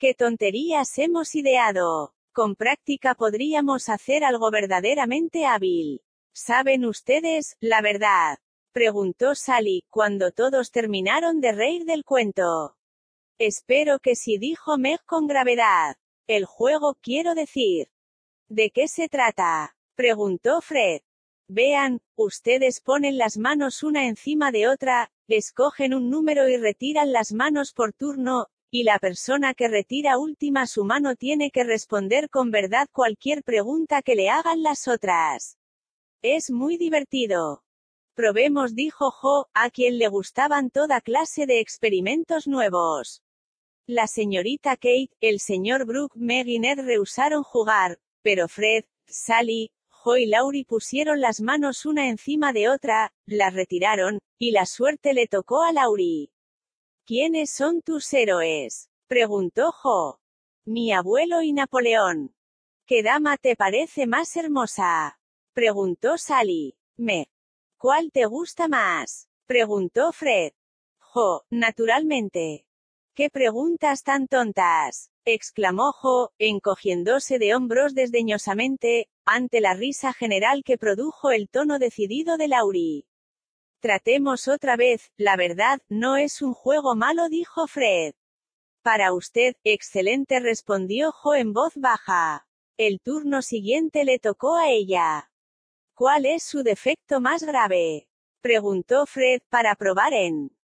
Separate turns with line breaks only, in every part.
¿Qué tonterías hemos ideado? Con práctica podríamos hacer algo verdaderamente hábil. ¿Saben ustedes, la verdad? Preguntó Sally, cuando todos terminaron de reír del cuento. Espero que sí dijo Meg con gravedad. El juego quiero decir. ¿De qué se trata? Preguntó Fred. Vean, ustedes ponen las manos una encima de otra, escogen un número y retiran las manos por turno, y la persona que retira última su mano tiene que responder con verdad cualquier pregunta que le hagan las otras. Es muy divertido. Probemos, dijo Jo, a quien le gustaban toda clase de experimentos nuevos. La señorita Kate, el señor Brooke, Meg Ned rehusaron jugar, pero Fred, Sally, Jo y Laurie pusieron las manos una encima de otra, las retiraron, y la suerte le tocó a Laurie. ¿Quiénes son tus héroes? preguntó Jo. Mi abuelo y Napoleón. ¿Qué dama te parece más hermosa? preguntó Sally. Me. ¿Cuál te gusta más? preguntó Fred. Jo, naturalmente. ¿Qué preguntas tan tontas? exclamó Jo, encogiéndose de hombros desdeñosamente, ante la risa general que produjo el tono decidido de Laurie. Tratemos otra vez, la verdad, no es un juego malo, dijo Fred. Para usted, excelente, respondió Jo en voz baja. El turno siguiente le tocó a ella. ¿Cuál es su defecto más grave? preguntó Fred para probar en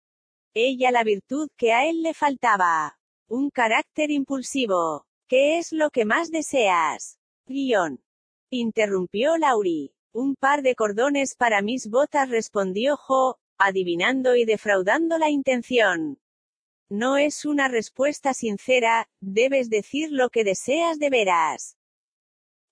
ella la virtud que a él le faltaba. Un carácter impulsivo. ¿Qué es lo que más deseas? Guión. Interrumpió Laurie. Un par de cordones para mis botas respondió Jo, adivinando y defraudando la intención. No es una respuesta sincera, debes decir lo que deseas de veras.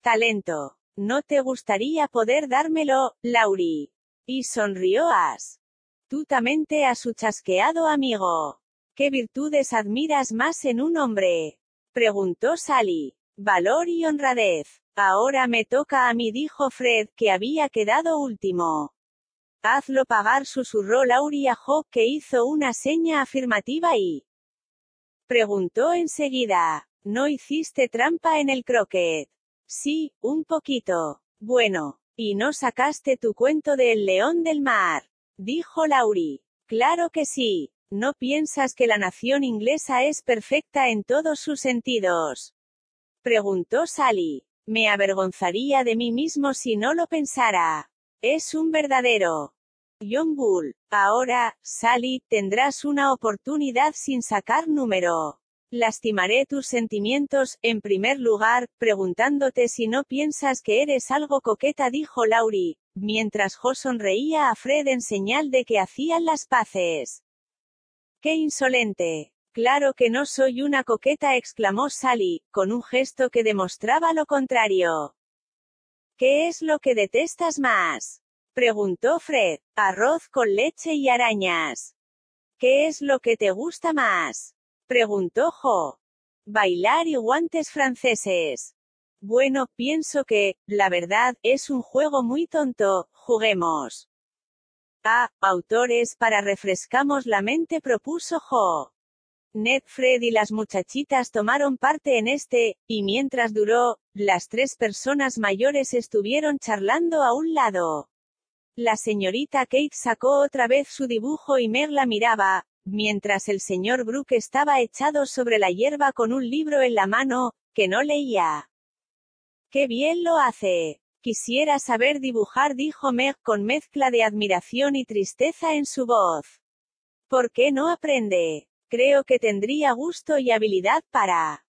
Talento. ¿No te gustaría poder dármelo, Laurie? Y sonrió Astutamente a su chasqueado amigo. ¿Qué virtudes admiras más en un hombre? Preguntó Sally. Valor y honradez. Ahora me toca a mí, dijo Fred, que había quedado último. Hazlo pagar, susurró Laurie a que hizo una seña afirmativa y preguntó enseguida. ¿No hiciste trampa en el croquet? Sí, un poquito. Bueno. ¿Y no sacaste tu cuento del león del mar? Dijo Laurie. Claro que sí. ¿No piensas que la nación inglesa es perfecta en todos sus sentidos? Preguntó Sally. Me avergonzaría de mí mismo si no lo pensara. Es un verdadero. John Bull. Ahora, Sally, tendrás una oportunidad sin sacar número. Lastimaré tus sentimientos, en primer lugar, preguntándote si no piensas que eres algo coqueta, dijo Laurie, mientras Jo sonreía a Fred en señal de que hacían las paces. ¡Qué insolente! Claro que no soy una coqueta, exclamó Sally, con un gesto que demostraba lo contrario. ¿Qué es lo que detestas más? preguntó Fred. Arroz con leche y arañas. ¿Qué es lo que te gusta más? preguntó Jo. Bailar y guantes franceses. Bueno, pienso que, la verdad, es un juego muy tonto, juguemos. Ah, autores para refrescamos la mente propuso Jo. Ned, Fred y las muchachitas tomaron parte en este, y mientras duró, las tres personas mayores estuvieron charlando a un lado. La señorita Kate sacó otra vez su dibujo y Meg la miraba, mientras el señor Brooke estaba echado sobre la hierba con un libro en la mano, que no leía. ¡Qué bien lo hace! Quisiera saber dibujar, dijo Meg con mezcla de admiración y tristeza en su voz. ¿Por qué no aprende? Creo que tendría gusto y habilidad para.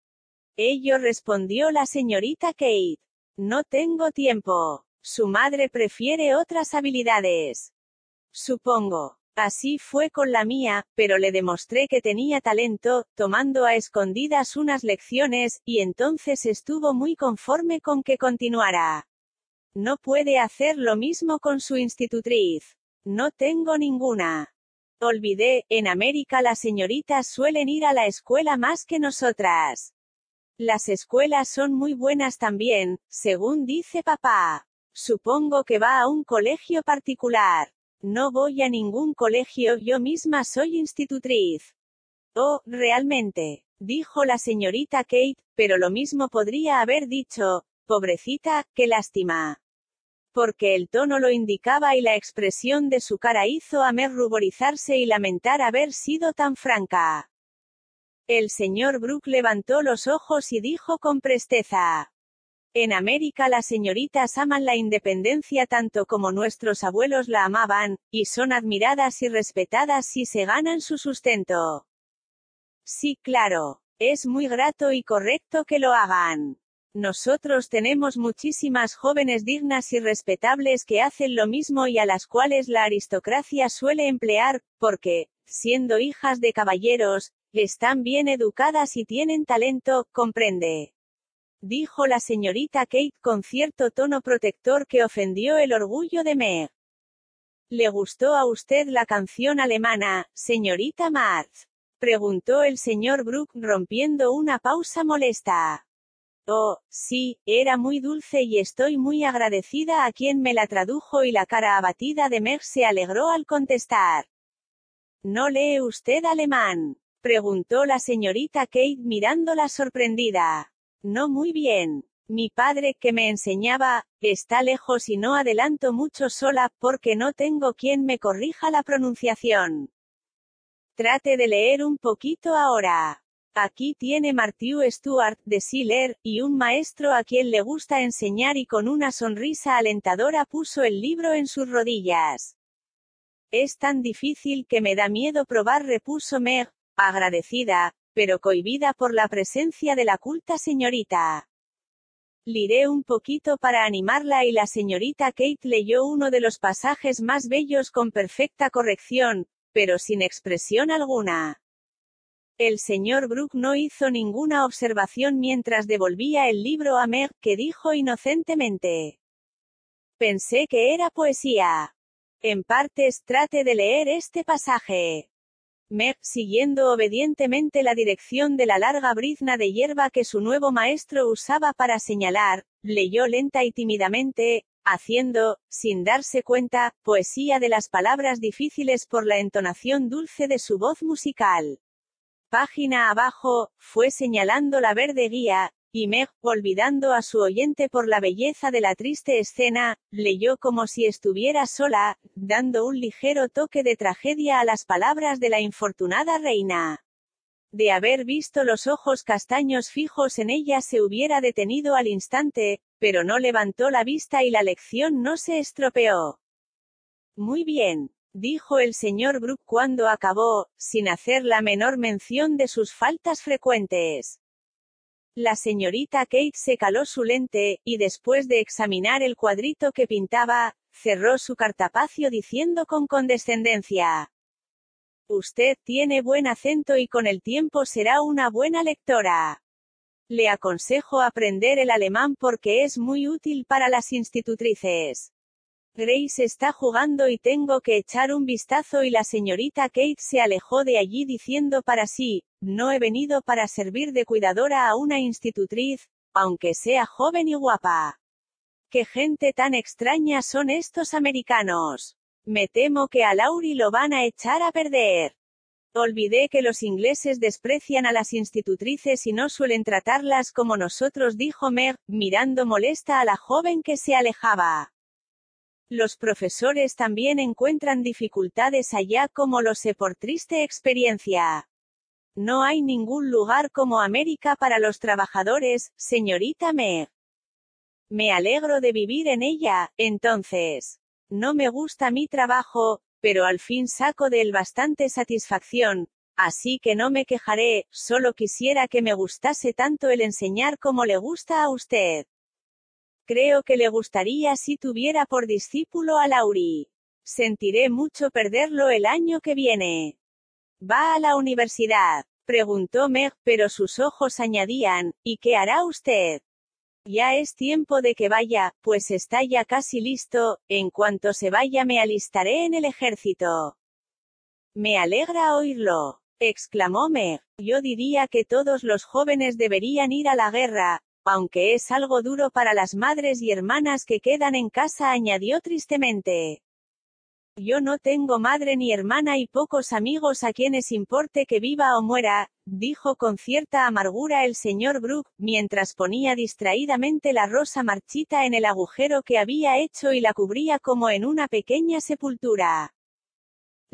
Ello respondió la señorita Kate. No tengo tiempo. Su madre prefiere otras habilidades. Supongo. Así fue con la mía, pero le demostré que tenía talento, tomando a escondidas unas lecciones, y entonces estuvo muy conforme con que continuara. No puede hacer lo mismo con su institutriz. No tengo ninguna. Olvidé, en América las señoritas suelen ir a la escuela más que nosotras. Las escuelas son muy buenas también, según dice papá. Supongo que va a un colegio particular. No voy a ningún colegio, yo misma soy institutriz. Oh, realmente. Dijo la señorita Kate, pero lo mismo podría haber dicho, pobrecita, qué lástima. Porque el tono lo indicaba y la expresión de su cara hizo a Meg ruborizarse y lamentar haber sido tan franca. El señor Brooke levantó los ojos y dijo con presteza. En América las señoritas aman la independencia tanto como nuestros abuelos la amaban, y son admiradas y respetadas si se ganan su sustento. Sí, claro. Es muy grato y correcto que lo hagan. Nosotros tenemos muchísimas jóvenes dignas y respetables que hacen lo mismo y a las cuales la aristocracia suele emplear, porque, siendo hijas de caballeros, están bien educadas y tienen talento, comprende. Dijo la señorita Kate con cierto tono protector que ofendió el orgullo de Meg. ¿Le gustó a usted la canción alemana, señorita Marz? Preguntó el señor Brooke rompiendo una pausa molesta. Oh, sí, era muy dulce y estoy muy agradecida a quien me la tradujo y la cara abatida de Meg se alegró al contestar. ¿No lee usted alemán? Preguntó la señorita Kate mirándola sorprendida. No muy bien. Mi padre, que me enseñaba, está lejos y no adelanto mucho sola, porque no tengo quien me corrija la pronunciación. Trate de leer un poquito ahora. Aquí tiene Martiu Stuart, de Siller, y un maestro a quien le gusta enseñar y con una sonrisa alentadora puso el libro en sus rodillas. Es tan difícil que me da miedo probar, repuso Meg, agradecida, pero cohibida por la presencia de la culta señorita. Liré un poquito para animarla y la señorita Kate leyó uno de los pasajes más bellos con perfecta corrección, pero sin expresión alguna. El señor Brooke no hizo ninguna observación mientras devolvía el libro a Meg, que dijo inocentemente. Pensé que era poesía. En partes trate de leer este pasaje. Meg, siguiendo obedientemente la dirección de la larga brizna de hierba que su nuevo maestro usaba para señalar, leyó lenta y tímidamente, haciendo, sin darse cuenta, poesía de las palabras difíciles por la entonación dulce de su voz musical. Página abajo, fue señalando la verde guía, y Meg, olvidando a su oyente por la belleza de la triste escena, leyó como si estuviera sola, dando un ligero toque de tragedia a las palabras de la infortunada reina. De haber visto los ojos castaños fijos en ella se hubiera detenido al instante, pero no levantó la vista y la lección no se estropeó. Muy bien, dijo el señor Brooke cuando acabó, sin hacer la menor mención de sus faltas frecuentes. La señorita Kate se caló su lente, y después de examinar el cuadrito que pintaba, cerró su cartapacio diciendo con condescendencia. Usted tiene buen acento y con el tiempo será una buena lectora. Le aconsejo aprender el alemán porque es muy útil para las institutrices. Grace está jugando y tengo que echar un vistazo y la señorita Kate se alejó de allí diciendo para sí, no he venido para servir de cuidadora a una institutriz, aunque sea joven y guapa. ¿Qué gente tan extraña son estos americanos? Me temo que a Lauri lo van a echar a perder. Olvidé que los ingleses desprecian a las institutrices y no suelen tratarlas como nosotros, dijo Meg, mirando molesta a la joven que se alejaba. Los profesores también encuentran dificultades allá como lo sé por triste experiencia. No hay ningún lugar como América para los trabajadores, señorita Meg. Me alegro de vivir en ella, entonces. No me gusta mi trabajo, pero al fin saco de él bastante satisfacción, así que no me quejaré, solo quisiera que me gustase tanto el enseñar como le gusta a usted. Creo que le gustaría si tuviera por discípulo a Lauri. Sentiré mucho perderlo el año que viene. ¿Va a la universidad? preguntó Meg, pero sus ojos añadían, ¿y qué hará usted? Ya es tiempo de que vaya, pues está ya casi listo, en cuanto se vaya me alistaré en el ejército. Me alegra oírlo, exclamó Meg. Yo diría que todos los jóvenes deberían ir a la guerra, aunque es algo duro para las madres y hermanas que quedan en casa, añadió tristemente. Yo no tengo madre ni hermana y pocos amigos a quienes importe que viva o muera, dijo con cierta amargura el señor Brooke, mientras ponía distraídamente la rosa marchita en el agujero que había hecho y la cubría como en una pequeña sepultura.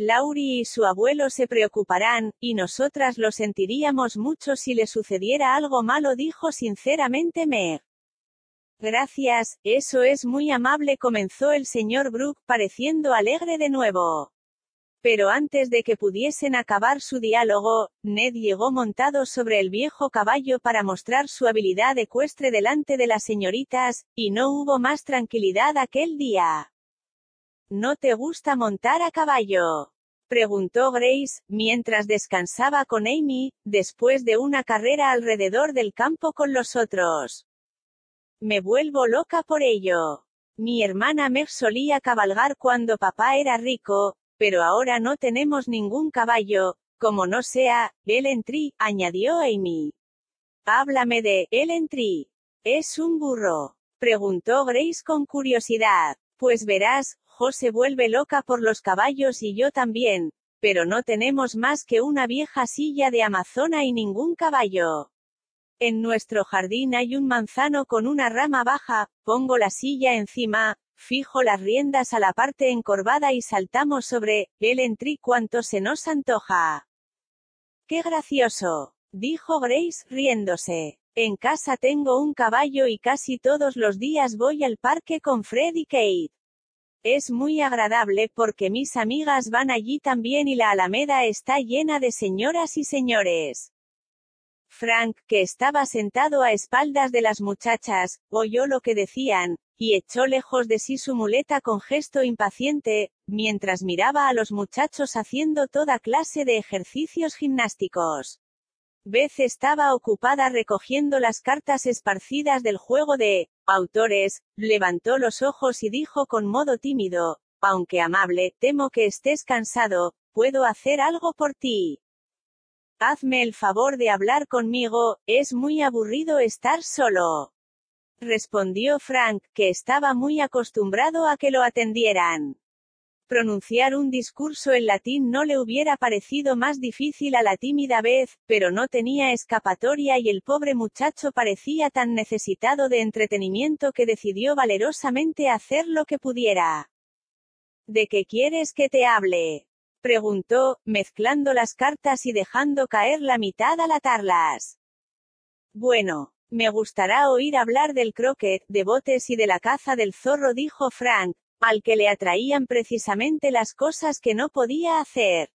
Laurie y su abuelo se preocuparán, y nosotras lo sentiríamos mucho si le sucediera algo malo, dijo sinceramente Meg. Gracias, eso es muy amable, comenzó el señor Brooke, pareciendo alegre de nuevo. Pero antes de que pudiesen acabar su diálogo, Ned llegó montado sobre el viejo caballo para mostrar su habilidad ecuestre delante de las señoritas, y no hubo más tranquilidad aquel día. ¿No te gusta montar a caballo? preguntó Grace, mientras descansaba con Amy, después de una carrera alrededor del campo con los otros. Me vuelvo loca por ello. Mi hermana Meg solía cabalgar cuando papá era rico, pero ahora no tenemos ningún caballo, como no sea, Ellen Tree, añadió Amy. Háblame de Ellen Tree. ¿Es un burro? preguntó Grace con curiosidad. Pues verás, Se vuelve loca por los caballos y yo también, pero no tenemos más que una vieja silla de Amazona y ningún caballo. En nuestro jardín hay un manzano con una rama baja, pongo la silla encima, fijo las riendas a la parte encorvada y saltamos sobre él en tri cuanto se nos antoja. ¡Qué gracioso! dijo Grace, riéndose. En casa tengo un caballo y casi todos los días voy al parque con Fred y Kate. Es muy agradable porque mis amigas van allí también y la alameda está llena de señoras y señores. Frank, que estaba sentado a espaldas de las muchachas, oyó lo que decían, y echó lejos de sí su muleta con gesto impaciente, mientras miraba a los muchachos haciendo toda clase de ejercicios gimnásticos. Beth estaba ocupada recogiendo las cartas esparcidas del juego de autores, levantó los ojos y dijo con modo tímido, aunque amable, temo que estés cansado, ¿puedo hacer algo por ti? Hazme el favor de hablar conmigo, es muy aburrido estar solo. Respondió Frank, que estaba muy acostumbrado a que lo atendieran. Pronunciar un discurso en latín no le hubiera parecido más difícil a la tímida vez, pero no tenía escapatoria y el pobre muchacho parecía tan necesitado de entretenimiento que decidió valerosamente hacer lo que pudiera. ¿De qué quieres que te hable? Preguntó, mezclando las cartas y dejando caer la mitad al atarlas. Bueno, me gustará oír hablar del croquet, de botes y de la caza del zorro, dijo Frank, al que le atraían precisamente las cosas que no podía hacer.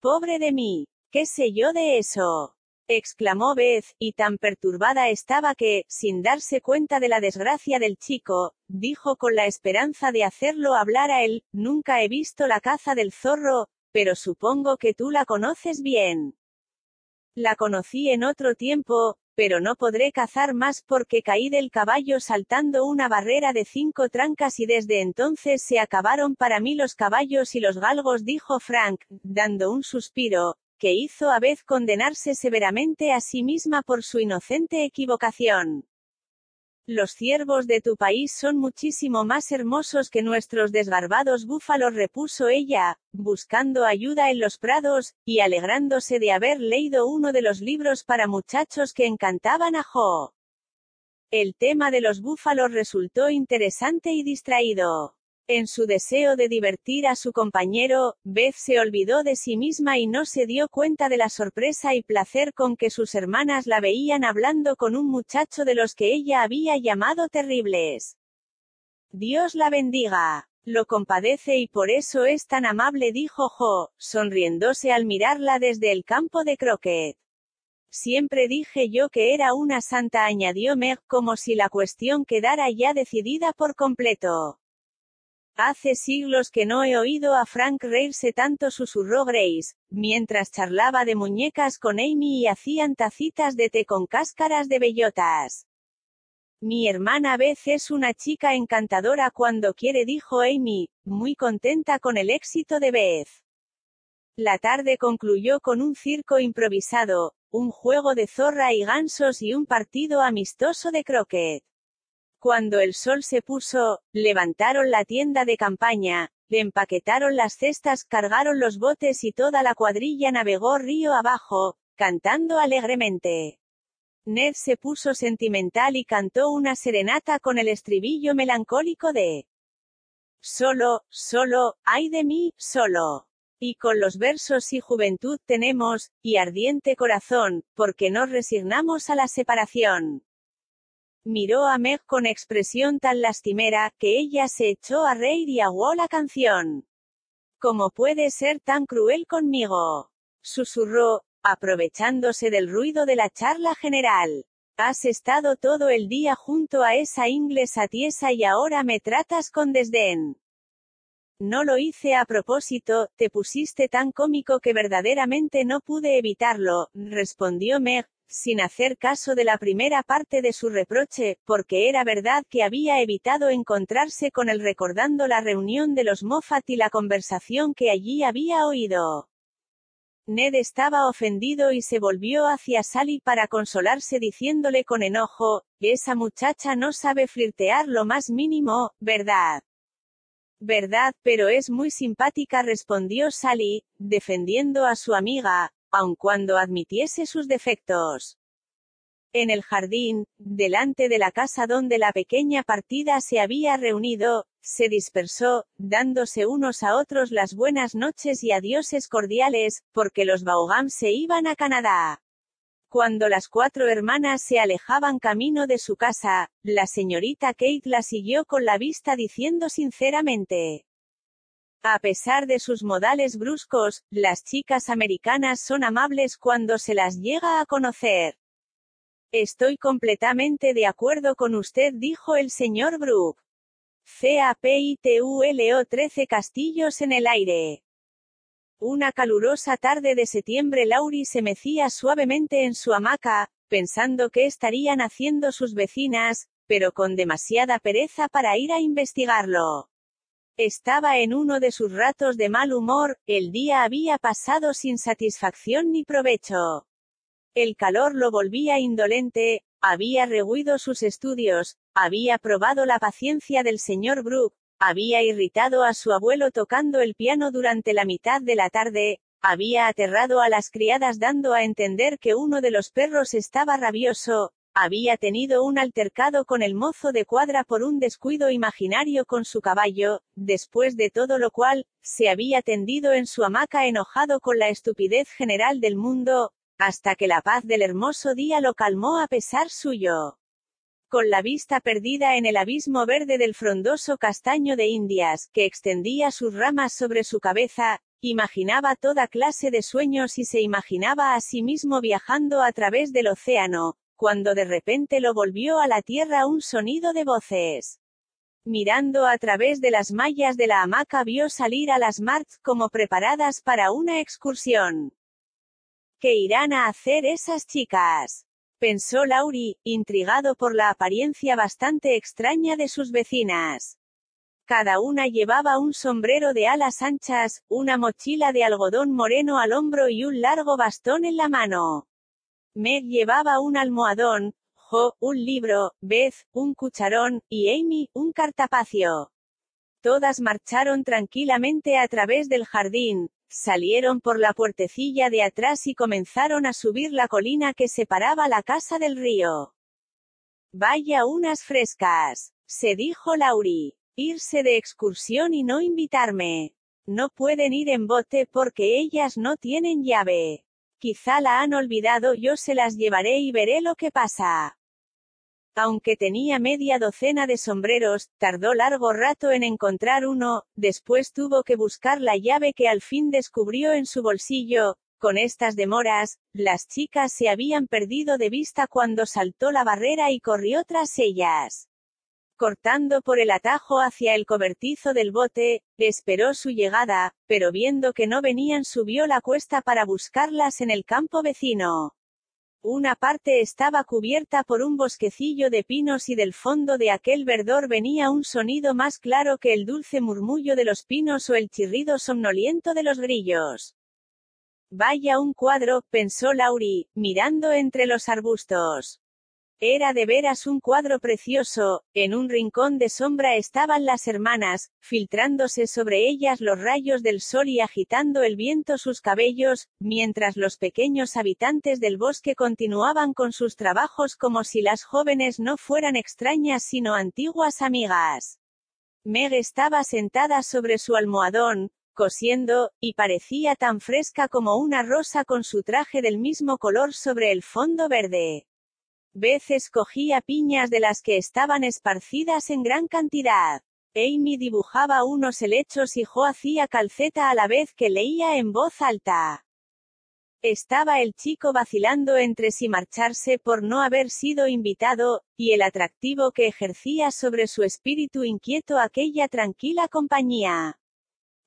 Pobre de mí, ¿qué sé yo de eso? exclamó Beth, y tan perturbada estaba que, sin darse cuenta de la desgracia del chico, dijo con la esperanza de hacerlo hablar a él, nunca he visto la caza del zorro, pero supongo que tú la conoces bien. La conocí en otro tiempo, pero no podré cazar más porque caí del caballo saltando una barrera de cinco trancas y desde entonces se acabaron para mí los caballos y los galgos, dijo Frank, dando un suspiro, que hizo a vez condenarse severamente a sí misma por su inocente equivocación. Los ciervos de tu país son muchísimo más hermosos que nuestros desgarbados búfalos, repuso ella, buscando ayuda en los prados, y alegrándose de haber leído uno de los libros para muchachos que encantaban a Jo. El tema de los búfalos resultó interesante y distraído. En su deseo de divertir a su compañero, Beth se olvidó de sí misma y no se dio cuenta de la sorpresa y placer con que sus hermanas la veían hablando con un muchacho de los que ella había llamado terribles. Dios la bendiga. Lo compadece y por eso es tan amable, dijo Jo, sonriéndose al mirarla desde el campo de croquet. Siempre dije yo que era una santa, añadió Meg, como si la cuestión quedara ya decidida por completo. Hace siglos que no he oído a Frank reírse tanto, susurró Grace, mientras charlaba de muñecas con Amy y hacían tacitas de té con cáscaras de bellotas. Mi hermana Beth es una chica encantadora cuando quiere, dijo Amy, muy contenta con el éxito de Beth. La tarde concluyó con un circo improvisado, un juego de zorra y gansos y un partido amistoso de croquet. Cuando el sol se puso, levantaron la tienda de campaña, empaquetaron las cestas, cargaron los botes y toda la cuadrilla navegó río abajo, cantando alegremente. Ned se puso sentimental y cantó una serenata con el estribillo melancólico de Solo, solo, ay de mí, solo. Y con los versos y juventud tenemos, y ardiente corazón, porque nos resignamos a la separación. Miró a Meg con expresión tan lastimera, que ella se echó a reír y aguó la canción. ¿Cómo puede ser tan cruel conmigo? Susurró, aprovechándose del ruido de la charla general. Has estado todo el día junto a esa inglesa tiesa y ahora me tratas con desdén. No lo hice a propósito, te pusiste tan cómico que verdaderamente no pude evitarlo, respondió Meg, sin hacer caso de la primera parte de su reproche, porque era verdad que había evitado encontrarse con él recordando la reunión de los Moffat y la conversación que allí había oído. Ned estaba ofendido y se volvió hacia Sally para consolarse diciéndole con enojo, esa muchacha no sabe flirtear lo más mínimo, ¿verdad? Verdad, pero es muy simpática respondió Sally, defendiendo a su amiga, aun cuando admitiese sus defectos. En el jardín, delante de la casa donde la pequeña partida se había reunido, se dispersó, dándose unos a otros las buenas noches y adioses cordiales, porque los Vaughan se iban a Canadá. Cuando las cuatro hermanas se alejaban camino de su casa, la señorita Kate la siguió con la vista diciendo sinceramente, a pesar de sus modales bruscos, las chicas americanas son amables cuando se las llega a conocer. Estoy completamente de acuerdo con usted, dijo el señor Brook. CAPITULO 13 castillos en el aire. Una calurosa tarde de septiembre Laurie se mecía suavemente en su hamaca, pensando qué estarían haciendo sus vecinas, pero con demasiada pereza para ir a investigarlo. Estaba en uno de sus ratos de mal humor, el día había pasado sin satisfacción ni provecho. El calor lo volvía indolente, había rehuido sus estudios, había probado la paciencia del señor Brooke, había irritado a su abuelo tocando el piano durante la mitad de la tarde, había aterrado a las criadas dando a entender que uno de los perros estaba rabioso, había tenido un altercado con el mozo de cuadra por un descuido imaginario con su caballo, después de todo lo cual, se había tendido en su hamaca enojado con la estupidez general del mundo, hasta que la paz del hermoso día lo calmó a pesar suyo. Con la vista perdida en el abismo verde del frondoso castaño de Indias, que extendía sus ramas sobre su cabeza, imaginaba toda clase de sueños y se imaginaba a sí mismo viajando a través del océano, cuando de repente lo volvió a la tierra un sonido de voces. Mirando a través de las mallas de la hamaca vio salir a las Marts como preparadas para una excursión. ¿Qué irán a hacer esas chicas? pensó Lauri, intrigado por la apariencia bastante extraña de sus vecinas. Cada una llevaba un sombrero de alas anchas, una mochila de algodón moreno al hombro y un largo bastón en la mano. Meg llevaba un almohadón, Jo, un libro, Beth, un cucharón, y Amy, un cartapacio. Todas marcharon tranquilamente a través del jardín, salieron por la puertecilla de atrás y comenzaron a subir la colina que separaba la casa del río. Vaya unas frescas, se dijo Lauri. Irse de excursión y no invitarme. No pueden ir en bote porque ellas no tienen llave. Quizá la han olvidado, yo se las llevaré y veré lo que pasa. Aunque tenía media docena de sombreros, tardó largo rato en encontrar uno, después tuvo que buscar la llave que al fin descubrió en su bolsillo. Con estas demoras, las chicas se habían perdido de vista cuando saltó la barrera y corrió tras ellas cortando por el atajo hacia el cobertizo del bote, esperó su llegada, pero viendo que no venían subió la cuesta para buscarlas en el campo vecino. Una parte estaba cubierta por un bosquecillo de pinos y del fondo de aquel verdor venía un sonido más claro que el dulce murmullo de los pinos o el chirrido somnoliento de los grillos. Vaya un cuadro, pensó Lauri, mirando entre los arbustos. Era de veras un cuadro precioso, en un rincón de sombra estaban las hermanas, filtrándose sobre ellas los rayos del sol y agitando el viento sus cabellos, mientras los pequeños habitantes del bosque continuaban con sus trabajos como si las jóvenes no fueran extrañas sino antiguas amigas. Meg estaba sentada sobre su almohadón, cosiendo, y parecía tan fresca como una rosa con su traje del mismo color sobre el fondo verde veces cogía piñas de las que estaban esparcidas en gran cantidad. Amy dibujaba unos helechos y Jo hacía calceta a la vez que leía en voz alta. Estaba el chico vacilando entre si marcharse por no haber sido invitado, y el atractivo que ejercía sobre su espíritu inquieto aquella tranquila compañía.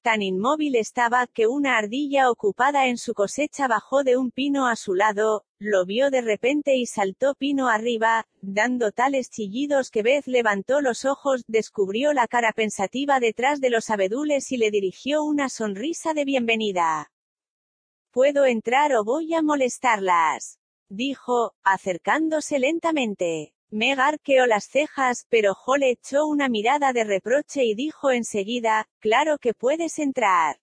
Tan inmóvil estaba que una ardilla ocupada en su cosecha bajó de un pino a su lado, lo vio de repente y saltó pino arriba, dando tales chillidos que Beth levantó los ojos, descubrió la cara pensativa detrás de los abedules y le dirigió una sonrisa de bienvenida. ¿Puedo entrar o voy a molestarlas? dijo, acercándose lentamente. Meg arqueó las cejas, pero Jo le echó una mirada de reproche y dijo enseguida, claro que puedes entrar.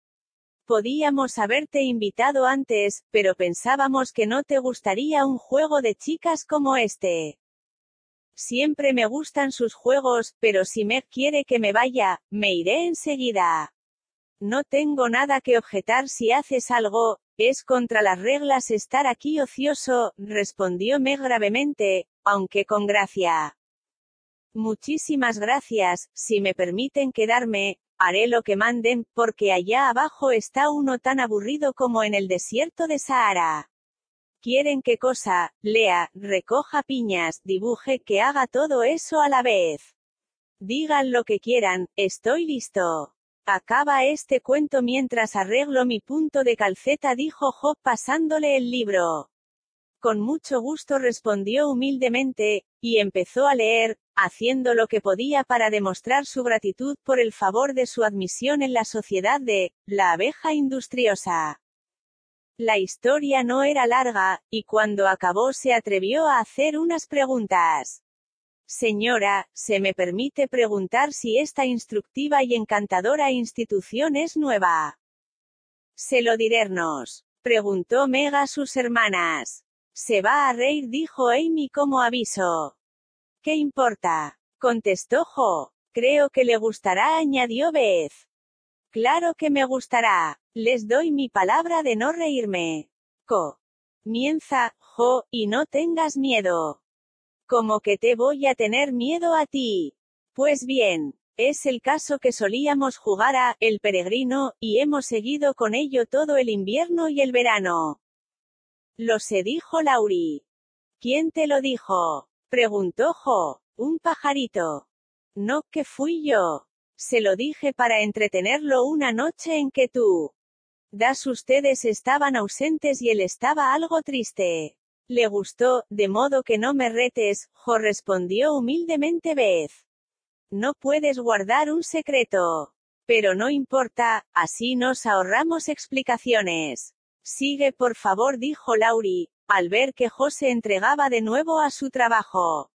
Podíamos haberte invitado antes, pero pensábamos que no te gustaría un juego de chicas como este. Siempre me gustan sus juegos, pero si Meg quiere que me vaya, me iré enseguida. No tengo nada que objetar si haces algo, es contra las reglas estar aquí ocioso, respondió Meg gravemente, aunque con gracia. Muchísimas gracias, si me permiten quedarme, haré lo que manden, porque allá abajo está uno tan aburrido como en el desierto de Sahara. ¿Quieren qué cosa? Lea, recoja piñas, dibuje, que haga todo eso a la vez. Digan lo que quieran, estoy listo. Acaba este cuento mientras arreglo mi punto de calceta, dijo Job pasándole el libro. Con mucho gusto respondió humildemente, y empezó a leer, haciendo lo que podía para demostrar su gratitud por el favor de su admisión en la sociedad de, la abeja industriosa. La historia no era larga, y cuando acabó se atrevió a hacer unas preguntas. Señora, ¿se me permite preguntar si esta instructiva y encantadora institución es nueva? Se lo dirernos. Preguntó Mega a sus hermanas. Se va a reír, dijo Amy como aviso. ¿Qué importa? contestó Jo. Creo que le gustará, añadió Beth. Claro que me gustará. Les doy mi palabra de no reírme. Co. Mienza, Jo, y no tengas miedo. Como que te voy a tener miedo a ti. Pues bien, es el caso que solíamos jugar a El Peregrino, y hemos seguido con ello todo el invierno y el verano. Lo se dijo Lauri. ¿Quién te lo dijo? Preguntó Jo. Un pajarito. No, que fui yo. Se lo dije para entretenerlo una noche en que tú. Das ustedes estaban ausentes y él estaba algo triste. Le gustó, de modo que no me retes, Jo respondió humildemente Beth. No puedes guardar un secreto. Pero no importa, así nos ahorramos explicaciones. Sigue por favor, dijo Lauri, al ver que José entregaba de nuevo a su trabajo.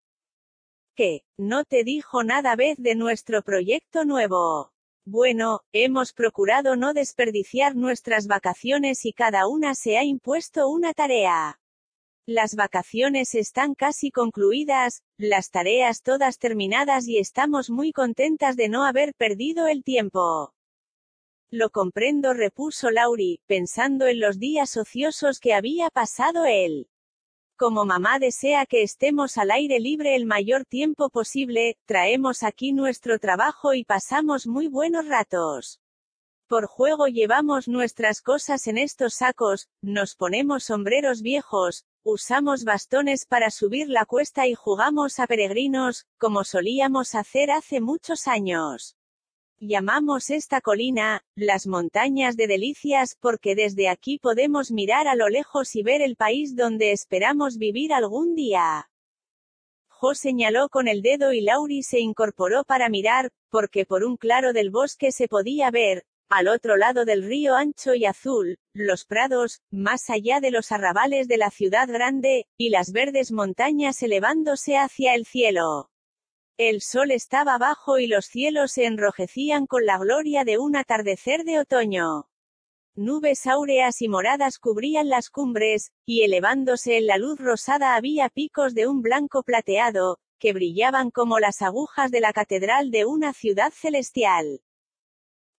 ¿Qué? ¿No te dijo nada vez de nuestro proyecto nuevo? Bueno, hemos procurado no desperdiciar nuestras vacaciones y cada una se ha impuesto una tarea. Las vacaciones están casi concluidas, las tareas todas terminadas y estamos muy contentas de no haber perdido el tiempo. Lo comprendo, repuso Lauri, pensando en los días ociosos que había pasado él. Como mamá desea que estemos al aire libre el mayor tiempo posible, traemos aquí nuestro trabajo y pasamos muy buenos ratos. Por juego llevamos nuestras cosas en estos sacos, nos ponemos sombreros viejos, usamos bastones para subir la cuesta y jugamos a peregrinos, como solíamos hacer hace muchos años. Llamamos esta colina, las montañas de delicias, porque desde aquí podemos mirar a lo lejos y ver el país donde esperamos vivir algún día. Jo señaló con el dedo y Lauri se incorporó para mirar, porque por un claro del bosque se podía ver, al otro lado del río ancho y azul, los prados, más allá de los arrabales de la ciudad grande, y las verdes montañas elevándose hacia el cielo. El sol estaba bajo y los cielos se enrojecían con la gloria de un atardecer de otoño. Nubes áureas y moradas cubrían las cumbres, y elevándose en la luz rosada había picos de un blanco plateado, que brillaban como las agujas de la catedral de una ciudad celestial.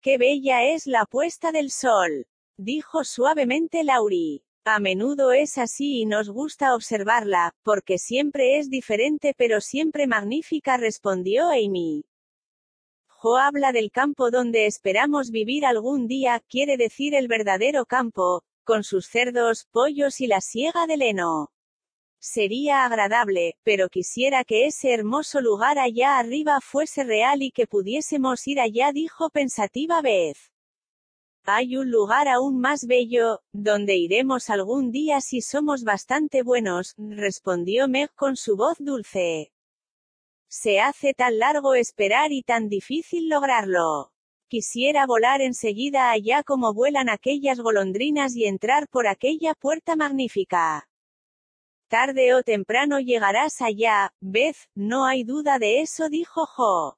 Qué bella es la puesta del sol, dijo suavemente Lauri. A menudo es así y nos gusta observarla, porque siempre es diferente pero siempre magnífica, respondió Amy. Jo habla del campo donde esperamos vivir algún día, quiere decir el verdadero campo, con sus cerdos, pollos y la siega de leno. Sería agradable, pero quisiera que ese hermoso lugar allá arriba fuese real y que pudiésemos ir allá, dijo pensativa Beth. Hay un lugar aún más bello, donde iremos algún día si somos bastante buenos, respondió Meg con su voz dulce. Se hace tan largo esperar y tan difícil lograrlo. Quisiera volar enseguida allá como vuelan aquellas golondrinas y entrar por aquella puerta magnífica. Tarde o temprano llegarás allá, Beth, no hay duda de eso, dijo Jo.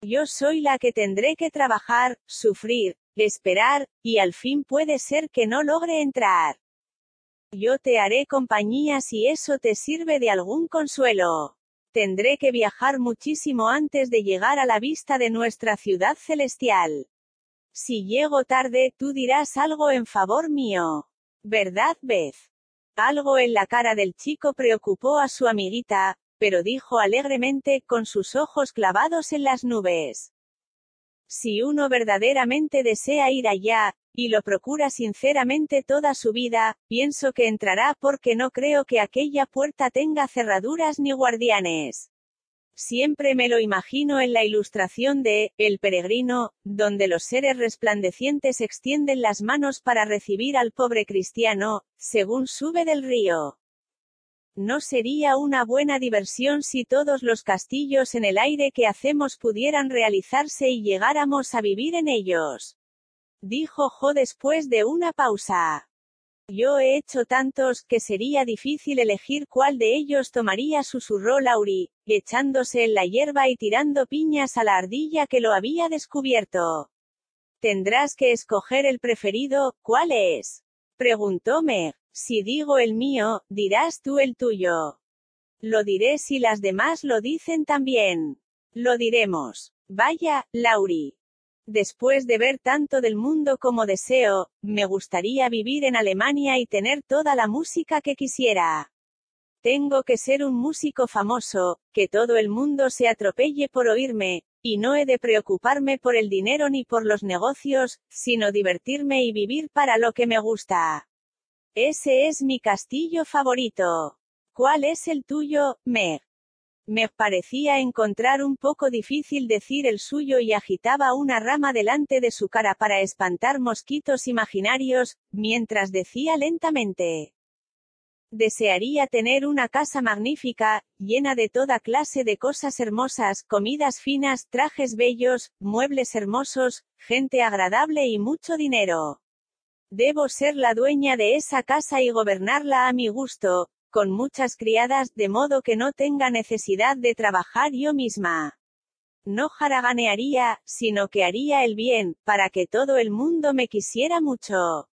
Yo soy la que tendré que trabajar, sufrir, esperar, y al fin puede ser que no logre entrar. Yo te haré compañía si eso te sirve de algún consuelo. Tendré que viajar muchísimo antes de llegar a la vista de nuestra ciudad celestial. Si llego tarde, tú dirás algo en favor mío. ¿Verdad, Beth? Algo en la cara del chico preocupó a su amiguita, pero dijo alegremente, con sus ojos clavados en las nubes. Si uno verdaderamente desea ir allá, y lo procura sinceramente toda su vida, pienso que entrará porque no creo que aquella puerta tenga cerraduras ni guardianes. Siempre me lo imagino en la ilustración de El peregrino, donde los seres resplandecientes extienden las manos para recibir al pobre cristiano, según sube del río. ¿No sería una buena diversión si todos los castillos en el aire que hacemos pudieran realizarse y llegáramos a vivir en ellos? Dijo Jo después de una pausa. Yo he hecho tantos, que sería difícil elegir cuál de ellos tomaría, susurró Lauri, echándose en la hierba y tirando piñas a la ardilla que lo había descubierto. Tendrás que escoger el preferido, ¿cuál es? Preguntó Meg. Si digo el mío, dirás tú el tuyo. Lo diré si las demás lo dicen también. Lo diremos. Vaya, Lauri. Después de ver tanto del mundo como deseo, me gustaría vivir en Alemania y tener toda la música que quisiera. Tengo que ser un músico famoso, que todo el mundo se atropelle por oírme, y no he de preocuparme por el dinero ni por los negocios, sino divertirme y vivir para lo que me gusta. Ese es mi castillo favorito. ¿Cuál es el tuyo, Meg? Me parecía encontrar un poco difícil decir el suyo y agitaba una rama delante de su cara para espantar mosquitos imaginarios, mientras decía lentamente. Desearía tener una casa magnífica, llena de toda clase de cosas hermosas, comidas finas, trajes bellos, muebles hermosos, gente agradable y mucho dinero. Debo ser la dueña de esa casa y gobernarla a mi gusto, con muchas criadas, de modo que no tenga necesidad de trabajar yo misma. No jaraganearía, sino que haría el bien, para que todo el mundo me quisiera mucho.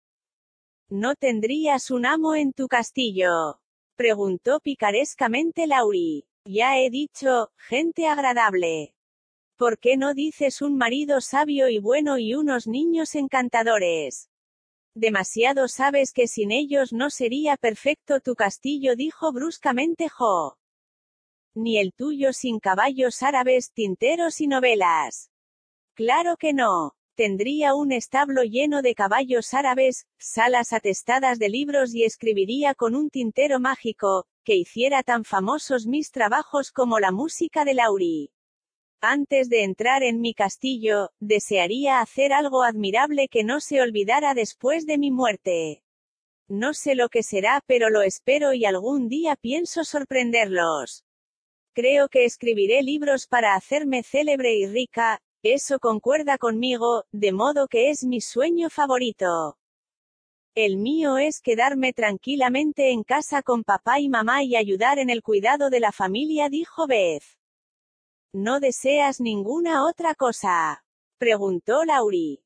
¿No tendrías un amo en tu castillo? preguntó picarescamente Lauri. Ya he dicho, gente agradable. ¿Por qué no dices un marido sabio y bueno y unos niños encantadores? Demasiado sabes que sin ellos no sería perfecto tu castillo, dijo bruscamente Jo. Ni el tuyo sin caballos árabes, tinteros y novelas. Claro que no. Tendría un establo lleno de caballos árabes, salas atestadas de libros y escribiría con un tintero mágico, que hiciera tan famosos mis trabajos como la música de Lauri. Antes de entrar en mi castillo, desearía hacer algo admirable que no se olvidara después de mi muerte. No sé lo que será, pero lo espero y algún día pienso sorprenderlos. Creo que escribiré libros para hacerme célebre y rica, Eso concuerda conmigo, de modo que es mi sueño favorito. El mío es quedarme tranquilamente en casa con papá y mamá y ayudar en el cuidado de la familia, dijo Beth. ¿No deseas ninguna otra cosa? preguntó Lauri.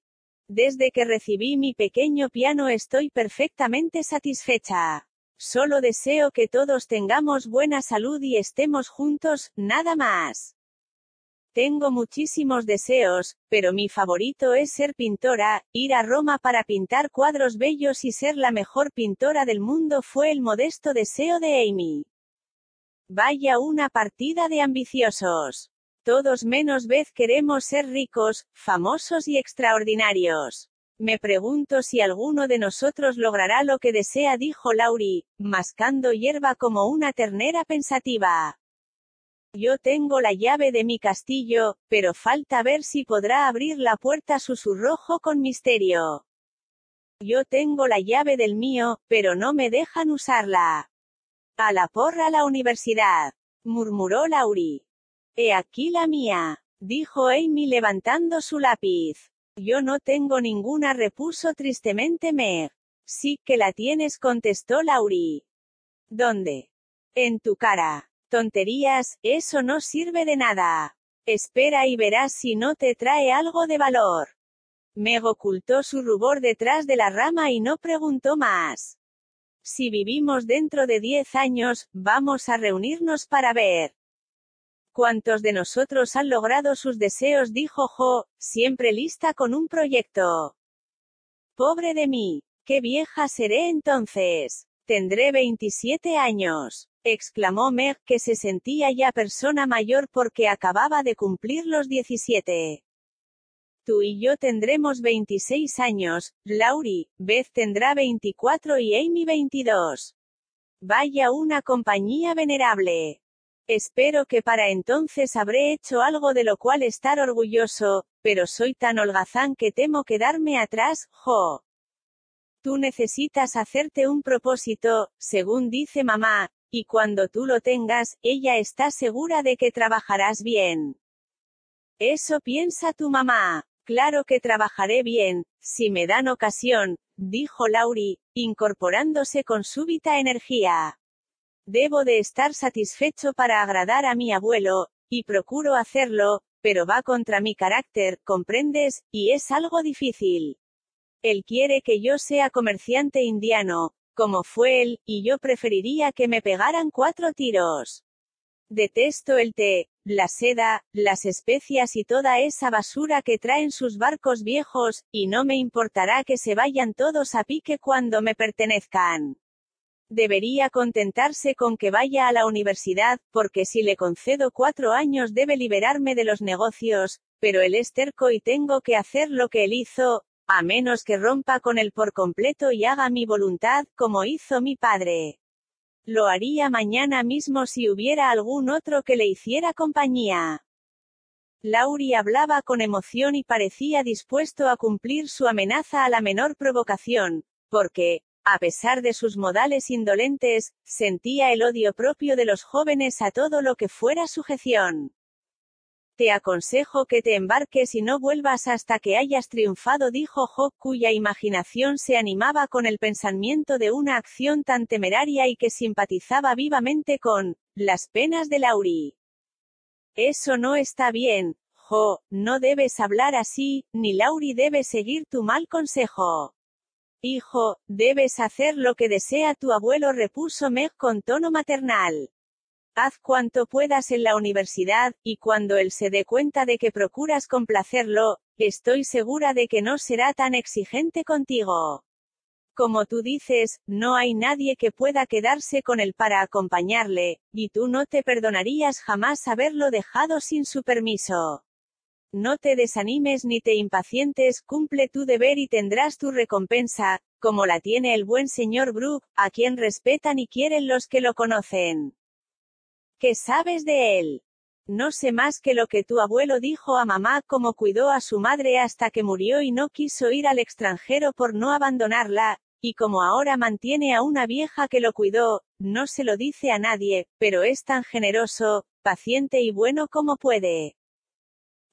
Desde que recibí mi pequeño piano estoy perfectamente satisfecha. Solo deseo que todos tengamos buena salud y estemos juntos, nada más. Tengo muchísimos deseos, pero mi favorito es ser pintora, ir a Roma para pintar cuadros bellos y ser la mejor pintora del mundo fue el modesto deseo de Amy. Vaya una partida de ambiciosos. Todos menos vez queremos ser ricos, famosos y extraordinarios. Me pregunto si alguno de nosotros logrará lo que desea, dijo Lauri, mascando hierba como una ternera pensativa. Yo tengo la llave de mi castillo, pero falta ver si podrá abrir la puerta, susurró con misterio. Yo tengo la llave del mío, pero no me dejan usarla. A la porra la universidad, murmuró Lauri. He aquí la mía, dijo Amy levantando su lápiz. Yo no tengo ninguna, repuso tristemente Meg. Sí que la tienes, contestó Lauri. ¿Dónde? En tu cara. Tonterías, eso no sirve de nada. Espera y verás si no te trae algo de valor. Meg ocultó su rubor detrás de la rama y no preguntó más. Si vivimos dentro de diez años, vamos a reunirnos para ver. ¿Cuántos de nosotros han logrado sus deseos? dijo Jo, siempre lista con un proyecto. Pobre de mí. ¿Qué vieja seré entonces? Tendré 27 años, exclamó Meg, que se sentía ya persona mayor porque acababa de cumplir los 17. Tú y yo tendremos 26 años, Laurie, Beth tendrá 24 y Amy 22. Vaya una compañía venerable. Espero que para entonces habré hecho algo de lo cual estar orgulloso, pero soy tan holgazán que temo quedarme atrás, jo. Tú necesitas hacerte un propósito, según dice mamá, y cuando tú lo tengas, ella está segura de que trabajarás bien. Eso piensa tu mamá. Claro que trabajaré bien, si me dan ocasión, dijo Lauri, incorporándose con súbita energía. Debo de estar satisfecho para agradar a mi abuelo, y procuro hacerlo, pero va contra mi carácter, comprendes, y es algo difícil. Él quiere que yo sea comerciante indiano, como fue él, y yo preferiría que me pegaran cuatro tiros. Detesto el té, la seda, las especias y toda esa basura que traen sus barcos viejos, y no me importará que se vayan todos a pique cuando me pertenezcan. Debería contentarse con que vaya a la universidad, porque si le concedo cuatro años debe liberarme de los negocios, pero él es terco y tengo que hacer lo que él hizo, a menos que rompa con él por completo y haga mi voluntad, como hizo mi padre. Lo haría mañana mismo si hubiera algún otro que le hiciera compañía. Lauri hablaba con emoción y parecía dispuesto a cumplir su amenaza a la menor provocación, porque, a pesar de sus modales indolentes, sentía el odio propio de los jóvenes a todo lo que fuera sujeción. Te aconsejo que te embarques y no vuelvas hasta que hayas triunfado, dijo Jock, cuya imaginación se animaba con el pensamiento de una acción tan temeraria y que simpatizaba vivamente con las penas de Lauri. Eso no está bien, Jo, no debes hablar así, ni Lauri debe seguir tu mal consejo. Hijo, debes hacer lo que desea tu abuelo, repuso Meg con tono maternal. Haz cuanto puedas en la universidad, y cuando él se dé cuenta de que procuras complacerlo, estoy segura de que no será tan exigente contigo. Como tú dices, no hay nadie que pueda quedarse con él para acompañarle, y tú no te perdonarías jamás haberlo dejado sin su permiso. No te desanimes ni te impacientes, cumple tu deber y tendrás tu recompensa, como la tiene el buen señor Brooke, a quien respetan y quieren los que lo conocen. ¿Qué sabes de él? No sé más que lo que tu abuelo dijo a mamá como cuidó a su madre hasta que murió y no quiso ir al extranjero por no abandonarla, y como ahora mantiene a una vieja que lo cuidó, no se lo dice a nadie, pero es tan generoso, paciente y bueno como puede.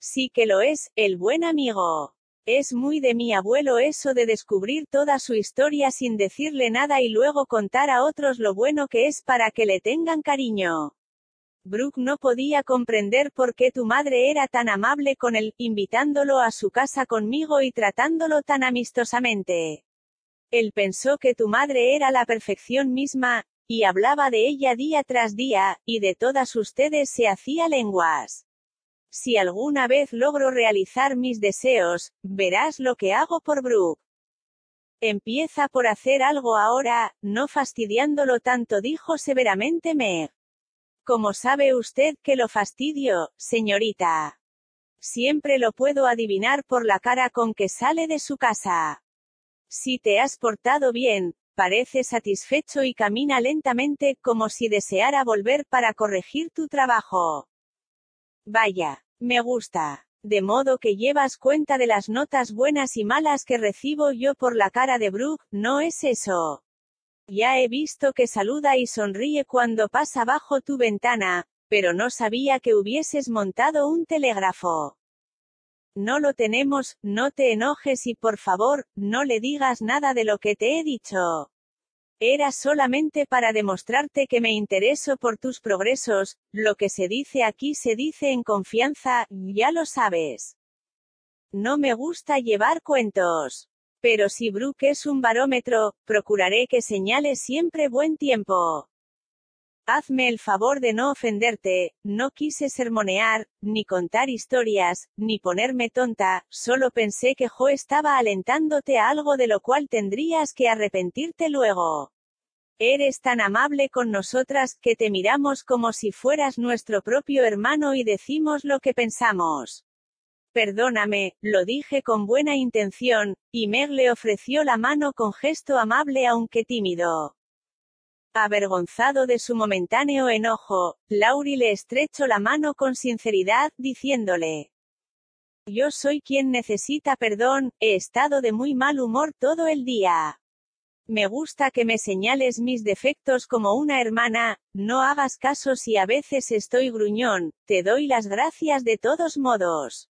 Sí que lo es, el buen amigo. Es muy de mi abuelo eso de descubrir toda su historia sin decirle nada y luego contar a otros lo bueno que es para que le tengan cariño. Brooke no podía comprender por qué tu madre era tan amable con él, invitándolo a su casa conmigo y tratándolo tan amistosamente. Él pensó que tu madre era la perfección misma, y hablaba de ella día tras día, y de todas ustedes se hacía lenguas. Si alguna vez logro realizar mis deseos, verás lo que hago por Brooke. Empieza por hacer algo ahora, no fastidiándolo tanto, dijo severamente Meg. ¿Cómo sabe usted que lo fastidio, señorita? Siempre lo puedo adivinar por la cara con que sale de su casa. Si te has portado bien, parece satisfecho y camina lentamente, como si deseara volver para corregir tu trabajo. Vaya, me gusta. De modo que llevas cuenta de las notas buenas y malas que recibo yo por la cara de Brooke, ¿no es eso? Ya he visto que saluda y sonríe cuando pasa bajo tu ventana, pero no sabía que hubieses montado un telégrafo. No lo tenemos, no te enojes y por favor, no le digas nada de lo que te he dicho. Era solamente para demostrarte que me intereso por tus progresos, lo que se dice aquí se dice en confianza, ya lo sabes. No me gusta llevar cuentos. Pero si Brooke es un barómetro, procuraré que señale siempre buen tiempo. Hazme el favor de no ofenderte, no quise sermonear, ni contar historias, ni ponerme tonta, solo pensé que Jo estaba alentándote a algo de lo cual tendrías que arrepentirte luego. Eres tan amable con nosotras, que te miramos como si fueras nuestro propio hermano y decimos lo que pensamos. Perdóname, lo dije con buena intención, y Meg le ofreció la mano con gesto amable aunque tímido. Avergonzado de su momentáneo enojo, Lauri le estrechó la mano con sinceridad, diciéndole. Yo soy quien necesita perdón, he estado de muy mal humor todo el día. Me gusta que me señales mis defectos como una hermana, no hagas caso si a veces estoy gruñón, te doy las gracias de todos modos.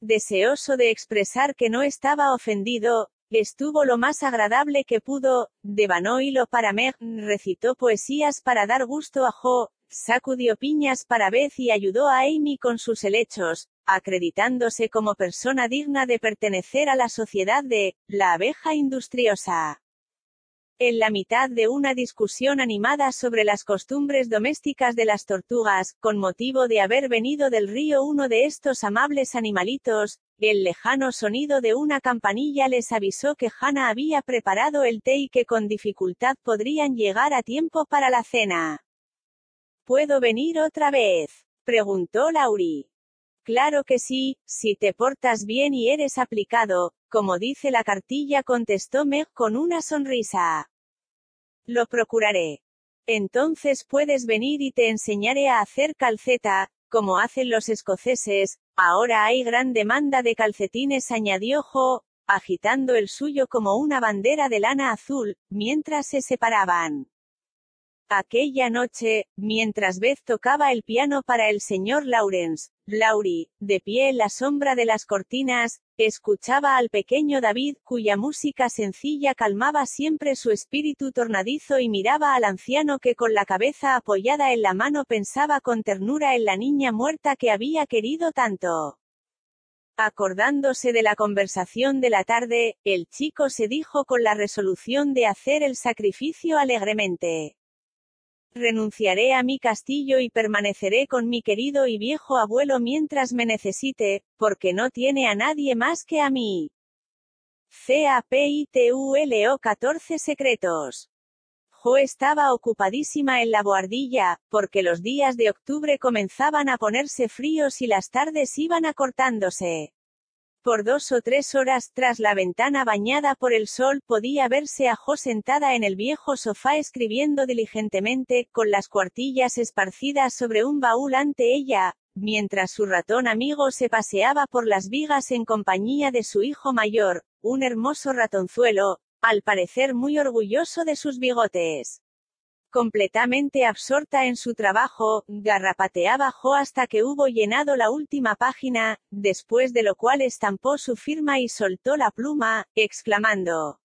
Deseoso de expresar que no estaba ofendido, Estuvo lo más agradable que pudo, devanó hilo para Meg, recitó poesías para dar gusto a Jo, sacudió piñas para Beth y ayudó a Amy con sus helechos, acreditándose como persona digna de pertenecer a la sociedad de, la abeja industriosa. En la mitad de una discusión animada sobre las costumbres domésticas de las tortugas, con motivo de haber venido del río uno de estos amables animalitos, el lejano sonido de una campanilla les avisó que Hannah había preparado el té y que con dificultad podrían llegar a tiempo para la cena. ¿Puedo venir otra vez? preguntó Laurie. Claro que sí, si te portas bien y eres aplicado, como dice la cartilla contestó Meg con una sonrisa. Lo procuraré. Entonces puedes venir y te enseñaré a hacer calceta, como hacen los escoceses, ahora hay gran demanda de calcetines añadió Jo, agitando el suyo como una bandera de lana azul, mientras se separaban. Aquella noche, mientras Beth tocaba el piano para el señor Lawrence, Laurie, de pie en la sombra de las cortinas, escuchaba al pequeño David, cuya música sencilla calmaba siempre su espíritu tornadizo y miraba al anciano que con la cabeza apoyada en la mano pensaba con ternura en la niña muerta que había querido tanto. Acordándose de la conversación de la tarde, el chico se dijo con la resolución de hacer el sacrificio alegremente. Renunciaré a mi castillo y permaneceré con mi querido y viejo abuelo mientras me necesite, porque no tiene a nadie más que a mí. CAPITULO 14 secretos. Jo estaba ocupadísima en la boardilla, porque los días de octubre comenzaban a ponerse fríos y las tardes iban acortándose. Por dos o tres horas tras la ventana bañada por el sol podía verse a Jo sentada en el viejo sofá escribiendo diligentemente, con las cuartillas esparcidas sobre un baúl ante ella, mientras su ratón amigo se paseaba por las vigas en compañía de su hijo mayor, un hermoso ratonzuelo, al parecer muy orgulloso de sus bigotes. Completamente absorta en su trabajo, garrapateaba Jo hasta que hubo llenado la última página, después de lo cual estampó su firma y soltó la pluma, exclamando.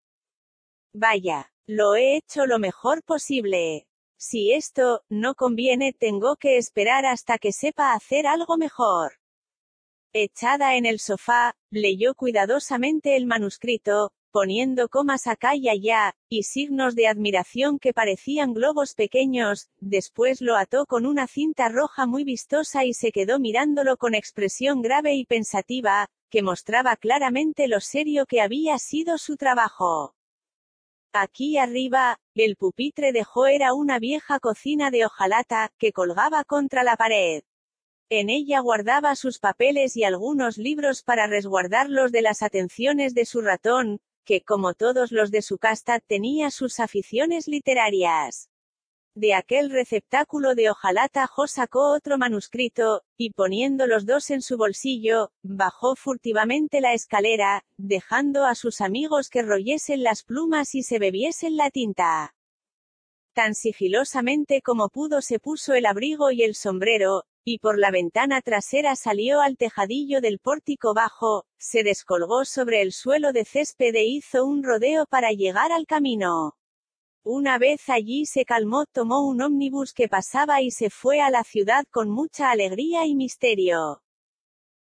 Vaya, lo he hecho lo mejor posible. Si esto, no conviene, tengo que esperar hasta que sepa hacer algo mejor. Echada en el sofá, leyó cuidadosamente el manuscrito, poniendo comas acá y allá, y signos de admiración que parecían globos pequeños, después lo ató con una cinta roja muy vistosa y se quedó mirándolo con expresión grave y pensativa, que mostraba claramente lo serio que había sido su trabajo. Aquí arriba, el pupitre de Jo era una vieja cocina de hojalata, que colgaba contra la pared. En ella guardaba sus papeles y algunos libros para resguardarlos de las atenciones de su ratón, que como todos los de su casta tenía sus aficiones literarias. De aquel receptáculo de hojalata Jo sacó otro manuscrito, y poniendo los dos en su bolsillo, bajó furtivamente la escalera, dejando a sus amigos que royesen las plumas y se bebiesen la tinta. Tan sigilosamente como pudo se puso el abrigo y el sombrero, y por la ventana trasera salió al tejadillo del pórtico bajo, se descolgó sobre el suelo de césped e hizo un rodeo para llegar al camino. Una vez allí se calmó, tomó un ómnibus que pasaba y se fue a la ciudad con mucha alegría y misterio.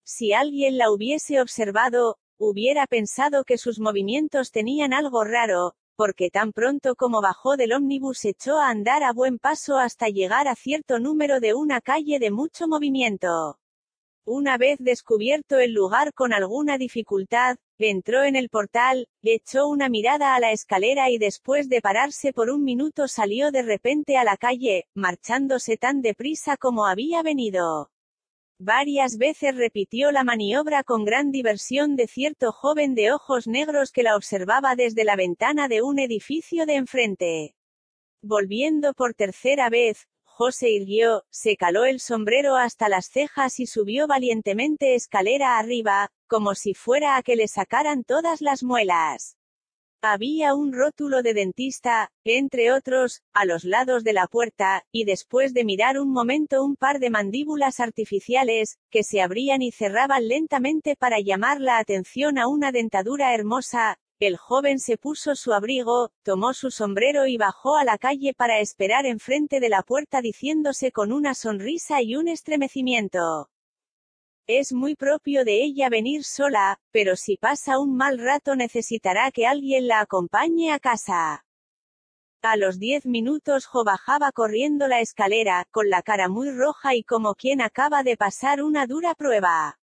Si alguien la hubiese observado, hubiera pensado que sus movimientos tenían algo raro, porque tan pronto como bajó del ómnibus echó a andar a buen paso hasta llegar a cierto número de una calle de mucho movimiento. Una vez descubierto el lugar con alguna dificultad, entró en el portal, echó una mirada a la escalera y después de pararse por un minuto salió de repente a la calle, marchándose tan deprisa como había venido. Varias veces repitió la maniobra con gran diversión de cierto joven de ojos negros que la observaba desde la ventana de un edificio de enfrente. Volviendo por tercera vez, José irguió, se caló el sombrero hasta las cejas y subió valientemente escalera arriba, como si fuera a que le sacaran todas las muelas. Había un rótulo de dentista, entre otros, a los lados de la puerta, y después de mirar un momento un par de mandíbulas artificiales, que se abrían y cerraban lentamente para llamar la atención a una dentadura hermosa, el joven se puso su abrigo, tomó su sombrero y bajó a la calle para esperar enfrente de la puerta diciéndose con una sonrisa y un estremecimiento. Es muy propio de ella venir sola, pero si pasa un mal rato necesitará que alguien la acompañe a casa. A los diez minutos Jo bajaba corriendo la escalera, con la cara muy roja y como quien acaba de pasar una dura prueba.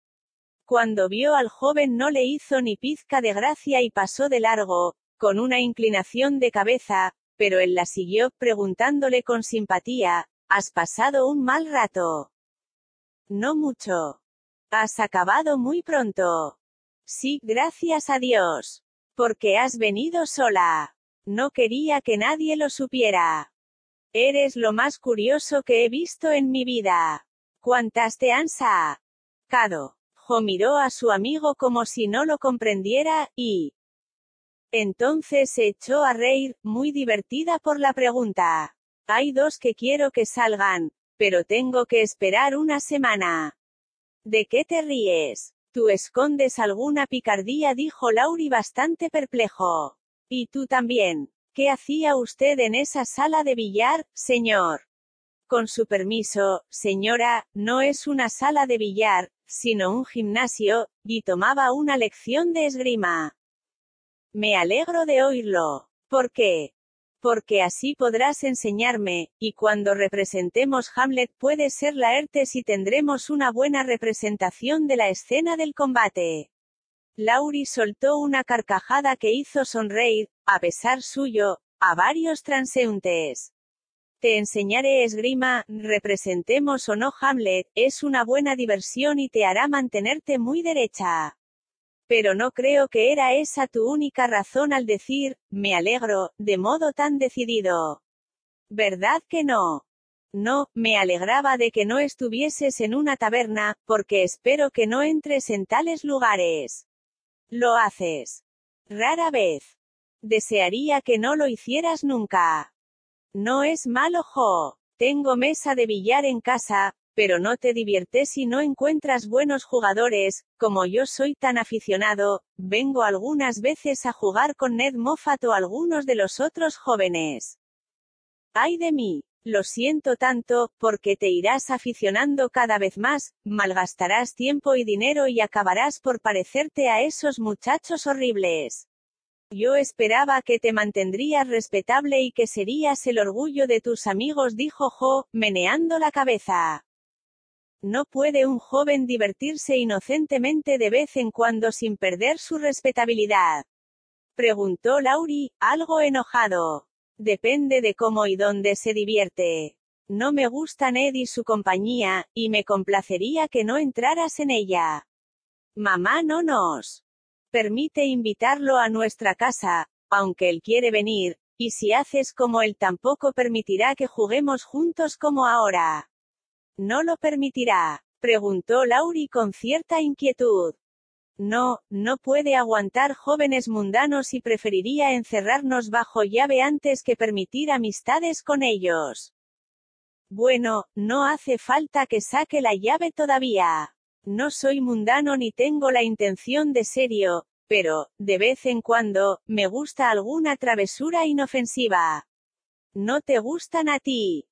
Cuando vio al joven no le hizo ni pizca de gracia y pasó de largo, con una inclinación de cabeza, pero él la siguió, preguntándole con simpatía, ¿Has pasado un mal rato? No mucho. Has acabado muy pronto. Sí, gracias a Dios. Porque has venido sola. No quería que nadie lo supiera. Eres lo más curioso que he visto en mi vida. ¿Cuántas te han sacado? Jo miró a su amigo como si no lo comprendiera, y... Entonces se echó a reír, muy divertida por la pregunta. Hay dos que quiero que salgan, pero tengo que esperar una semana. ¿De qué te ríes? Tú escondes alguna picardía, dijo Lauri bastante perplejo. Y tú también. ¿Qué hacía usted en esa sala de billar, señor? Con su permiso, señora, no es una sala de billar, sino un gimnasio, y tomaba una lección de esgrima. Me alegro de oírlo. ¿Por qué? Porque así podrás enseñarme, y cuando representemos Hamlet puede ser Laertes y tendremos una buena representación de la escena del combate. Lauri soltó una carcajada que hizo sonreír, a pesar suyo, a varios transeúntes. Te enseñaré esgrima, representemos o no Hamlet, es una buena diversión y te hará mantenerte muy derecha. Pero no creo que era esa tu única razón al decir, me alegro, de modo tan decidido. ¿Verdad que no? No, me alegraba de que no estuvieses en una taberna, porque espero que no entres en tales lugares. Lo haces. Rara vez. Desearía que no lo hicieras nunca. No es malo, Jo. Tengo mesa de billar en casa, pero no te diviertes si no encuentras buenos jugadores, como yo soy tan aficionado, vengo algunas veces a jugar con Ned Moffat o algunos de los otros jóvenes. Ay de mí. Lo siento tanto, porque te irás aficionando cada vez más, malgastarás tiempo y dinero y acabarás por parecerte a esos muchachos horribles. Yo esperaba que te mantendrías respetable y que serías el orgullo de tus amigos, dijo Jo, meneando la cabeza. ¿No puede un joven divertirse inocentemente de vez en cuando sin perder su respetabilidad? Preguntó Lauri, algo enojado. Depende de cómo y dónde se divierte. No me gusta Ned y su compañía, y me complacería que no entraras en ella. Mamá no nos permite invitarlo a nuestra casa, aunque él quiere venir, y si haces como él tampoco permitirá que juguemos juntos como ahora. ¿No lo permitirá? preguntó Lauri con cierta inquietud. No, no puede aguantar jóvenes mundanos y preferiría encerrarnos bajo llave antes que permitir amistades con ellos. Bueno, no hace falta que saque la llave todavía. No soy mundano ni tengo la intención de serio, pero, de vez en cuando, me gusta alguna travesura inofensiva. ¿No te gustan a ti?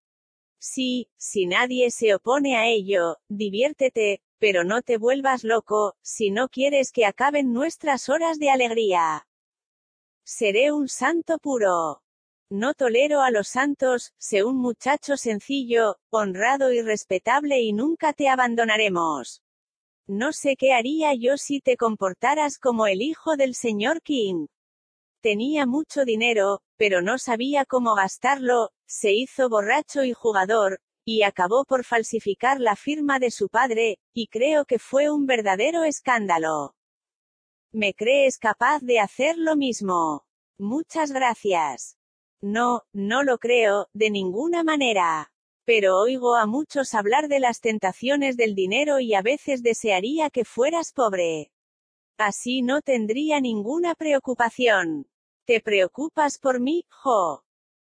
Sí, si nadie se opone a ello, diviértete, pero no te vuelvas loco, si no quieres que acaben nuestras horas de alegría. Seré un santo puro. No tolero a los santos, sé un muchacho sencillo, honrado y respetable y nunca te abandonaremos. No sé qué haría yo si te comportaras como el hijo del señor King. Tenía mucho dinero, pero no sabía cómo gastarlo, se hizo borracho y jugador, y acabó por falsificar la firma de su padre, y creo que fue un verdadero escándalo. ¿Me crees capaz de hacer lo mismo? Muchas gracias. No, no lo creo, de ninguna manera. Pero oigo a muchos hablar de las tentaciones del dinero y a veces desearía que fueras pobre. Así no tendría ninguna preocupación. ¿Te preocupas por mí, Jo?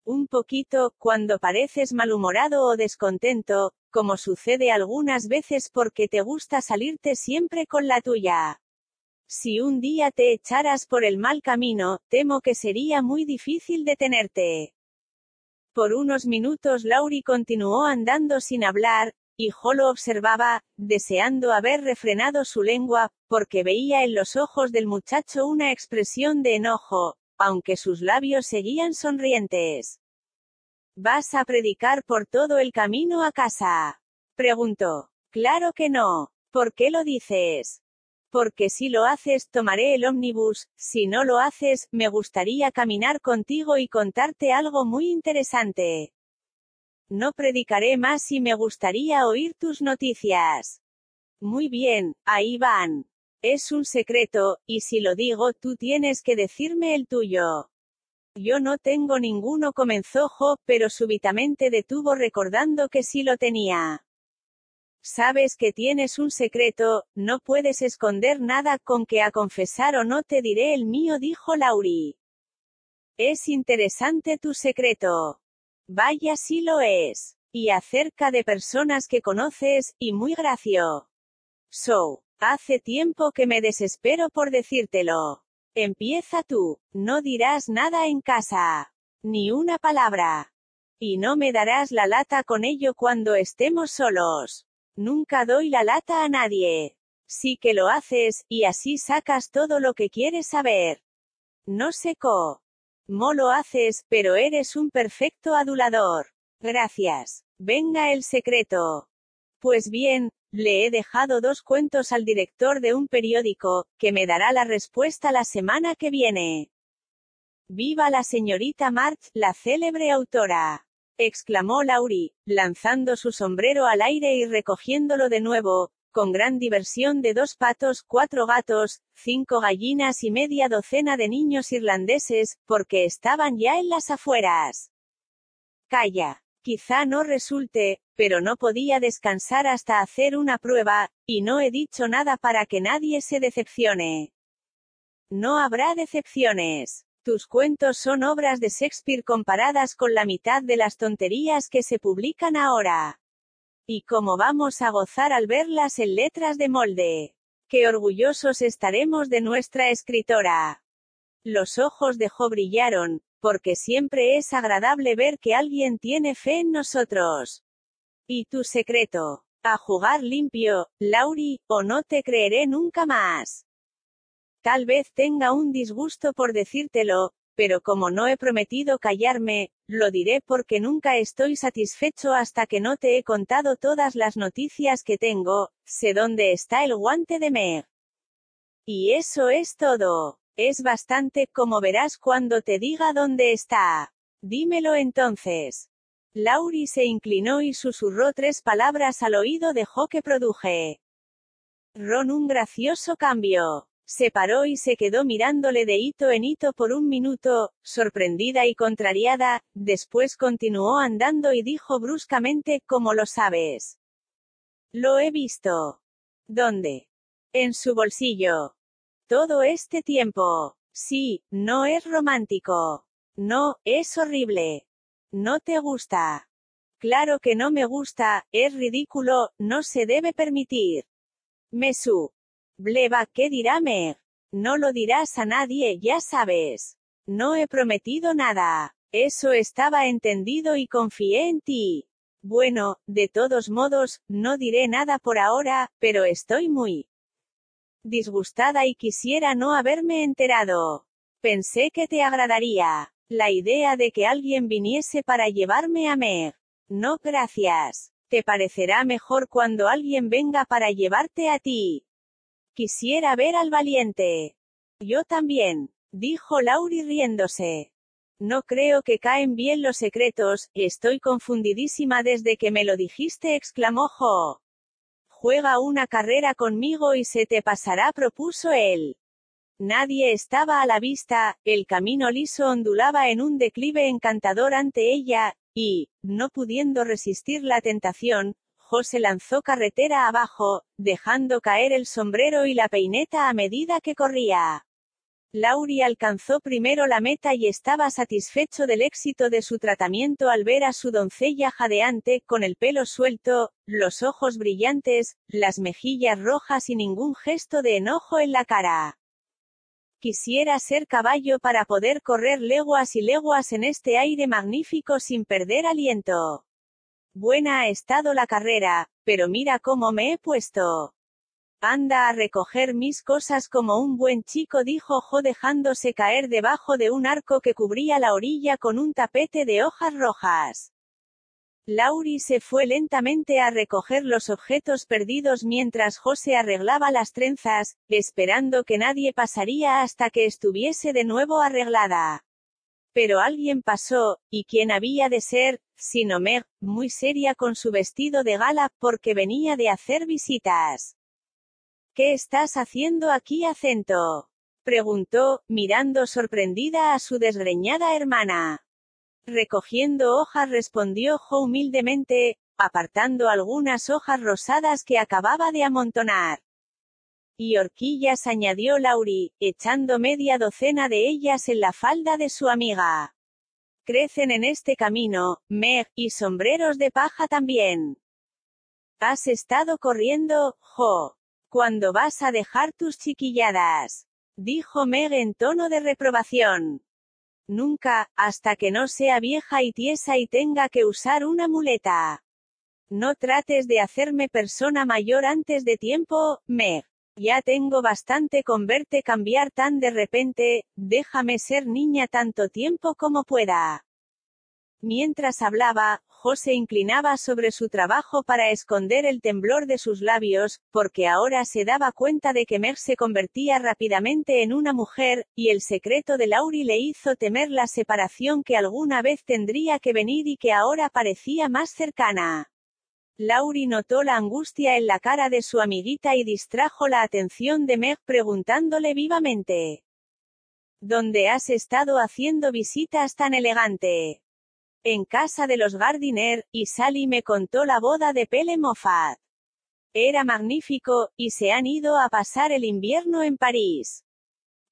Un poquito, cuando pareces malhumorado o descontento, como sucede algunas veces porque te gusta salirte siempre con la tuya. Si un día te echaras por el mal camino, temo que sería muy difícil detenerte. Por unos minutos Lauri continuó andando sin hablar, y Jo lo observaba, deseando haber refrenado su lengua, porque veía en los ojos del muchacho una expresión de enojo, aunque sus labios seguían sonrientes. ¿Vas a predicar por todo el camino a casa? preguntó. Claro que no. ¿Por qué lo dices? Porque si lo haces tomaré el ómnibus, si no lo haces, me gustaría caminar contigo y contarte algo muy interesante. No predicaré más y me gustaría oír tus noticias. Muy bien, ahí van. Es un secreto, y si lo digo tú tienes que decirme el tuyo. Yo no tengo ninguno comenzó Job, pero súbitamente detuvo recordando que sí lo tenía. Sabes que tienes un secreto, no puedes esconder nada con que a confesar o no te diré el mío, dijo Lauri. Es interesante tu secreto. Vaya si lo es. Y acerca de personas que conoces, y muy gracioso. So. Hace tiempo que me desespero por decírtelo. Empieza tú, no dirás nada en casa. Ni una palabra. Y no me darás la lata con ello cuando estemos solos. Nunca doy la lata a nadie. Sí que lo haces, y así sacas todo lo que quieres saber. No sé co. Mo lo haces, pero eres un perfecto adulador. Gracias. Venga el secreto. Pues bien, le he dejado dos cuentos al director de un periódico, que me dará la respuesta la semana que viene. ¡Viva la señorita March, la célebre autora! exclamó Lauri, lanzando su sombrero al aire y recogiéndolo de nuevo, con gran diversión de dos patos, cuatro gatos, cinco gallinas y media docena de niños irlandeses, porque estaban ya en las afueras. Calla. Quizá no resulte, pero no podía descansar hasta hacer una prueba, y no he dicho nada para que nadie se decepcione. No habrá decepciones. Tus cuentos son obras de Shakespeare comparadas con la mitad de las tonterías que se publican ahora. Y cómo vamos a gozar al verlas en letras de molde. Qué orgullosos estaremos de nuestra escritora. Los ojos de Jo brillaron, porque siempre es agradable ver que alguien tiene fe en nosotros. ¿Y tu secreto? A jugar limpio, Lauri, o no te creeré nunca más. Tal vez tenga un disgusto por decírtelo, pero como no he prometido callarme, lo diré porque nunca estoy satisfecho hasta que no te he contado todas las noticias que tengo, sé dónde está el guante de Meg. Y eso es todo. Es bastante, como verás cuando te diga dónde está. Dímelo entonces. Lauri se inclinó y susurró tres palabras al oído de Jo que produje. Ron un gracioso cambio. Se paró y se quedó mirándole de hito en hito por un minuto, sorprendida y contrariada, después continuó andando y dijo bruscamente, ¿cómo lo sabes? Lo he visto. ¿Dónde? En su bolsillo. Todo este tiempo. Sí, no es romántico. No, es horrible. No te gusta. Claro que no me gusta, es ridículo, no se debe permitir. Mesu. Bleba, ¿qué dirá Meg? No lo dirás a nadie, ya sabes. No he prometido nada. Eso estaba entendido y confié en ti. Bueno, de todos modos, no diré nada por ahora, pero estoy muy disgustada y quisiera no haberme enterado. Pensé que te agradaría. La idea de que alguien viniese para llevarme a Meg. No gracias. Te parecerá mejor cuando alguien venga para llevarte a ti. Quisiera ver al valiente. Yo también, dijo Lauri riéndose. No creo que caen bien los secretos, estoy confundidísima desde que me lo dijiste, exclamó Jo. Juega una carrera conmigo y se te pasará, propuso él. Nadie estaba a la vista, el camino liso ondulaba en un declive encantador ante ella, y, no pudiendo resistir la tentación, José lanzó carretera abajo, dejando caer el sombrero y la peineta a medida que corría. Lauri alcanzó primero la meta y estaba satisfecho del éxito de su tratamiento al ver a su doncella jadeante, con el pelo suelto, los ojos brillantes, las mejillas rojas y ningún gesto de enojo en la cara. Quisiera ser caballo para poder correr leguas y leguas en este aire magnífico sin perder aliento. Buena ha estado la carrera, pero mira cómo me he puesto. Anda a recoger mis cosas como un buen chico, dijo Jo dejándose caer debajo de un arco que cubría la orilla con un tapete de hojas rojas. Lauri se fue lentamente a recoger los objetos perdidos mientras José arreglaba las trenzas, esperando que nadie pasaría hasta que estuviese de nuevo arreglada. Pero alguien pasó, y quién había de ser, sino Meg, muy seria con su vestido de gala, porque venía de hacer visitas. ¿Qué estás haciendo aquí, acento? preguntó, mirando sorprendida a su desgreñada hermana. Recogiendo hojas respondió Jo humildemente, apartando algunas hojas rosadas que acababa de amontonar. Y horquillas añadió Lauri, echando media docena de ellas en la falda de su amiga. Crecen en este camino, Meg, y sombreros de paja también. ¿Has estado corriendo, Jo? ¿Cuándo vas a dejar tus chiquilladas? Dijo Meg en tono de reprobación. Nunca, hasta que no sea vieja y tiesa y tenga que usar una muleta. No trates de hacerme persona mayor antes de tiempo, Meg. Ya tengo bastante con verte cambiar tan de repente, déjame ser niña tanto tiempo como pueda. Mientras hablaba, José inclinaba sobre su trabajo para esconder el temblor de sus labios, porque ahora se daba cuenta de que Meg se convertía rápidamente en una mujer, y el secreto de Lauri le hizo temer la separación que alguna vez tendría que venir y que ahora parecía más cercana. Lauri notó la angustia en la cara de su amiguita y distrajo la atención de Meg preguntándole vivamente. ¿Dónde has estado haciendo visitas tan elegante? En casa de los Gardiner, y Sally me contó la boda de Pele Moffat. Era magnífico, y se han ido a pasar el invierno en París.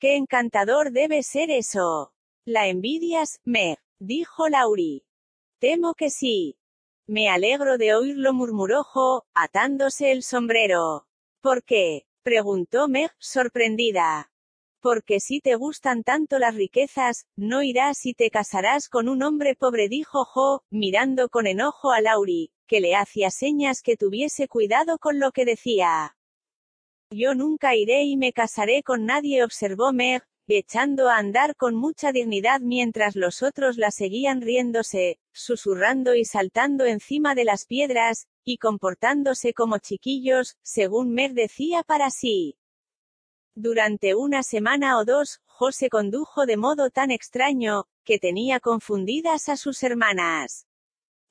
¡Qué encantador debe ser eso! ¿La envidias, Meg? dijo Lauri. Temo que sí. Me alegro de oírlo, murmuró Jo, atándose el sombrero. ¿Por qué? preguntó Meg, sorprendida. Porque si te gustan tanto las riquezas, no irás y te casarás con un hombre pobre, dijo Jo, mirando con enojo a Lauri, que le hacía señas que tuviese cuidado con lo que decía. Yo nunca iré y me casaré con nadie, observó Meg, echando a andar con mucha dignidad mientras los otros la seguían riéndose, susurrando y saltando encima de las piedras, y comportándose como chiquillos, según Meg decía para sí. Durante una semana o dos, José condujo de modo tan extraño, que tenía confundidas a sus hermanas.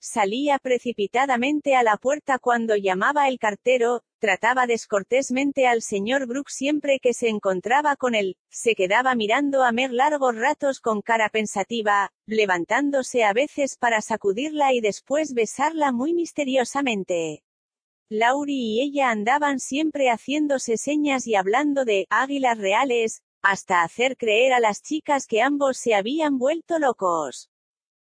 Salía precipitadamente a la puerta cuando llamaba el cartero, trataba descortésmente al señor Brooks siempre que se encontraba con él, se quedaba mirando a Mer largos ratos con cara pensativa, levantándose a veces para sacudirla y después besarla muy misteriosamente. Lauri y ella andaban siempre haciéndose señas y hablando de águilas reales, hasta hacer creer a las chicas que ambos se habían vuelto locos.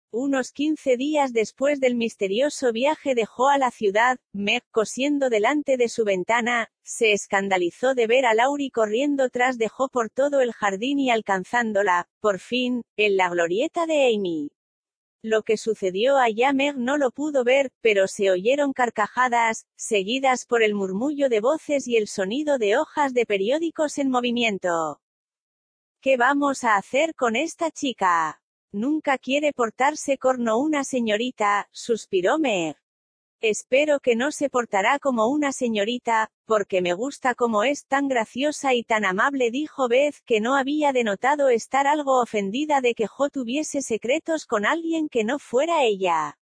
Unos quince días después del misterioso viaje de Jo a la ciudad, Meg, cosiendo delante de su ventana, se escandalizó de ver a Lauri corriendo tras de Jo por todo el jardín y alcanzándola, por fin, en la glorieta de Amy. Lo que sucedió allá Meg no lo pudo ver, pero se oyeron carcajadas, seguidas por el murmullo de voces y el sonido de hojas de periódicos en movimiento. ¿Qué vamos a hacer con esta chica? Nunca quiere portarse corno una señorita, suspiró Meg. Espero que no se portará como una señorita, porque me gusta como es tan graciosa y tan amable, dijo Beth, que no había denotado estar algo ofendida de que Jo tuviese secretos con alguien que no fuera ella.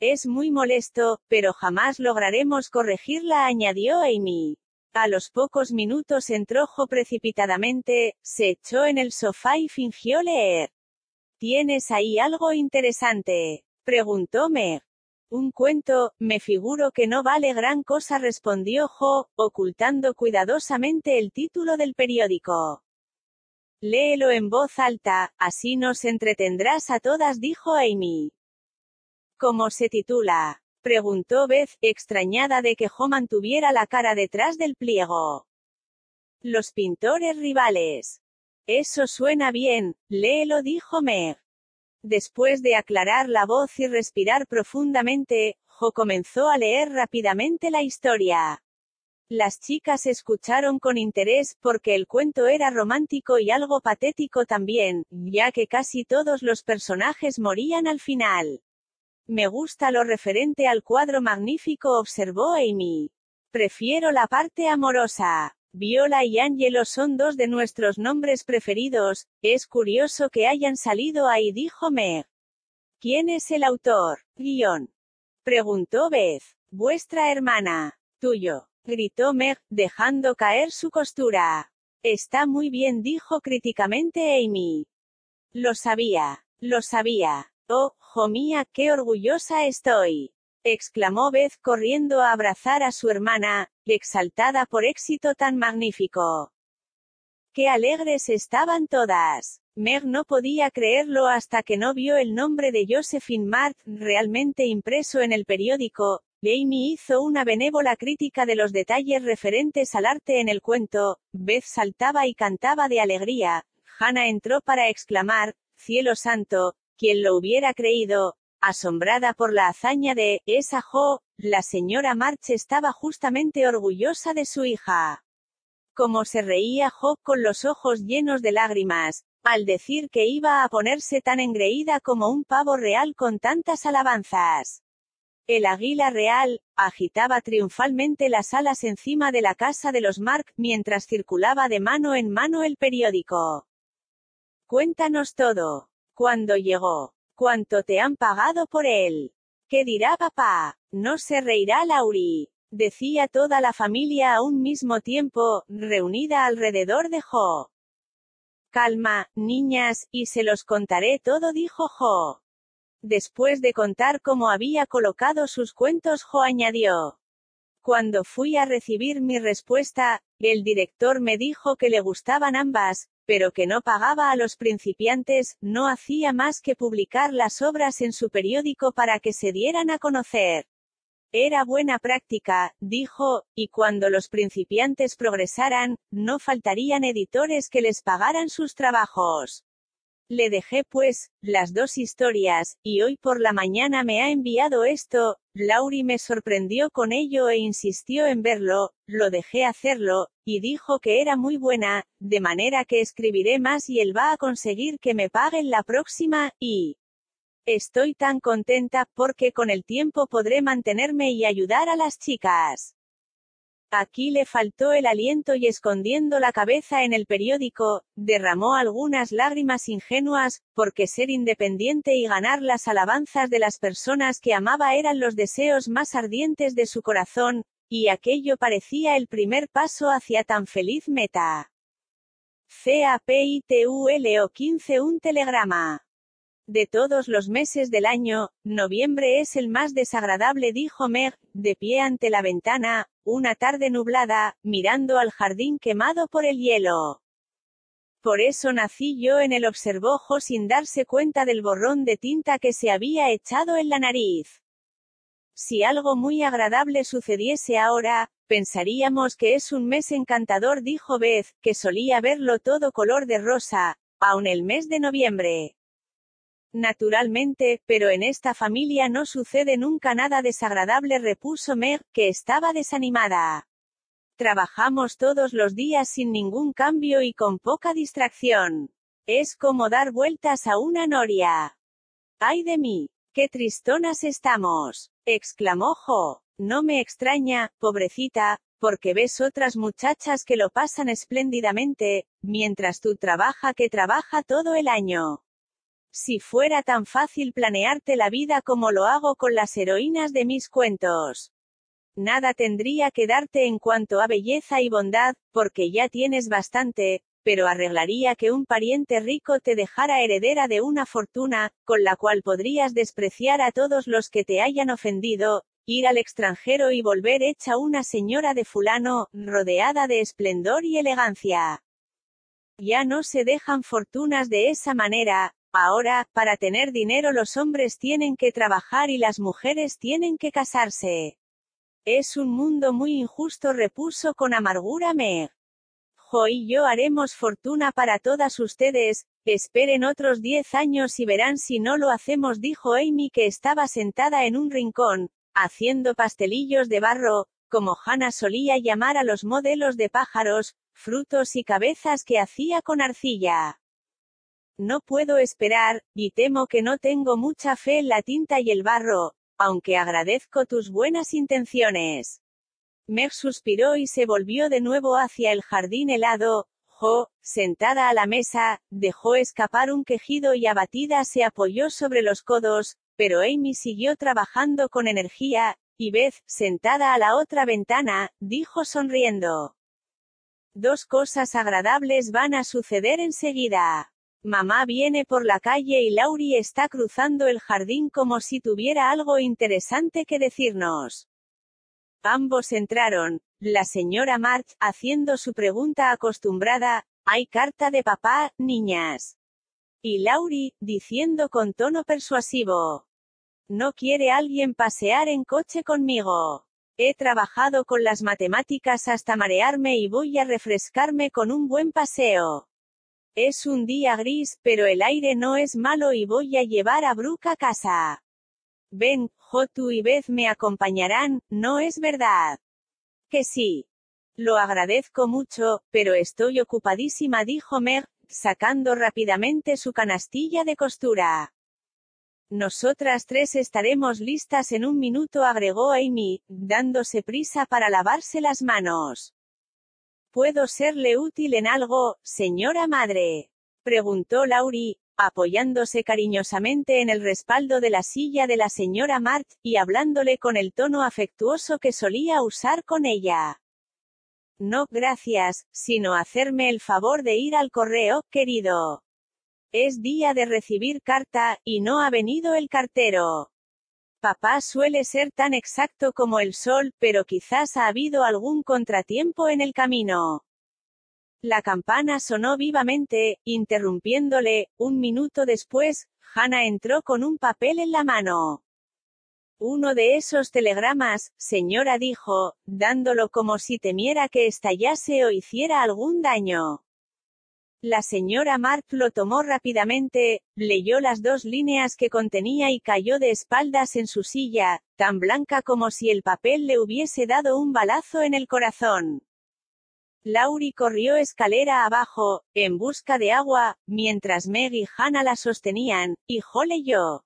Es muy molesto, pero jamás lograremos corregirla, añadió Amy. A los pocos minutos entró Jo precipitadamente, se echó en el sofá y fingió leer. ¿Tienes ahí algo interesante? preguntó Meg. Un cuento, me figuro que no vale gran cosa, respondió Jo, ocultando cuidadosamente el título del periódico. Léelo en voz alta, así nos entretendrás a todas, dijo Amy. ¿Cómo se titula? preguntó Beth, extrañada de que Jo mantuviera la cara detrás del pliego. Los pintores rivales. Eso suena bien, léelo, dijo Meg. Después de aclarar la voz y respirar profundamente, Jo comenzó a leer rápidamente la historia. Las chicas escucharon con interés, porque el cuento era romántico y algo patético también, ya que casi todos los personajes morían al final. Me gusta lo referente al cuadro magnífico, observó Amy. Prefiero la parte amorosa. Viola y Angelo son dos de nuestros nombres preferidos, es curioso que hayan salido ahí, dijo Meg. ¿Quién es el autor? Guión. Preguntó Beth. Vuestra hermana. Tuyo. Gritó Meg, dejando caer su costura. Está muy bien, dijo críticamente Amy. Lo sabía. Lo sabía. Oh, jo mía, qué orgullosa estoy exclamó Beth corriendo a abrazar a su hermana, exaltada por éxito tan magnífico. ¡Qué alegres estaban todas! Meg no podía creerlo hasta que no vio el nombre de Josephine Mart, realmente impreso en el periódico. Amy hizo una benévola crítica de los detalles referentes al arte en el cuento. Beth saltaba y cantaba de alegría. Hannah entró para exclamar, Cielo santo, quien lo hubiera creído, Asombrada por la hazaña de esa Jo, la señora March estaba justamente orgullosa de su hija. Como se reía Jo con los ojos llenos de lágrimas, al decir que iba a ponerse tan engreída como un pavo real con tantas alabanzas. El águila real, agitaba triunfalmente las alas encima de la casa de los Mark, mientras circulaba de mano en mano el periódico. Cuéntanos todo. Cuando llegó, ¿Cuánto te han pagado por él? ¿Qué dirá papá? No se reirá Lauri. Decía toda la familia a un mismo tiempo, reunida alrededor de Jo. Calma, niñas, y se los contaré todo, dijo Jo. Después de contar cómo había colocado sus cuentos, Jo añadió. Cuando fui a recibir mi respuesta, El director me dijo que le gustaban ambas, pero que no pagaba a los principiantes, no hacía más que publicar las obras en su periódico para que se dieran a conocer. Era buena práctica, dijo, y cuando los principiantes progresaran, no faltarían editores que les pagaran sus trabajos. Le dejé pues, las dos historias, y hoy por la mañana me ha enviado esto, Lauri me sorprendió con ello e insistió en verlo, lo dejé hacerlo, y dijo que era muy buena, de manera que escribiré más y él va a conseguir que me paguen la próxima, y... Estoy tan contenta, porque con el tiempo podré mantenerme y ayudar a las chicas. Aquí le faltó el aliento y escondiendo la cabeza en el periódico, derramó algunas lágrimas ingenuas, porque ser independiente y ganar las alabanzas de las personas que amaba eran los deseos más ardientes de su corazón, y aquello parecía el primer paso hacia tan feliz meta. CAPITULO 15 Un telegrama. De todos los meses del año, noviembre es el más desagradable, dijo Meg, de pie ante la ventana, una tarde nublada, mirando al jardín quemado por el hielo. Por eso nací yo en el observó sin darse cuenta del borrón de tinta que se había echado en la nariz. Si algo muy agradable sucediese ahora, pensaríamos que es un mes encantador, dijo Beth, que solía verlo todo color de rosa, aun el mes de noviembre. Naturalmente, pero en esta familia no sucede nunca nada desagradable, repuso Meg, que estaba desanimada. Trabajamos todos los días sin ningún cambio y con poca distracción. Es como dar vueltas a una noria. ¡Ay de mí! ¡Qué tristonas estamos! exclamó Jo. No me extraña, pobrecita, porque ves otras muchachas que lo pasan espléndidamente, mientras tú trabaja que trabaja todo el año. Si fuera tan fácil planearte la vida como lo hago con las heroínas de mis cuentos. Nada tendría que darte en cuanto a belleza y bondad, porque ya tienes bastante, pero arreglaría que un pariente rico te dejara heredera de una fortuna, con la cual podrías despreciar a todos los que te hayan ofendido, ir al extranjero y volver hecha una señora de fulano, rodeada de esplendor y elegancia. Ya no se dejan fortunas de esa manera, Ahora, para tener dinero los hombres tienen que trabajar y las mujeres tienen que casarse. Es un mundo muy injusto, repuso con amargura Meg. Jo y yo haremos fortuna para todas ustedes, esperen otros diez años y verán si no lo hacemos, dijo Amy que estaba sentada en un rincón, haciendo pastelillos de barro, como Hannah solía llamar a los modelos de pájaros, frutos y cabezas que hacía con arcilla. No puedo esperar, y temo que no tengo mucha fe en la tinta y el barro, aunque agradezco tus buenas intenciones. Meg suspiró y se volvió de nuevo hacia el jardín helado. Jo, sentada a la mesa, dejó escapar un quejido y abatida se apoyó sobre los codos, pero Amy siguió trabajando con energía, y Beth, sentada a la otra ventana, dijo sonriendo. Dos cosas agradables van a suceder enseguida. Mamá viene por la calle y Lauri está cruzando el jardín como si tuviera algo interesante que decirnos. Ambos entraron, la señora March, haciendo su pregunta acostumbrada, ¿hay carta de papá, niñas? Y Lauri, diciendo con tono persuasivo. ¿No quiere alguien pasear en coche conmigo? He trabajado con las matemáticas hasta marearme y voy a refrescarme con un buen paseo. Es un día gris, pero el aire no es malo y voy a llevar a Brooke a casa. Ven, Jotu y Beth me acompañarán, ¿no es verdad? Que sí. Lo agradezco mucho, pero estoy ocupadísima, dijo Meg, sacando rápidamente su canastilla de costura. Nosotras tres estaremos listas en un minuto, agregó Amy, dándose prisa para lavarse las manos. ¿Puedo serle útil en algo, señora madre? preguntó Laurie, apoyándose cariñosamente en el respaldo de la silla de la señora March, y hablándole con el tono afectuoso que solía usar con ella. No, gracias, sino hacerme el favor de ir al correo, querido. Es día de recibir carta, y no ha venido el cartero. Papá suele ser tan exacto como el sol, pero quizás ha habido algún contratiempo en el camino. La campana sonó vivamente, interrumpiéndole, un minuto después, Hannah entró con un papel en la mano. Uno de esos telegramas, señora dijo, dándolo como si temiera que estallase o hiciera algún daño. La señora Mark lo tomó rápidamente, leyó las dos líneas que contenía y cayó de espaldas en su silla, tan blanca como si el papel le hubiese dado un balazo en el corazón. Laurie corrió escalera abajo, en busca de agua, mientras Meg y Hannah la sostenían, y Jo leyó.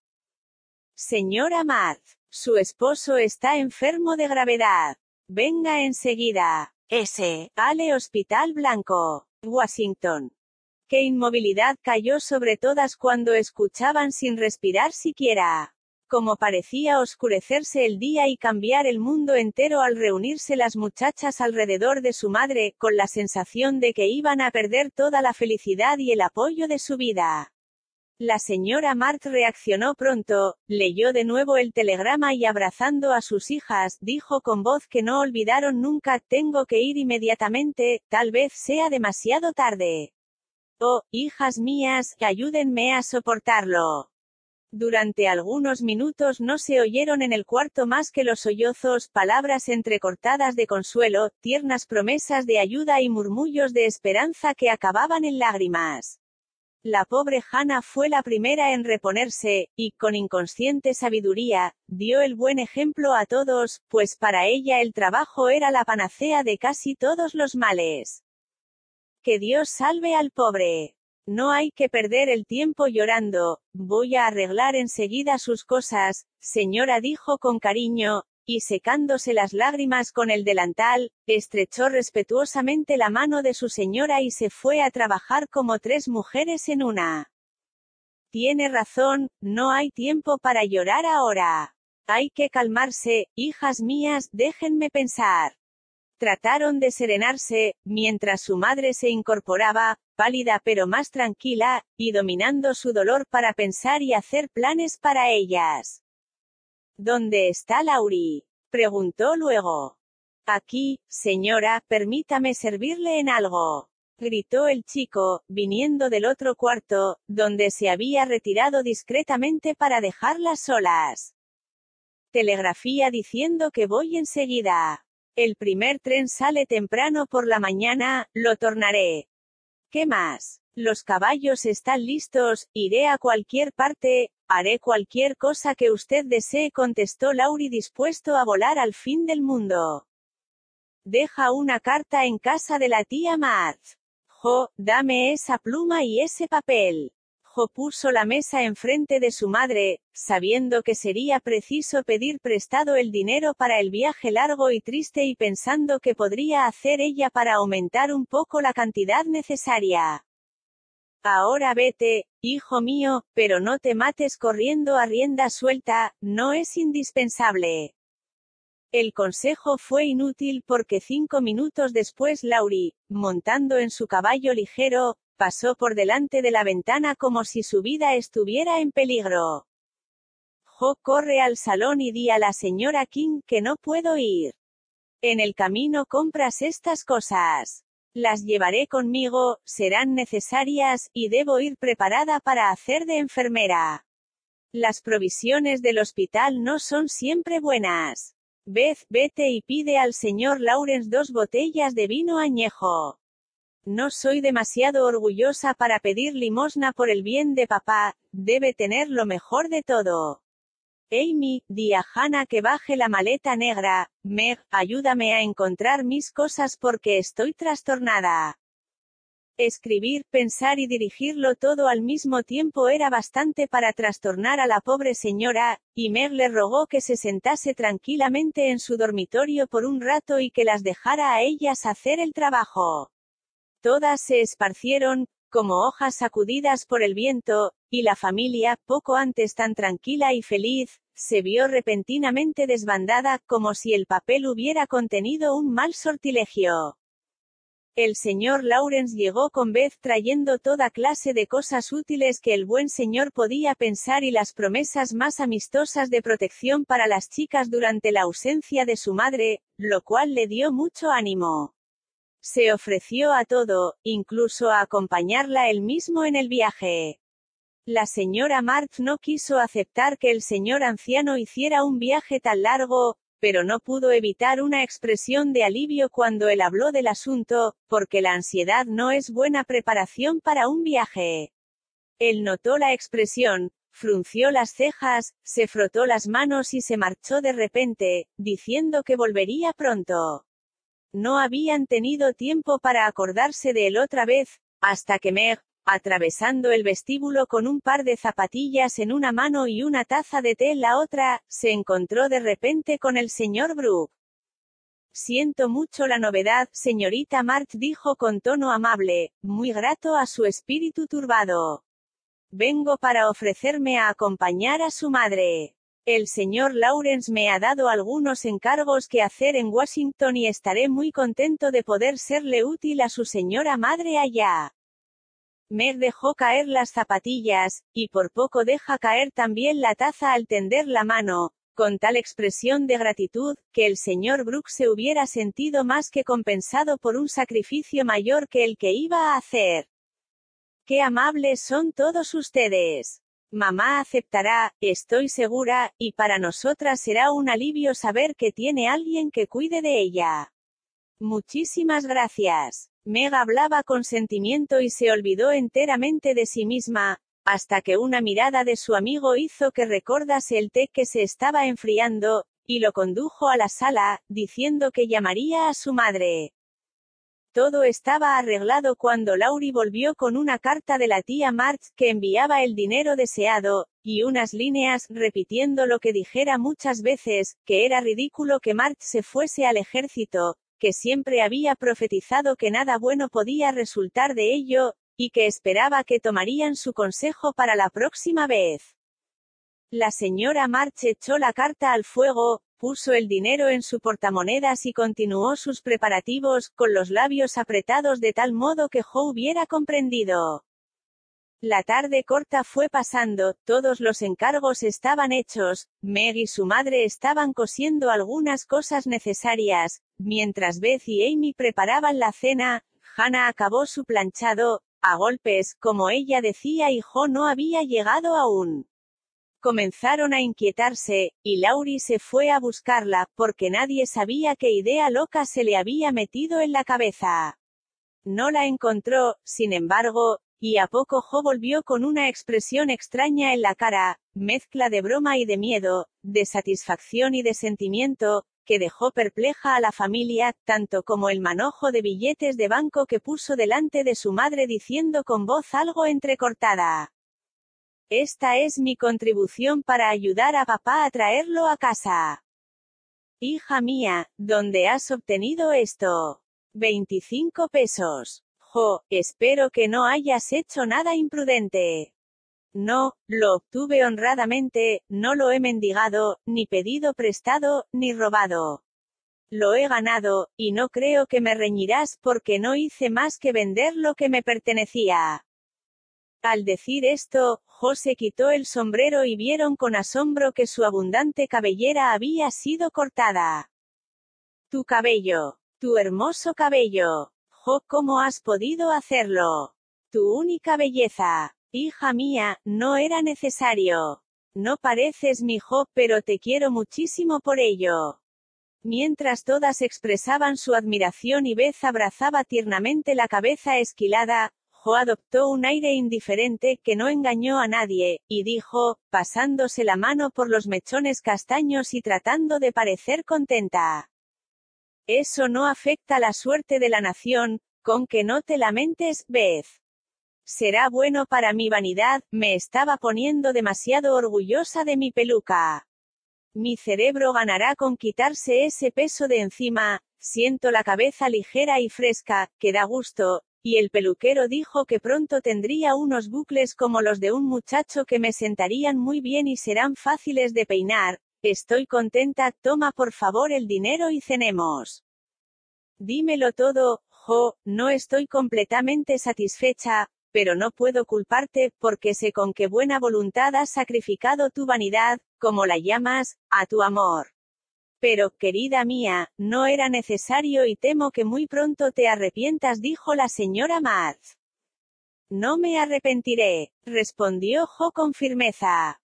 Señora Matt, su esposo está enfermo de gravedad. Venga enseguida. S. Ale Hospital Blanco, Washington. Qué inmovilidad cayó sobre todas cuando escuchaban sin respirar siquiera como parecía oscurecerse el día y cambiar el mundo entero al reunirse las muchachas alrededor de su madre, con la sensación de que iban a perder toda la felicidad y el apoyo de su vida. La señora Mart reaccionó pronto, leyó de nuevo el telegrama y abrazando a sus hijas, dijo con voz que no olvidaron nunca, tengo que ir inmediatamente, tal vez sea demasiado tarde. Oh, hijas mías, ayúdenme a soportarlo. Durante algunos minutos no se oyeron en el cuarto más que los sollozos, palabras entrecortadas de consuelo, tiernas promesas de ayuda y murmullos de esperanza que acababan en lágrimas. La pobre Hannah fue la primera en reponerse, y, con inconsciente sabiduría, dio el buen ejemplo a todos, pues para ella el trabajo era la panacea de casi todos los males. Que Dios salve al pobre. No hay que perder el tiempo llorando, voy a arreglar enseguida sus cosas, señora dijo con cariño, y secándose las lágrimas con el delantal, estrechó respetuosamente la mano de su señora y se fue a trabajar como tres mujeres en una. Tiene razón, no hay tiempo para llorar ahora. Hay que calmarse, hijas mías, déjenme pensar. Trataron de serenarse, mientras su madre se incorporaba, pálida pero más tranquila, y dominando su dolor para pensar y hacer planes para ellas. ¿Dónde está Lauri? preguntó luego. Aquí, señora, permítame servirle en algo. gritó el chico, viniendo del otro cuarto, donde se había retirado discretamente para dejarlas solas. Telegrafía diciendo que voy enseguida. El primer tren sale temprano por la mañana, lo tornaré. ¿Qué más? Los caballos están listos, iré a cualquier parte, haré cualquier cosa que usted desee, contestó Lauri dispuesto a volar al fin del mundo. Deja una carta en casa de la tía Marth. Jo, dame esa pluma y ese papel puso la mesa enfrente de su madre, sabiendo que sería preciso pedir prestado el dinero para el viaje largo y triste y pensando que podría hacer ella para aumentar un poco la cantidad necesaria. Ahora vete, hijo mío, pero no te mates corriendo a rienda suelta, no es indispensable. El consejo fue inútil porque cinco minutos después Laurie, montando en su caballo ligero, pasó por delante de la ventana como si su vida estuviera en peligro. Jo corre al salón y di a la señora King que no puedo ir. En el camino compras estas cosas. Las llevaré conmigo, serán necesarias, y debo ir preparada para hacer de enfermera. Las provisiones del hospital no son siempre buenas. Beth, vete y pide al señor Lawrence dos botellas de vino añejo. No soy demasiado orgullosa para pedir limosna por el bien de papá, debe tener lo mejor de todo. Amy, di a Hannah que baje la maleta negra, Meg, ayúdame a encontrar mis cosas porque estoy trastornada. Escribir, pensar y dirigirlo todo al mismo tiempo era bastante para trastornar a la pobre señora, y Meg le rogó que se sentase tranquilamente en su dormitorio por un rato y que las dejara a ellas hacer el trabajo. Todas se esparcieron, como hojas sacudidas por el viento, y la familia, poco antes tan tranquila y feliz, se vio repentinamente desbandada, como si el papel hubiera contenido un mal sortilegio. El señor Lawrence llegó con Beth trayendo toda clase de cosas útiles que el buen señor podía pensar y las promesas más amistosas de protección para las chicas durante la ausencia de su madre, lo cual le dio mucho ánimo. Se ofreció a todo, incluso a acompañarla él mismo en el viaje. La señora March no quiso aceptar que el señor anciano hiciera un viaje tan largo, pero no pudo evitar una expresión de alivio cuando él habló del asunto, porque la ansiedad no es buena preparación para un viaje. Él notó la expresión, frunció las cejas, se frotó las manos y se marchó de repente, diciendo que volvería pronto. No habían tenido tiempo para acordarse de él otra vez, hasta que Meg, atravesando el vestíbulo con un par de zapatillas en una mano y una taza de té en la otra, se encontró de repente con el señor Brooke. Siento mucho la novedad, señorita March dijo con tono amable, muy grato a su espíritu turbado. Vengo para ofrecerme a acompañar a su madre. El señor Lawrence me ha dado algunos encargos que hacer en Washington y estaré muy contento de poder serle útil a su señora madre allá. Meg dejó caer las zapatillas, y por poco deja caer también la taza al tender la mano, con tal expresión de gratitud, que el señor Brooks se hubiera sentido más que compensado por un sacrificio mayor que el que iba a hacer. Qué amables son todos ustedes. Mamá aceptará, estoy segura, y para nosotras será un alivio saber que tiene alguien que cuide de ella. Muchísimas gracias. Meg hablaba con sentimiento y se olvidó enteramente de sí misma, hasta que una mirada de su amigo hizo que recordase el té que se estaba enfriando, y lo condujo a la sala, diciendo que llamaría a su madre. Todo estaba arreglado cuando Laurie volvió con una carta de la tía March que enviaba el dinero deseado, y unas líneas, repitiendo lo que dijera muchas veces, que era ridículo que March se fuese al ejército, que siempre había profetizado que nada bueno podía resultar de ello, y que esperaba que tomarían su consejo para la próxima vez. La señora March echó la carta al fuego, puso el dinero en su portamonedas y continuó sus preparativos, con los labios apretados de tal modo que Jo hubiera comprendido. La tarde corta fue pasando, todos los encargos estaban hechos, Meg y su madre estaban cosiendo algunas cosas necesarias, mientras Beth y Amy preparaban la cena, Hannah acabó su planchado, a golpes, como ella decía y Jo no había llegado aún. Comenzaron a inquietarse, y Laurie se fue a buscarla, porque nadie sabía qué idea loca se le había metido en la cabeza. No la encontró, sin embargo, y a poco Jo volvió con una expresión extraña en la cara, mezcla de broma y de miedo, de satisfacción y de sentimiento, que dejó perpleja a la familia, tanto como el manojo de billetes de banco que puso delante de su madre diciendo con voz algo entrecortada. Esta es mi contribución para ayudar a papá a traerlo a casa. Hija mía, ¿dónde has obtenido esto? 25 pesos espero que no hayas hecho nada imprudente. No, lo obtuve honradamente, no lo he mendigado, ni pedido prestado, ni robado. Lo he ganado, y no creo que me reñirás porque no hice más que vender lo que me pertenecía. Al decir esto, José quitó el sombrero y vieron con asombro que su abundante cabellera había sido cortada. Tu cabello. Tu hermoso cabello. ¿cómo has podido hacerlo? Tu única belleza. Hija mía, no era necesario. No pareces mi Jo, pero te quiero muchísimo por ello. Mientras todas expresaban su admiración y Beth abrazaba tiernamente la cabeza esquilada, Adoptó un aire indiferente que no engañó a nadie, y dijo, pasándose la mano por los mechones castaños y tratando de parecer contenta. Eso no afecta la suerte de la nación, con que no te lamentes, Beth. Será bueno para mi vanidad, me estaba poniendo demasiado orgullosa de mi peluca. Mi cerebro ganará con quitarse ese peso de encima, siento la cabeza ligera y fresca, que da gusto, y el peluquero dijo que pronto tendría unos bucles como los de un muchacho que me sentarían muy bien y serán fáciles de peinar, Estoy contenta, toma por favor el dinero y cenemos. Dímelo todo, Jo, no estoy completamente satisfecha, pero no puedo culparte, porque sé con qué buena voluntad has sacrificado tu vanidad, como la llamas, a tu amor. Pero, querida mía, no era necesario y temo que muy pronto te arrepientas, dijo la señora Marz. No me arrepentiré, respondió Jo con firmeza.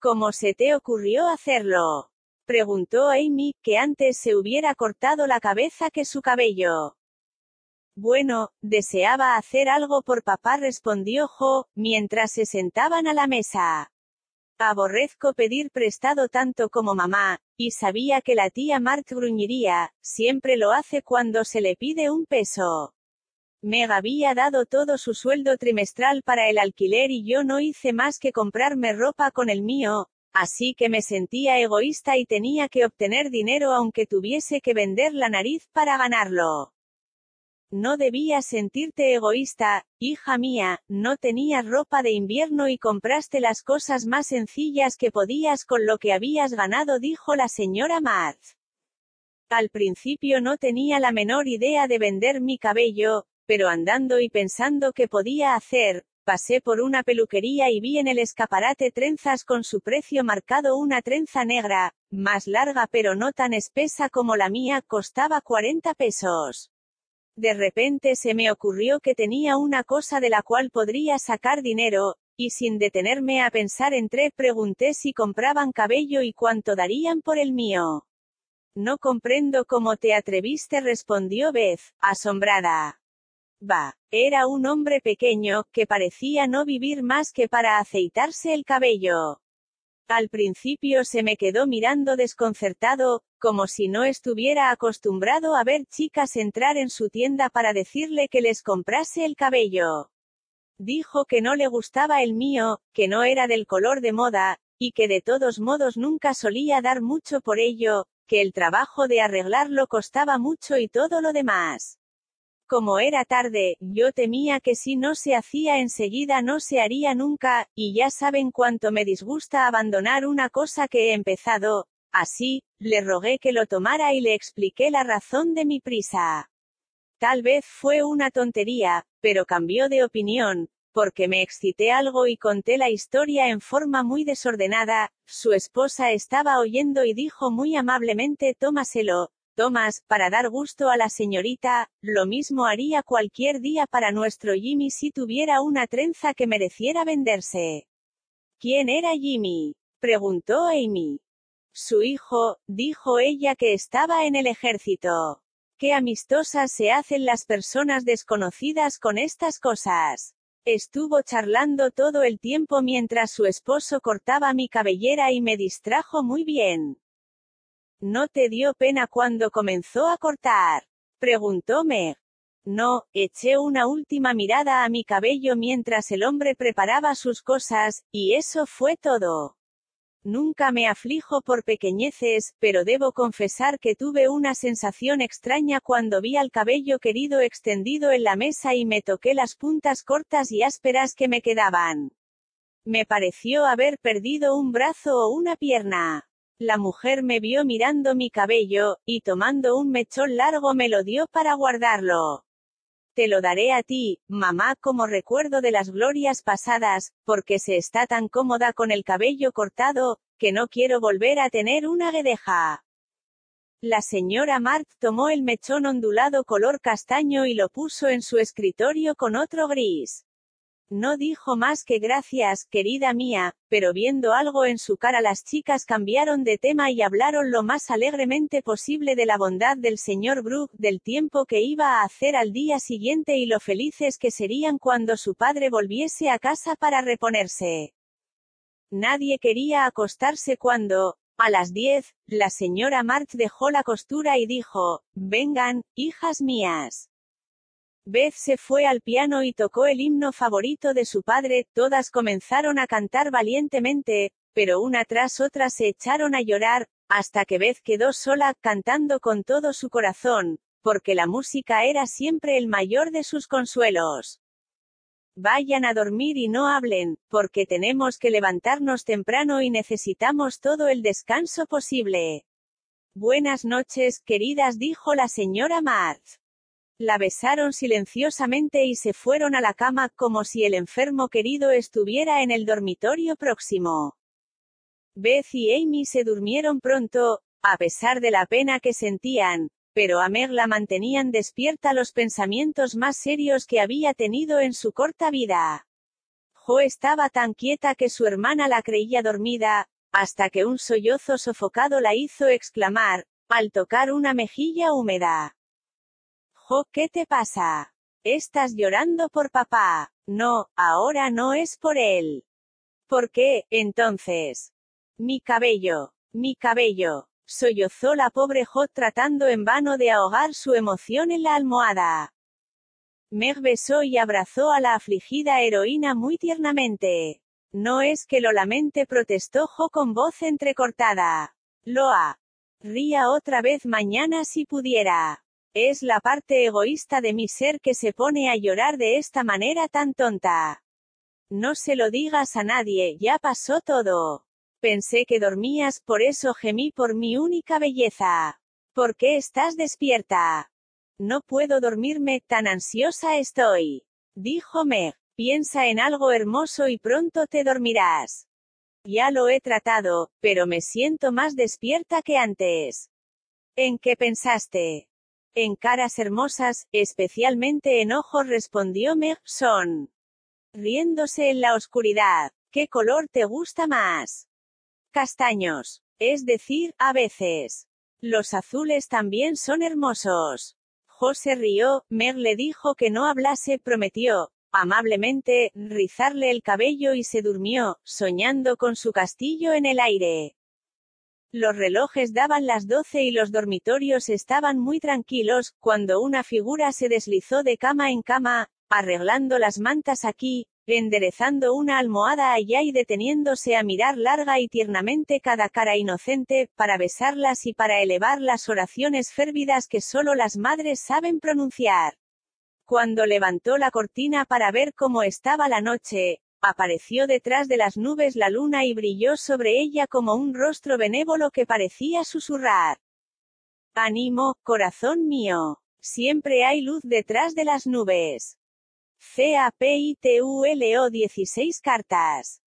¿Cómo se te ocurrió hacerlo? preguntó Amy, que antes se hubiera cortado la cabeza que su cabello. Bueno, deseaba hacer algo por papá, respondió Jo, mientras se sentaban a la mesa. Aborrezco pedir prestado tanto como mamá, y sabía que la tía Mart gruñiría, siempre lo hace cuando se le pide un peso. Meg había dado todo su sueldo trimestral para el alquiler y yo no hice más que comprarme ropa con el mío, así que me sentía egoísta y tenía que obtener dinero aunque tuviese que vender la nariz para ganarlo. No debías sentirte egoísta, hija mía, no tenías ropa de invierno y compraste las cosas más sencillas que podías con lo que habías ganado, dijo la señora Marz. Al principio no tenía la menor idea de vender mi cabello, pero andando y pensando qué podía hacer, pasé por una peluquería y vi en el escaparate trenzas con su precio marcado una trenza negra, más larga pero no tan espesa como la mía, costaba 40 pesos. De repente se me ocurrió que tenía una cosa de la cual podría sacar dinero, y sin detenerme a pensar entré, pregunté si compraban cabello y cuánto darían por el mío. No comprendo cómo te atreviste, respondió Beth, asombrada. Va, era un hombre pequeño, que parecía no vivir más que para aceitarse el cabello. Al principio se me quedó mirando desconcertado, como si no estuviera acostumbrado a ver chicas entrar en su tienda para decirle que les comprase el cabello. Dijo que no le gustaba el mío, que no era del color de moda, y que de todos modos nunca solía dar mucho por ello, que el trabajo de arreglarlo costaba mucho y todo lo demás. Como era tarde, yo temía que si no se hacía enseguida no se haría nunca, y ya saben cuánto me disgusta abandonar una cosa que he empezado, así, le rogué que lo tomara y le expliqué la razón de mi prisa. Tal vez fue una tontería, pero cambió de opinión, porque me excité algo y conté la historia en forma muy desordenada, su esposa estaba oyendo y dijo muy amablemente tómaselo, Tomás, para dar gusto a la señorita, lo mismo haría cualquier día para nuestro Jimmy si tuviera una trenza que mereciera venderse. ¿Quién era Jimmy? preguntó Amy. Su hijo, dijo ella que estaba en el ejército. Qué amistosas se hacen las personas desconocidas con estas cosas. Estuvo charlando todo el tiempo mientras su esposo cortaba mi cabellera y me distrajo muy bien. ¿No te dio pena cuando comenzó a cortar? Preguntó Meg. No, eché una última mirada a mi cabello mientras el hombre preparaba sus cosas, y eso fue todo. Nunca me aflijo por pequeñeces, pero debo confesar que tuve una sensación extraña cuando vi al cabello querido extendido en la mesa y me toqué las puntas cortas y ásperas que me quedaban. Me pareció haber perdido un brazo o una pierna. La mujer me vio mirando mi cabello, y tomando un mechón largo me lo dio para guardarlo. Te lo daré a ti, mamá, como recuerdo de las glorias pasadas, porque se está tan cómoda con el cabello cortado, que no quiero volver a tener una guedeja. La señora Mart tomó el mechón ondulado color castaño y lo puso en su escritorio con otro gris. No dijo más que gracias, querida mía, pero viendo algo en su cara las chicas cambiaron de tema y hablaron lo más alegremente posible de la bondad del señor Brooke, del tiempo que iba a hacer al día siguiente y lo felices que serían cuando su padre volviese a casa para reponerse. Nadie quería acostarse cuando, a las diez, la señora March dejó la costura y dijo, vengan, hijas mías. Beth se fue al piano y tocó el himno favorito de su padre, todas comenzaron a cantar valientemente, pero una tras otra se echaron a llorar, hasta que Beth quedó sola, cantando con todo su corazón, porque la música era siempre el mayor de sus consuelos. Vayan a dormir y no hablen, porque tenemos que levantarnos temprano y necesitamos todo el descanso posible. Buenas noches, queridas, dijo la señora Marth. La besaron silenciosamente y se fueron a la cama como si el enfermo querido estuviera en el dormitorio próximo. Beth y Amy se durmieron pronto, a pesar de la pena que sentían, pero a Meg la mantenían despierta los pensamientos más serios que había tenido en su corta vida. Jo estaba tan quieta que su hermana la creía dormida, hasta que un sollozo sofocado la hizo exclamar, al tocar una mejilla húmeda. Jo, ¿qué te pasa? Estás llorando por papá. No, ahora no es por él. ¿Por qué, entonces? Mi cabello, mi cabello. Sollozó la pobre Jo tratando en vano de ahogar su emoción en la almohada. Meg besó y abrazó a la afligida heroína muy tiernamente. No es que lo lamente, protestó Jo con voz entrecortada. Loa. Ría otra vez mañana si pudiera. Es la parte egoísta de mi ser que se pone a llorar de esta manera tan tonta. No se lo digas a nadie, ya pasó todo. Pensé que dormías, por eso gemí por mi única belleza. ¿Por qué estás despierta? No puedo dormirme, tan ansiosa estoy. Dijo Meg. Piensa en algo hermoso y pronto te dormirás. Ya lo he tratado, pero me siento más despierta que antes. ¿En qué pensaste? En caras hermosas, especialmente en ojos respondió Meg, son. Riéndose en la oscuridad. ¿Qué color te gusta más? Castaños. Es decir, a veces. Los azules también son hermosos. José rió, Meg le dijo que no hablase, prometió, amablemente, rizarle el cabello y se durmió, soñando con su castillo en el aire. Los relojes daban las doce y los dormitorios estaban muy tranquilos, cuando una figura se deslizó de cama en cama, arreglando las mantas aquí, enderezando una almohada allá y deteniéndose a mirar larga y tiernamente cada cara inocente, para besarlas y para elevar las oraciones férvidas que solo las madres saben pronunciar. Cuando levantó la cortina para ver cómo estaba la noche, Apareció detrás de las nubes la luna y brilló sobre ella como un rostro benévolo que parecía susurrar. Ánimo, corazón mío. Siempre hay luz detrás de las nubes. C-A-P-I-T-U-L-O 16 cartas.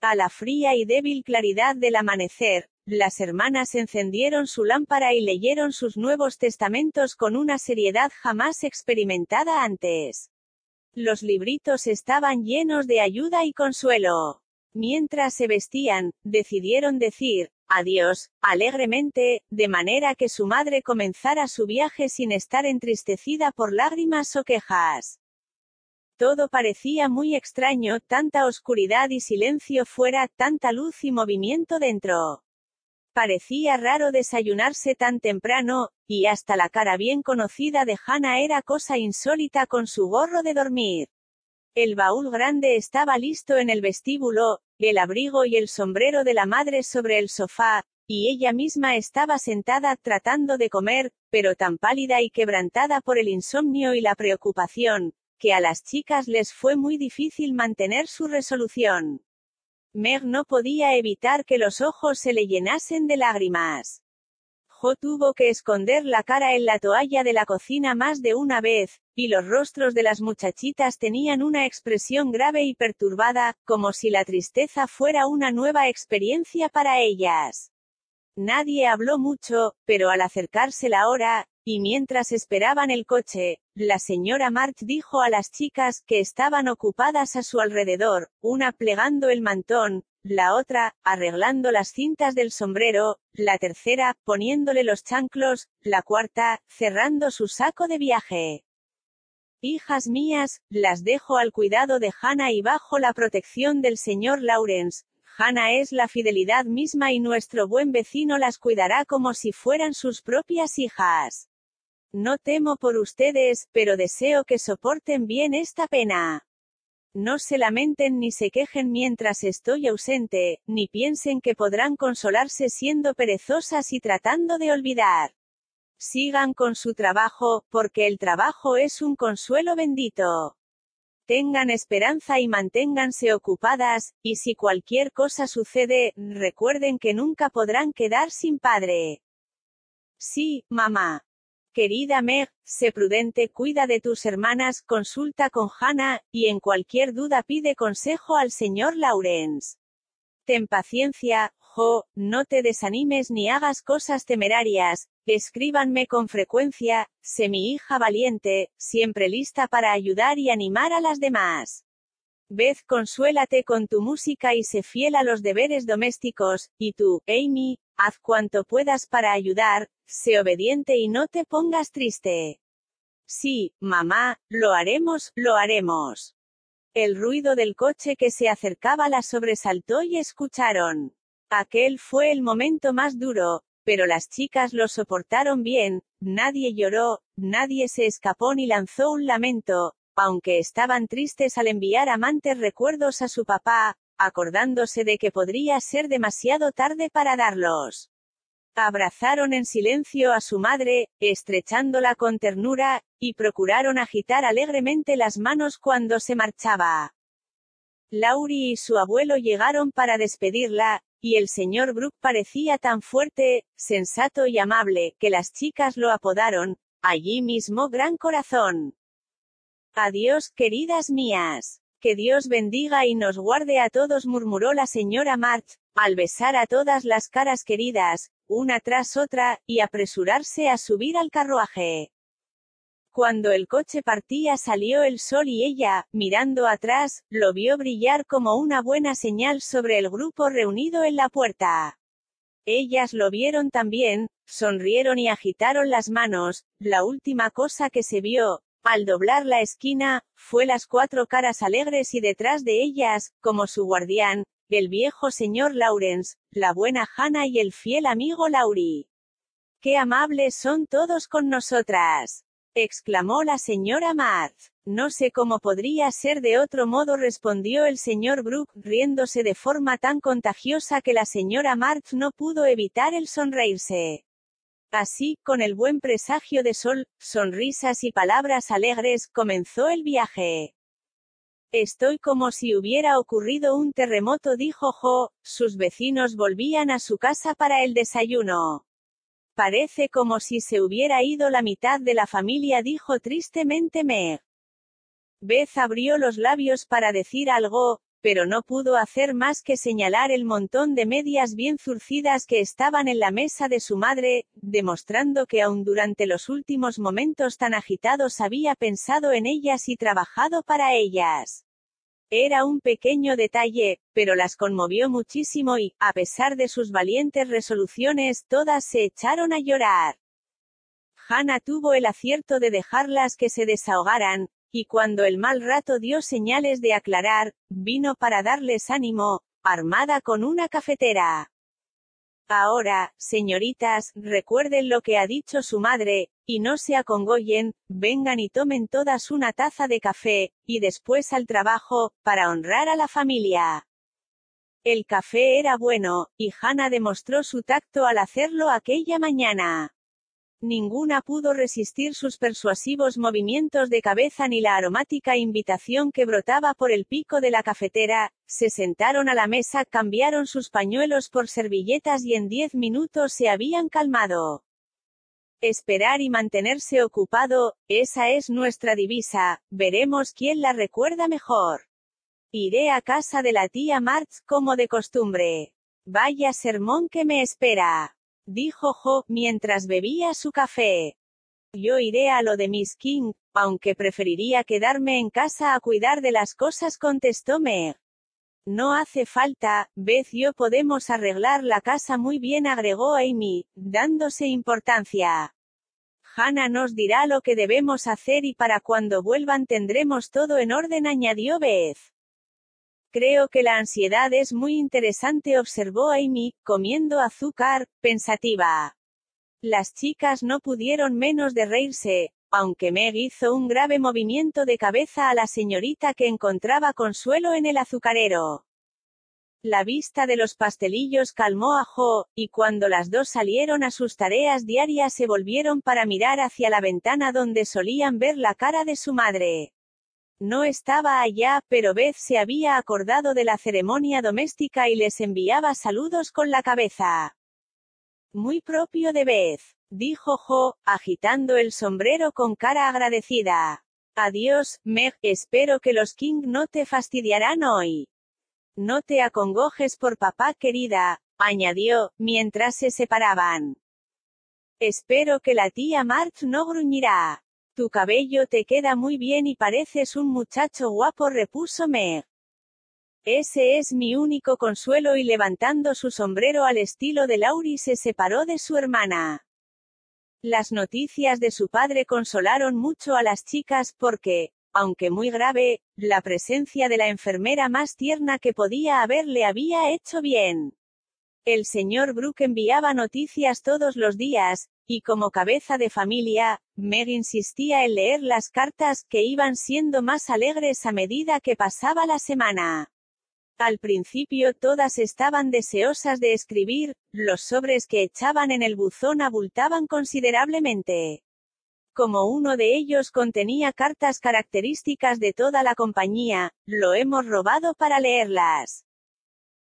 A la fría y débil claridad del amanecer, las hermanas encendieron su lámpara y leyeron sus nuevos testamentos con una seriedad jamás experimentada antes. Los libritos estaban llenos de ayuda y consuelo. Mientras se vestían, decidieron decir, adiós, alegremente, de manera que su madre comenzara su viaje sin estar entristecida por lágrimas o quejas. Todo parecía muy extraño, tanta oscuridad y silencio fuera, tanta luz y movimiento dentro. Parecía raro desayunarse tan temprano, y hasta la cara bien conocida de Hannah era cosa insólita con su gorro de dormir. El baúl grande estaba listo en el vestíbulo, el abrigo y el sombrero de la madre sobre el sofá, y ella misma estaba sentada tratando de comer, pero tan pálida y quebrantada por el insomnio y la preocupación, que a las chicas les fue muy difícil mantener su resolución. Meg no podía evitar que los ojos se le llenasen de lágrimas. Jo tuvo que esconder la cara en la toalla de la cocina más de una vez, y los rostros de las muchachitas tenían una expresión grave y perturbada, como si la tristeza fuera una nueva experiencia para ellas. Nadie habló mucho, pero al acercarse la hora, y mientras esperaban el coche, la señora March dijo a las chicas que estaban ocupadas a su alrededor, una plegando el mantón, la otra, arreglando las cintas del sombrero, la tercera, poniéndole los chanclos, la cuarta, cerrando su saco de viaje. Hijas mías, las dejo al cuidado de Hannah y bajo la protección del señor Lawrence. Hannah es la fidelidad misma y nuestro buen vecino las cuidará como si fueran sus propias hijas. No temo por ustedes, pero deseo que soporten bien esta pena. No se lamenten ni se quejen mientras estoy ausente, ni piensen que podrán consolarse siendo perezosas y tratando de olvidar. Sigan con su trabajo, porque el trabajo es un consuelo bendito. Tengan esperanza y manténganse ocupadas, y si cualquier cosa sucede, recuerden que nunca podrán quedar sin padre. Sí, mamá. Querida Meg, sé prudente, cuida de tus hermanas, consulta con Hannah, y en cualquier duda pide consejo al señor Lawrence. Ten paciencia, No te desanimes ni hagas cosas temerarias, escríbanme con frecuencia, sé mi hija valiente, siempre lista para ayudar y animar a las demás. Beth, consuélate con tu música y sé fiel a los deberes domésticos, y tú, Amy, haz cuanto puedas para ayudar, sé obediente y no te pongas triste. Sí, mamá, lo haremos, lo haremos. El ruido del coche que se acercaba la sobresaltó y escucharon. Aquel fue el momento más duro, pero las chicas lo soportaron bien, nadie lloró, nadie se escapó ni lanzó un lamento, aunque estaban tristes al enviar amantes recuerdos a su papá, acordándose de que podría ser demasiado tarde para darlos. Abrazaron en silencio a su madre, estrechándola con ternura, y procuraron agitar alegremente las manos cuando se marchaba. Laurie y su abuelo llegaron para despedirla, y el señor Brooke parecía tan fuerte, sensato y amable, que las chicas lo apodaron, allí mismo Gran Corazón. Adiós, queridas mías. Que Dios bendiga y nos guarde a todos, murmuró la señora March, al besar a todas las caras queridas, una tras otra, y apresurarse a subir al carruaje. Cuando el coche partía salió el sol y ella, mirando atrás, lo vio brillar como una buena señal sobre el grupo reunido en la puerta. Ellas lo vieron también, sonrieron y agitaron las manos, la última cosa que se vio, al doblar la esquina, fue las cuatro caras alegres y detrás de ellas, como su guardián, el viejo señor Lawrence, la buena Hannah y el fiel amigo Laurie. ¡Qué amables son todos con nosotras! Exclamó la señora Marth. No sé cómo podría ser de otro modo, respondió el señor Brooke, riéndose de forma tan contagiosa que la señora Marth no pudo evitar el sonreírse. Así, con el buen presagio de sol, sonrisas y palabras alegres, comenzó el viaje. Estoy como si hubiera ocurrido un terremoto, dijo Jo, sus vecinos volvían a su casa para el desayuno. Parece como si se hubiera ido la mitad de la familia, dijo tristemente Meg. Beth abrió los labios para decir algo, pero no pudo hacer más que señalar el montón de medias bien zurcidas que estaban en la mesa de su madre, demostrando que aun durante los últimos momentos tan agitados había pensado en ellas y trabajado para ellas. Era un pequeño detalle, pero las conmovió muchísimo y, a pesar de sus valientes resoluciones, todas se echaron a llorar. Hannah tuvo el acierto de dejarlas que se desahogaran, y cuando el mal rato dio señales de aclarar, vino para darles ánimo, armada con una cafetera. Ahora, señoritas, recuerden lo que ha dicho su madre, y no se acongoyen, vengan y tomen todas una taza de café, y después al trabajo, para honrar a la familia. El café era bueno, y Hannah demostró su tacto al hacerlo aquella mañana. Ninguna pudo resistir sus persuasivos movimientos de cabeza ni la aromática invitación que brotaba por el pico de la cafetera, se sentaron a la mesa, cambiaron sus pañuelos por servilletas y en diez minutos se habían calmado. Esperar y mantenerse ocupado, esa es nuestra divisa, veremos quién la recuerda mejor. Iré a casa de la tía March como de costumbre. Vaya sermón que me espera dijo Jo, mientras bebía su café. Yo iré a lo de Miss King, aunque preferiría quedarme en casa a cuidar de las cosas, contestó Meg. No hace falta, Beth y yo podemos arreglar la casa muy bien, agregó Amy, dándose importancia. Hannah nos dirá lo que debemos hacer y para cuando vuelvan tendremos todo en orden, añadió Beth. Creo que la ansiedad es muy interesante, observó Amy, comiendo azúcar, pensativa. Las chicas no pudieron menos de reírse, aunque Meg hizo un grave movimiento de cabeza a la señorita que encontraba consuelo en el azucarero. La vista de los pastelillos calmó a Jo, y cuando las dos salieron a sus tareas diarias se volvieron para mirar hacia la ventana donde solían ver la cara de su madre. No estaba allá, pero Beth se había acordado de la ceremonia doméstica y les enviaba saludos con la cabeza. Muy propio de Beth. dijo Jo, agitando el sombrero con cara agradecida. Adiós, Meg, espero que los King no te fastidiarán hoy. No te acongojes por papá querida, añadió, mientras se separaban. Espero que la tía March no gruñirá. Tu cabello te queda muy bien y pareces un muchacho guapo, repuso Meg. Ese es mi único consuelo y levantando su sombrero al estilo de Lauri se separó de su hermana. Las noticias de su padre consolaron mucho a las chicas porque, aunque muy grave, la presencia de la enfermera más tierna que podía haberle había hecho bien. El señor Brooke enviaba noticias todos los días, y como cabeza de familia, Meg insistía en leer las cartas que iban siendo más alegres a medida que pasaba la semana. Al principio todas estaban deseosas de escribir, los sobres que echaban en el buzón abultaban considerablemente. Como uno de ellos contenía cartas características de toda la compañía, lo hemos robado para leerlas.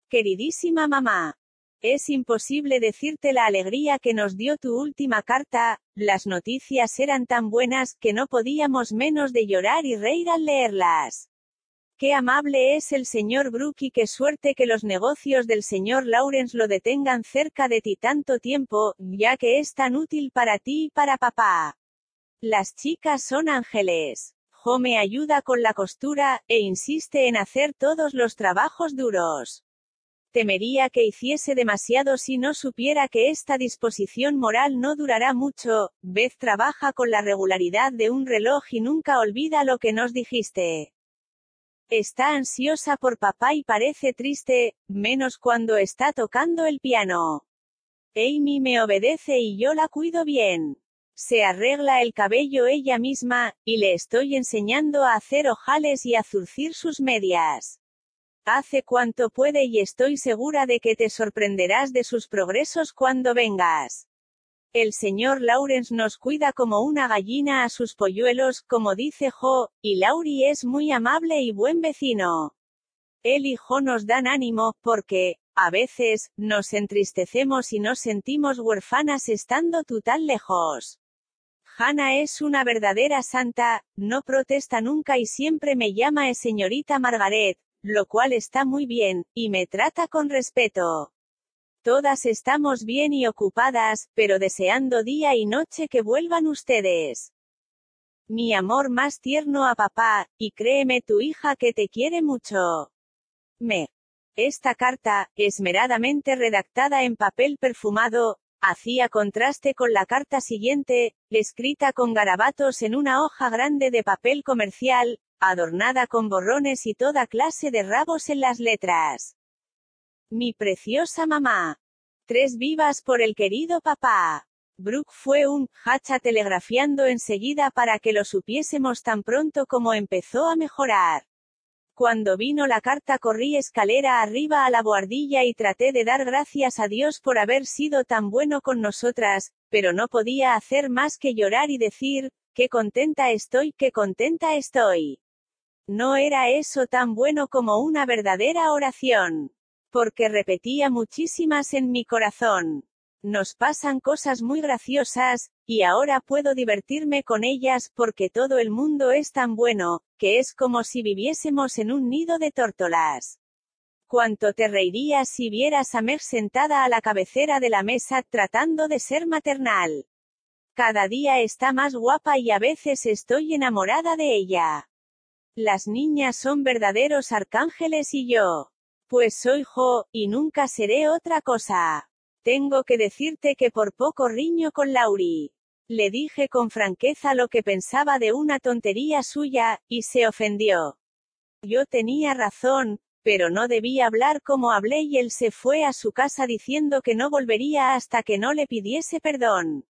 Queridísima mamá. Es imposible decirte la alegría que nos dio tu última carta, las noticias eran tan buenas que no podíamos menos de llorar y reír al leerlas. Qué amable es el señor Brooke y qué suerte que los negocios del señor Lawrence lo detengan cerca de ti tanto tiempo, ya que es tan útil para ti y para papá. Las chicas son ángeles. Jo me ayuda con la costura, e insiste en hacer todos los trabajos duros. Temería que hiciese demasiado si no supiera que esta disposición moral no durará mucho. Beth trabaja con la regularidad de un reloj y nunca olvida lo que nos dijiste. Está ansiosa por papá y parece triste, menos cuando está tocando el piano. Amy me obedece y yo la cuido bien. Se arregla el cabello ella misma, y le estoy enseñando a hacer ojales y a zurcir sus medias. Hace cuanto puede y estoy segura de que te sorprenderás de sus progresos cuando vengas. El señor Lawrence nos cuida como una gallina a sus polluelos, como dice Jo, y Lauri es muy amable y buen vecino. Él y Jo nos dan ánimo, porque, a veces, nos entristecemos y nos sentimos huérfanas estando tú tan lejos. Hannah es una verdadera santa, no protesta nunca y siempre me llama señorita Margaret, lo cual está muy bien, y me trata con respeto. Todas estamos bien y ocupadas, pero deseando día y noche que vuelvan ustedes. Mi amor más tierno a papá, y créeme tu hija que te quiere mucho. Me. Esta carta, esmeradamente redactada en papel perfumado, hacía contraste con la carta siguiente, escrita con garabatos en una hoja grande de papel comercial, adornada con borrones y toda clase de rabos en las letras. Mi preciosa mamá. Tres vivas por el querido papá. Brooke fue un hacha telegrafiando enseguida para que lo supiésemos tan pronto como empezó a mejorar. Cuando vino la carta corrí escalera arriba a la boardilla y traté de dar gracias a Dios por haber sido tan bueno con nosotras, pero no podía hacer más que llorar y decir, qué contenta estoy, qué contenta estoy. No era eso tan bueno como una verdadera oración porque repetía muchísimas en mi corazón. Nos pasan cosas muy graciosas, y ahora puedo divertirme con ellas porque todo el mundo es tan bueno, que es como si viviésemos en un nido de tórtolas. Cuánto te reirías si vieras a Meg sentada a la cabecera de la mesa tratando de ser maternal. Cada día está más guapa y a veces estoy enamorada de ella. Las niñas son verdaderos arcángeles y yo. Pues soy Jo, y nunca seré otra cosa. Tengo que decirte que por poco riño con Lauri. Le dije con franqueza lo que pensaba de una tontería suya, y se ofendió. Yo tenía razón, pero no debí hablar como hablé y él se fue a su casa diciendo que no volvería hasta que no le pidiese perdón.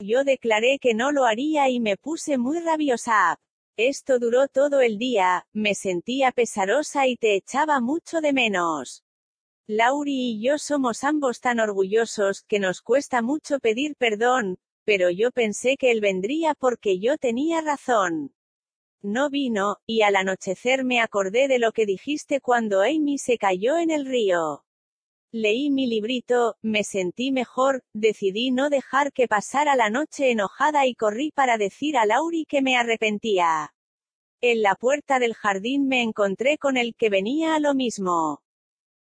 Yo declaré que no lo haría y me puse muy rabiosa. Esto duró todo el día, me sentía pesarosa y te echaba mucho de menos. Lauri y yo somos ambos tan orgullosos que nos cuesta mucho pedir perdón, pero yo pensé que él vendría porque yo tenía razón. No vino, y al anochecer me acordé de lo que dijiste cuando Amy se cayó en el río. Leí mi librito, me sentí mejor, decidí no dejar que pasara la noche enojada y corrí para decir a Lauri que me arrepentía. En la puerta del jardín me encontré con el que venía a lo mismo.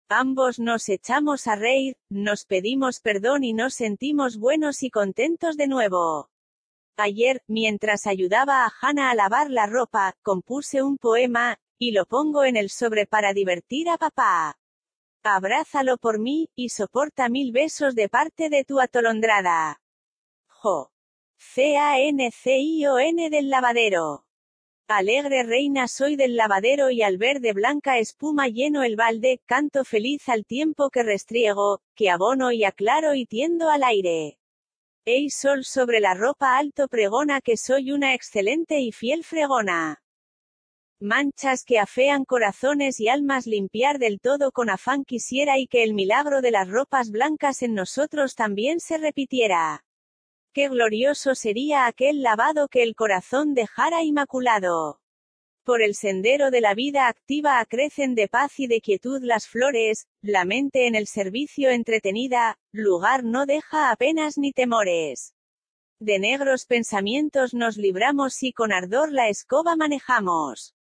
Ambos nos echamos a reír, nos pedimos perdón y nos sentimos buenos y contentos de nuevo. Ayer, mientras ayudaba a Hannah a lavar la ropa, compuse un poema, y lo pongo en el sobre para divertir a papá. Abrázalo por mí, y soporta mil besos de parte de tu atolondrada. Jo. C-A-N-C-I-O-N del lavadero. Alegre reina soy del lavadero y al ver de blanca espuma lleno el balde, canto feliz al tiempo que restriego, que abono y aclaro y tiendo al aire. Ey sol sobre la ropa alto pregona que soy una excelente y fiel fregona manchas que afean corazones y almas limpiar del todo con afán quisiera y que el milagro de las ropas blancas en nosotros también se repitiera. Qué glorioso sería aquel lavado que el corazón dejara inmaculado. Por el sendero de la vida activa acrecen de paz y de quietud las flores, la mente en el servicio entretenida, lugar no deja apenas ni temores. De negros pensamientos nos libramos y con ardor la escoba manejamos.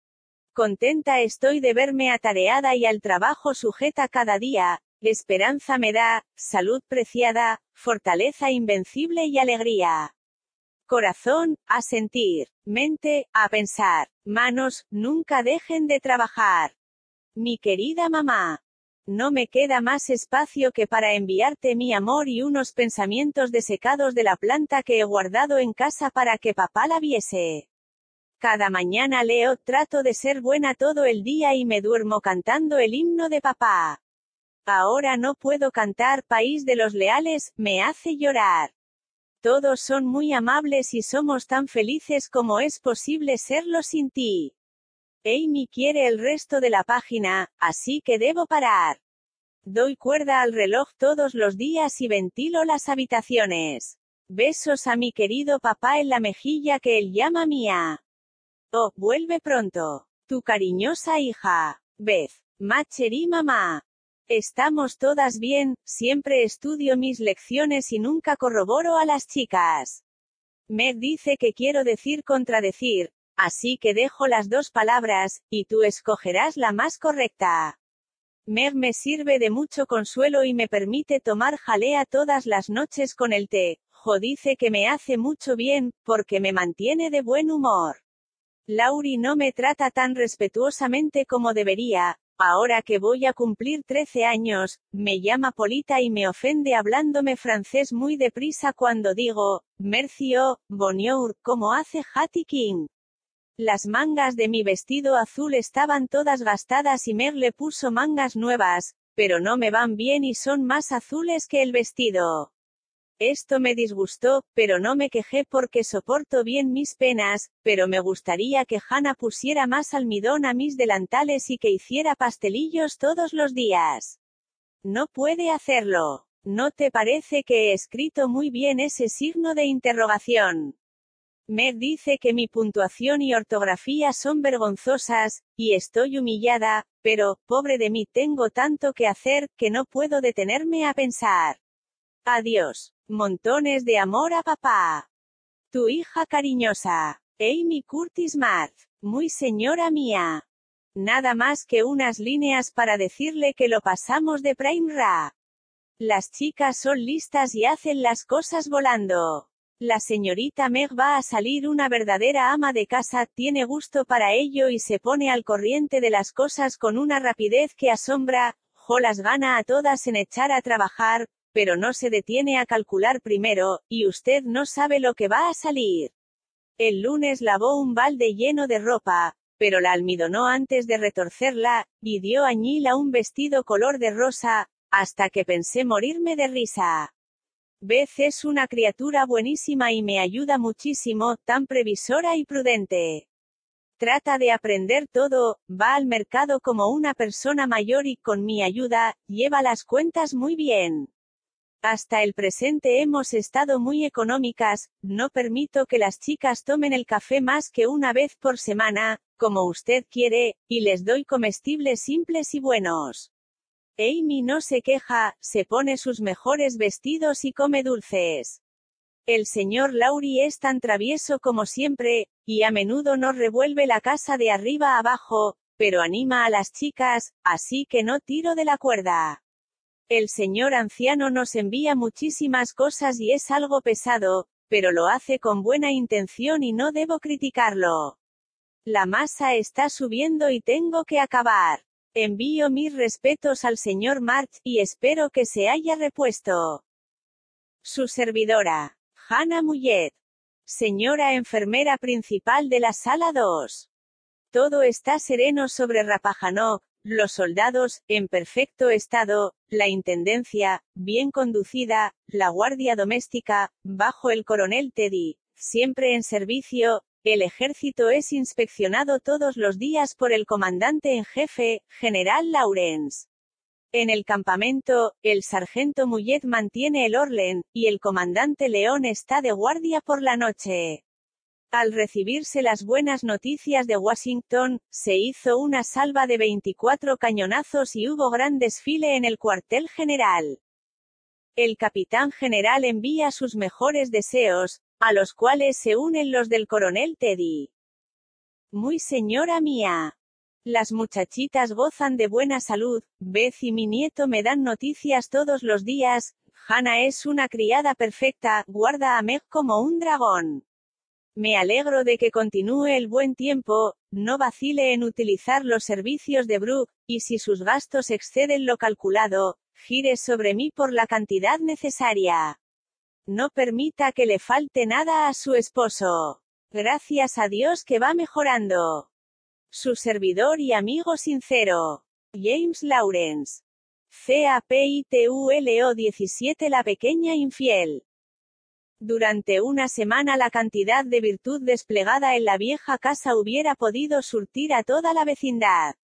Contenta estoy de verme atareada y al trabajo sujeta cada día, esperanza me da, salud preciada, fortaleza invencible y alegría. Corazón, a sentir, mente, a pensar, manos, nunca dejen de trabajar. Mi querida mamá. No me queda más espacio que para enviarte mi amor y unos pensamientos desecados de la planta que he guardado en casa para que papá la viese. Cada mañana leo, trato de ser buena todo el día y me duermo cantando el himno de papá. Ahora no puedo cantar País de los Leales, me hace llorar. Todos son muy amables y somos tan felices como es posible serlo sin ti. Amy quiere el resto de la página, así que debo parar. Doy cuerda al reloj todos los días y ventilo las habitaciones. Besos a mi querido papá en la mejilla que él llama mía. Oh, vuelve pronto. Tu cariñosa hija. Beth. Macher mamá. Estamos todas bien, siempre estudio mis lecciones y nunca corroboro a las chicas. Meg dice que quiero decir contradecir, así que dejo las dos palabras, y tú escogerás la más correcta. Meg me sirve de mucho consuelo y me permite tomar jalea todas las noches con el té. Jo dice que me hace mucho bien, porque me mantiene de buen humor. Lauri no me trata tan respetuosamente como debería, ahora que voy a cumplir 13 años, me llama Polita y me ofende hablándome francés muy deprisa cuando digo, Mercio, bonjour, como hace Hattie King. Las mangas de mi vestido azul estaban todas gastadas y Meg le puso mangas nuevas, pero no me van bien y son más azules que el vestido. Esto me disgustó, pero no me quejé porque soporto bien mis penas, pero me gustaría que Hannah pusiera más almidón a mis delantales y que hiciera pastelillos todos los días. No puede hacerlo. ¿No te parece que he escrito muy bien ese signo de interrogación? Meg dice que mi puntuación y ortografía son vergonzosas, y estoy humillada, pero, pobre de mí, tengo tanto que hacer, que no puedo detenerme a pensar. Adiós. Montones de amor a papá. Tu hija cariñosa. Amy Curtis Marth. Muy señora mía. Nada más que unas líneas para decirle que lo pasamos de Prime Ra. Las chicas son listas y hacen las cosas volando. La señorita Meg va a salir una verdadera ama de casa, tiene gusto para ello y se pone al corriente de las cosas con una rapidez que asombra, jo las gana a todas en echar a trabajar, pero no se detiene a calcular primero, y usted no sabe lo que va a salir. El lunes lavó un balde lleno de ropa, pero la almidonó antes de retorcerla, y dio a un vestido color de rosa, hasta que pensé morirme de risa. Beth es una criatura buenísima y me ayuda muchísimo, tan previsora y prudente. Trata de aprender todo, va al mercado como una persona mayor y con mi ayuda, lleva las cuentas muy bien. Hasta el presente hemos estado muy económicas, no permito que las chicas tomen el café más que una vez por semana, como usted quiere, y les doy comestibles simples y buenos. Amy no se queja, se pone sus mejores vestidos y come dulces. El señor Laurie es tan travieso como siempre, y a menudo nos revuelve la casa de arriba abajo, pero anima a las chicas, así que no tiro de la cuerda. El señor anciano nos envía muchísimas cosas y es algo pesado, pero lo hace con buena intención y no debo criticarlo. La masa está subiendo y tengo que acabar. Envío mis respetos al señor March, y espero que se haya repuesto. Su servidora. Hannah Mullet. Señora enfermera principal de la sala 2. Todo está sereno sobre Rappahannock, los soldados, en perfecto estado, la intendencia, bien conducida, la guardia doméstica, bajo el coronel Teddy, siempre en servicio, el ejército es inspeccionado todos los días por el comandante en jefe, general Lawrence. En el campamento, el sargento Mullet mantiene el orden, y el comandante León está de guardia por la noche. Al recibirse las buenas noticias de Washington, se hizo una salva de 24 cañonazos y hubo gran desfile en el cuartel general. El capitán general envía sus mejores deseos, a los cuales se unen los del coronel Teddy. Muy señora mía. Las muchachitas gozan de buena salud, Beth y mi nieto me dan noticias todos los días, Hannah es una criada perfecta, guarda a Meg como un dragón. Me alegro de que continúe el buen tiempo, no vacile en utilizar los servicios de Brooke, y si sus gastos exceden lo calculado, gire sobre mí por la cantidad necesaria. No permita que le falte nada a su esposo. Gracias a Dios que va mejorando. Su servidor y amigo sincero. James Lawrence. CAPITULO 17 La pequeña infiel. Durante una semana la cantidad de virtud desplegada en la vieja casa hubiera podido surtir a toda la vecindad.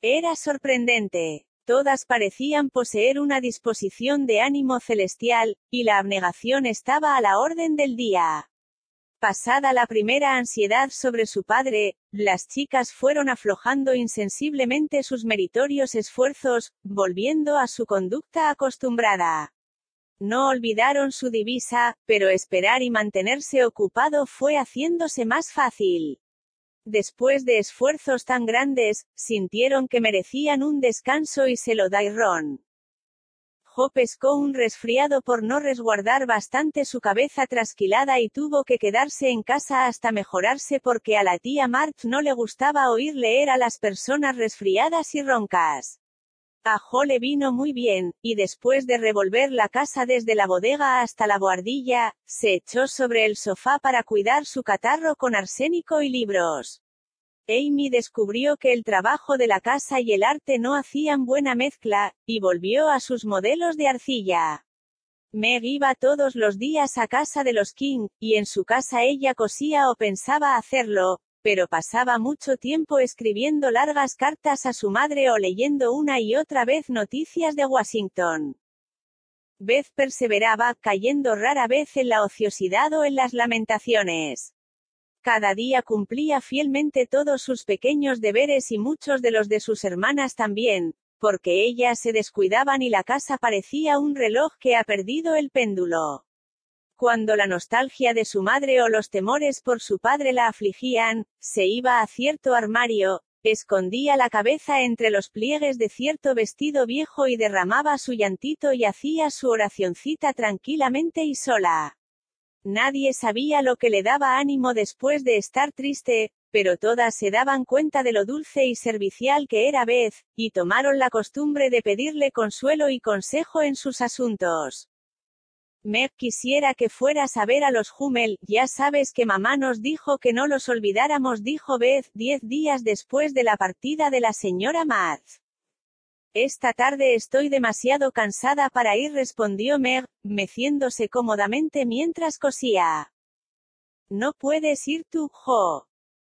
Era sorprendente. Todas parecían poseer una disposición de ánimo celestial, y la abnegación estaba a la orden del día. Pasada la primera ansiedad sobre su padre, las chicas fueron aflojando insensiblemente sus meritorios esfuerzos, volviendo a su conducta acostumbrada. No olvidaron su divisa, pero esperar y mantenerse ocupado fue haciéndose más fácil. Después de esfuerzos tan grandes, sintieron que merecían un descanso y se lo dieron. Jo pescó un resfriado por no resguardar bastante su cabeza trasquilada y tuvo que quedarse en casa hasta mejorarse porque a la tía March no le gustaba oír leer a las personas resfriadas y roncas. A Jo le vino muy bien, y después de revolver la casa desde la bodega hasta la boardilla, se echó sobre el sofá para cuidar su catarro con arsénico y libros. Amy descubrió que el trabajo de la casa y el arte no hacían buena mezcla, y volvió a sus modelos de arcilla. Meg iba todos los días a casa de los King, y en su casa ella cosía o pensaba hacerlo, pero pasaba mucho tiempo escribiendo largas cartas a su madre o leyendo una y otra vez noticias de Washington. Beth perseveraba, cayendo rara vez en la ociosidad o en las lamentaciones. Cada día cumplía fielmente todos sus pequeños deberes y muchos de los de sus hermanas también, porque ellas se descuidaban y la casa parecía un reloj que ha perdido el péndulo. Cuando la nostalgia de su madre o los temores por su padre la afligían, se iba a cierto armario, escondía la cabeza entre los pliegues de cierto vestido viejo y derramaba su llantito y hacía su oracioncita tranquilamente y sola. Nadie sabía lo que le daba ánimo después de estar triste, pero todas se daban cuenta de lo dulce y servicial que era Beth, y tomaron la costumbre de pedirle consuelo y consejo en sus asuntos. Meg quisiera que fueras a ver a los Hummel, ya sabes que mamá nos dijo que no los olvidáramos, dijo Beth, diez días después de la partida de la señora Matt. Esta tarde estoy demasiado cansada para ir, respondió Meg, meciéndose cómodamente mientras cosía. No puedes ir tú, Jo.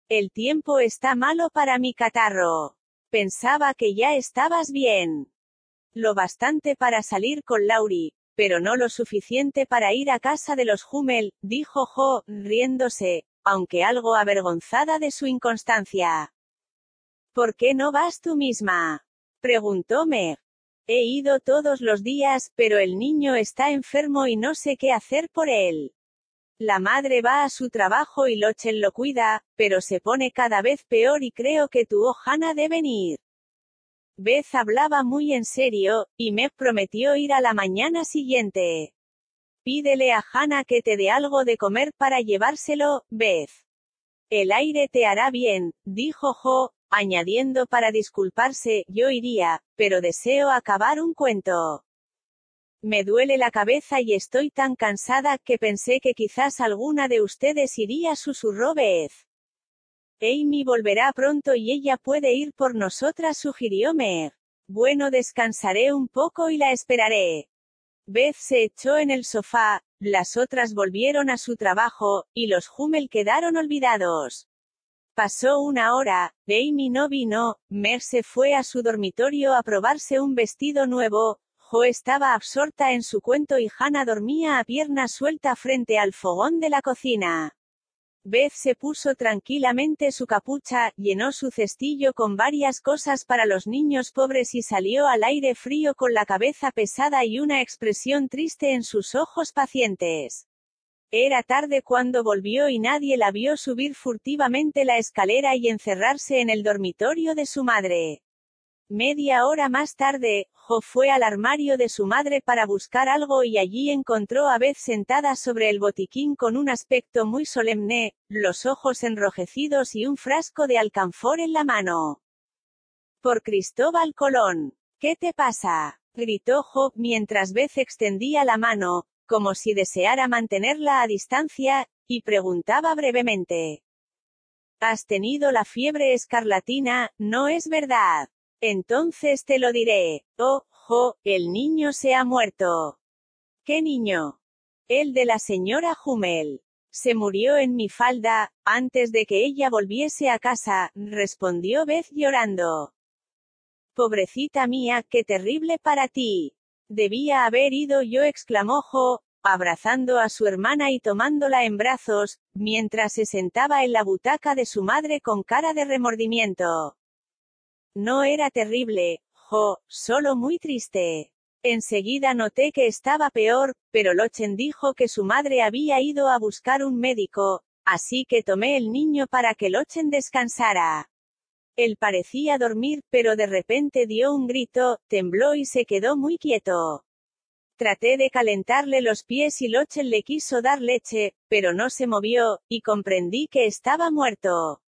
El tiempo está malo para mi catarro. Pensaba que ya estabas bien. Lo bastante para salir con Laurie, pero no lo suficiente para ir a casa de los Hummel, dijo Jo, riéndose, aunque algo avergonzada de su inconstancia. ¿Por qué no vas tú misma? preguntó Meg. He ido todos los días, pero el niño está enfermo y no sé qué hacer por él. La madre va a su trabajo y Lochen lo cuida, pero se pone cada vez peor y creo que tu Ohana debe ir. Beth hablaba muy en serio, y me prometió ir a la mañana siguiente. Pídele a Hannah que te dé algo de comer para llevárselo, Beth. El aire te hará bien, dijo Jo, añadiendo para disculparse, yo iría, pero deseo acabar un cuento. Me duele la cabeza y estoy tan cansada que pensé que quizás alguna de ustedes iría, susurró Beth. Amy volverá pronto y ella puede ir por nosotras, sugirió Mer. Bueno, descansaré un poco y la esperaré. Beth se echó en el sofá, las otras volvieron a su trabajo, y los Hummel quedaron olvidados. Pasó una hora, Amy no vino, Mer se fue a su dormitorio a probarse un vestido nuevo, estaba absorta en su cuento y Hannah dormía a pierna suelta frente al fogón de la cocina. Beth se puso tranquilamente su capucha, llenó su cestillo con varias cosas para los niños pobres y salió al aire frío con la cabeza pesada y una expresión triste en sus ojos pacientes. Era tarde cuando volvió y nadie la vio subir furtivamente la escalera y encerrarse en el dormitorio de su madre. Media hora más tarde, Jo fue al armario de su madre para buscar algo y allí encontró a Beth sentada sobre el botiquín con un aspecto muy solemne, los ojos enrojecidos y un frasco de alcanfor en la mano. Por Cristóbal Colón. ¿Qué te pasa? gritó Jo, mientras Beth extendía la mano, como si deseara mantenerla a distancia, y preguntaba brevemente. Has tenido la fiebre escarlatina, ¿no es verdad? Entonces te lo diré. Oh, jo, el niño se ha muerto. ¿Qué niño? El de la señora Hummel. Se murió en mi falda, antes de que ella volviese a casa, respondió Beth llorando. Pobrecita mía, qué terrible para ti. Debía haber ido yo, exclamó Jo, abrazando a su hermana y tomándola en brazos, mientras se sentaba en la butaca de su madre con cara de remordimiento. No era terrible, Jo, solo muy triste. Enseguida noté que estaba peor, pero Lochen dijo que su madre había ido a buscar un médico, así que tomé el niño para que Lochen descansara. Él parecía dormir, pero de repente dio un grito, tembló y se quedó muy quieto. Traté de calentarle los pies y Lochen le quiso dar leche, pero no se movió, y comprendí que estaba muerto.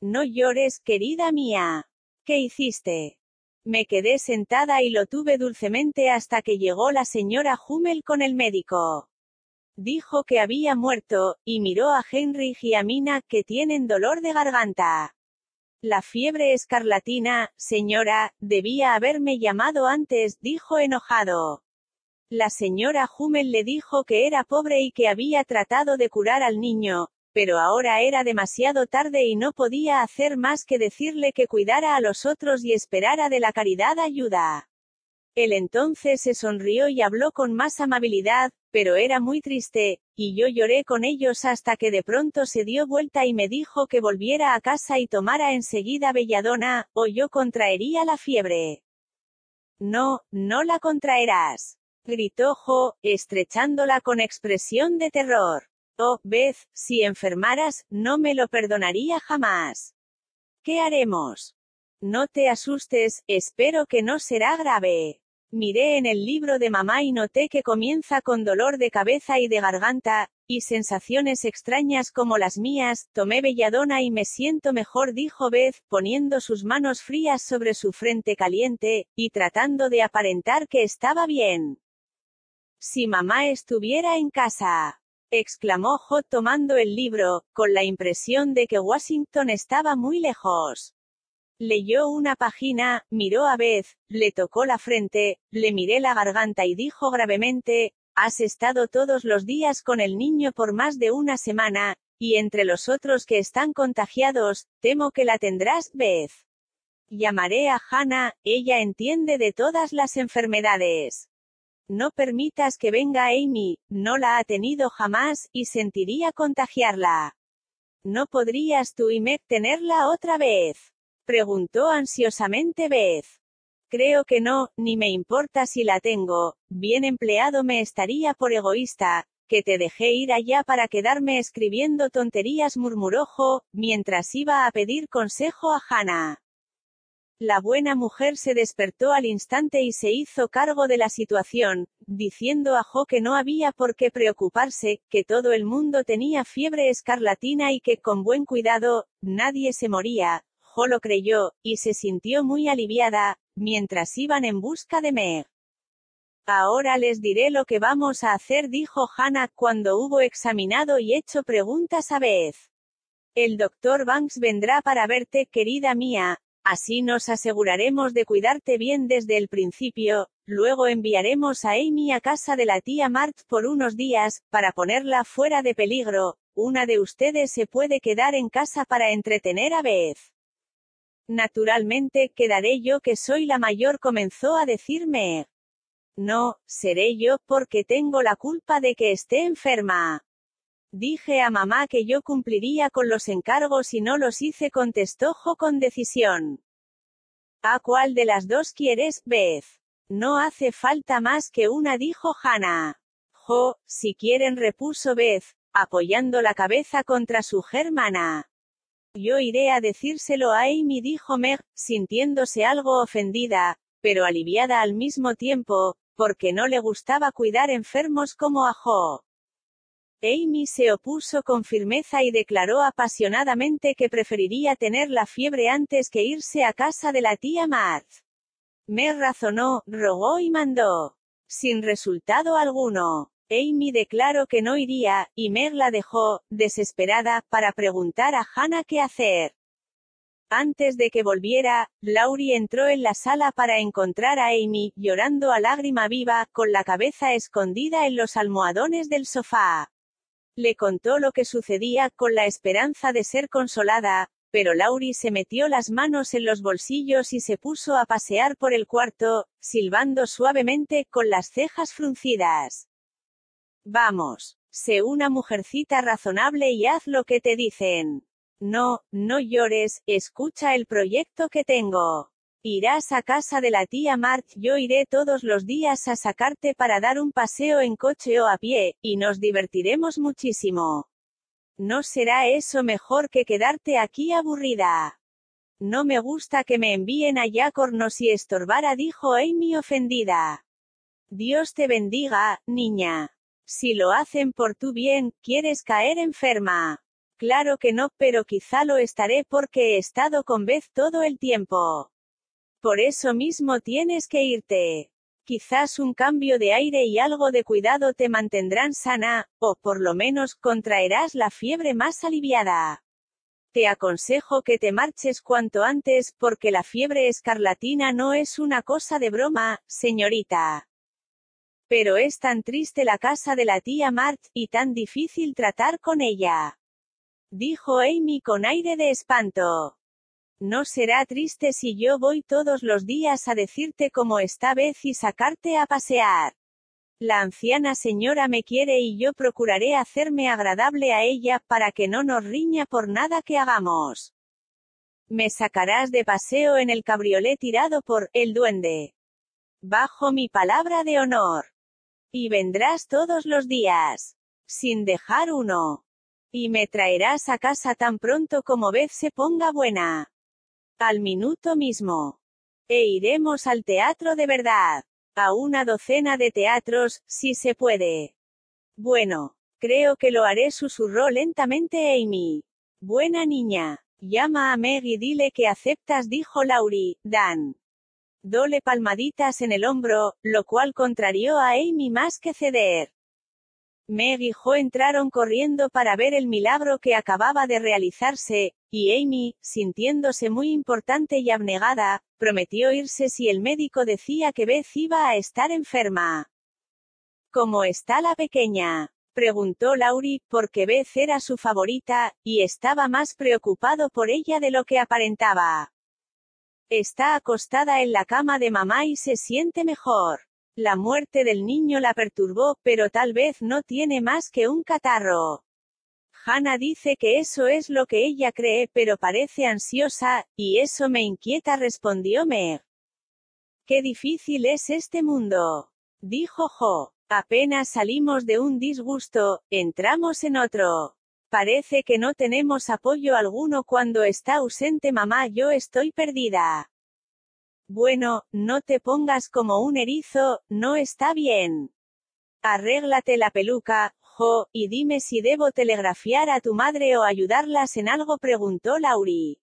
No llores, querida mía. ¿Qué hiciste? Me quedé sentada y lo tuve dulcemente hasta que llegó la señora Hummel con el médico. Dijo que había muerto, y miró a Henry y a Mina, que tienen dolor de garganta. La fiebre escarlatina, señora, debía haberme llamado antes, dijo enojado. La señora Hummel le dijo que era pobre y que había tratado de curar al niño, pero ahora era demasiado tarde y no podía hacer más que decirle que cuidara a los otros y esperara de la caridad ayuda. Él entonces se sonrió y habló con más amabilidad, pero era muy triste, y yo lloré con ellos hasta que de pronto se dio vuelta y me dijo que volviera a casa y tomara enseguida belladona, o yo contraería la fiebre. No, no la contraerás. Gritó Jo, estrechándola con expresión de terror. Oh, Beth, si enfermaras, no me lo perdonaría jamás. ¿Qué haremos? No te asustes, espero que no será grave. Miré en el libro de mamá y noté que comienza con dolor de cabeza y de garganta, y sensaciones extrañas como las mías, tomé belladona y me siento mejor, dijo Beth, poniendo sus manos frías sobre su frente caliente, y tratando de aparentar que estaba bien. Si mamá estuviera en casa exclamó Jo tomando el libro, con la impresión de que Washington estaba muy lejos. Leyó una página, miró a Beth, le tocó la frente, le miré la garganta y dijo gravemente, Has estado todos los días con el niño por más de una semana, y entre los otros que están contagiados, temo que la tendrás, Beth. Llamaré a Hannah, ella entiende de todas las enfermedades. No permitas que venga Amy, no la ha tenido jamás, y sentiría contagiarla. ¿No podrías tú y Meg tenerla otra vez? Preguntó ansiosamente Beth. Creo que no, ni me importa si la tengo, bien empleado me estaría por egoísta, que te dejé ir allá para quedarme escribiendo tonterías murmuró Jo, mientras iba a pedir consejo a Hannah. La buena mujer se despertó al instante y se hizo cargo de la situación, diciendo a Jo que no había por qué preocuparse, que todo el mundo tenía fiebre escarlatina y que con buen cuidado, nadie se moría. Jo lo creyó, y se sintió muy aliviada, mientras iban en busca de Meg. Ahora les diré lo que vamos a hacer, dijo Hannah, cuando hubo examinado y hecho preguntas a vez. El doctor Banks vendrá para verte, querida mía, así nos aseguraremos de cuidarte bien desde el principio, luego enviaremos a Amy a casa de la tía Mart por unos días, para ponerla fuera de peligro, una de ustedes se puede quedar en casa para entretener a Beth. Naturalmente, quedaré yo que soy la mayor comenzó a decirme. No, seré yo, porque tengo la culpa de que esté enferma. Dije a mamá que yo cumpliría con los encargos y no los hice, contestó Jo con decisión. ¿A cuál de las dos quieres, Beth? No hace falta más que una, dijo Hannah. Jo, si quieren, repuso Beth, apoyando la cabeza contra su hermana. Yo iré a decírselo a Amy, dijo Meg, sintiéndose algo ofendida, pero aliviada al mismo tiempo, porque no le gustaba cuidar enfermos como a Jo. Amy se opuso con firmeza y declaró apasionadamente que preferiría tener la fiebre antes que irse a casa de la tía Marth. Me razonó, rogó y mandó. Sin resultado alguno. Amy declaró que no iría, y Mer la dejó, desesperada, para preguntar a Hannah qué hacer. Antes de que volviera, Laurie entró en la sala para encontrar a Amy, llorando a lágrima viva, con la cabeza escondida en los almohadones del sofá. Le contó lo que sucedía, con la esperanza de ser consolada, pero Laurie se metió las manos en los bolsillos y se puso a pasear por el cuarto, silbando suavemente, con las cejas fruncidas. Vamos, sé una mujercita razonable y haz lo que te dicen. No, no llores, escucha el proyecto que tengo. Irás a casa de la tía Mart, yo iré todos los días a sacarte para dar un paseo en coche o a pie, y nos divertiremos muchísimo. ¿No será eso mejor que quedarte aquí aburrida? No me gusta que me envíen a Yacornos y estorbara, dijo Amy ofendida. Dios te bendiga, niña. Si lo hacen por tu bien, quieres caer enferma. Claro que no, pero quizá lo estaré porque he estado con Beth todo el tiempo. Por eso mismo tienes que irte. Quizás un cambio de aire y algo de cuidado te mantendrán sana, o por lo menos contraerás la fiebre más aliviada. Te aconsejo que te marches cuanto antes, porque la fiebre escarlatina no es una cosa de broma, señorita. Pero es tan triste la casa de la tía Mart, y tan difícil tratar con ella dijo Amy con aire de espanto. No será triste si yo voy todos los días a decirte cómo está Beth y sacarte a pasear. La anciana señora me quiere y yo procuraré hacerme agradable a ella para que no nos riña por nada que hagamos. Me sacarás de paseo en el cabriolet tirado por el duende. Bajo mi palabra de honor. Y vendrás todos los días. Sin dejar uno. Y me traerás a casa tan pronto como Beth se ponga buena. Al minuto mismo. E iremos al teatro de verdad. A una docena de teatros, si se puede. Bueno. Creo que lo haré, susurró lentamente Amy. Buena niña. Llama a Meg y dile que aceptas, dijo Laurie. Dan. Dole palmaditas en el hombro, lo cual contrarió a Amy más que ceder. Meg y Jo entraron corriendo para ver el milagro que acababa de realizarse, y Amy, sintiéndose muy importante y abnegada, prometió irse si el médico decía que Beth iba a estar enferma. ¿Cómo está la pequeña? preguntó Laurie, porque Beth era su favorita, y estaba más preocupado por ella de lo que aparentaba. Está acostada en la cama de mamá y se siente mejor. La muerte del niño la perturbó, pero tal vez no tiene más que un catarro. Hannah dice que eso es lo que ella cree, pero parece ansiosa, y eso me inquieta, respondió Meg. Qué difícil es este mundo. Dijo Jo. Apenas salimos de un disgusto, entramos en otro. Parece que no tenemos apoyo alguno cuando está ausente mamá, yo estoy perdida. Bueno, no te pongas como un erizo, no está bien. Arréglate la peluca, Jo, y dime si debo telegrafiar a tu madre o ayudarlas en algo, preguntó Lauri.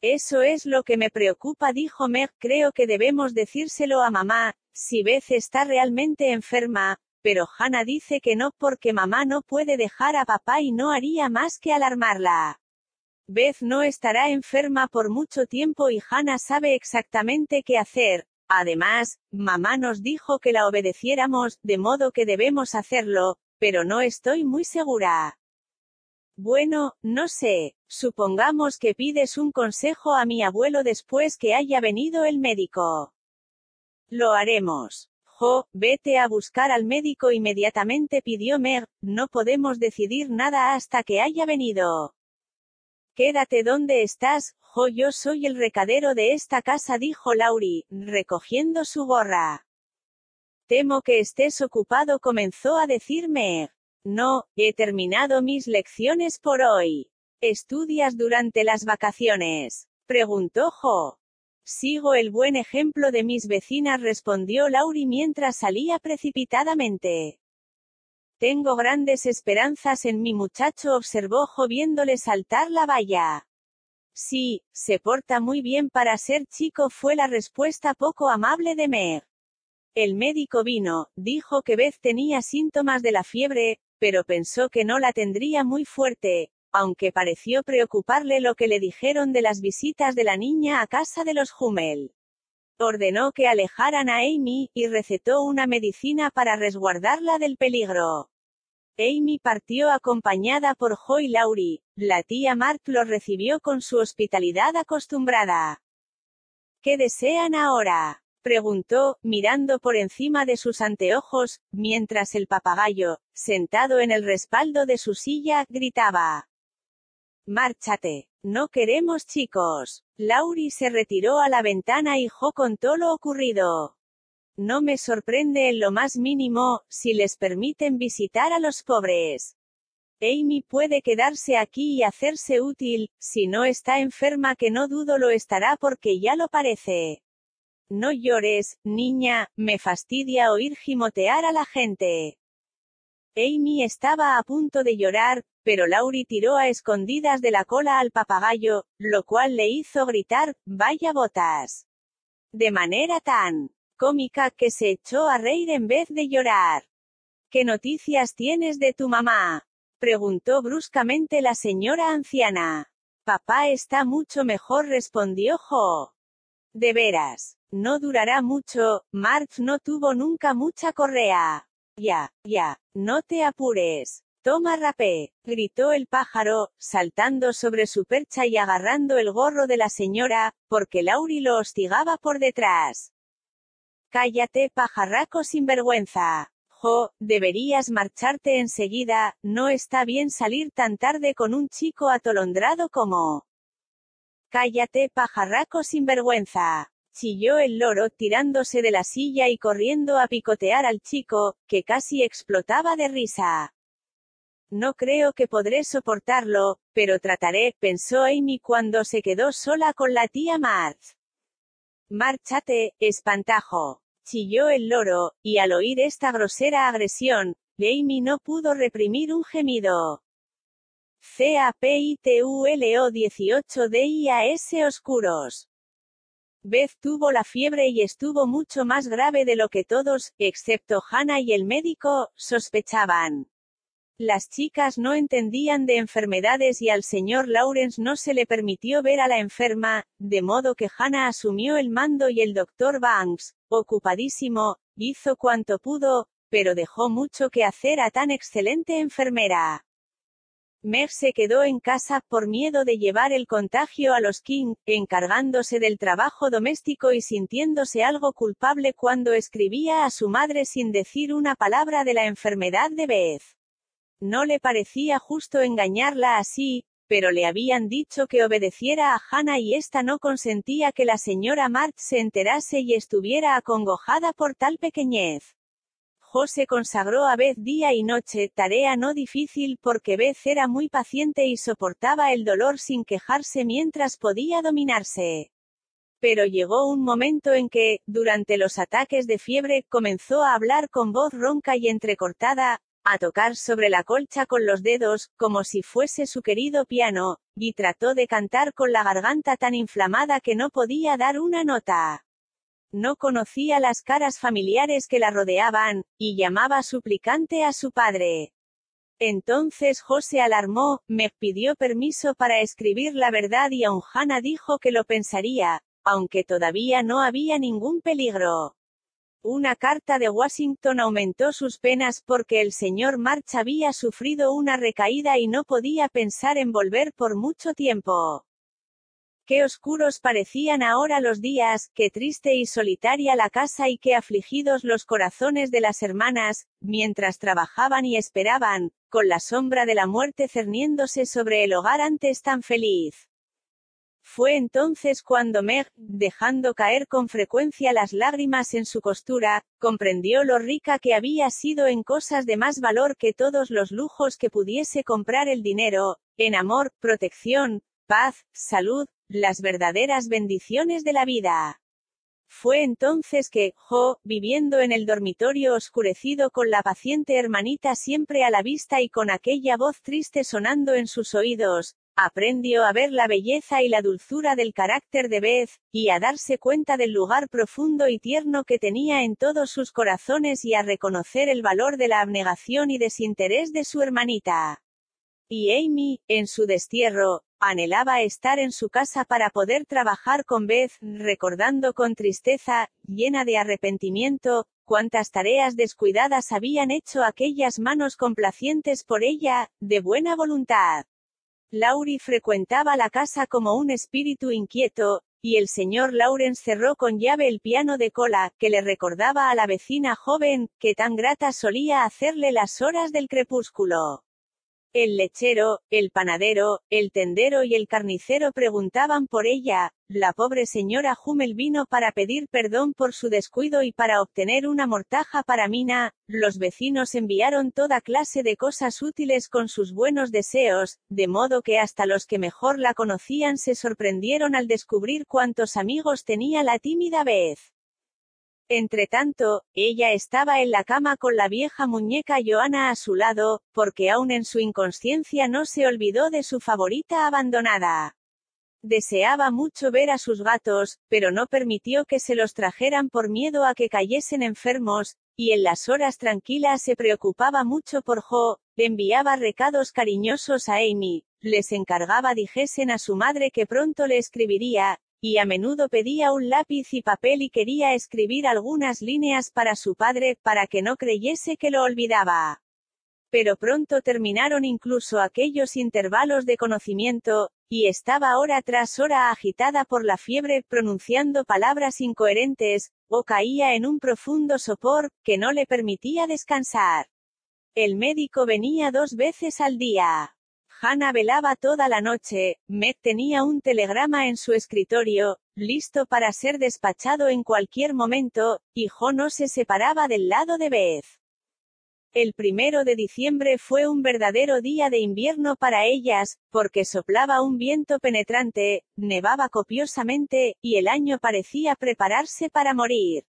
Eso es lo que me preocupa, dijo Meg, creo que debemos decírselo a mamá, si Beth está realmente enferma, pero Hannah dice que no porque mamá no puede dejar a papá y no haría más que alarmarla. Beth no estará enferma por mucho tiempo y Hannah sabe exactamente qué hacer. Además, mamá nos dijo que la obedeciéramos, de modo que debemos hacerlo, pero no estoy muy segura. Bueno, no sé, supongamos que pides un consejo a mi abuelo después que haya venido el médico. Lo haremos. Jo, vete a buscar al médico inmediatamente pidió Meg, no podemos decidir nada hasta que haya venido. Quédate donde estás, Jo, yo soy el recadero de esta casa, dijo Lauri, recogiendo su gorra. Temo que estés ocupado, comenzó a decir Meg. No, he terminado mis lecciones por hoy. ¿Estudias durante las vacaciones? preguntó Jo. Sigo el buen ejemplo de mis vecinas, respondió Lauri mientras salía precipitadamente. Tengo grandes esperanzas en mi muchacho, observó Jo viéndole saltar la valla. Sí, se porta muy bien para ser chico, fue la respuesta poco amable de Meg. El médico vino, dijo que Beth tenía síntomas de la fiebre, pero pensó que no la tendría muy fuerte, aunque pareció preocuparle lo que le dijeron de las visitas de la niña a casa de los Hummel. Ordenó que alejaran a Amy, y recetó una medicina para resguardarla del peligro. Amy partió acompañada por Joy Laurie, la tía Mark lo recibió con su hospitalidad acostumbrada. ¿Qué desean ahora? preguntó, mirando por encima de sus anteojos, mientras el papagayo, sentado en el respaldo de su silla, gritaba. Márchate. No queremos chicos. Lauri se retiró a la ventana y Jo contó lo ocurrido. No me sorprende en lo más mínimo, si les permiten visitar a los pobres. Amy puede quedarse aquí y hacerse útil, si no está enferma que no dudo lo estará porque ya lo parece. No llores, niña, me fastidia oír gimotear a la gente. Amy estaba a punto de llorar, pero Lauri tiró a escondidas de la cola al papagayo, lo cual le hizo gritar, vaya botas. De manera tan cómica que se echó a reír en vez de llorar. ¿Qué noticias tienes de tu mamá? preguntó bruscamente la señora anciana. Papá está mucho mejor, respondió Jo. De veras, no durará mucho, March no tuvo nunca mucha correa. Ya, ya, no te apures. Toma rapé, gritó el pájaro, saltando sobre su percha y agarrando el gorro de la señora, porque Lauri lo hostigaba por detrás. Cállate, pajarraco sinvergüenza. Jo, deberías marcharte enseguida, no está bien salir tan tarde con un chico atolondrado como. Cállate, pajarraco sinvergüenza chilló el loro, tirándose de la silla y corriendo a picotear al chico, que casi explotaba de risa. No creo que podré soportarlo, pero trataré, pensó Amy cuando se quedó sola con la tía Marth. Márchate, espantajo. Chilló el loro, y al oír esta grosera agresión, Amy no pudo reprimir un gemido. C-A-P-I-T-U-L-O 18 D-I-A-S oscuros. Beth tuvo la fiebre y estuvo mucho más grave de lo que todos, excepto Hannah y el médico, sospechaban. Las chicas no entendían de enfermedades y al señor Lawrence no se le permitió ver a la enferma, de modo que Hannah asumió el mando y el doctor Banks, ocupadísimo, hizo cuanto pudo, pero dejó mucho que hacer a tan excelente enfermera. Meg se quedó en casa, por miedo de llevar el contagio a los King, encargándose del trabajo doméstico y sintiéndose algo culpable cuando escribía a su madre sin decir una palabra de la enfermedad de Beth. No le parecía justo engañarla así, pero le habían dicho que obedeciera a Hannah y ésta no consentía que la señora Mart se enterase y estuviera acongojada por tal pequeñez. José consagró a Beth día y noche, tarea no difícil porque Beth era muy paciente y soportaba el dolor sin quejarse mientras podía dominarse. Pero llegó un momento en que, durante los ataques de fiebre, comenzó a hablar con voz ronca y entrecortada, a tocar sobre la colcha con los dedos, como si fuese su querido piano, y trató de cantar con la garganta tan inflamada que no podía dar una nota. No conocía las caras familiares que la rodeaban, y llamaba suplicante a su padre. Entonces José alarmó, me pidió permiso para escribir la verdad y aun Hannah dijo que lo pensaría, aunque todavía no había ningún peligro. Una carta de Washington aumentó sus penas porque el señor March había sufrido una recaída y no podía pensar en volver por mucho tiempo. Qué oscuros parecían ahora los días, qué triste y solitaria la casa y qué afligidos los corazones de las hermanas, mientras trabajaban y esperaban, con la sombra de la muerte cerniéndose sobre el hogar antes tan feliz. Fue entonces cuando Meg, dejando caer con frecuencia las lágrimas en su costura, comprendió lo rica que había sido en cosas de más valor que todos los lujos que pudiese comprar el dinero, en amor, protección, paz, salud, las verdaderas bendiciones de la vida. Fue entonces que, Jo, viviendo en el dormitorio oscurecido con la paciente hermanita siempre a la vista y con aquella voz triste sonando en sus oídos, Aprendió a ver la belleza y la dulzura del carácter de Beth, y a darse cuenta del lugar profundo y tierno que tenía en todos sus corazones y a reconocer el valor de la abnegación y desinterés de su hermanita. Y Amy, en su destierro, anhelaba estar en su casa para poder trabajar con Beth, recordando con tristeza, llena de arrepentimiento, cuántas tareas descuidadas habían hecho aquellas manos complacientes por ella, de buena voluntad. Laurie frecuentaba la casa como un espíritu inquieto, y el señor Lawrence cerró con llave el piano de cola, que le recordaba a la vecina joven, que tan grata solía hacerle las horas del crepúsculo. El lechero, el panadero, el tendero y el carnicero preguntaban por ella, la pobre señora Hummel vino para pedir perdón por su descuido y para obtener una mortaja para Mina, los vecinos enviaron toda clase de cosas útiles con sus buenos deseos, de modo que hasta los que mejor la conocían se sorprendieron al descubrir cuántos amigos tenía la tímida vez. Entretanto, ella estaba en la cama con la vieja muñeca Joana a su lado, porque aún en su inconsciencia no se olvidó de su favorita abandonada. Deseaba mucho ver a sus gatos, pero no permitió que se los trajeran por miedo a que cayesen enfermos, y en las horas tranquilas se preocupaba mucho por Jo, enviaba recados cariñosos a Amy, les encargaba dijesen a su madre que pronto le escribiría, y a menudo pedía un lápiz y papel y quería escribir algunas líneas para su padre, para que no creyese que lo olvidaba. Pero pronto terminaron incluso aquellos intervalos de conocimiento, y estaba hora tras hora agitada por la fiebre, pronunciando palabras incoherentes, o caía en un profundo sopor, que no le permitía descansar. El médico venía dos veces al día. Hannah velaba toda la noche, Meg tenía un telegrama en su escritorio, listo para ser despachado en cualquier momento, y Jo no se separaba del lado de Beth. El primero de diciembre fue un verdadero día de invierno para ellas, porque soplaba un viento penetrante, nevaba copiosamente, y el año parecía prepararse para morir.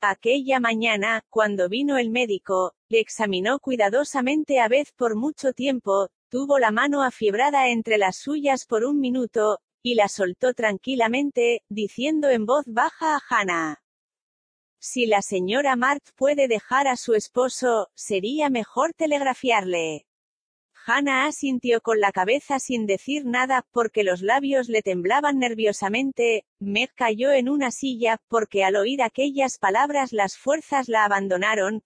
Aquella mañana, cuando vino el médico, le examinó cuidadosamente a Beth por mucho tiempo, Tuvo la mano afiebrada entre las suyas por un minuto, y la soltó tranquilamente, diciendo en voz baja a Hannah. Si la señora Mart puede dejar a su esposo, sería mejor telegrafiarle. Hannah asintió con la cabeza sin decir nada, porque los labios le temblaban nerviosamente, Meg cayó en una silla, porque al oír aquellas palabras las fuerzas la abandonaron,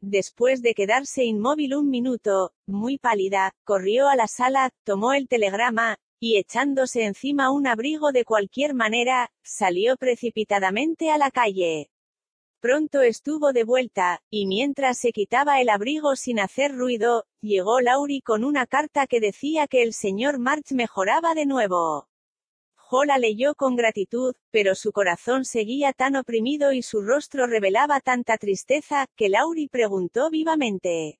Después de quedarse inmóvil un minuto, muy pálida, corrió a la sala, tomó el telegrama, y echándose encima un abrigo de cualquier manera, salió precipitadamente a la calle. Pronto estuvo de vuelta, y mientras se quitaba el abrigo sin hacer ruido, llegó Lauri con una carta que decía que el señor March mejoraba de nuevo. Jo la leyó con gratitud, pero su corazón seguía tan oprimido y su rostro revelaba tanta tristeza, que Lauri preguntó vivamente.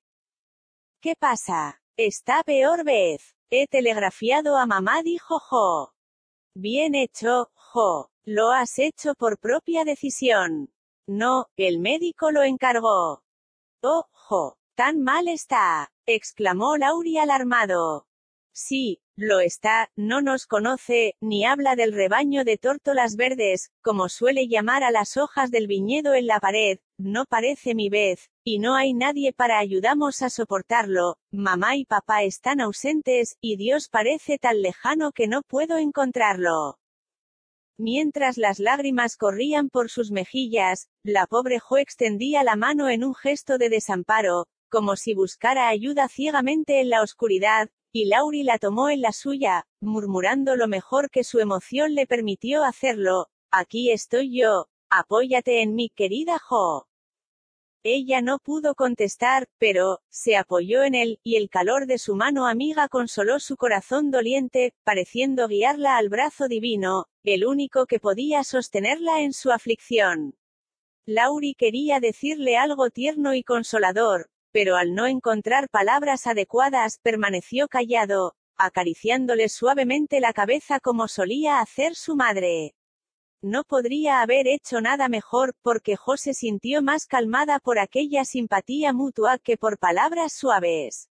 ¿Qué pasa? Está peor vez. He telegrafiado a mamá, dijo Jo. Bien hecho, Jo. Lo has hecho por propia decisión. No, el médico lo encargó. Oh, jo, tan mal está, exclamó Lauri alarmado. Sí, lo está, no nos conoce, ni habla del rebaño de tórtolas verdes, como suele llamar a las hojas del viñedo en la pared, no parece mi vez, y no hay nadie para ayudarnos a soportarlo, mamá y papá están ausentes, y Dios parece tan lejano que no puedo encontrarlo. Mientras las lágrimas corrían por sus mejillas, la pobre Jo extendía la mano en un gesto de desamparo, como si buscara ayuda ciegamente en la oscuridad, y Lauri la tomó en la suya, murmurando lo mejor que su emoción le permitió hacerlo, aquí estoy yo, apóyate en mi querida Jo. Ella no pudo contestar, pero, se apoyó en él, y el calor de su mano amiga consoló su corazón doliente, pareciendo guiarla al brazo divino, el único que podía sostenerla en su aflicción. Lauri quería decirle algo tierno y consolador, pero al no encontrar palabras adecuadas, permaneció callado, acariciándole suavemente la cabeza como solía hacer su madre. No podría haber hecho nada mejor, porque Jo se sintió más calmada por aquella simpatía mutua que por palabras suaves.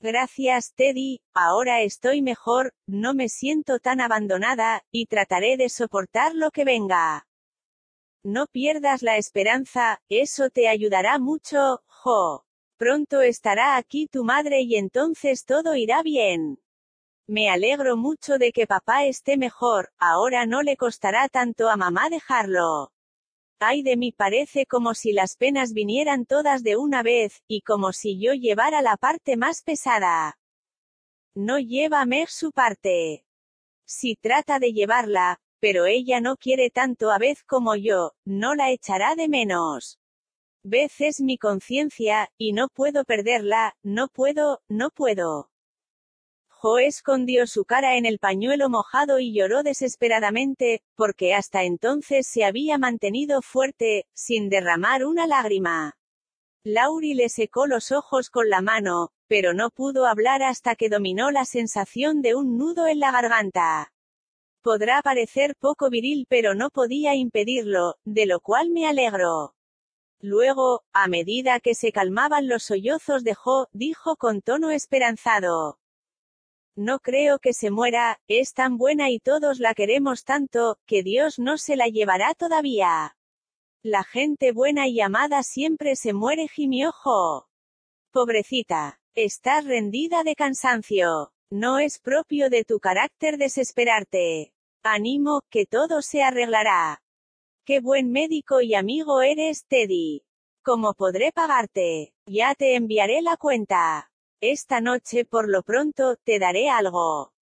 Gracias, Teddy, ahora estoy mejor, no me siento tan abandonada, y trataré de soportar lo que venga. No pierdas la esperanza, eso te ayudará mucho, Jo. Pronto estará aquí tu madre y entonces todo irá bien. Me alegro mucho de que papá esté mejor, ahora no le costará tanto a mamá dejarlo. Ay de mí parece como si las penas vinieran todas de una vez, y como si yo llevara la parte más pesada. No lleva Meg su parte. Si trata de llevarla, pero ella no quiere tanto a vez como yo, no la echará de menos. Vez es mi conciencia, y no puedo perderla, no puedo, no puedo. Jo escondió su cara en el pañuelo mojado y lloró desesperadamente, porque hasta entonces se había mantenido fuerte, sin derramar una lágrima. Lauri le secó los ojos con la mano, pero no pudo hablar hasta que dominó la sensación de un nudo en la garganta. Podrá parecer poco viril pero no podía impedirlo, de lo cual me alegro. Luego, a medida que se calmaban los sollozos de Jo, dijo con tono esperanzado. No creo que se muera, es tan buena y todos la queremos tanto, que Dios no se la llevará todavía. La gente buena y amada siempre se muere gimiojo. Pobrecita, estás rendida de cansancio. No es propio de tu carácter desesperarte. Animo, que todo se arreglará. Qué buen médico y amigo eres, Teddy. ¿Cómo podré pagarte? Ya te enviaré la cuenta. Esta noche por lo pronto, te daré algo.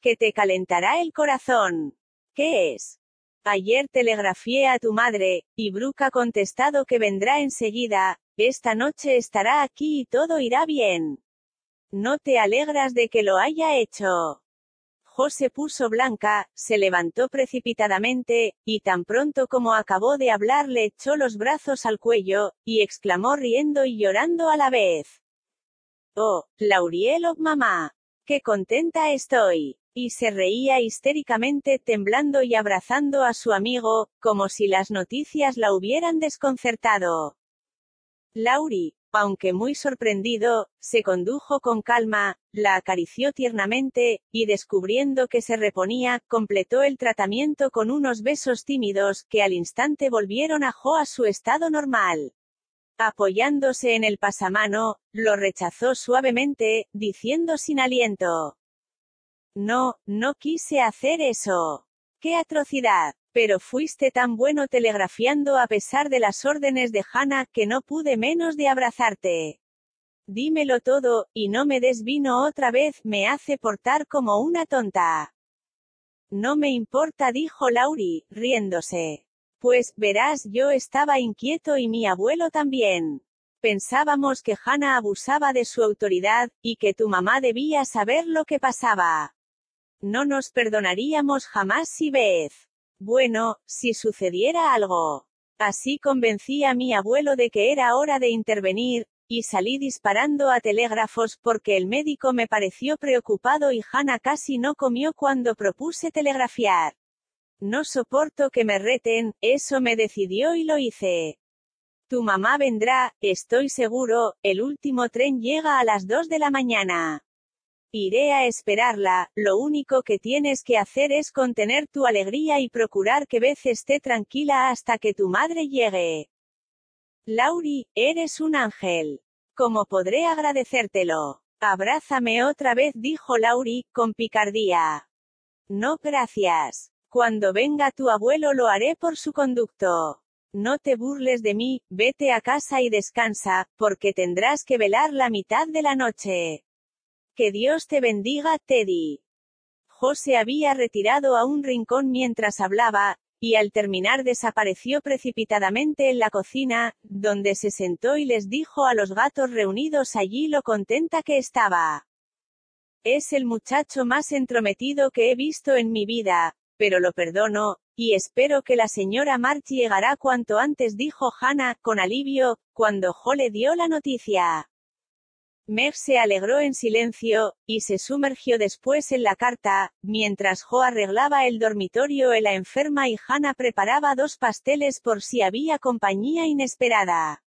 Que te calentará el corazón. ¿Qué es? Ayer telegrafié a tu madre, y Brooke ha contestado que vendrá enseguida, esta noche estará aquí y todo irá bien. ¿No te alegras de que lo haya hecho? José puso blanca, se levantó precipitadamente, y tan pronto como acabó de hablar le echó los brazos al cuello, y exclamó riendo y llorando a la vez. Oh, Lauriel, oh mamá. Qué contenta estoy. Y se reía histéricamente temblando y abrazando a su amigo, como si las noticias la hubieran desconcertado. Lauri, aunque muy sorprendido, se condujo con calma, la acarició tiernamente, y descubriendo que se reponía, completó el tratamiento con unos besos tímidos, que al instante volvieron a Jo a su estado normal. Apoyándose en el pasamano, lo rechazó suavemente, diciendo sin aliento. No, no quise hacer eso. ¡Qué atrocidad! Pero fuiste tan bueno telegrafiando a pesar de las órdenes de Hannah que no pude menos de abrazarte. Dímelo todo, y no me des vino otra vez, me hace portar como una tonta. No me importa, dijo Lauri, riéndose. Pues, verás, yo estaba inquieto y mi abuelo también. Pensábamos que Hannah abusaba de su autoridad, y que tu mamá debía saber lo que pasaba. No nos perdonaríamos jamás si Beth. Bueno, si sucediera algo. Así convencí a mi abuelo de que era hora de intervenir, y salí disparando a telégrafos porque el médico me pareció preocupado y Hannah casi no comió cuando propuse telegrafiar. No soporto que me reten, eso me decidió y lo hice. Tu mamá vendrá, estoy seguro, el último tren llega a las dos de la mañana. Iré a esperarla, lo único que tienes que hacer es contener tu alegría y procurar que Beth esté tranquila hasta que tu madre llegue. Lauri, eres un ángel. ¿Cómo podré agradecértelo? Abrázame otra vez, dijo Lauri, con picardía. No, gracias. Cuando venga tu abuelo lo haré por su conducto. No te burles de mí, vete a casa y descansa, porque tendrás que velar la mitad de la noche. Que Dios te bendiga, Teddy. José había retirado a un rincón mientras hablaba, y al terminar desapareció precipitadamente en la cocina, donde se sentó y les dijo a los gatos reunidos allí lo contenta que estaba. Es el muchacho más entrometido que he visto en mi vida, pero lo perdono, y espero que la señora March llegará cuanto antes, dijo Hannah, con alivio, cuando Jo le dio la noticia. Meg se alegró en silencio, y se sumergió después en la carta, mientras Jo arreglaba el dormitorio en la enferma y Hannah preparaba dos pasteles por si había compañía inesperada.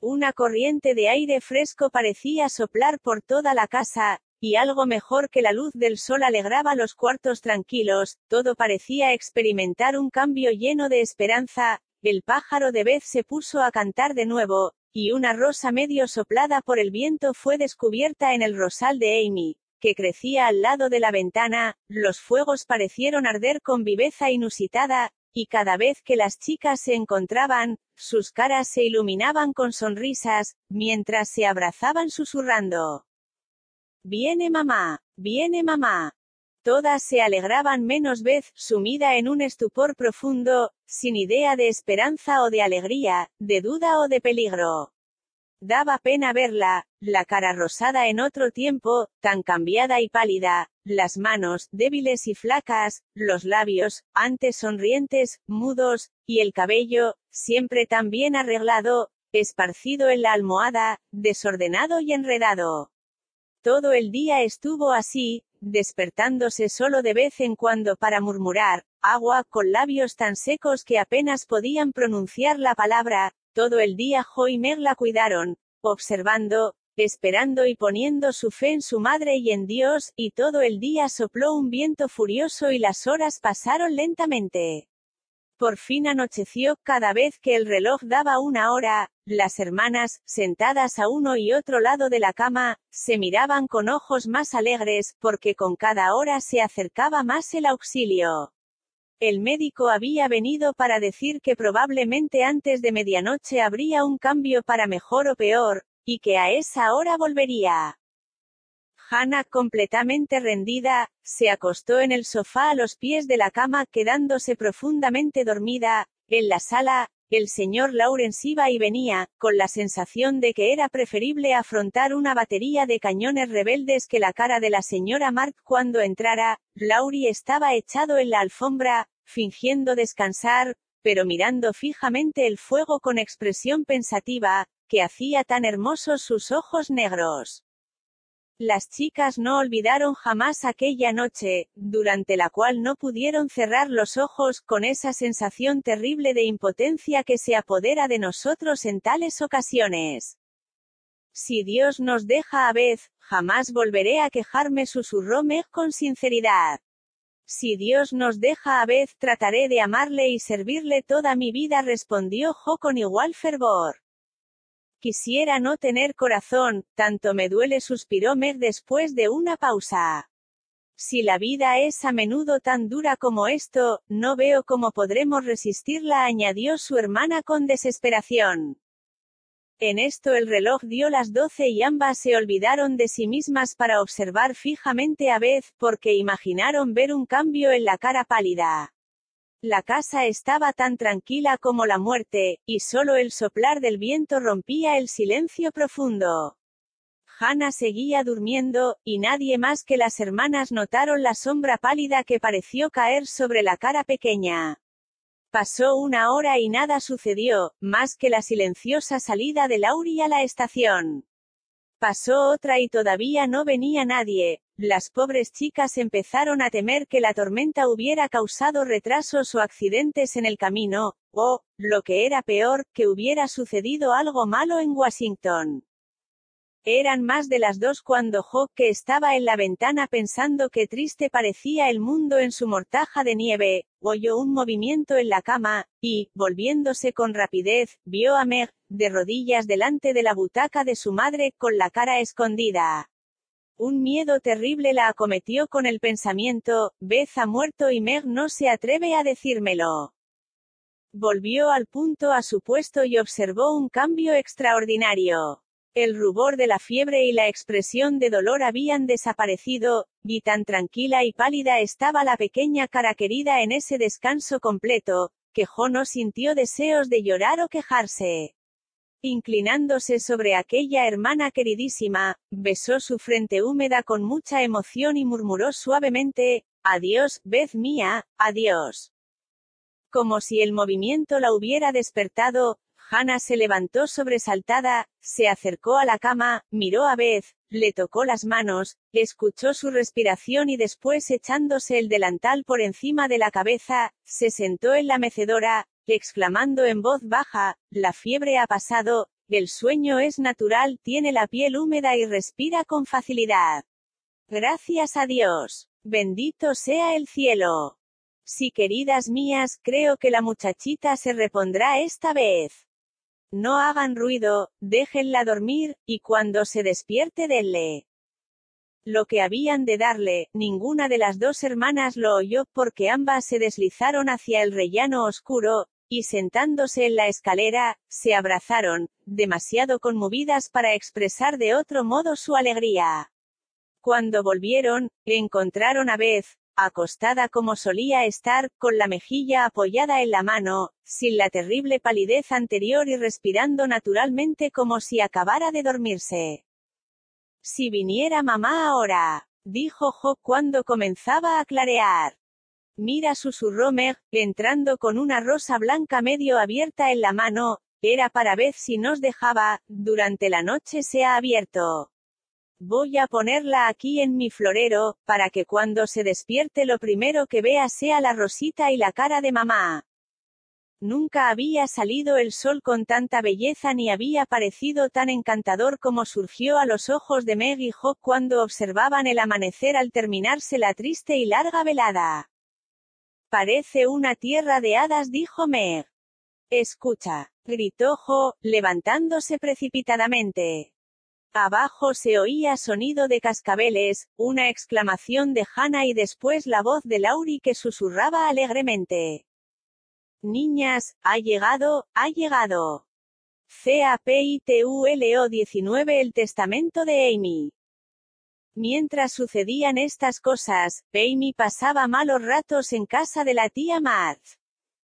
Una corriente de aire fresco parecía soplar por toda la casa, y algo mejor que la luz del sol alegraba los cuartos tranquilos, todo parecía experimentar un cambio lleno de esperanza, el pájaro de vez se puso a cantar de nuevo, y una rosa medio soplada por el viento fue descubierta en el rosal de Amy, que crecía al lado de la ventana, los fuegos parecieron arder con viveza inusitada, y cada vez que las chicas se encontraban, sus caras se iluminaban con sonrisas, mientras se abrazaban susurrando. Viene mamá, viene mamá. Todas se alegraban menos vez, sumida en un estupor profundo, sin idea de esperanza o de alegría, de duda o de peligro. Daba pena verla, la cara rosada en otro tiempo, tan cambiada y pálida, las manos, débiles y flacas, los labios, antes sonrientes, mudos, y el cabello, siempre tan bien arreglado, esparcido en la almohada, desordenado y enredado. Todo el día estuvo así, despertándose solo de vez en cuando para murmurar, agua, con labios tan secos que apenas podían pronunciar la palabra, todo el día Jo y la cuidaron, observando, esperando y poniendo su fe en su madre y en Dios, y todo el día sopló un viento furioso y las horas pasaron lentamente. Por fin anocheció, cada vez que el reloj daba una hora, las hermanas, sentadas a uno y otro lado de la cama, se miraban con ojos más alegres, porque con cada hora se acercaba más el auxilio. El médico había venido para decir que probablemente antes de medianoche habría un cambio para mejor o peor, y que a esa hora volvería. Hannah, completamente rendida, se acostó en el sofá a los pies de la cama quedándose profundamente dormida. En la sala, el señor Lawrence iba y venía, con la sensación de que era preferible afrontar una batería de cañones rebeldes que la cara de la señora Mark cuando entrara. Laurie estaba echado en la alfombra, fingiendo descansar, pero mirando fijamente el fuego con expresión pensativa, que hacía tan hermosos sus ojos negros. Las chicas no olvidaron jamás aquella noche, durante la cual no pudieron cerrar los ojos, con esa sensación terrible de impotencia que se apodera de nosotros en tales ocasiones. Si Dios nos deja a vez, jamás volveré a quejarme, susurró Meg con sinceridad. Si Dios nos deja a vez, trataré de amarle y servirle toda mi vida, respondió Jo con igual fervor. Quisiera no tener corazón, tanto me duele, suspiró Meg después de una pausa. Si la vida es a menudo tan dura como esto, no veo cómo podremos resistirla, añadió su hermana con desesperación. En esto el reloj dio las doce y ambas se olvidaron de sí mismas para observar fijamente a Beth, porque imaginaron ver un cambio en la cara pálida. La casa estaba tan tranquila como la muerte, y solo el soplar del viento rompía el silencio profundo. Hannah seguía durmiendo, y nadie más que las hermanas notaron la sombra pálida que pareció caer sobre la cara pequeña. Pasó una hora y nada sucedió, más que la silenciosa salida de Lauri a la estación. Pasó otra y todavía no venía nadie, las pobres chicas empezaron a temer que la tormenta hubiera causado retrasos o accidentes en el camino, o, lo que era peor, que hubiera sucedido algo malo en Washington. Eran más de las dos cuando Hawk, que estaba en la ventana pensando que triste parecía el mundo en su mortaja de nieve, oyó un movimiento en la cama, y, volviéndose con rapidez, vio a Meg, de rodillas delante de la butaca de su madre, con la cara escondida. Un miedo terrible la acometió con el pensamiento, Beth ha muerto y Meg no se atreve a decírmelo. Volvió al punto a su puesto y observó un cambio extraordinario. El rubor de la fiebre y la expresión de dolor habían desaparecido, y tan tranquila y pálida estaba la pequeña cara querida en ese descanso completo, que Jo no sintió deseos de llorar o quejarse. Inclinándose sobre aquella hermana queridísima, besó su frente húmeda con mucha emoción y murmuró suavemente, Adiós, Beth mía, adiós. Como si el movimiento la hubiera despertado, Hannah se levantó sobresaltada, se acercó a la cama, miró a Beth, le tocó las manos, escuchó su respiración y después echándose el delantal por encima de la cabeza, se sentó en la mecedora, exclamando en voz baja, la fiebre ha pasado, el sueño es natural, tiene la piel húmeda y respira con facilidad. Gracias a Dios. Bendito sea el cielo. Sí, queridas mías, creo que la muchachita se repondrá esta vez. No hagan ruido, déjenla dormir, y cuando se despierte denle. Lo que habían de darle, ninguna de las dos hermanas lo oyó, porque ambas se deslizaron hacia el rellano oscuro, y sentándose en la escalera, se abrazaron, demasiado conmovidas para expresar de otro modo su alegría. Cuando volvieron, encontraron a Beth, acostada como solía estar, con la mejilla apoyada en la mano, sin la terrible palidez anterior y respirando naturalmente como si acabara de dormirse. Si viniera mamá ahora, dijo Jo cuando comenzaba a clarear. Mira, susurró Meg, entrando con una rosa blanca medio abierta en la mano, era para ver si nos dejaba, durante la noche se ha abierto. Voy a ponerla aquí en mi florero, para que cuando se despierte lo primero que vea sea la rosita y la cara de mamá. Nunca había salido el sol con tanta belleza ni había parecido tan encantador como surgió a los ojos de Meg y Hawk cuando observaban el amanecer al terminarse la triste y larga velada. Parece una tierra de hadas, dijo Meg. Escucha, gritó Jo, levantándose precipitadamente. Abajo se oía sonido de cascabeles, una exclamación de Hannah y después la voz de Lauri que susurraba alegremente. Niñas, ha llegado, ha llegado. CAPITULO 19 El testamento de Amy. Mientras sucedían estas cosas, Amy pasaba malos ratos en casa de la tía Marth.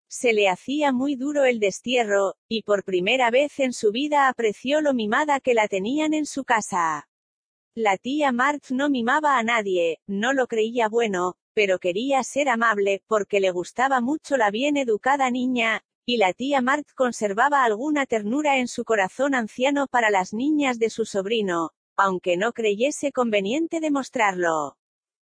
Se le hacía muy duro el destierro, y por primera vez en su vida apreció lo mimada que la tenían en su casa. La tía Marth no mimaba a nadie, no lo creía bueno, pero quería ser amable, porque le gustaba mucho la bien educada niña, y la tía Marth conservaba alguna ternura en su corazón anciano para las niñas de su sobrino, aunque no creyese conveniente demostrarlo.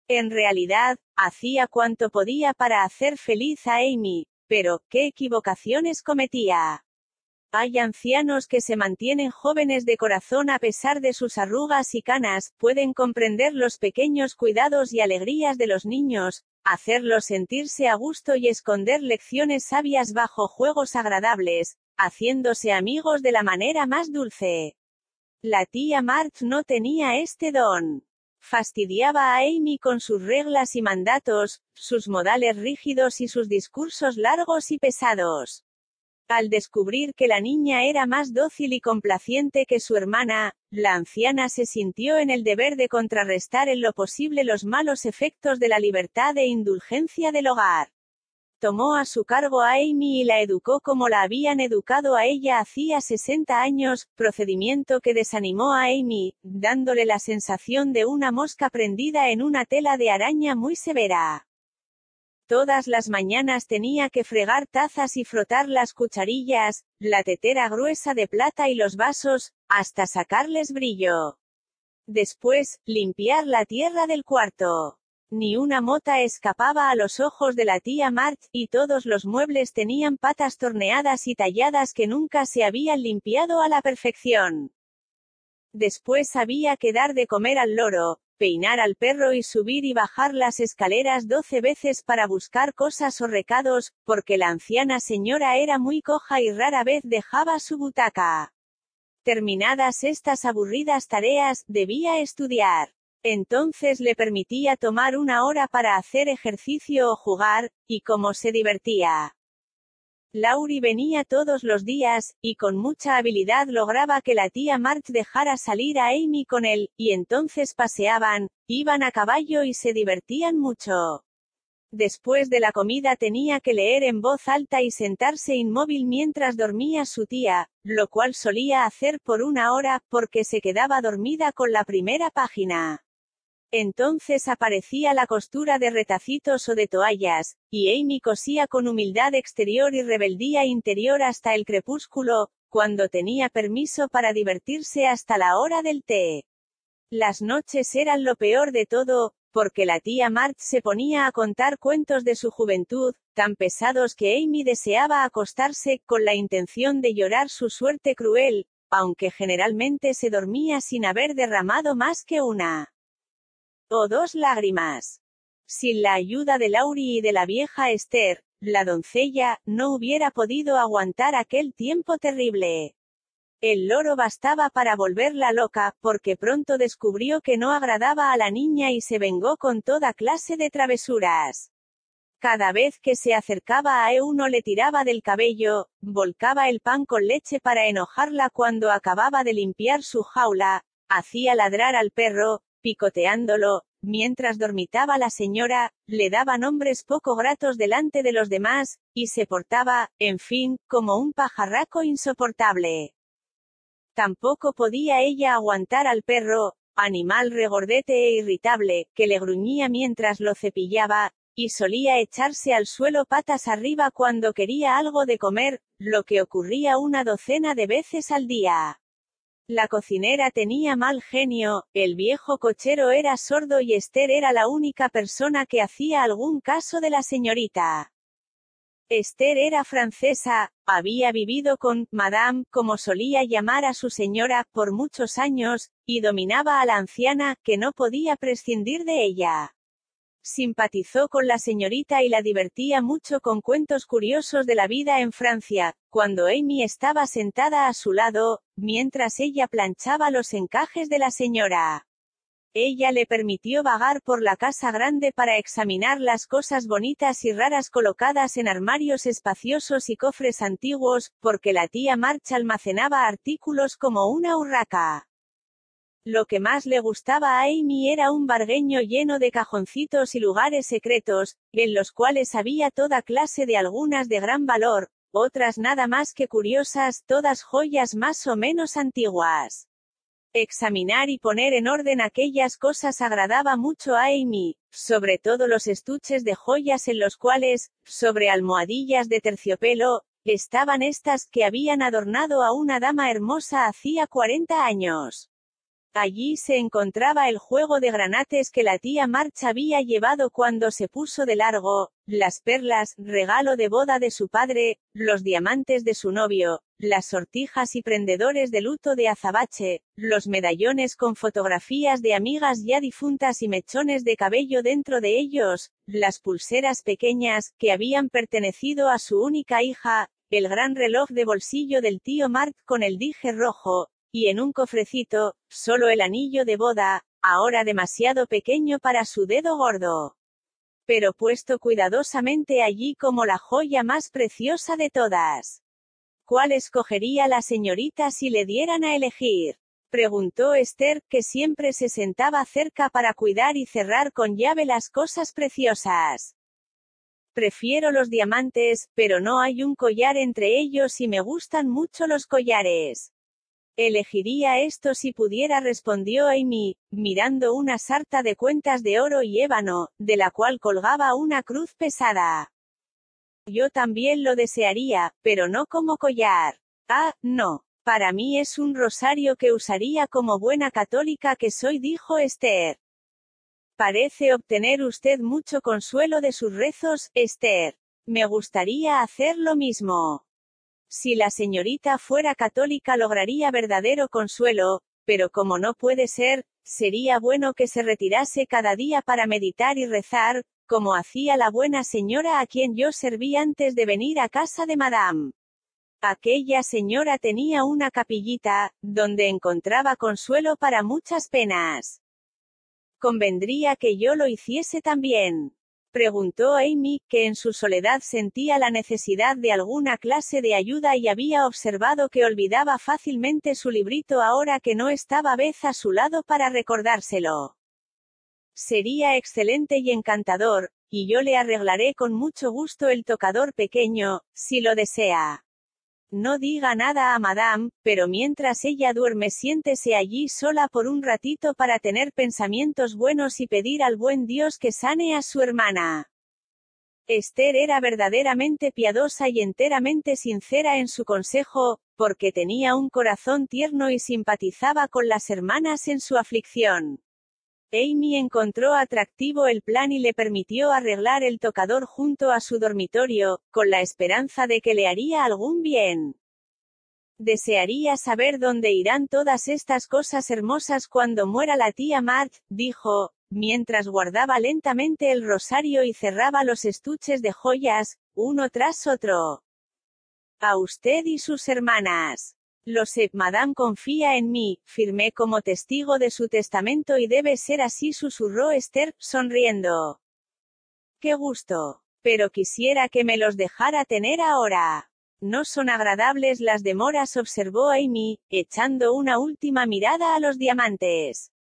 En realidad, hacía cuanto podía para hacer feliz a Amy, pero, ¿qué equivocaciones cometía? Hay ancianos que se mantienen jóvenes de corazón a pesar de sus arrugas y canas, pueden comprender los pequeños cuidados y alegrías de los niños, hacerlos sentirse a gusto y esconder lecciones sabias bajo juegos agradables, haciéndose amigos de la manera más dulce. La tía March no tenía este don. Fastidiaba a Amy con sus reglas y mandatos, sus modales rígidos y sus discursos largos y pesados. Al descubrir que la niña era más dócil y complaciente que su hermana, la anciana se sintió en el deber de contrarrestar en lo posible los malos efectos de la libertad e indulgencia del hogar. Tomó a su cargo a Amy y la educó como la habían educado a ella hacía 60 años, procedimiento que desanimó a Amy, dándole la sensación de una mosca prendida en una tela de araña muy severa. Todas las mañanas tenía que fregar tazas y frotar las cucharillas, la tetera gruesa de plata y los vasos, hasta sacarles brillo. Después, limpiar la tierra del cuarto. Ni una mota escapaba a los ojos de la tía March, y todos los muebles tenían patas torneadas y talladas que nunca se habían limpiado a la perfección. Después había que dar de comer al loro, peinar al perro y subir y bajar las escaleras doce veces para buscar cosas o recados, porque la anciana señora era muy coja y rara vez dejaba su butaca. Terminadas estas aburridas tareas, debía estudiar. Entonces le permitía tomar una hora para hacer ejercicio o jugar, y cómo se divertía. Lauri venía todos los días, y con mucha habilidad lograba que la tía March dejara salir a Amy con él, y entonces paseaban, iban a caballo y se divertían mucho. Después de la comida tenía que leer en voz alta y sentarse inmóvil mientras dormía su tía, lo cual solía hacer por una hora, porque se quedaba dormida con la primera página. Entonces aparecía la costura de retacitos o de toallas, y Amy cosía con humildad exterior y rebeldía interior hasta el crepúsculo, cuando tenía permiso para divertirse hasta la hora del té. Las noches eran lo peor de todo, porque la tía March se ponía a contar cuentos de su juventud, tan pesados que Amy deseaba acostarse, con la intención de llorar su suerte cruel, aunque generalmente se dormía sin haber derramado más que una o dos lágrimas. Sin la ayuda de Lauri y de la vieja Esther, la doncella, no hubiera podido aguantar aquel tiempo terrible. El loro bastaba para volverla loca, porque pronto descubrió que no agradaba a la niña y se vengó con toda clase de travesuras. Cada vez que se acercaba a Euno le tiraba del cabello, volcaba el pan con leche para enojarla cuando acababa de limpiar su jaula, hacía ladrar al perro, picoteándolo, mientras dormitaba la señora, le daba nombres poco gratos delante de los demás, y se portaba, en fin, como un pajarraco insoportable. Tampoco podía ella aguantar al perro, animal regordete e irritable, que le gruñía mientras lo cepillaba, y solía echarse al suelo patas arriba cuando quería algo de comer, lo que ocurría una docena de veces al día. La cocinera tenía mal genio, el viejo cochero era sordo y Esther era la única persona que hacía algún caso de la señorita. Esther era francesa, había vivido con Madame, como solía llamar a su señora, por muchos años, y dominaba a la anciana, que no podía prescindir de ella. Simpatizó con la señorita y la divertía mucho con cuentos curiosos de la vida en Francia, cuando Amy estaba sentada a su lado, mientras ella planchaba los encajes de la señora. Ella le permitió vagar por la casa grande para examinar las cosas bonitas y raras colocadas en armarios espaciosos y cofres antiguos, porque la tía March almacenaba artículos como una urraca. Lo que más le gustaba a Amy era un bargueño lleno de cajoncitos y lugares secretos, en los cuales había toda clase de algunas de gran valor, otras nada más que curiosas, todas joyas más o menos antiguas. Examinar y poner en orden aquellas cosas agradaba mucho a Amy, sobre todo los estuches de joyas en los cuales, sobre almohadillas de terciopelo, estaban estas que habían adornado a una dama hermosa hacía 40 años. Allí se encontraba el juego de granates que la tía March había llevado cuando se puso de largo, las perlas, regalo de boda de su padre, los diamantes de su novio, las sortijas y prendedores de luto de azabache, los medallones con fotografías de amigas ya difuntas y mechones de cabello dentro de ellos, las pulseras pequeñas, que habían pertenecido a su única hija, el gran reloj de bolsillo del tío Mark con el dije rojo, y en un cofrecito, solo el anillo de boda, ahora demasiado pequeño para su dedo gordo. Pero puesto cuidadosamente allí como la joya más preciosa de todas. ¿Cuál escogería la señorita si le dieran a elegir? Preguntó Esther, que siempre se sentaba cerca para cuidar y cerrar con llave las cosas preciosas. Prefiero los diamantes, pero no hay un collar entre ellos y me gustan mucho los collares. Elegiría esto si pudiera, respondió Amy, mirando una sarta de cuentas de oro y ébano, de la cual colgaba una cruz pesada. Yo también lo desearía, pero no como collar. Ah, no. Para mí es un rosario que usaría como buena católica que soy, dijo Esther. Parece obtener usted mucho consuelo de sus rezos, Esther. Me gustaría hacer lo mismo. Si la señorita fuera católica lograría verdadero consuelo, pero como no puede ser, sería bueno que se retirase cada día para meditar y rezar, como hacía la buena señora a quien yo serví antes de venir a casa de Madame. Aquella señora tenía una capillita, donde encontraba consuelo para muchas penas. ¿Convendría que yo lo hiciese también? Preguntó Amy, que en su soledad sentía la necesidad de alguna clase de ayuda y había observado que olvidaba fácilmente su librito ahora que no estaba Beth a su lado para recordárselo. Sería excelente y encantador, y yo le arreglaré con mucho gusto el tocador pequeño, si lo desea. No diga nada a Madame, pero mientras ella duerme siéntese allí sola por un ratito para tener pensamientos buenos y pedir al buen Dios que sane a su hermana. Esther era verdaderamente piadosa y enteramente sincera en su consejo, porque tenía un corazón tierno y simpatizaba con las hermanas en su aflicción. Amy encontró atractivo el plan y le permitió arreglar el tocador junto a su dormitorio, con la esperanza de que le haría algún bien. Desearía saber dónde irán todas estas cosas hermosas cuando muera la tía March, dijo, mientras guardaba lentamente el rosario y cerraba los estuches de joyas, uno tras otro. A usted y sus hermanas. Lo sé, Madame confía en mí, firmé como testigo de su testamento y debe ser así, susurró Esther, sonriendo. Qué gusto. Pero quisiera que me los dejara tener ahora. No son agradables las demoras, observó Amy, echando una última mirada a los diamantes.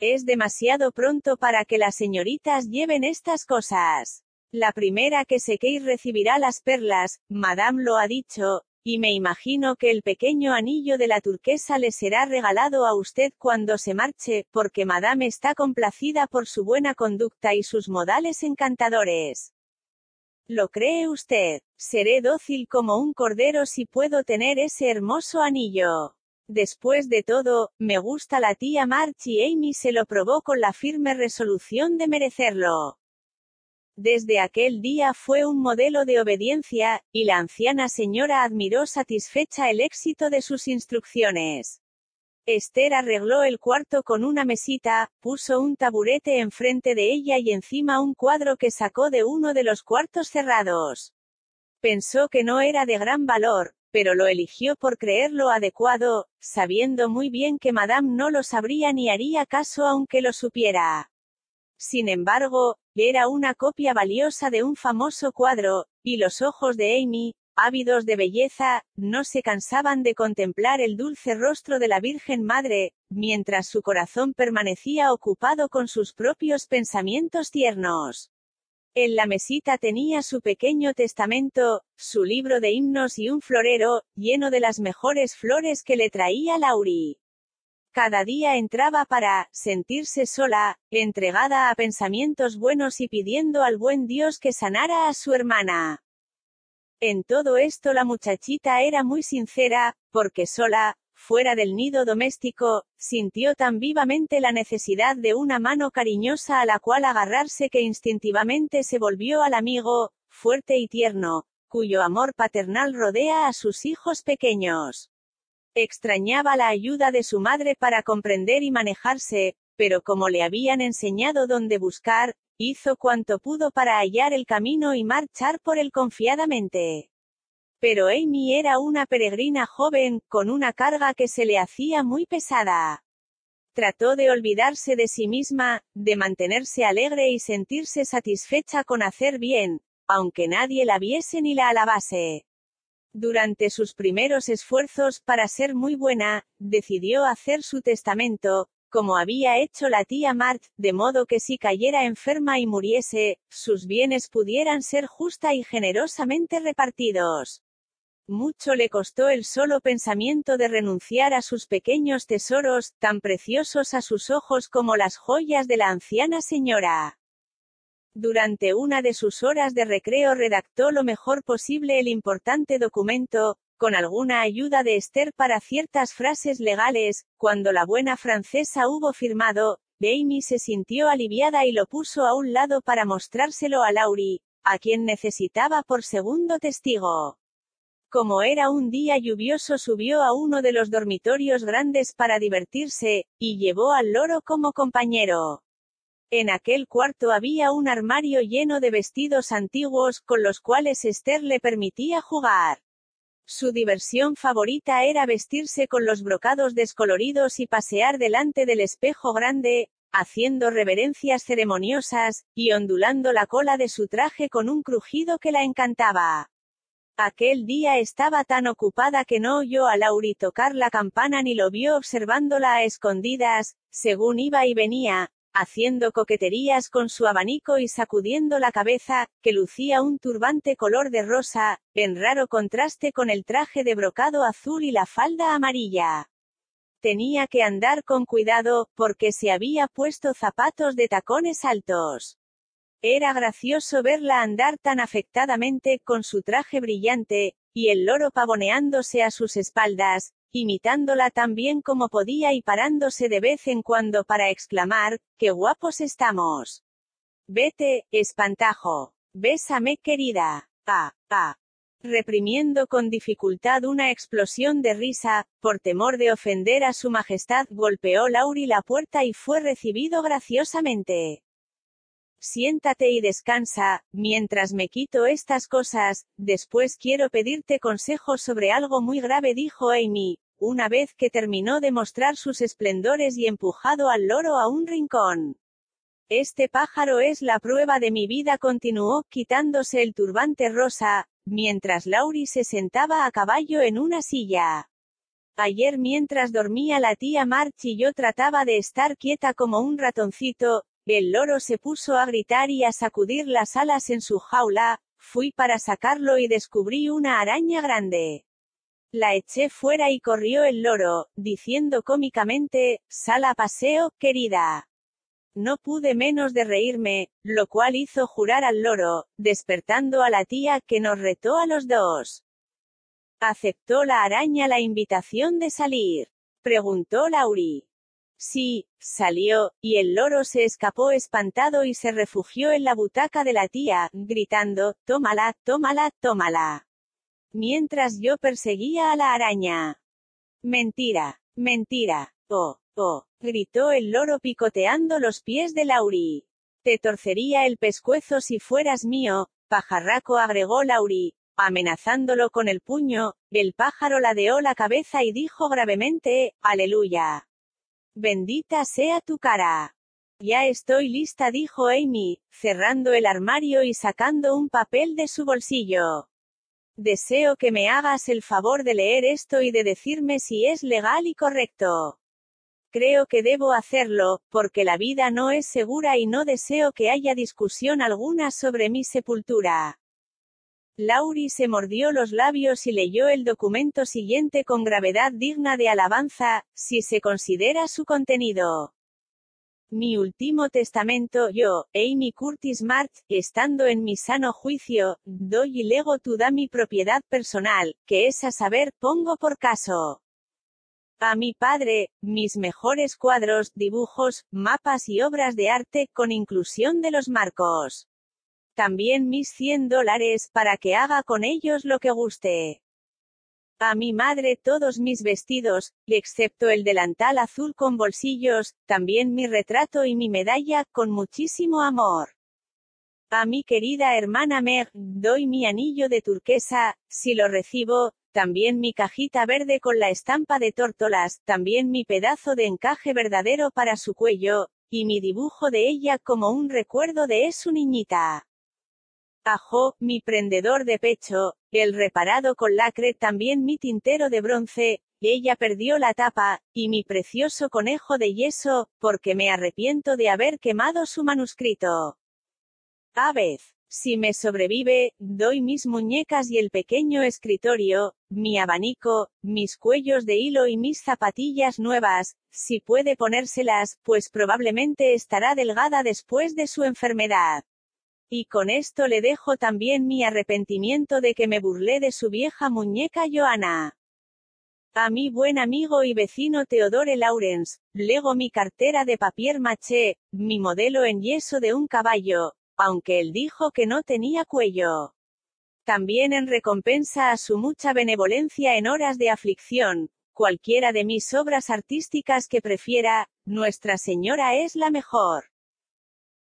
Es demasiado pronto para que las señoritas lleven estas cosas. La primera que sequéis recibirá las perlas, Madame lo ha dicho, y me imagino que el pequeño anillo de la turquesa le será regalado a usted cuando se marche, porque Madame está complacida por su buena conducta y sus modales encantadores. ¿Lo cree usted? Seré dócil como un cordero si puedo tener ese hermoso anillo. Después de todo, me gusta la tía March y Amy se lo probó con la firme resolución de merecerlo. Desde aquel día fue un modelo de obediencia, y la anciana señora admiró satisfecha el éxito de sus instrucciones. Esther arregló el cuarto con una mesita, puso un taburete enfrente de ella y encima un cuadro que sacó de uno de los cuartos cerrados. Pensó que no era de gran valor, pero lo eligió por creerlo adecuado, sabiendo muy bien que Madame no lo sabría ni haría caso aunque lo supiera. Sin embargo, era una copia valiosa de un famoso cuadro, y los ojos de Amy, ávidos de belleza, no se cansaban de contemplar el dulce rostro de la Virgen Madre, mientras su corazón permanecía ocupado con sus propios pensamientos tiernos. En la mesita tenía su pequeño testamento, su libro de himnos y un florero, lleno de las mejores flores que le traía Lauri. Cada día entraba para sentirse sola, entregada a pensamientos buenos y pidiendo al buen Dios que sanara a su hermana. En todo esto la muchachita era muy sincera, porque sola, fuera del nido doméstico, sintió tan vivamente la necesidad de una mano cariñosa a la cual agarrarse que instintivamente se volvió al amigo, fuerte y tierno, cuyo amor paternal rodea a sus hijos pequeños. Extrañaba la ayuda de su madre para comprender y manejarse, pero como le habían enseñado dónde buscar, hizo cuanto pudo para hallar el camino y marchar por él confiadamente. Pero Amy era una peregrina joven, con una carga que se le hacía muy pesada. Trató de olvidarse de sí misma, de mantenerse alegre y sentirse satisfecha con hacer bien, aunque nadie la viese ni la alabase. Durante sus primeros esfuerzos para ser muy buena, decidió hacer su testamento, como había hecho la tía Mart, de modo que si cayera enferma y muriese, sus bienes pudieran ser justa y generosamente repartidos. Mucho le costó el solo pensamiento de renunciar a sus pequeños tesoros, tan preciosos a sus ojos como las joyas de la anciana señora. Durante una de sus horas de recreo redactó lo mejor posible el importante documento, con alguna ayuda de Esther para ciertas frases legales, cuando la buena francesa hubo firmado, Amy se sintió aliviada y lo puso a un lado para mostrárselo a Laurie, a quien necesitaba por segundo testigo. Como era un día lluvioso subió a uno de los dormitorios grandes para divertirse, y llevó al loro como compañero. En aquel cuarto había un armario lleno de vestidos antiguos, con los cuales Esther le permitía jugar. Su diversión favorita era vestirse con los brocados descoloridos y pasear delante del espejo grande, haciendo reverencias ceremoniosas, y ondulando la cola de su traje con un crujido que la encantaba. Aquel día estaba tan ocupada que no oyó a Lauri tocar la campana ni lo vio observándola a escondidas, según iba y venía, haciendo coqueterías con su abanico y sacudiendo la cabeza, que lucía un turbante color de rosa, en raro contraste con el traje de brocado azul y la falda amarilla. Tenía que andar con cuidado, porque se había puesto zapatos de tacones altos. Era gracioso verla andar tan afectadamente, con su traje brillante, y el loro pavoneándose a sus espaldas, imitándola tan bien como podía y parándose de vez en cuando para exclamar, ¡qué guapos estamos! Vete, espantajo. Bésame querida. Ah, ah. Reprimiendo con dificultad una explosión de risa, por temor de ofender a su majestad, golpeó Lauri la puerta y fue recibido graciosamente. Siéntate y descansa, mientras me quito estas cosas, después quiero pedirte consejo sobre algo muy grave, dijo Amy, una vez que terminó de mostrar sus esplendores y empujado al loro a un rincón. Este pájaro es la prueba de mi vida, continuó, quitándose el turbante rosa, mientras Laurie se sentaba a caballo en una silla. Ayer mientras dormía la tía March y yo trataba de estar quieta como un ratoncito, el loro se puso a gritar y a sacudir las alas en su jaula, fui para sacarlo y descubrí una araña grande. La eché fuera y corrió el loro, diciendo cómicamente, sal a paseo, querida. No pude menos de reírme, lo cual hizo jurar al loro, despertando a la tía que nos retó a los dos. ¿Aceptó la araña la invitación de salir? preguntó Lauri. Sí, salió, y el loro se escapó espantado y se refugió en la butaca de la tía, gritando, tómala, tómala, tómala. Mientras yo perseguía a la araña. Mentira, mentira, oh, oh, gritó el loro picoteando los pies de Lauri. Te torcería el pescuezo si fueras mío, pajarraco agregó Lauri, amenazándolo con el puño, el pájaro ladeó la cabeza y dijo gravemente, aleluya. Bendita sea tu cara. Ya estoy lista, dijo Amy, cerrando el armario y sacando un papel de su bolsillo. Deseo que me hagas el favor de leer esto y de decirme si es legal y correcto. Creo que debo hacerlo, porque la vida no es segura y no deseo que haya discusión alguna sobre mi sepultura. Lauri se mordió los labios y leyó el documento siguiente con gravedad digna de alabanza, si se considera su contenido. Mi último testamento, yo, Amy Curtis March, estando en mi sano juicio, doy y lego toda mi propiedad personal, que es a saber, pongo por caso. A mi padre, mis mejores cuadros, dibujos, mapas y obras de arte, con inclusión de los marcos. También mis 100 dólares, para que haga con ellos lo que guste. A mi madre todos mis vestidos, excepto el delantal azul con bolsillos, también mi retrato y mi medalla, con muchísimo amor. A mi querida hermana Meg, doy mi anillo de turquesa, si lo recibo, también mi cajita verde con la estampa de tórtolas, también mi pedazo de encaje verdadero para su cuello, y mi dibujo de ella como un recuerdo de su niñita. Ajo, mi prendedor de pecho, el reparado con lacre, también mi tintero de bronce, ella perdió la tapa, y mi precioso conejo de yeso, porque me arrepiento de haber quemado su manuscrito. A vez. Si me sobrevive, doy mis muñecas y el pequeño escritorio, mi abanico, mis cuellos de hilo y mis zapatillas nuevas, si puede ponérselas, pues probablemente estará delgada después de su enfermedad. Y con esto le dejo también mi arrepentimiento de que me burlé de su vieja muñeca Joana. A mi buen amigo y vecino Theodore Lawrence, lego mi cartera de papier maché, mi modelo en yeso de un caballo, aunque él dijo que no tenía cuello. También en recompensa a su mucha benevolencia en horas de aflicción, cualquiera de mis obras artísticas que prefiera, Nuestra Señora es la mejor.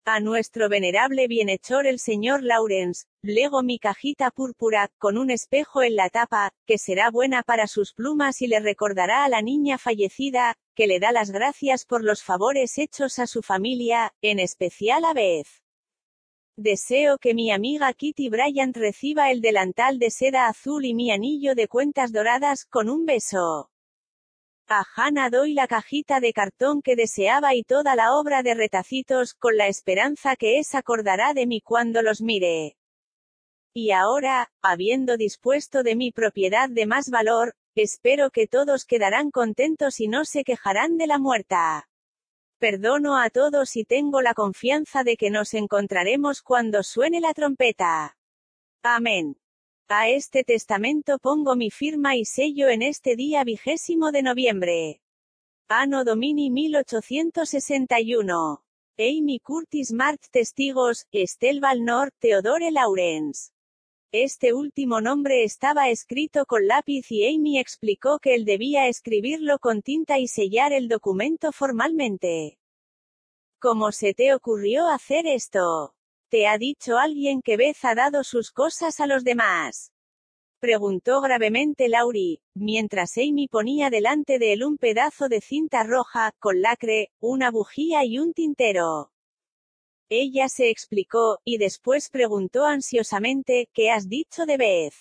A nuestro venerable bienhechor el señor Lawrence, lego mi cajita púrpura, con un espejo en la tapa, que será buena para sus plumas y le recordará a la niña fallecida, que le da las gracias por los favores hechos a su familia, en especial a Beth. Deseo que mi amiga Kitty Bryant reciba el delantal de seda azul y mi anillo de cuentas doradas, con un beso. A Hannah doy la cajita de cartón que deseaba y toda la obra de retacitos, con la esperanza que es acordará de mí cuando los mire. Y ahora, habiendo dispuesto de mi propiedad de más valor, espero que todos quedarán contentos y no se quejarán de la muerta. Perdono a todos y tengo la confianza de que nos encontraremos cuando suene la trompeta. Amén. A este testamento pongo mi firma y sello en este día vigésimo de noviembre. Anno Domini 1861. Amy Curtis March Testigos, Estelle Valnor, Theodore Lawrence. Este último nombre estaba escrito con lápiz y Amy explicó que él debía escribirlo con tinta y sellar el documento formalmente. ¿Cómo se te ocurrió hacer esto? ¿Te ha dicho alguien que Beth ha dado sus cosas a los demás? Preguntó gravemente Laurie, mientras Amy ponía delante de él un pedazo de cinta roja, con lacre, una bujía y un tintero. Ella se explicó, y después preguntó ansiosamente, ¿qué has dicho de Beth?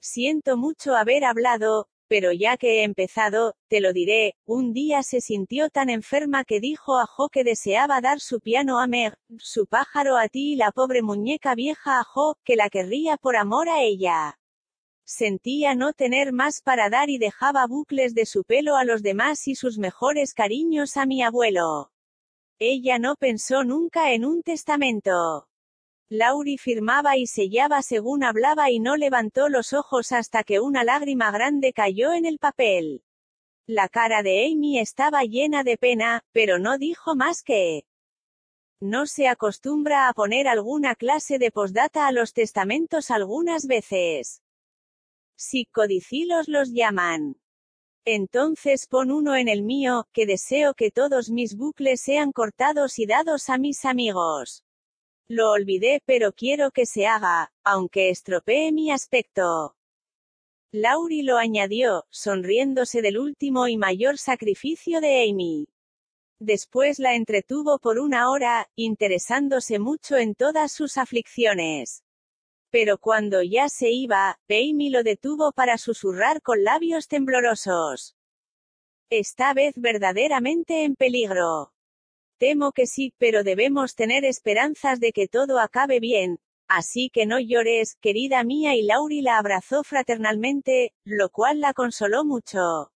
Siento mucho haber hablado, pero ya que he empezado, te lo diré, un día se sintió tan enferma que dijo a Jo que deseaba dar su piano a Meg, su pájaro a ti y la pobre muñeca vieja a Jo, que la querría por amor a ella. Sentía no tener más para dar y dejaba bucles de su pelo a los demás y sus mejores cariños a mi abuelo. Ella no pensó nunca en un testamento. Lauri firmaba y sellaba según hablaba y no levantó los ojos hasta que una lágrima grande cayó en el papel. La cara de Amy estaba llena de pena, pero no dijo más que no se acostumbra a poner alguna clase de postdata a los testamentos algunas veces. Si codicilos los llaman. Entonces pon uno en el mío, que deseo que todos mis bucles sean cortados y dados a mis amigos. Lo olvidé pero quiero que se haga, aunque estropee mi aspecto. Lauri lo añadió, sonriéndose del último y mayor sacrificio de Amy. Después la entretuvo por una hora, interesándose mucho en todas sus aflicciones. Pero cuando ya se iba, Amy lo detuvo para susurrar con labios temblorosos. Esta vez verdaderamente en peligro. Temo que sí, pero debemos tener esperanzas de que todo acabe bien. Así que no llores, querida mía, y Lauri la abrazó fraternalmente, lo cual la consoló mucho.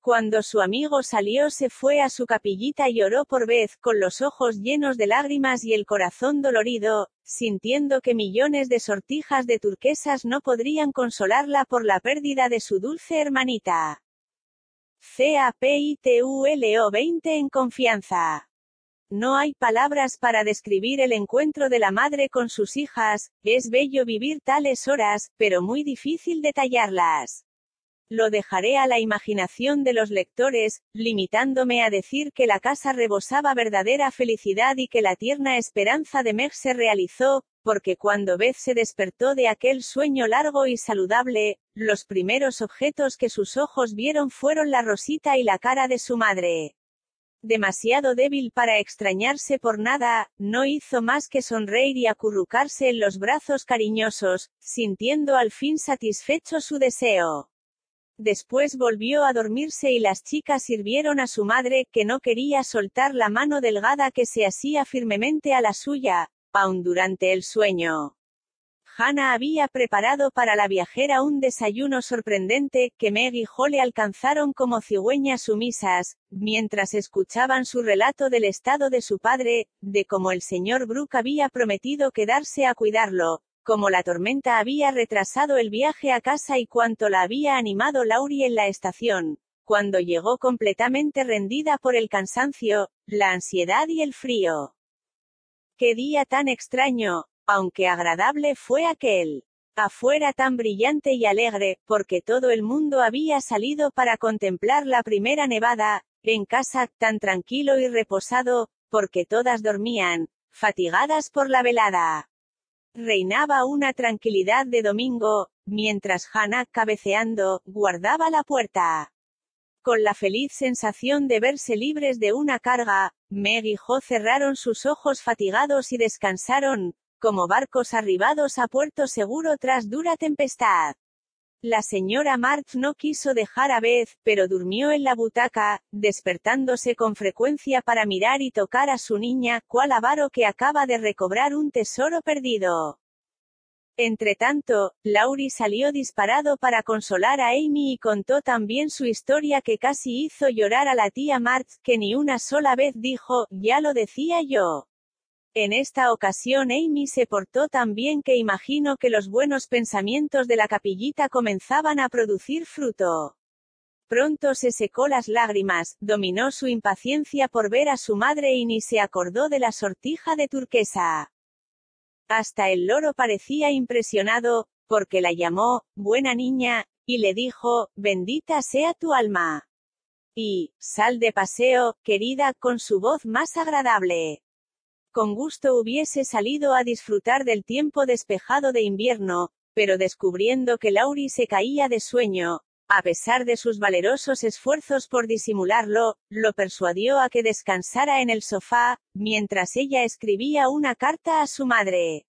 Cuando su amigo salió se fue a su capillita y lloró por vez, con los ojos llenos de lágrimas y el corazón dolorido, sintiendo que millones de sortijas de turquesas no podrían consolarla por la pérdida de su dulce hermanita. CAPITULO 20 en confianza. No hay palabras para describir el encuentro de la madre con sus hijas, es bello vivir tales horas, pero muy difícil detallarlas. Lo dejaré a la imaginación de los lectores, limitándome a decir que la casa rebosaba verdadera felicidad y que la tierna esperanza de Meg se realizó, porque cuando Beth se despertó de aquel sueño largo y saludable, los primeros objetos que sus ojos vieron fueron la rosita y la cara de su madre. Demasiado débil para extrañarse por nada, no hizo más que sonreír y acurrucarse en los brazos cariñosos, sintiendo al fin satisfecho su deseo. Después volvió a dormirse y las chicas sirvieron a su madre, que no quería soltar la mano delgada que se hacía firmemente a la suya, aun durante el sueño. Hannah había preparado para la viajera un desayuno sorprendente, que Meg y Holly alcanzaron como cigüeñas sumisas, mientras escuchaban su relato del estado de su padre, de cómo el señor Brooke había prometido quedarse a cuidarlo, como la tormenta había retrasado el viaje a casa y cuánto la había animado Laurie en la estación, cuando llegó completamente rendida por el cansancio, la ansiedad y el frío. ¡Qué día tan extraño! aunque agradable fue aquel. Afuera tan brillante y alegre, porque todo el mundo había salido para contemplar la primera nevada, en casa, tan tranquilo y reposado, porque todas dormían, fatigadas por la velada. Reinaba una tranquilidad de domingo, mientras Hannah, cabeceando, guardaba la puerta. Con la feliz sensación de verse libres de una carga, Meg y Jo cerraron sus ojos fatigados y descansaron, como barcos arribados a puerto seguro tras dura tempestad. La señora March no quiso dejar a Beth, pero durmió en la butaca, despertándose con frecuencia para mirar y tocar a su niña, cual avaro que acaba de recobrar un tesoro perdido. Entretanto, Laurie salió disparado para consolar a Amy y contó también su historia que casi hizo llorar a la tía March, que ni una sola vez dijo, ya lo decía yo. En esta ocasión Amy se portó tan bien que imagino que los buenos pensamientos de la capillita comenzaban a producir fruto. Pronto se secó las lágrimas, dominó su impaciencia por ver a su madre y ni se acordó de la sortija de turquesa. Hasta el loro parecía impresionado, porque la llamó, buena niña, y le dijo, bendita sea tu alma. Y, sal de paseo, querida, con su voz más agradable. Con gusto hubiese salido a disfrutar del tiempo despejado de invierno, pero descubriendo que Laurie se caía de sueño, a pesar de sus valerosos esfuerzos por disimularlo, lo persuadió a que descansara en el sofá, mientras ella escribía una carta a su madre.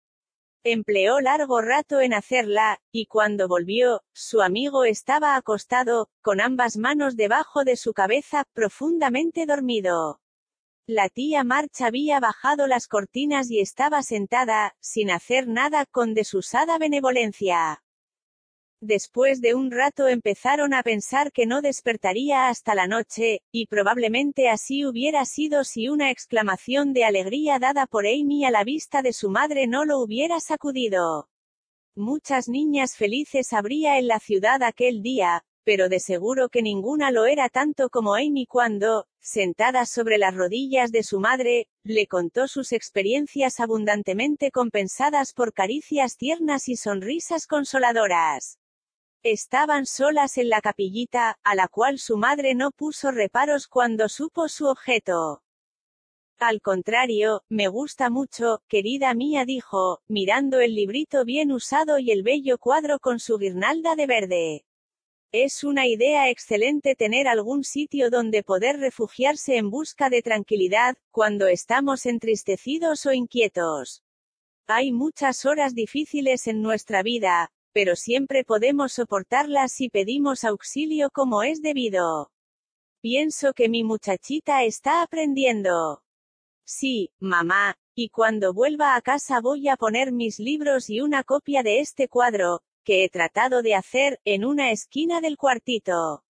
Empleó largo rato en hacerla, y cuando volvió, su amigo estaba acostado, con ambas manos debajo de su cabeza, profundamente dormido. La tía March había bajado las cortinas y estaba sentada, sin hacer nada, con desusada benevolencia. Después de un rato empezaron a pensar que no despertaría hasta la noche, y probablemente así hubiera sido si una exclamación de alegría dada por Amy a la vista de su madre no lo hubiera sacudido. Muchas niñas felices habría en la ciudad aquel día, pero de seguro que ninguna lo era tanto como Amy cuando, sentada sobre las rodillas de su madre, le contó sus experiencias abundantemente compensadas por caricias tiernas y sonrisas consoladoras. Estaban solas en la capillita, a la cual su madre no puso reparos cuando supo su objeto. Al contrario, me gusta mucho, querida mía dijo, mirando el librito bien usado y el bello cuadro con su guirnalda de verde. Es una idea excelente tener algún sitio donde poder refugiarse en busca de tranquilidad, cuando estamos entristecidos o inquietos. Hay muchas horas difíciles en nuestra vida, pero siempre podemos soportarlas si pedimos auxilio como es debido. Pienso que mi muchachita está aprendiendo. Sí, mamá, y cuando vuelva a casa voy a poner mis libros y una copia de este cuadro, que he tratado de hacer, en una esquina del cuartito.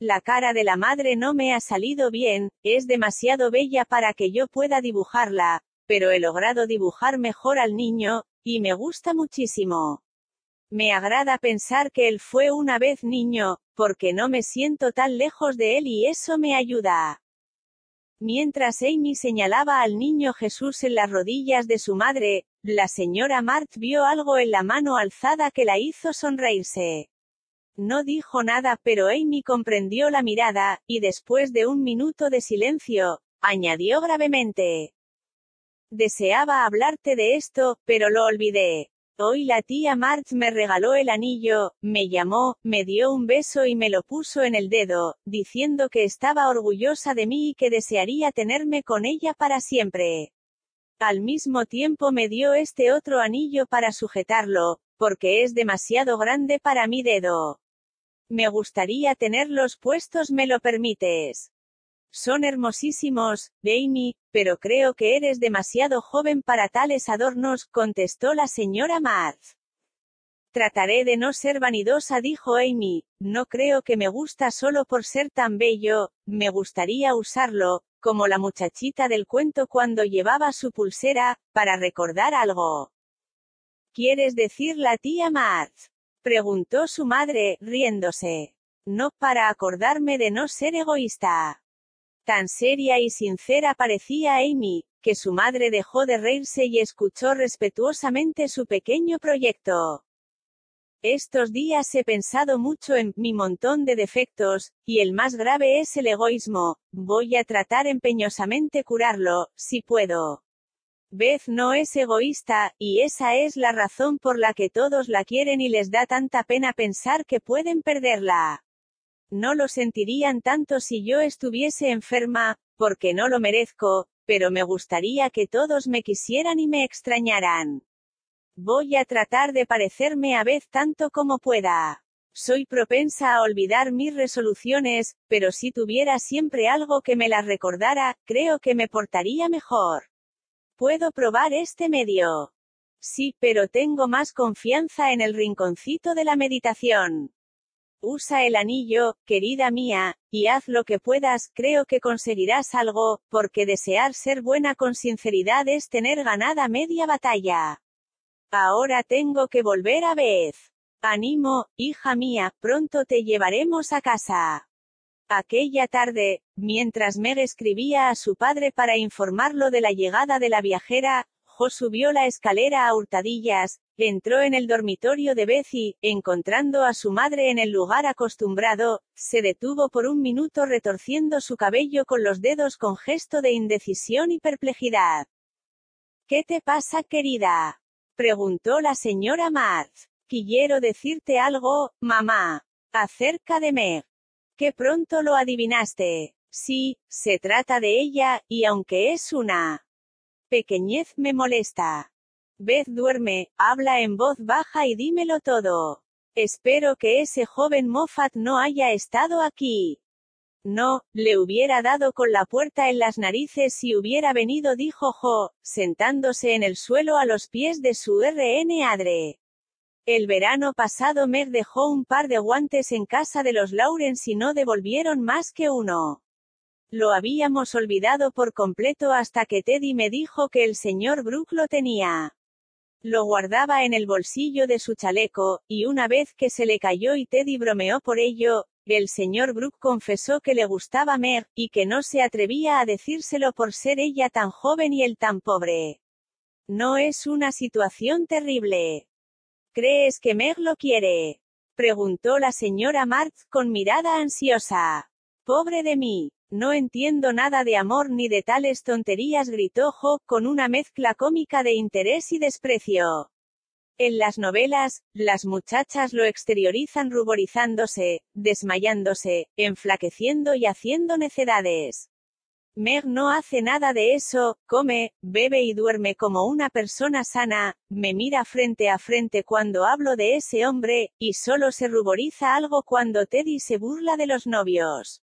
La cara de la madre no me ha salido bien, es demasiado bella para que yo pueda dibujarla, pero he logrado dibujar mejor al niño, y me gusta muchísimo. Me agrada pensar que él fue una vez niño, porque no me siento tan lejos de él y eso me ayuda. Mientras Amy señalaba al niño Jesús en las rodillas de su madre, la señora Mart vio algo en la mano alzada que la hizo sonreírse. No dijo nada, pero Amy comprendió la mirada, y después de un minuto de silencio, añadió gravemente. Deseaba hablarte de esto, pero lo olvidé. Hoy la tía March me regaló el anillo, me llamó, me dio un beso y me lo puso en el dedo, diciendo que estaba orgullosa de mí y que desearía tenerme con ella para siempre. Al mismo tiempo me dio este otro anillo para sujetarlo, porque es demasiado grande para mi dedo. Me gustaría tenerlos puestos, ¿me lo permites? Son hermosísimos, Amy, pero creo que eres demasiado joven para tales adornos, contestó la señora Marth. Trataré de no ser vanidosa, dijo Amy, no creo que me gusta solo por ser tan bello, me gustaría usarlo, como la muchachita del cuento cuando llevaba su pulsera, para recordar algo. ¿Quieres decir la tía Marth? preguntó su madre, riéndose. No para acordarme de no ser egoísta. Tan seria y sincera parecía Amy, que su madre dejó de reírse y escuchó respetuosamente su pequeño proyecto. Estos días he pensado mucho en mi montón de defectos, y el más grave es el egoísmo. Voy a tratar empeñosamente curarlo, si puedo. Beth no es egoísta, y esa es la razón por la que todos la quieren y les da tanta pena pensar que pueden perderla. No lo sentirían tanto si yo estuviese enferma, porque no lo merezco, pero me gustaría que todos me quisieran y me extrañaran. Voy a tratar de parecerme a Beth tanto como pueda. Soy propensa a olvidar mis resoluciones, pero si tuviera siempre algo que me las recordara, creo que me portaría mejor. Puedo probar este medio. Sí, pero tengo más confianza en el rinconcito de la meditación. Usa el anillo, querida mía, y haz lo que puedas, creo que conseguirás algo, porque desear ser buena con sinceridad es tener ganada media batalla. Ahora tengo que volver a Beth. Animo, hija mía, pronto te llevaremos a casa. Aquella tarde, mientras Meg escribía a su padre para informarlo de la llegada de la viajera, Jo subió la escalera a hurtadillas, entró en el dormitorio de Beth y, encontrando a su madre en el lugar acostumbrado, se detuvo por un minuto retorciendo su cabello con los dedos con gesto de indecisión y perplejidad. ¿Qué te pasa, querida? Preguntó la señora Marth. Quiero decirte algo, mamá. Acerca de Meg. Que pronto lo adivinaste. Sí, se trata de ella, y aunque es una pequeñez me molesta. Beth duerme, habla en voz baja y dímelo todo. Espero que ese joven Moffat no haya estado aquí. No, le hubiera dado con la puerta en las narices si hubiera venido, dijo Jo, sentándose en el suelo a los pies de su RN Adre. El verano pasado Meg dejó un par de guantes en casa de los Laurens y no devolvieron más que uno. Lo habíamos olvidado por completo hasta que Teddy me dijo que el señor Brooke lo tenía. Lo guardaba en el bolsillo de su chaleco, y una vez que se le cayó y Teddy bromeó por ello, el señor Brooke confesó que le gustaba Meg, y que no se atrevía a decírselo por ser ella tan joven y él tan pobre. No es una situación terrible. ¿Crees que Meg lo quiere? preguntó la señora Martz con mirada ansiosa. Pobre de mí. No entiendo nada de amor ni de tales tonterías, gritó Jo, con una mezcla cómica de interés y desprecio. En las novelas, las muchachas lo exteriorizan ruborizándose, desmayándose, enflaqueciendo y haciendo necedades. Meg no hace nada de eso, come, bebe y duerme como una persona sana, me mira frente a frente cuando hablo de ese hombre, y solo se ruboriza algo cuando Teddy se burla de los novios.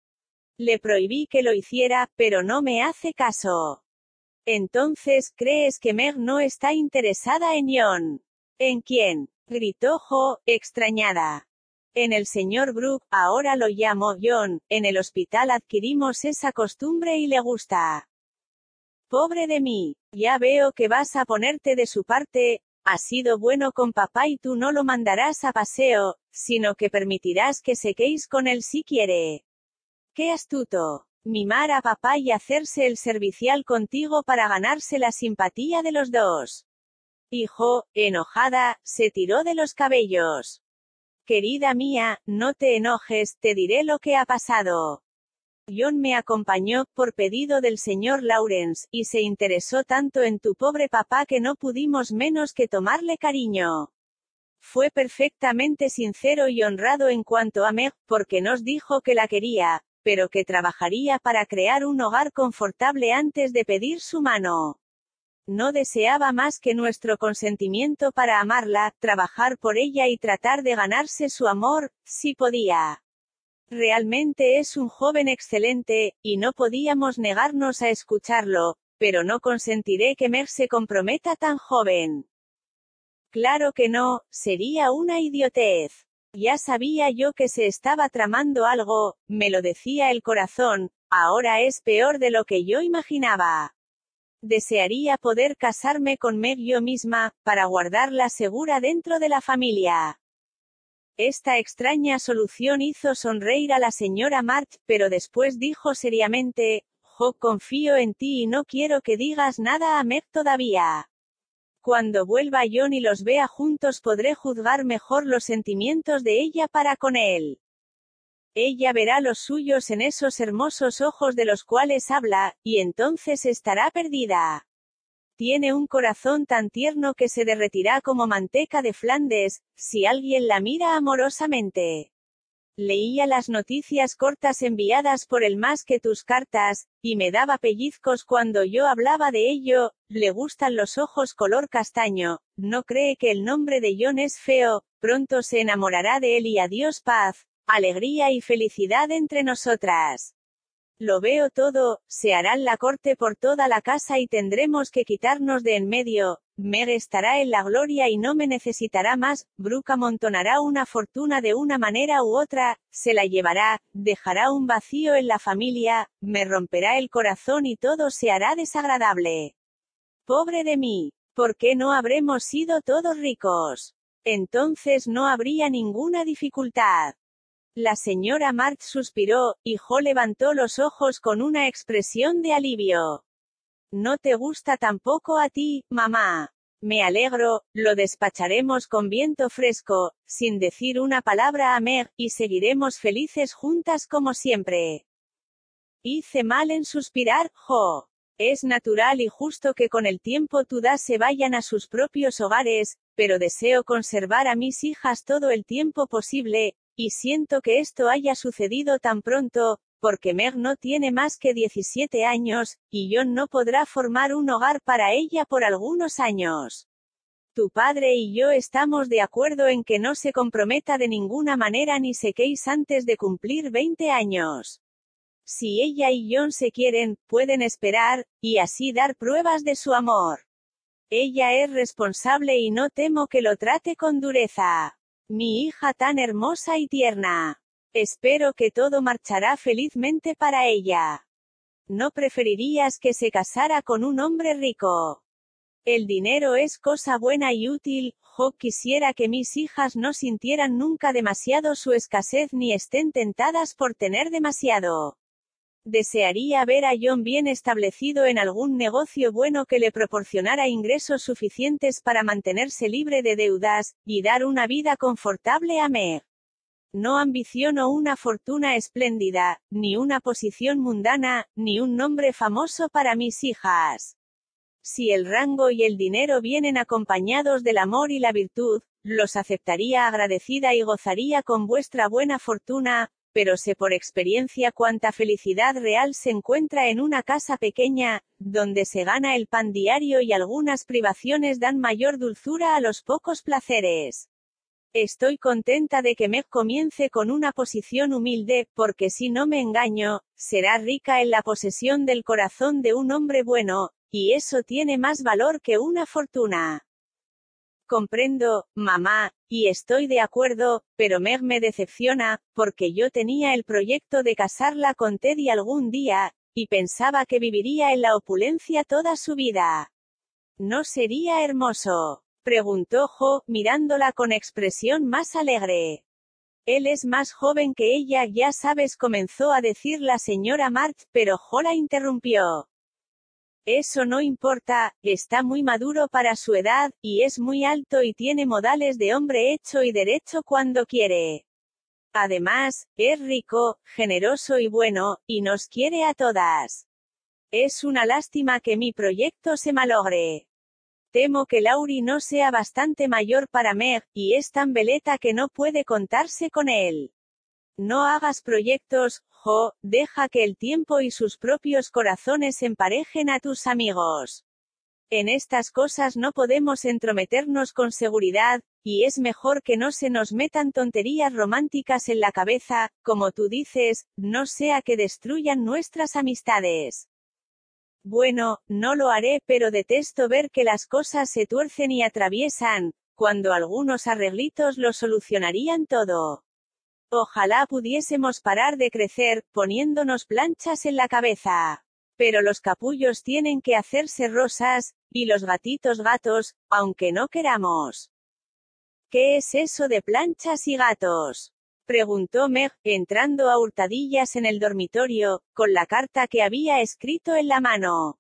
Le prohibí que lo hiciera, pero no me hace caso. Entonces, ¿crees que Meg no está interesada en John? ¿En quién? gritó Jo, extrañada. En el señor Brooke, ahora lo llamo John, en el hospital adquirimos esa costumbre y le gusta. Pobre de mí, ya veo que vas a ponerte de su parte, has sido bueno con papá y tú no lo mandarás a paseo, sino que permitirás que sequéis con él si quiere. ¡Qué astuto! Mimar a papá y hacerse el servicial contigo para ganarse la simpatía de los dos. Hijo, enojada, se tiró de los cabellos. Querida mía, no te enojes, te diré lo que ha pasado. John me acompañó, por pedido del señor Lawrence, y se interesó tanto en tu pobre papá que no pudimos menos que tomarle cariño. Fue perfectamente sincero y honrado en cuanto a Meg, porque nos dijo que la quería, pero que trabajaría para crear un hogar confortable antes de pedir su mano. No deseaba más que nuestro consentimiento para amarla, trabajar por ella y tratar de ganarse su amor, si podía. Realmente es un joven excelente, y no podíamos negarnos a escucharlo, pero no consentiré que Meg se comprometa tan joven. Claro que no, sería una idiotez. Ya sabía yo que se estaba tramando algo, me lo decía el corazón, ahora es peor de lo que yo imaginaba. Desearía poder casarme con Meg yo misma, para guardarla segura dentro de la familia. Esta extraña solución hizo sonreír a la señora March, pero después dijo seriamente, confío en ti y no quiero que digas nada a Meg todavía. Cuando vuelva John y los vea juntos podré juzgar mejor los sentimientos de ella para con él. Ella verá los suyos en esos hermosos ojos de los cuales habla, y entonces estará perdida. Tiene un corazón tan tierno que se derretirá como manteca de Flandes, si alguien la mira amorosamente. Leía las noticias cortas enviadas por el más que tus cartas, y me daba pellizcos cuando yo hablaba de ello, le gustan los ojos color castaño, no cree que el nombre de John es feo, pronto se enamorará de él y adiós paz, alegría y felicidad entre nosotras. Lo veo todo, se harán la corte por toda la casa y tendremos que quitarnos de en medio, Meg estará en la gloria y no me necesitará más, Brooke amontonará una fortuna de una manera u otra, se la llevará, dejará un vacío en la familia, me romperá el corazón y todo se hará desagradable. Pobre de mí, ¿por qué no habremos sido todos ricos? Entonces no habría ninguna dificultad. La señora March suspiró, y Jo levantó los ojos con una expresión de alivio. No te gusta tampoco a ti, mamá. Me alegro, lo despacharemos con viento fresco, sin decir una palabra a Meg, y seguiremos felices juntas como siempre. Hice mal en suspirar, Jo. Es natural y justo que con el tiempo todas se vayan a sus propios hogares, pero deseo conservar a mis hijas todo el tiempo posible, y siento que esto haya sucedido tan pronto, porque Meg no tiene más que 17 años, y John no podrá formar un hogar para ella por algunos años. Tu padre y yo estamos de acuerdo en que no se comprometa de ninguna manera ni se queis antes de cumplir 20 años. Si ella y John se quieren, pueden esperar, y así dar pruebas de su amor. Ella es responsable y no temo que lo trate con dureza. Mi hija tan hermosa y tierna. Espero que todo marchará felizmente para ella. ¿No preferirías que se casara con un hombre rico? El dinero es cosa buena y útil, Jo quisiera que mis hijas no sintieran nunca demasiado su escasez ni estén tentadas por tener demasiado. Desearía ver a John bien establecido en algún negocio bueno que le proporcionara ingresos suficientes para mantenerse libre de deudas, y dar una vida confortable a Meg. No ambiciono una fortuna espléndida, ni una posición mundana, ni un nombre famoso para mis hijas. Si el rango y el dinero vienen acompañados del amor y la virtud, los aceptaría agradecida y gozaría con vuestra buena fortuna, pero sé por experiencia cuánta felicidad real se encuentra en una casa pequeña, donde se gana el pan diario y algunas privaciones dan mayor dulzura a los pocos placeres. Estoy contenta de que Meg comience con una posición humilde, porque si no me engaño, será rica en la posesión del corazón de un hombre bueno, y eso tiene más valor que una fortuna. Comprendo, mamá, y estoy de acuerdo, pero Meg me decepciona, porque yo tenía el proyecto de casarla con Teddy algún día, y pensaba que viviría en la opulencia toda su vida. ¿No sería hermoso? preguntó Jo, mirándola con expresión más alegre. Él es más joven que ella, ya sabes, comenzó a decir la señora March, pero Jo la interrumpió. Eso no importa, está muy maduro para su edad, y es muy alto y tiene modales de hombre hecho y derecho cuando quiere. Además, es rico, generoso y bueno, y nos quiere a todas. Es una lástima que mi proyecto se malogre. Temo que Lauri no sea bastante mayor para Meg, y es tan veleta que no puede contarse con él. No hagas proyectos, Deja que el tiempo y sus propios corazones emparejen a tus amigos. En estas cosas no podemos entrometernos con seguridad, y es mejor que no se nos metan tonterías románticas en la cabeza, como tú dices, no sea que destruyan nuestras amistades. Bueno, no lo haré, pero detesto ver que las cosas se tuercen y atraviesan, cuando algunos arreglitos lo solucionarían todo. Ojalá pudiésemos parar de crecer, poniéndonos planchas en la cabeza. Pero los capullos tienen que hacerse rosas, y los gatitos gatos, aunque no queramos. ¿Qué es eso de planchas y gatos? preguntó Meg, entrando a hurtadillas en el dormitorio, con la carta que había escrito en la mano.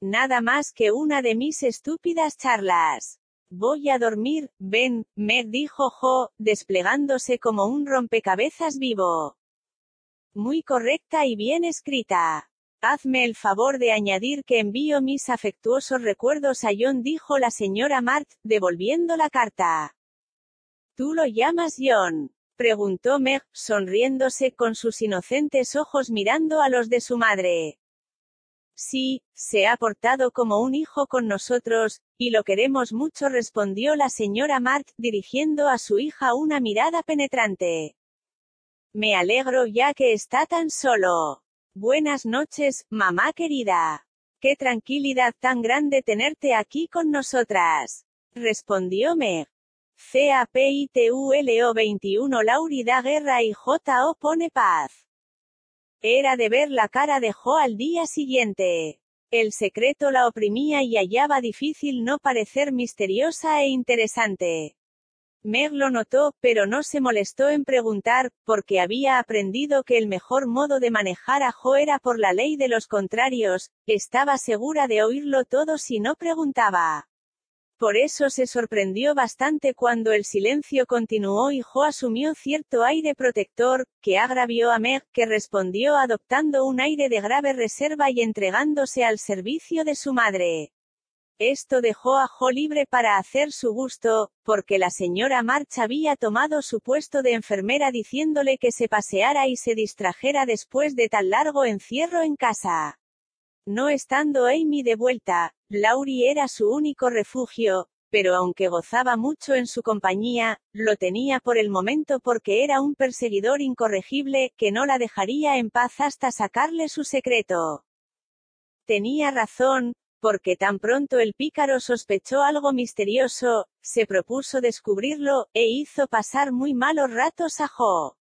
Nada más que una de mis estúpidas charlas. Voy a dormir, ven, Meg dijo Jo, desplegándose como un rompecabezas vivo. Muy correcta y bien escrita. Hazme el favor de añadir que envío mis afectuosos recuerdos a John, dijo la señora Mart, devolviendo la carta. ¿Tú lo llamas John? preguntó Meg, sonriéndose con sus inocentes ojos mirando a los de su madre. Sí, se ha portado como un hijo con nosotros, y lo queremos mucho, respondió la señora Mart, dirigiendo a su hija una mirada penetrante. Me alegro ya que está tan solo. Buenas noches, mamá querida. Qué tranquilidad tan grande tenerte aquí con nosotras. Respondió Meg. CAPITULO 21 Lauri da guerra y JO pone paz. Era de ver la cara de Jo al día siguiente. El secreto la oprimía y hallaba difícil no parecer misteriosa e interesante. Meg lo notó, pero no se molestó en preguntar, porque había aprendido que el mejor modo de manejar a Jo era por la ley de los contrarios, estaba segura de oírlo todo si no preguntaba. Por eso se sorprendió bastante cuando el silencio continuó y Jo asumió cierto aire protector, que agravió a Meg, que respondió adoptando un aire de grave reserva y entregándose al servicio de su madre. Esto dejó a Jo libre para hacer su gusto, porque la señora March había tomado su puesto de enfermera diciéndole que se paseara y se distrajera después de tan largo encierro en casa. No estando Amy de vuelta, Laurie era su único refugio, pero aunque gozaba mucho en su compañía, lo tenía por el momento porque era un perseguidor incorregible, que no la dejaría en paz hasta sacarle su secreto. Tenía razón, porque tan pronto el pícaro sospechó algo misterioso, se propuso descubrirlo, e hizo pasar muy malos ratos a Jo.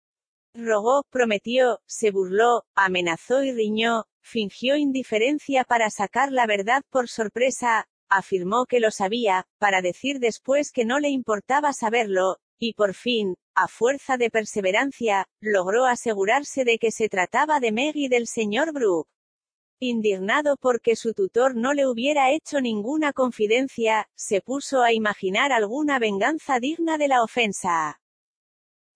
Rogó, prometió, se burló, amenazó y riñó, fingió indiferencia para sacar la verdad por sorpresa, afirmó que lo sabía, para decir después que no le importaba saberlo, y por fin, a fuerza de perseverancia, logró asegurarse de que se trataba de Meg y del señor Brooke. Indignado porque su tutor no le hubiera hecho ninguna confidencia, se puso a imaginar alguna venganza digna de la ofensa.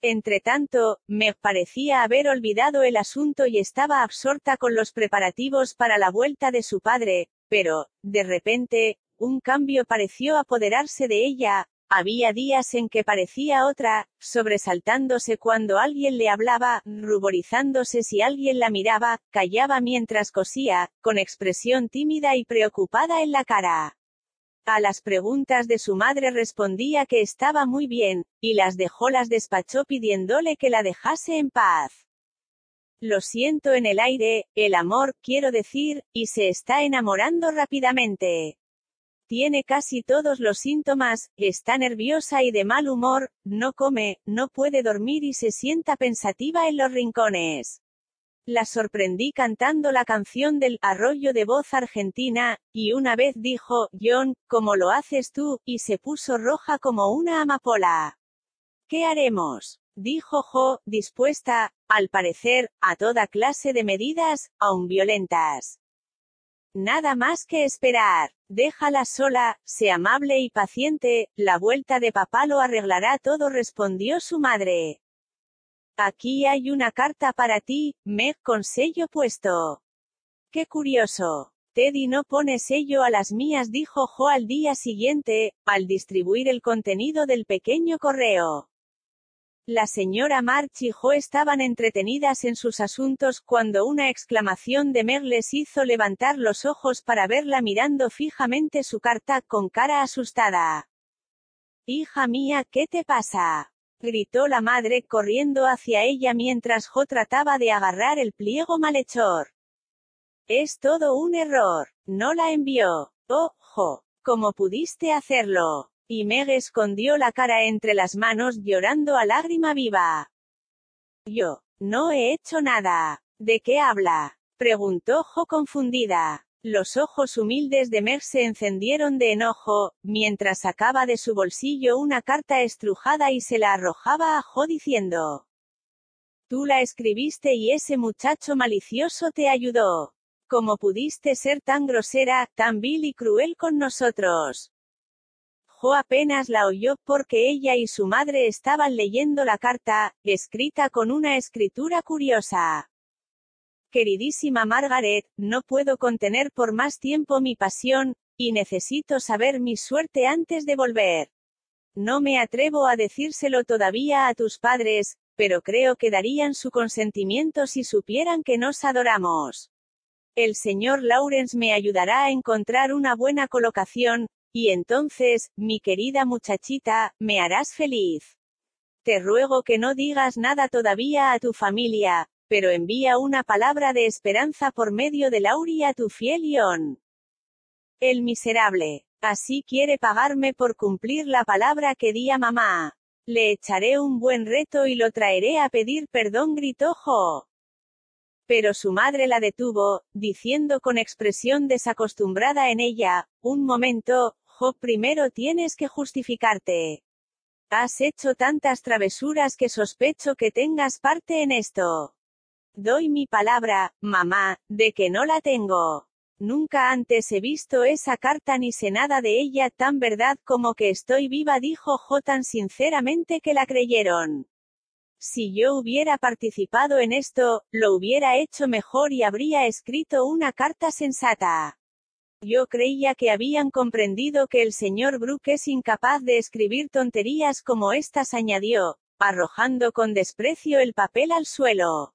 Entretanto, me parecía haber olvidado el asunto y estaba absorta con los preparativos para la vuelta de su padre, pero, de repente, un cambio pareció apoderarse de ella, había días en que parecía otra, sobresaltándose cuando alguien le hablaba, ruborizándose si alguien la miraba, callaba mientras cosía, con expresión tímida y preocupada en la cara. A las preguntas de su madre respondía que estaba muy bien, y las dejó las despachó pidiéndole que la dejase en paz. Lo siento en el aire, el amor, quiero decir, y se está enamorando rápidamente. Tiene casi todos los síntomas, está nerviosa y de mal humor, no come, no puede dormir y se sienta pensativa en los rincones. La sorprendí cantando la canción del arroyo de voz argentina, y una vez dijo, John, ¿cómo lo haces tú? y se puso roja como una amapola. ¿Qué haremos? dijo Jo, dispuesta, al parecer, a toda clase de medidas, aun violentas. Nada más que esperar. Déjala sola, sé amable y paciente, la vuelta de papá lo arreglará todo, respondió su madre. Aquí hay una carta para ti, Meg con sello puesto. Qué curioso. Teddy no pone sello a las mías, dijo Jo al día siguiente, al distribuir el contenido del pequeño correo. La señora March y Jo estaban entretenidas en sus asuntos cuando una exclamación de Meg les hizo levantar los ojos para verla mirando fijamente su carta con cara asustada. Hija mía, ¿qué te pasa? Gritó la madre corriendo hacia ella mientras Jo trataba de agarrar el pliego malhechor. Es todo un error. No la envió. Oh, Jo. ¿Cómo pudiste hacerlo? Y Meg escondió la cara entre las manos llorando a lágrima viva. Yo. No he hecho nada. ¿De qué habla? preguntó Jo confundida. Los ojos humildes de Meg se encendieron de enojo, mientras sacaba de su bolsillo una carta estrujada y se la arrojaba a Jo diciendo. Tú la escribiste y ese muchacho malicioso te ayudó. ¿Cómo pudiste ser tan grosera, tan vil y cruel con nosotros? Jo apenas la oyó porque ella y su madre estaban leyendo la carta, escrita con una escritura curiosa. Queridísima Margaret, no puedo contener por más tiempo mi pasión, y necesito saber mi suerte antes de volver. No me atrevo a decírselo todavía a tus padres, pero creo que darían su consentimiento si supieran que nos adoramos. El señor Lawrence me ayudará a encontrar una buena colocación, y entonces, mi querida muchachita, me harás feliz. Te ruego que no digas nada todavía a tu familia, pero envía una palabra de esperanza por medio de Lauri a tu fiel Ion. El miserable. Así quiere pagarme por cumplir la palabra que di a mamá. Le echaré un buen reto y lo traeré a pedir perdón, gritó Jo. Pero su madre la detuvo, diciendo con expresión desacostumbrada en ella, un momento, primero tienes que justificarte. Has hecho tantas travesuras que sospecho que tengas parte en esto. Doy mi palabra, mamá, de que no la tengo. Nunca antes he visto esa carta ni sé nada de ella tan verdad como que estoy viva, dijo Jo tan sinceramente que la creyeron. Si yo hubiera participado en esto, lo hubiera hecho mejor y habría escrito una carta sensata. Yo creía que habían comprendido que el señor Brooke es incapaz de escribir tonterías como estas, añadió, arrojando con desprecio el papel al suelo.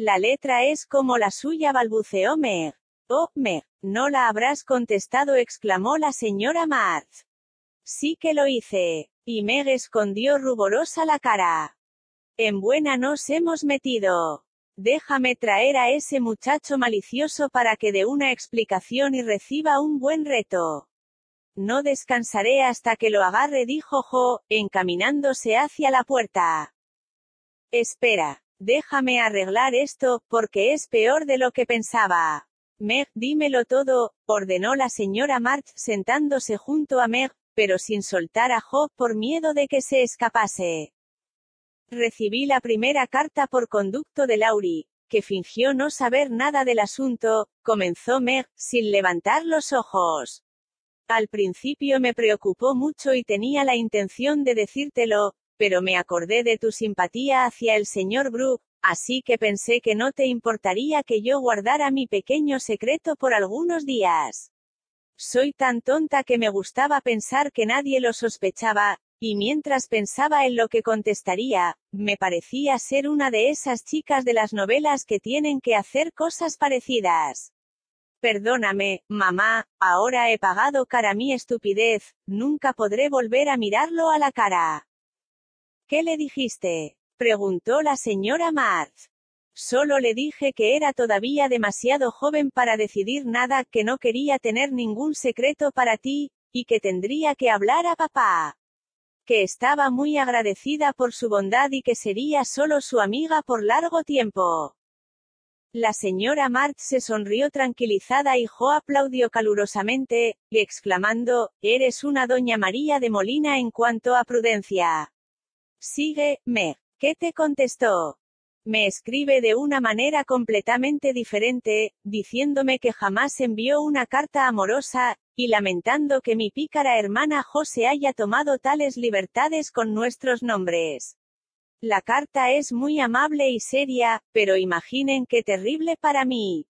La letra es como la suya, balbuceó Meg. Oh, Meg, no la habrás contestado, exclamó la señora Marth. Sí que lo hice. Y Meg escondió ruborosa la cara. En buena nos hemos metido. Déjame traer a ese muchacho malicioso para que dé una explicación y reciba un buen reto. No descansaré hasta que lo agarre, dijo Jo, encaminándose hacia la puerta. Espera, déjame arreglar esto, porque es peor de lo que pensaba. Meg, dímelo todo, ordenó la señora March sentándose junto a Meg, pero sin soltar a Jo por miedo de que se escapase. Recibí la primera carta por conducto de Lauri, que fingió no saber nada del asunto, comenzó Meg, sin levantar los ojos. Al principio me preocupó mucho y tenía la intención de decírtelo, pero me acordé de tu simpatía hacia el señor Brooke, así que pensé que no te importaría que yo guardara mi pequeño secreto por algunos días. Soy tan tonta que me gustaba pensar que nadie lo sospechaba, y mientras pensaba en lo que contestaría, me parecía ser una de esas chicas de las novelas que tienen que hacer cosas parecidas. Perdóname, mamá, ahora he pagado cara mi estupidez, nunca podré volver a mirarlo a la cara. ¿Qué le dijiste? preguntó la señora Marth. Solo le dije que era todavía demasiado joven para decidir nada, que no quería tener ningún secreto para ti, y que tendría que hablar a papá que estaba muy agradecida por su bondad y que sería solo su amiga por largo tiempo. La señora March se sonrió tranquilizada y Jo aplaudió calurosamente, exclamando, Eres una doña María de Molina en cuanto a prudencia. Sigue, me. ¿Qué te contestó? Me escribe de una manera completamente diferente, diciéndome que jamás envió una carta amorosa, y lamentando que mi pícara hermana José haya tomado tales libertades con nuestros nombres. La carta es muy amable y seria, pero imaginen qué terrible para mí.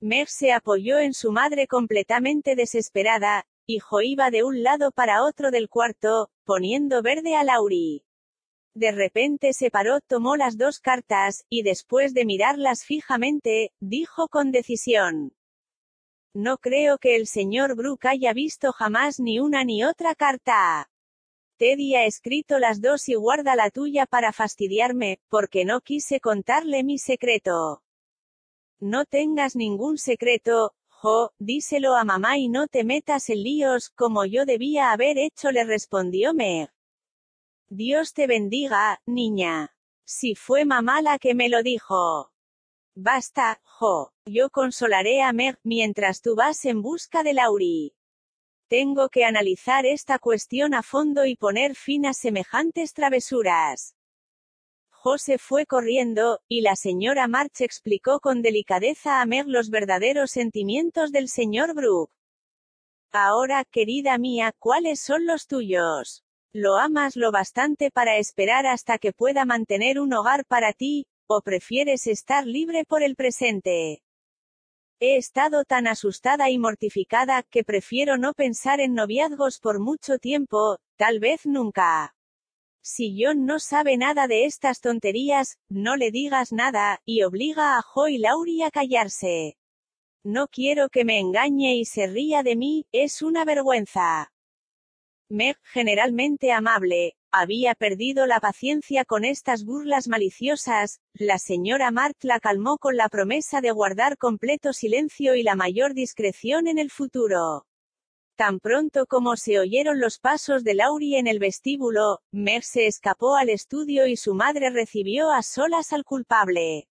Meg se apoyó en su madre completamente desesperada, y Jo iba de un lado para otro del cuarto, poniendo verde a Lauri. De repente se paró, tomó las dos cartas, y después de mirarlas fijamente, dijo con decisión. No creo que el señor Brooke haya visto jamás ni una ni otra carta. Teddy ha escrito las dos y guarda la tuya para fastidiarme, porque no quise contarle mi secreto. No tengas ningún secreto, Jo, díselo a mamá y no te metas en líos, como yo debía haber hecho, le respondió Meg. Dios te bendiga, niña. Si fue mamá la que me lo dijo. Basta, Jo. Yo consolaré a Meg, mientras tú vas en busca de Lauri. Tengo que analizar esta cuestión a fondo y poner fin a semejantes travesuras. José fue corriendo, y la señora March explicó con delicadeza a Meg los verdaderos sentimientos del señor Brooke. Ahora, querida mía, ¿cuáles son los tuyos? ¿Lo amas lo bastante para esperar hasta que pueda mantener un hogar para ti, o prefieres estar libre por el presente? He estado tan asustada y mortificada, que prefiero no pensar en noviazgos por mucho tiempo, tal vez nunca. Si John no sabe nada de estas tonterías, no le digas nada, y obliga a Jo y Laurie a callarse. No quiero que me engañe y se ría de mí, es una vergüenza. Meg, generalmente amable, había perdido la paciencia con estas burlas maliciosas, la señora Mart la calmó con la promesa de guardar completo silencio y la mayor discreción en el futuro. Tan pronto como se oyeron los pasos de Laurie en el vestíbulo, Meg se escapó al estudio y su madre recibió a solas al culpable.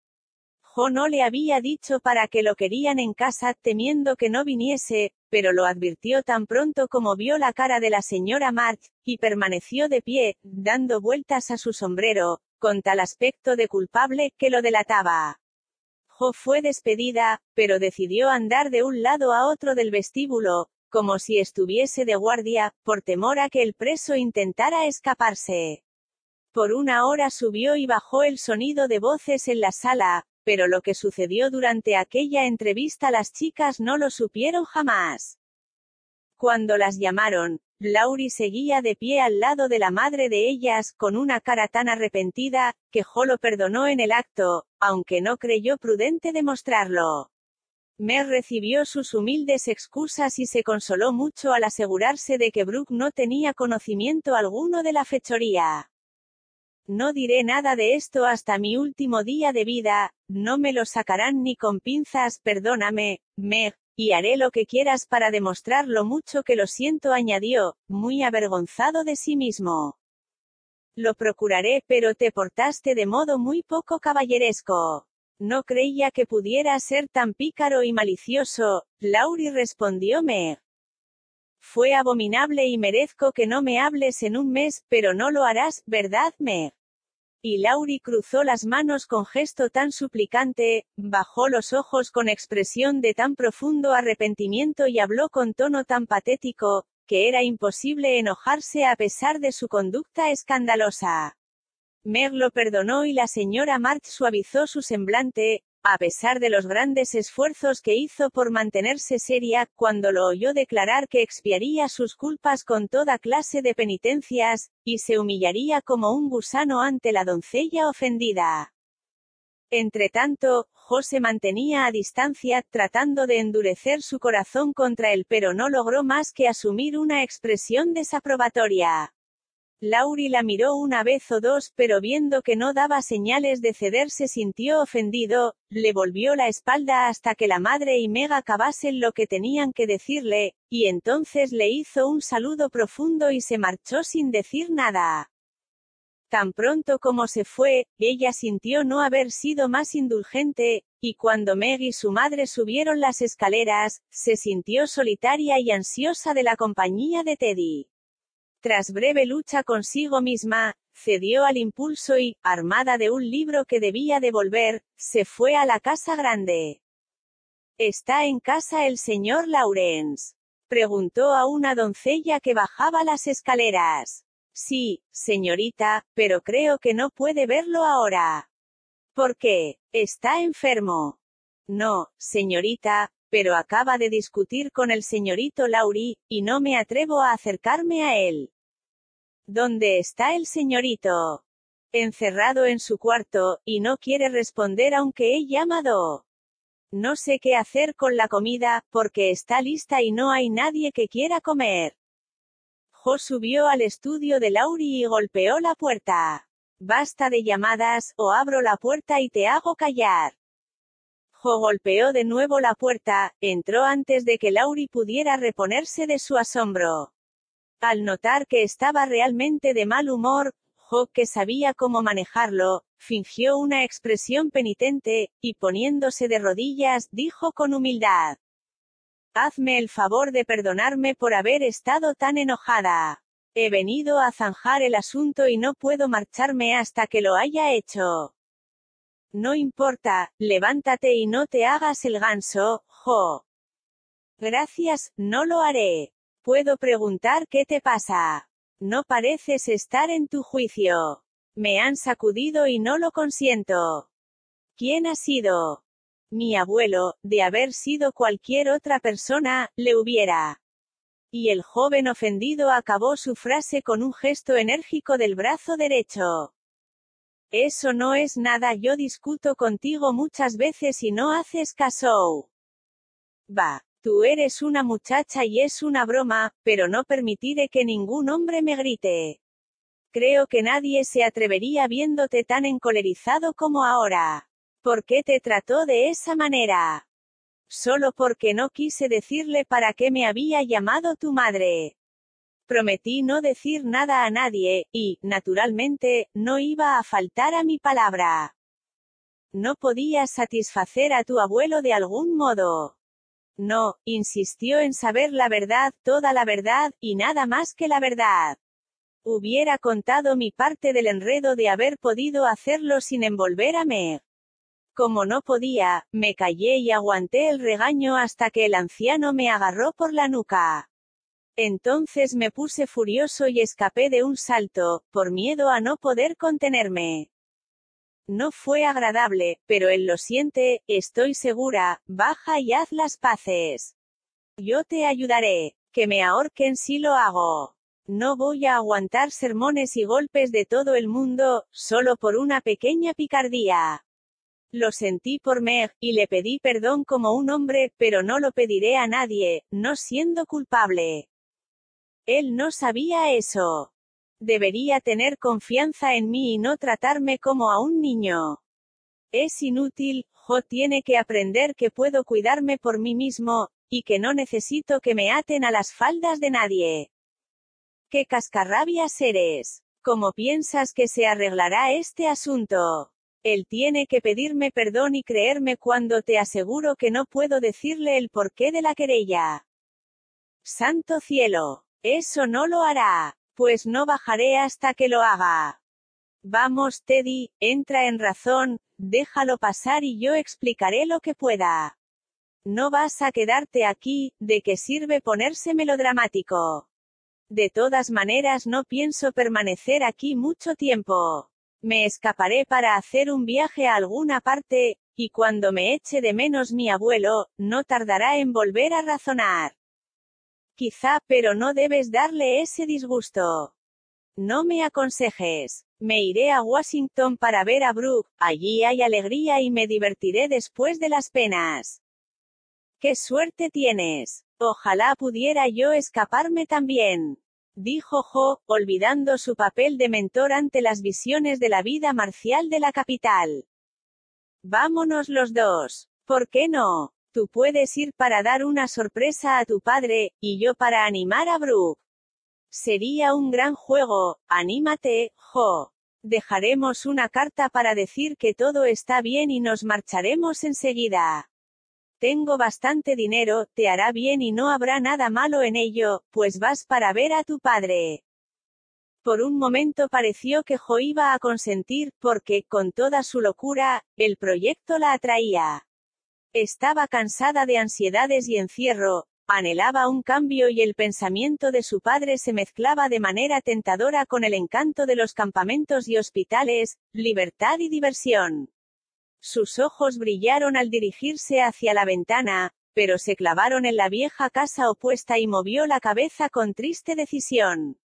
Jo no le había dicho para que lo querían en casa, temiendo que no viniese, pero lo advirtió tan pronto como vio la cara de la señora March, y permaneció de pie, dando vueltas a su sombrero, con tal aspecto de culpable, que lo delataba. Jo fue despedida, pero decidió andar de un lado a otro del vestíbulo, como si estuviese de guardia, por temor a que el preso intentara escaparse. Por una hora subió y bajó el sonido de voces en la sala, pero lo que sucedió durante aquella entrevista las chicas no lo supieron jamás. Cuando las llamaron, Laurie seguía de pie al lado de la madre de ellas, con una cara tan arrepentida, que Jo lo perdonó en el acto, aunque no creyó prudente demostrarlo. Mer recibió sus humildes excusas y se consoló mucho al asegurarse de que Brooke no tenía conocimiento alguno de la fechoría. No diré nada de esto hasta mi último día de vida, no me lo sacarán ni con pinzas, perdóname, Meg, y haré lo que quieras para demostrar lo mucho que lo siento, añadió, muy avergonzado de sí mismo. Lo procuraré, pero te portaste de modo muy poco caballeresco. No creía que pudiera ser tan pícaro y malicioso, Laurie respondió Meg. Fue abominable y merezco que no me hables en un mes, pero no lo harás, ¿verdad, Meg? Y Lauri cruzó las manos con gesto tan suplicante, bajó los ojos con expresión de tan profundo arrepentimiento y habló con tono tan patético, que era imposible enojarse a pesar de su conducta escandalosa. Meg lo perdonó y la señora March suavizó su semblante, a pesar de los grandes esfuerzos que hizo por mantenerse seria, cuando lo oyó declarar que expiaría sus culpas con toda clase de penitencias, y se humillaría como un gusano ante la doncella ofendida. Entretanto, José mantenía a distancia, tratando de endurecer su corazón contra él, pero no logró más que asumir una expresión desaprobatoria. Lauri la miró una vez o dos, pero viendo que no daba señales de ceder se sintió ofendido, le volvió la espalda hasta que la madre y Meg acabasen lo que tenían que decirle, y entonces le hizo un saludo profundo y se marchó sin decir nada. Tan pronto como se fue, ella sintió no haber sido más indulgente, y cuando Meg y su madre subieron las escaleras, se sintió solitaria y ansiosa de la compañía de Teddy. Tras breve lucha consigo misma, cedió al impulso y, armada de un libro que debía devolver, se fue a la casa grande. ¿Está en casa el señor Lawrence? Preguntó a una doncella que bajaba las escaleras. Sí, señorita, pero creo que no puede verlo ahora. ¿Por qué? ¿Está enfermo? No, señorita, pero acaba de discutir con el señorito Lauri, y no me atrevo a acercarme a él. ¿Dónde está el señorito? encerrado en su cuarto, y no quiere responder aunque he llamado. No sé qué hacer con la comida, porque está lista y no hay nadie que quiera comer. Jo subió al estudio de Lauri y golpeó la puerta. Basta de llamadas, o abro la puerta y te hago callar. Jo golpeó de nuevo la puerta, entró antes de que Lauri pudiera reponerse de su asombro. Al notar que estaba realmente de mal humor, Jo, que sabía cómo manejarlo, fingió una expresión penitente, y poniéndose de rodillas, dijo con humildad. Hazme el favor de perdonarme por haber estado tan enojada. He venido a zanjar el asunto y no puedo marcharme hasta que lo haya hecho. No importa, levántate y no te hagas el ganso, Jo. Gracias, no lo haré. Puedo preguntar qué te pasa. No pareces estar en tu juicio. Me han sacudido y no lo consiento. ¿Quién ha sido? Mi abuelo, de haber sido cualquier otra persona, le hubiera. Y el joven ofendido acabó su frase con un gesto enérgico del brazo derecho. Eso no es nada, yo discuto contigo muchas veces y no haces caso. Va. Tú eres una muchacha y es una broma, pero no permitiré que ningún hombre me grite. Creo que nadie se atrevería viéndote tan encolerizado como ahora. ¿Por qué te trató de esa manera? Solo porque no quise decirle para qué me había llamado tu madre. Prometí no decir nada a nadie, y, naturalmente, no iba a faltar a mi palabra. No podías satisfacer a tu abuelo de algún modo. No, insistió en saber la verdad, toda la verdad, y nada más que la verdad. Hubiera contado mi parte del enredo de haber podido hacerlo sin envolver a Meg. Como no podía, me callé y aguanté el regaño hasta que el anciano me agarró por la nuca. Entonces me puse furioso y escapé de un salto, por miedo a no poder contenerme. No fue agradable, pero él lo siente, estoy segura, baja y haz las paces. Yo te ayudaré. Que me ahorquen si lo hago. No voy a aguantar sermones y golpes de todo el mundo, solo por una pequeña picardía. Lo sentí por Meg, y le pedí perdón como un hombre, pero no lo pediré a nadie, no siendo culpable. Él no sabía eso. Debería tener confianza en mí y no tratarme como a un niño. Es inútil, Jo tiene que aprender que puedo cuidarme por mí mismo, y que no necesito que me aten a las faldas de nadie. ¡Qué cascarrabias eres! ¿Cómo piensas que se arreglará este asunto? Él tiene que pedirme perdón y creerme cuando te aseguro que no puedo decirle el porqué de la querella. Santo cielo. Eso no lo hará. Pues no bajaré hasta que lo haga. Vamos, Teddy, entra en razón, déjalo pasar y yo explicaré lo que pueda. No vas a quedarte aquí, ¿de qué sirve ponerse melodramático? De todas maneras no pienso permanecer aquí mucho tiempo. Me escaparé para hacer un viaje a alguna parte, y cuando me eche de menos mi abuelo, no tardará en volver a razonar. Quizá, pero no debes darle ese disgusto. No me aconsejes. Me iré a Washington para ver a Brooke, allí hay alegría y me divertiré después de las penas. ¡Qué suerte tienes! Ojalá pudiera yo escaparme también. Dijo Jo, olvidando su papel de mentor ante las visiones de la vida marcial de la capital. Vámonos los dos. ¿Por qué no? Tú puedes ir para dar una sorpresa a tu padre, y yo para animar a Brooke. Sería un gran juego, anímate, Jo. Dejaremos una carta para decir que todo está bien y nos marcharemos enseguida. Tengo bastante dinero, te hará bien y no habrá nada malo en ello, pues vas para ver a tu padre. Por un momento pareció que Jo iba a consentir, porque, con toda su locura, el proyecto la atraía. Estaba cansada de ansiedades y encierro, anhelaba un cambio y el pensamiento de su padre se mezclaba de manera tentadora con el encanto de los campamentos y hospitales, libertad y diversión. Sus ojos brillaron al dirigirse hacia la ventana, pero se clavaron en la vieja casa opuesta y movió la cabeza con triste decisión.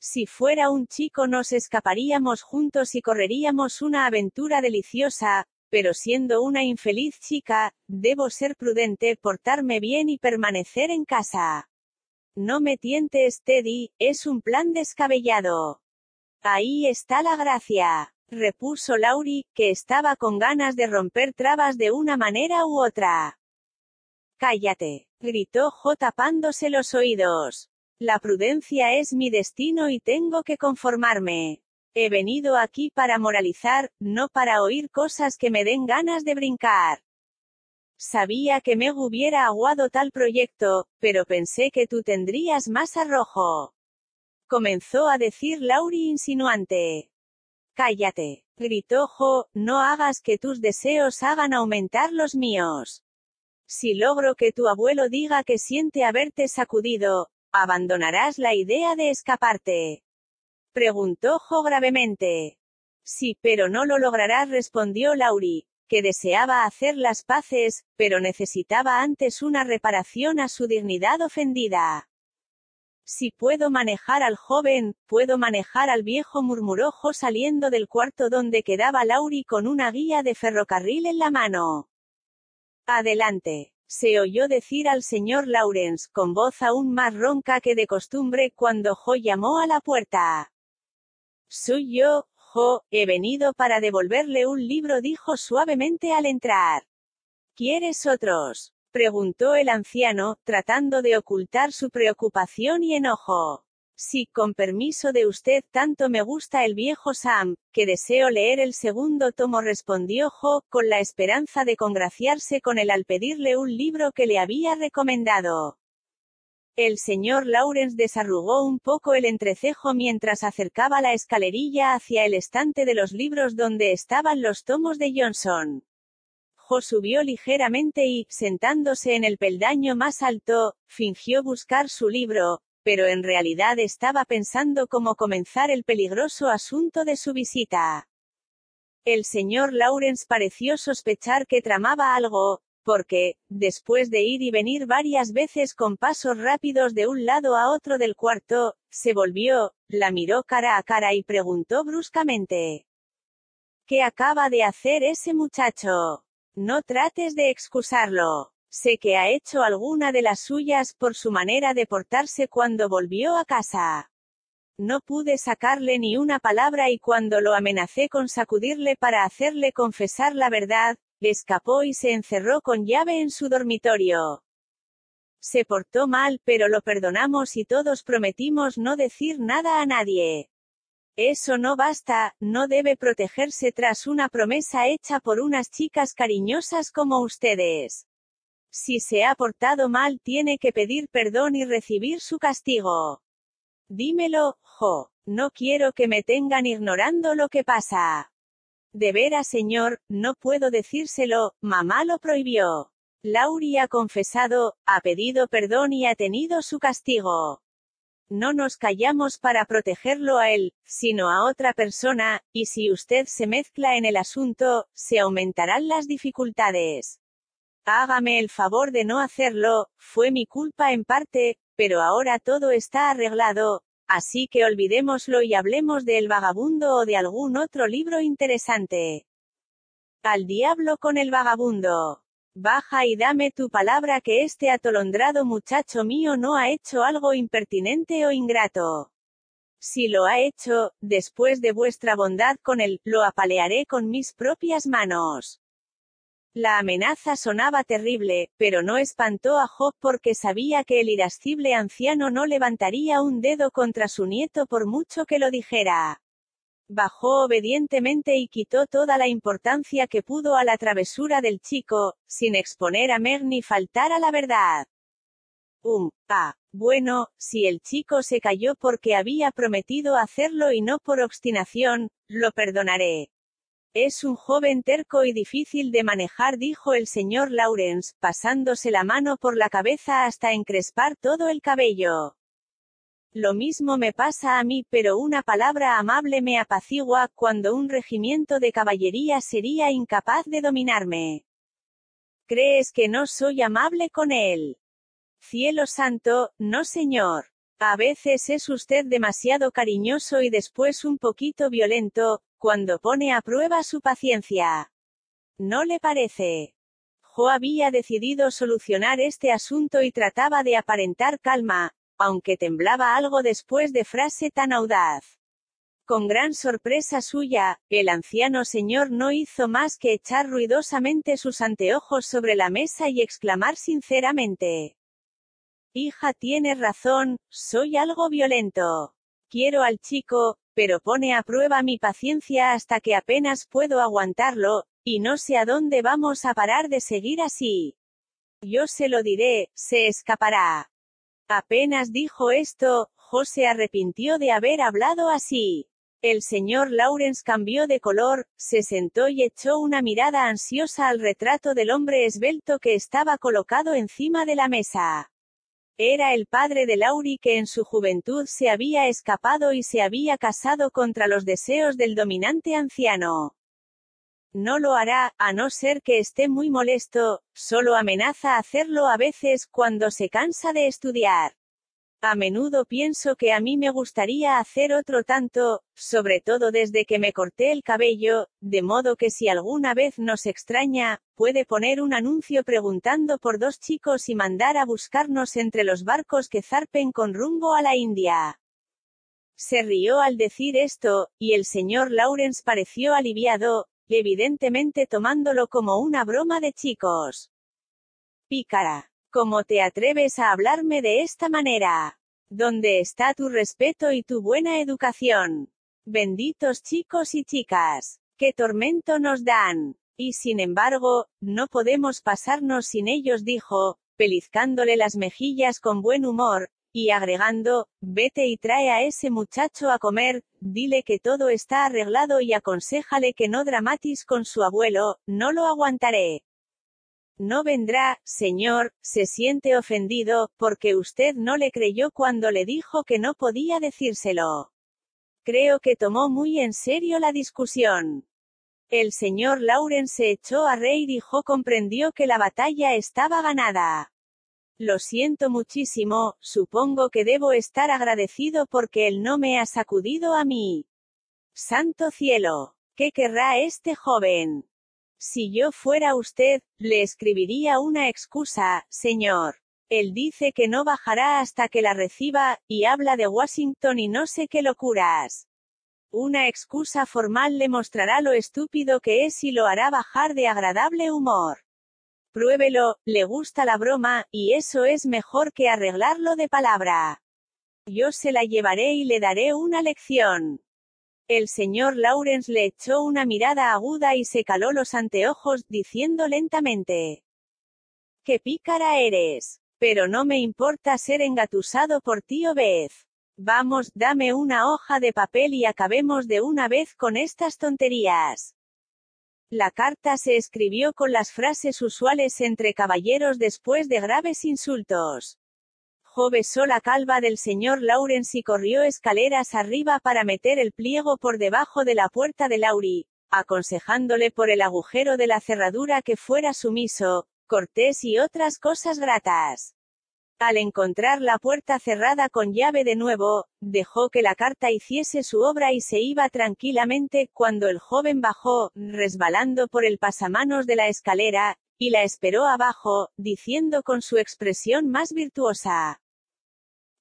Si fuera un chico nos escaparíamos juntos y correríamos una aventura deliciosa, pero siendo una infeliz chica, debo ser prudente, portarme bien y permanecer en casa. No me tientes, Teddy, es un plan descabellado. Ahí está la gracia, repuso Laurie, que estaba con ganas de romper trabas de una manera u otra. Cállate, gritó Jo tapándose los oídos. La prudencia es mi destino y tengo que conformarme. He venido aquí para moralizar, no para oír cosas que me den ganas de brincar. Sabía que me hubiera aguado tal proyecto, pero pensé que tú tendrías más arrojo. Comenzó a decir Lauri insinuante. Cállate, gritó Jo, no hagas que tus deseos hagan aumentar los míos. Si logro que tu abuelo diga que siente haberte sacudido, abandonarás la idea de escaparte. Preguntó Jo gravemente. Sí, pero no lo lograrás, respondió Lauri, que deseaba hacer las paces, pero necesitaba antes una reparación a su dignidad ofendida. Si puedo manejar al joven, puedo manejar al viejo, murmuró Jo saliendo del cuarto donde quedaba Lauri con una guía de ferrocarril en la mano. Adelante. Se oyó decir al señor Lawrence, con voz aún más ronca que de costumbre, cuando Jo llamó a la puerta. Soy yo, Jo, he venido para devolverle un libro, dijo suavemente al entrar. ¿Quieres otros? preguntó el anciano, tratando de ocultar su preocupación y enojo. Sí, con permiso de usted, tanto me gusta el viejo Sam, que deseo leer el segundo tomo, respondió Jo, con la esperanza de congraciarse con él al pedirle un libro que le había recomendado. El señor Lawrence desarrugó un poco el entrecejo mientras acercaba la escalerilla hacia el estante de los libros donde estaban los tomos de Johnson subió ligeramente y, sentándose en el peldaño más alto, fingió buscar su libro, pero en realidad estaba pensando cómo comenzar el peligroso asunto de su visita. El señor Lawrence pareció sospechar que tramaba algo, porque, después de ir y venir varias veces con pasos rápidos de un lado a otro del cuarto, se volvió, la miró cara a cara y preguntó bruscamente. ¿Qué acaba de hacer ese muchacho? No trates de excusarlo. Sé que ha hecho alguna de las suyas por su manera de portarse cuando volvió a casa. No pude sacarle ni una palabra y cuando lo amenacé con sacudirle para hacerle confesar la verdad, escapó y se encerró con llave en su dormitorio. Se portó mal, pero lo perdonamos y todos prometimos no decir nada a nadie. Eso no basta, no debe protegerse tras una promesa hecha por unas chicas cariñosas como ustedes. Si se ha portado mal tiene que pedir perdón y recibir su castigo. Dímelo, Jo. No quiero que me tengan ignorando lo que pasa. De veras, señor, no puedo decírselo, mamá lo prohibió. Lauri ha confesado, ha pedido perdón y ha tenido su castigo no nos callamos para protegerlo a él, sino a otra persona, y si usted se mezcla en el asunto, se aumentarán las dificultades. Hágame el favor de no hacerlo, fue mi culpa en parte, pero ahora todo está arreglado, así que olvidémoslo y hablemos de El vagabundo o de algún otro libro interesante. Al diablo con el vagabundo. Baja y dame tu palabra que este atolondrado muchacho mío no ha hecho algo impertinente o ingrato. Si lo ha hecho, después de vuestra bondad con él, lo apalearé con mis propias manos. La amenaza sonaba terrible, pero no espantó a Job porque sabía que el irascible anciano no levantaría un dedo contra su nieto por mucho que lo dijera. Bajó obedientemente y quitó toda la importancia que pudo a la travesura del chico, sin exponer a Meg ni faltar a la verdad. Um, ah, bueno, si el chico se cayó porque había prometido hacerlo y no por obstinación, lo perdonaré. Es un joven terco y difícil de manejar, dijo el señor Lawrence, pasándose la mano por la cabeza hasta encrespar todo el cabello. Lo mismo me pasa a mí, pero una palabra amable me apacigua, cuando un regimiento de caballería sería incapaz de dominarme. ¿Crees que no soy amable con él? Cielo santo, no señor. A veces es usted demasiado cariñoso y después un poquito violento, cuando pone a prueba su paciencia. ¿No le parece? Jo había decidido solucionar este asunto y trataba de aparentar calma, aunque temblaba algo después de frase tan audaz. Con gran sorpresa suya, el anciano señor no hizo más que echar ruidosamente sus anteojos sobre la mesa y exclamar sinceramente. Hija tiene razón, soy algo violento. Quiero al chico, pero pone a prueba mi paciencia hasta que apenas puedo aguantarlo, y no sé a dónde vamos a parar de seguir así. Yo se lo diré, se escapará. Apenas dijo esto, José arrepintió de haber hablado así. El señor Lawrence cambió de color, se sentó y echó una mirada ansiosa al retrato del hombre esbelto que estaba colocado encima de la mesa. Era el padre de Lauri que en su juventud se había escapado y se había casado contra los deseos del dominante anciano. No lo hará, a no ser que esté muy molesto, solo amenaza hacerlo a veces cuando se cansa de estudiar. A menudo pienso que a mí me gustaría hacer otro tanto, sobre todo desde que me corté el cabello, de modo que si alguna vez nos extraña, puede poner un anuncio preguntando por dos chicos y mandar a buscarnos entre los barcos que zarpen con rumbo a la India. Se rió al decir esto, y el señor Lawrence pareció aliviado, evidentemente tomándolo como una broma de chicos. Pícara. ¿Cómo te atreves a hablarme de esta manera? ¿Dónde está tu respeto y tu buena educación? Benditos chicos y chicas. ¡Qué tormento nos dan! Y sin embargo, no podemos pasarnos sin ellos, dijo, pelizcándole las mejillas con buen humor, y agregando, vete y trae a ese muchacho a comer, dile que todo está arreglado y aconséjale que no dramatis con su abuelo, no lo aguantaré. No vendrá, señor, se siente ofendido, porque usted no le creyó cuando le dijo que no podía decírselo. Creo que tomó muy en serio la discusión. El señor Lawrence se echó a reír y Jo comprendió que la batalla estaba ganada. Lo siento muchísimo, supongo que debo estar agradecido porque él no me ha sacudido a mí. Santo cielo. ¿Qué querrá este joven? Si yo fuera usted, le escribiría una excusa, señor. Él dice que no bajará hasta que la reciba, y habla de Washington y no sé qué locuras. Una excusa formal le mostrará lo estúpido que es y lo hará bajar de agradable humor. Pruébelo, le gusta la broma, y eso es mejor que arreglarlo de palabra. Yo se la llevaré y le daré una lección. El señor Lawrence le echó una mirada aguda y se caló los anteojos, diciendo lentamente. ¡Qué pícara eres! Pero no me importa ser engatusado por tío Beth. Vamos, dame una hoja de papel y acabemos de una vez con estas tonterías. La carta se escribió con las frases usuales entre caballeros después de graves insultos. Jo besó la calva del señor Lawrence y corrió escaleras arriba para meter el pliego por debajo de la puerta de Lauri, aconsejándole por el agujero de la cerradura que fuera sumiso, cortés y otras cosas gratas. Al encontrar la puerta cerrada con llave de nuevo, dejó que la carta hiciese su obra y se iba tranquilamente, cuando el joven bajó, resbalando por el pasamanos de la escalera, y la esperó abajo, diciendo con su expresión más virtuosa.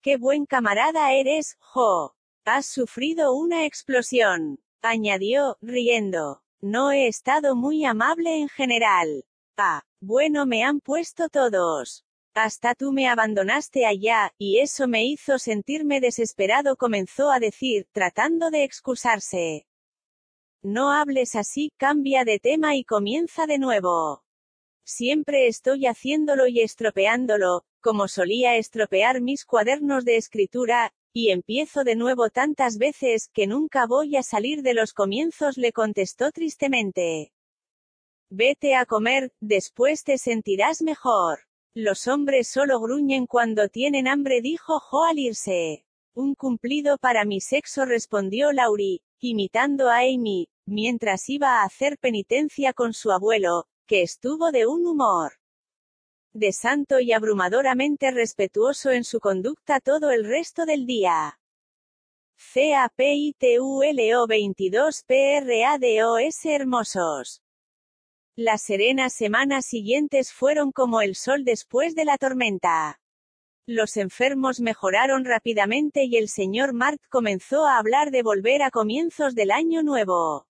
Qué buen camarada eres, Jo. Has sufrido una explosión. Añadió, riendo. No he estado muy amable en general. Ah, bueno me han puesto todos. Hasta tú me abandonaste allá, y eso me hizo sentirme desesperado, comenzó a decir, tratando de excusarse. No hables así, cambia de tema y comienza de nuevo. Siempre estoy haciéndolo y estropeándolo, como solía estropear mis cuadernos de escritura, y empiezo de nuevo tantas veces, que nunca voy a salir de los comienzos, le contestó tristemente. Vete a comer, después te sentirás mejor. Los hombres solo gruñen cuando tienen hambre, dijo Jo al irse. Un cumplido para mi sexo, respondió Laurie, imitando a Amy, mientras iba a hacer penitencia con su abuelo, que estuvo de un humor. De santo y abrumadoramente respetuoso en su conducta todo el resto del día. CAPITULO 22 PRADOS hermosos. Las serenas semanas siguientes fueron como el sol después de la tormenta. Los enfermos mejoraron rápidamente y el señor Mark comenzó a hablar de volver a comienzos del año nuevo.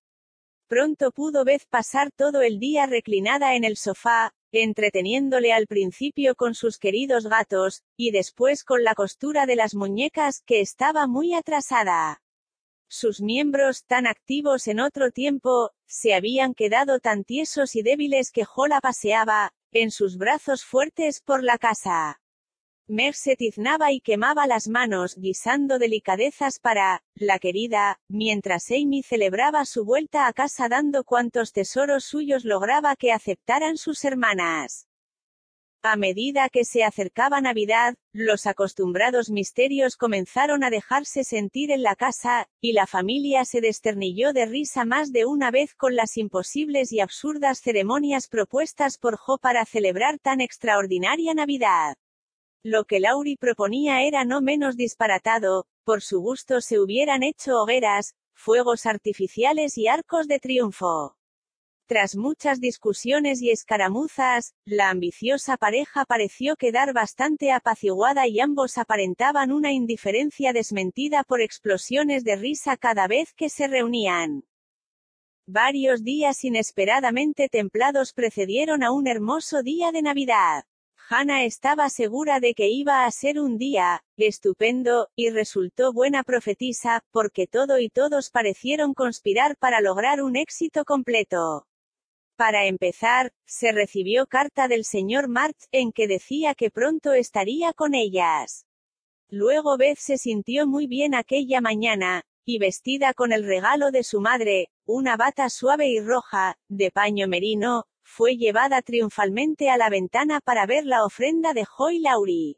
Pronto pudo Beth pasar todo el día reclinada en el sofá, entreteniéndole al principio con sus queridos gatos, y después con la costura de las muñecas, que estaba muy atrasada. Sus miembros, tan activos en otro tiempo, se habían quedado tan tiesos y débiles que Jola paseaba, en sus brazos fuertes por la casa. Meg se tiznaba y quemaba las manos, guisando delicadezas para, la querida, mientras Amy celebraba su vuelta a casa dando cuantos tesoros suyos lograba que aceptaran sus hermanas. A medida que se acercaba Navidad, los acostumbrados misterios comenzaron a dejarse sentir en la casa, y la familia se desternilló de risa más de una vez con las imposibles y absurdas ceremonias propuestas por Jo para celebrar tan extraordinaria Navidad. Lo que Lauri proponía era no menos disparatado, por su gusto se hubieran hecho hogueras, fuegos artificiales y arcos de triunfo. Tras muchas discusiones y escaramuzas, la ambiciosa pareja pareció quedar bastante apaciguada y ambos aparentaban una indiferencia desmentida por explosiones de risa cada vez que se reunían. Varios días inesperadamente templados precedieron a un hermoso día de Navidad. Hannah estaba segura de que iba a ser un día, estupendo, y resultó buena profetisa, porque todo y todos parecieron conspirar para lograr un éxito completo. Para empezar, se recibió carta del señor March, en que decía que pronto estaría con ellas. Luego Beth se sintió muy bien aquella mañana, y vestida con el regalo de su madre, una bata suave y roja, de paño merino, fue llevada triunfalmente a la ventana para ver la ofrenda de Joy Lauri.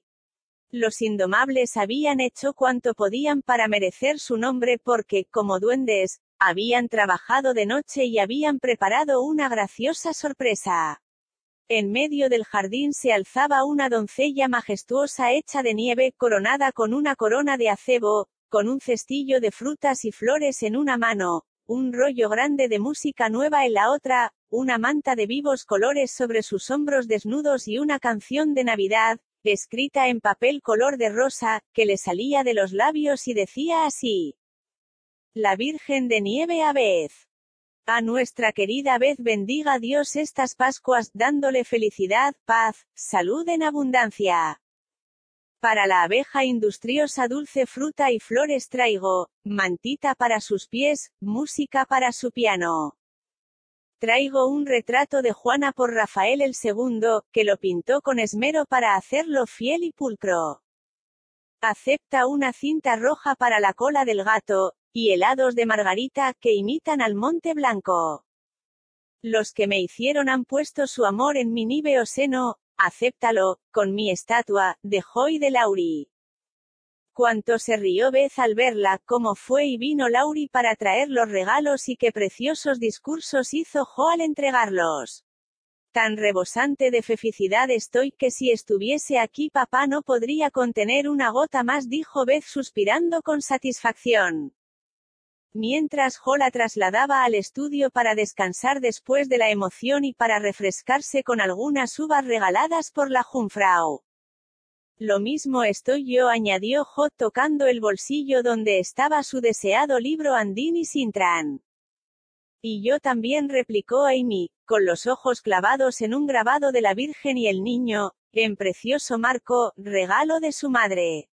Los indomables habían hecho cuanto podían para merecer su nombre porque, como duendes, habían trabajado de noche y habían preparado una graciosa sorpresa. En medio del jardín se alzaba una doncella majestuosa hecha de nieve, coronada con una corona de acebo, con un cestillo de frutas y flores en una mano, un rollo grande de música nueva en la otra, una manta de vivos colores sobre sus hombros desnudos y una canción de Navidad, escrita en papel color de rosa, que le salía de los labios y decía así. La Virgen de Nieve a vez. A nuestra querida vez bendiga Dios estas Pascuas, dándole felicidad, paz, salud en abundancia. Para la abeja industriosa dulce fruta y flores traigo, mantita para sus pies, música para su piano. Traigo un retrato de Juana por Rafael el II, que lo pintó con esmero para hacerlo fiel y pulcro. Acepta una cinta roja para la cola del gato, y helados de margarita, que imitan al Monte Blanco. Los que me hicieron han puesto su amor en mi níveo seno, acéptalo, con mi estatua, de Joy de Lauri. Cuánto se rió Beth al verla, cómo fue y vino Lauri para traer los regalos y qué preciosos discursos hizo Jo al entregarlos. Tan rebosante de felicidad estoy que si estuviese aquí papá no podría contener una gota más, dijo Beth suspirando con satisfacción. Mientras Jo la trasladaba al estudio para descansar después de la emoción y para refrescarse con algunas uvas regaladas por la Jungfrau. Lo mismo estoy yo, añadió Jo tocando el bolsillo donde estaba su deseado libro Andini Sintran. Y yo también replicó Amy, con los ojos clavados en un grabado de la Virgen y el Niño, en precioso marco, regalo de su madre.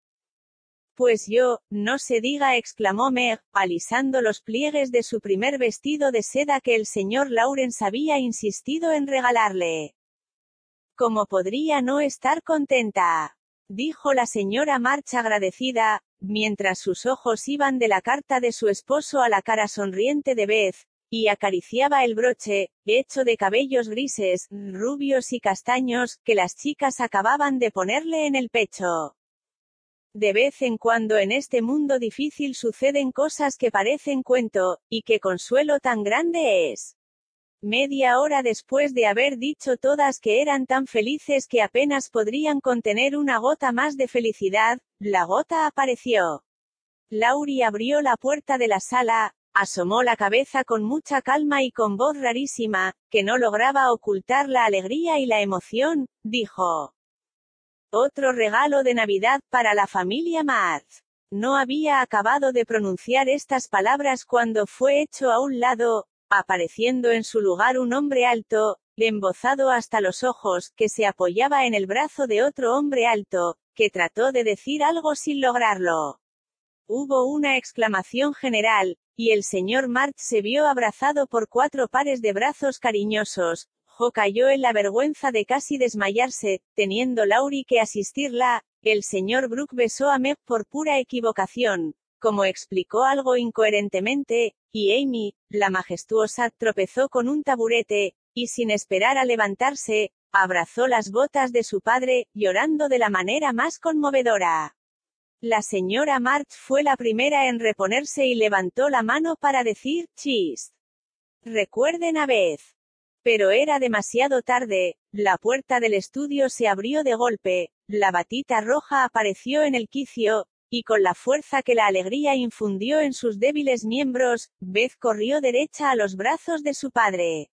Pues yo, no se diga, exclamó Meg, alisando los pliegues de su primer vestido de seda que el señor Lawrence había insistido en regalarle. ¿Cómo podría no estar contenta? dijo la señora March agradecida, mientras sus ojos iban de la carta de su esposo a la cara sonriente de Beth, y acariciaba el broche, hecho de cabellos grises, rubios y castaños, que las chicas acababan de ponerle en el pecho. De vez en cuando en este mundo difícil suceden cosas que parecen cuento, y qué consuelo tan grande es. Media hora después de haber dicho todas que eran tan felices que apenas podrían contener una gota más de felicidad, la gota apareció. Laurie abrió la puerta de la sala, asomó la cabeza con mucha calma y con voz rarísima, que no lograba ocultar la alegría y la emoción, dijo. Otro regalo de Navidad para la familia Marth. No había acabado de pronunciar estas palabras cuando fue hecho a un lado, apareciendo en su lugar un hombre alto, embozado hasta los ojos, que se apoyaba en el brazo de otro hombre alto, que trató de decir algo sin lograrlo. Hubo una exclamación general, y el señor Mart se vio abrazado por cuatro pares de brazos cariñosos. Cayó en la vergüenza de casi desmayarse, teniendo Laurie que asistirla. El señor Brooke besó a Meg por pura equivocación, como explicó algo incoherentemente, y Amy, la majestuosa, tropezó con un taburete, y sin esperar a levantarse, abrazó las botas de su padre, llorando de la manera más conmovedora. La señora March fue la primera en reponerse y levantó la mano para decir, chis. Recuerden a Beth. Pero era demasiado tarde, la puerta del estudio se abrió de golpe, la batita roja apareció en el quicio, y con la fuerza que la alegría infundió en sus débiles miembros, Beth corrió derecha a los brazos de su padre.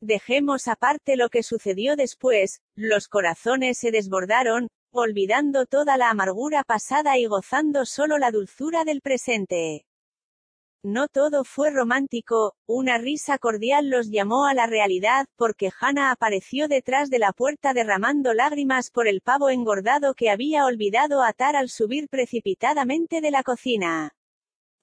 Dejemos aparte lo que sucedió después, los corazones se desbordaron, olvidando toda la amargura pasada y gozando solo la dulzura del presente. No todo fue romántico, una risa cordial los llamó a la realidad, porque Hannah apareció detrás de la puerta derramando lágrimas por el pavo engordado que había olvidado atar al subir precipitadamente de la cocina.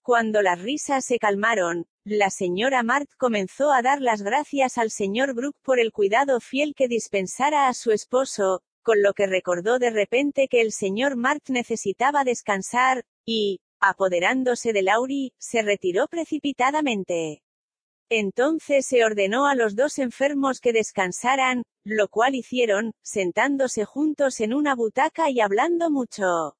Cuando las risas se calmaron, la señora Mart comenzó a dar las gracias al señor Brooke por el cuidado fiel que dispensara a su esposo, con lo que recordó de repente que el señor Mart necesitaba descansar, y, Apoderándose de Laurie, se retiró precipitadamente. Entonces se ordenó a los dos enfermos que descansaran, lo cual hicieron, sentándose juntos en una butaca y hablando mucho.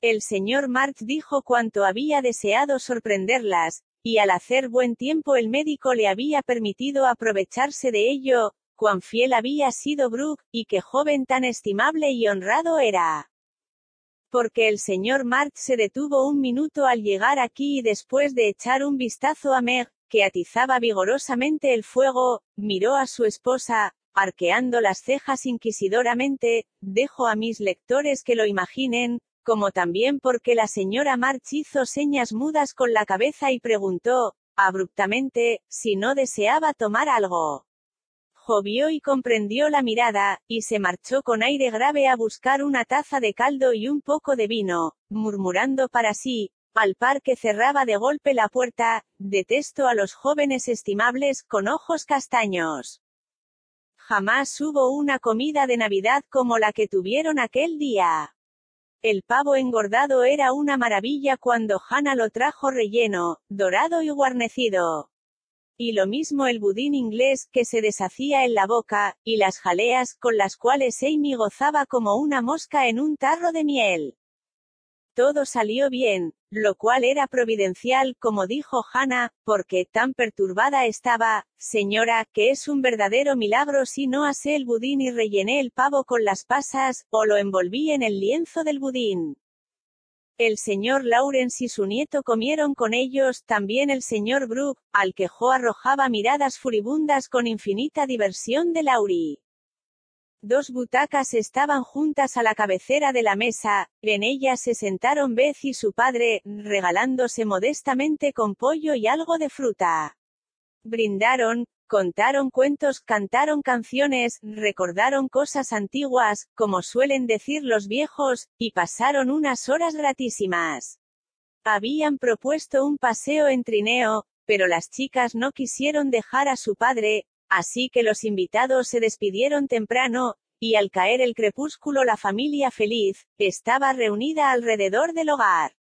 El señor Mark dijo cuánto había deseado sorprenderlas, y al hacer buen tiempo el médico le había permitido aprovecharse de ello, cuán fiel había sido Brooke, y qué joven tan estimable y honrado era porque el señor Mart se detuvo un minuto al llegar aquí y después de echar un vistazo a Meg, que atizaba vigorosamente el fuego, miró a su esposa, arqueando las cejas inquisidoramente, dejo a mis lectores que lo imaginen, como también porque la señora March hizo señas mudas con la cabeza y preguntó, abruptamente, si no deseaba tomar algo. Jovió y comprendió la mirada, y se marchó con aire grave a buscar una taza de caldo y un poco de vino, murmurando para sí, al par que cerraba de golpe la puerta, detesto a los jóvenes estimables con ojos castaños. Jamás hubo una comida de Navidad como la que tuvieron aquel día. El pavo engordado era una maravilla cuando Hannah lo trajo relleno, dorado y guarnecido. Y lo mismo el budín inglés, que se deshacía en la boca, y las jaleas, con las cuales Amy gozaba como una mosca en un tarro de miel. Todo salió bien, lo cual era providencial, como dijo Hannah, porque tan perturbada estaba, señora, que es un verdadero milagro si no asé el budín y rellené el pavo con las pasas, o lo envolví en el lienzo del budín. El señor Lawrence y su nieto comieron con ellos, también el señor Brooke, al que Jo arrojaba miradas furibundas con infinita diversión de Laurie. Dos butacas estaban juntas a la cabecera de la mesa, en ellas se sentaron Beth y su padre, regalándose modestamente con pollo y algo de fruta. Brindaron, Contaron cuentos, cantaron canciones, recordaron cosas antiguas, como suelen decir los viejos, y pasaron unas horas gratísimas. Habían propuesto un paseo en trineo, pero las chicas no quisieron dejar a su padre, así que los invitados se despidieron temprano, y al caer el crepúsculo la familia feliz, estaba reunida alrededor del hogar.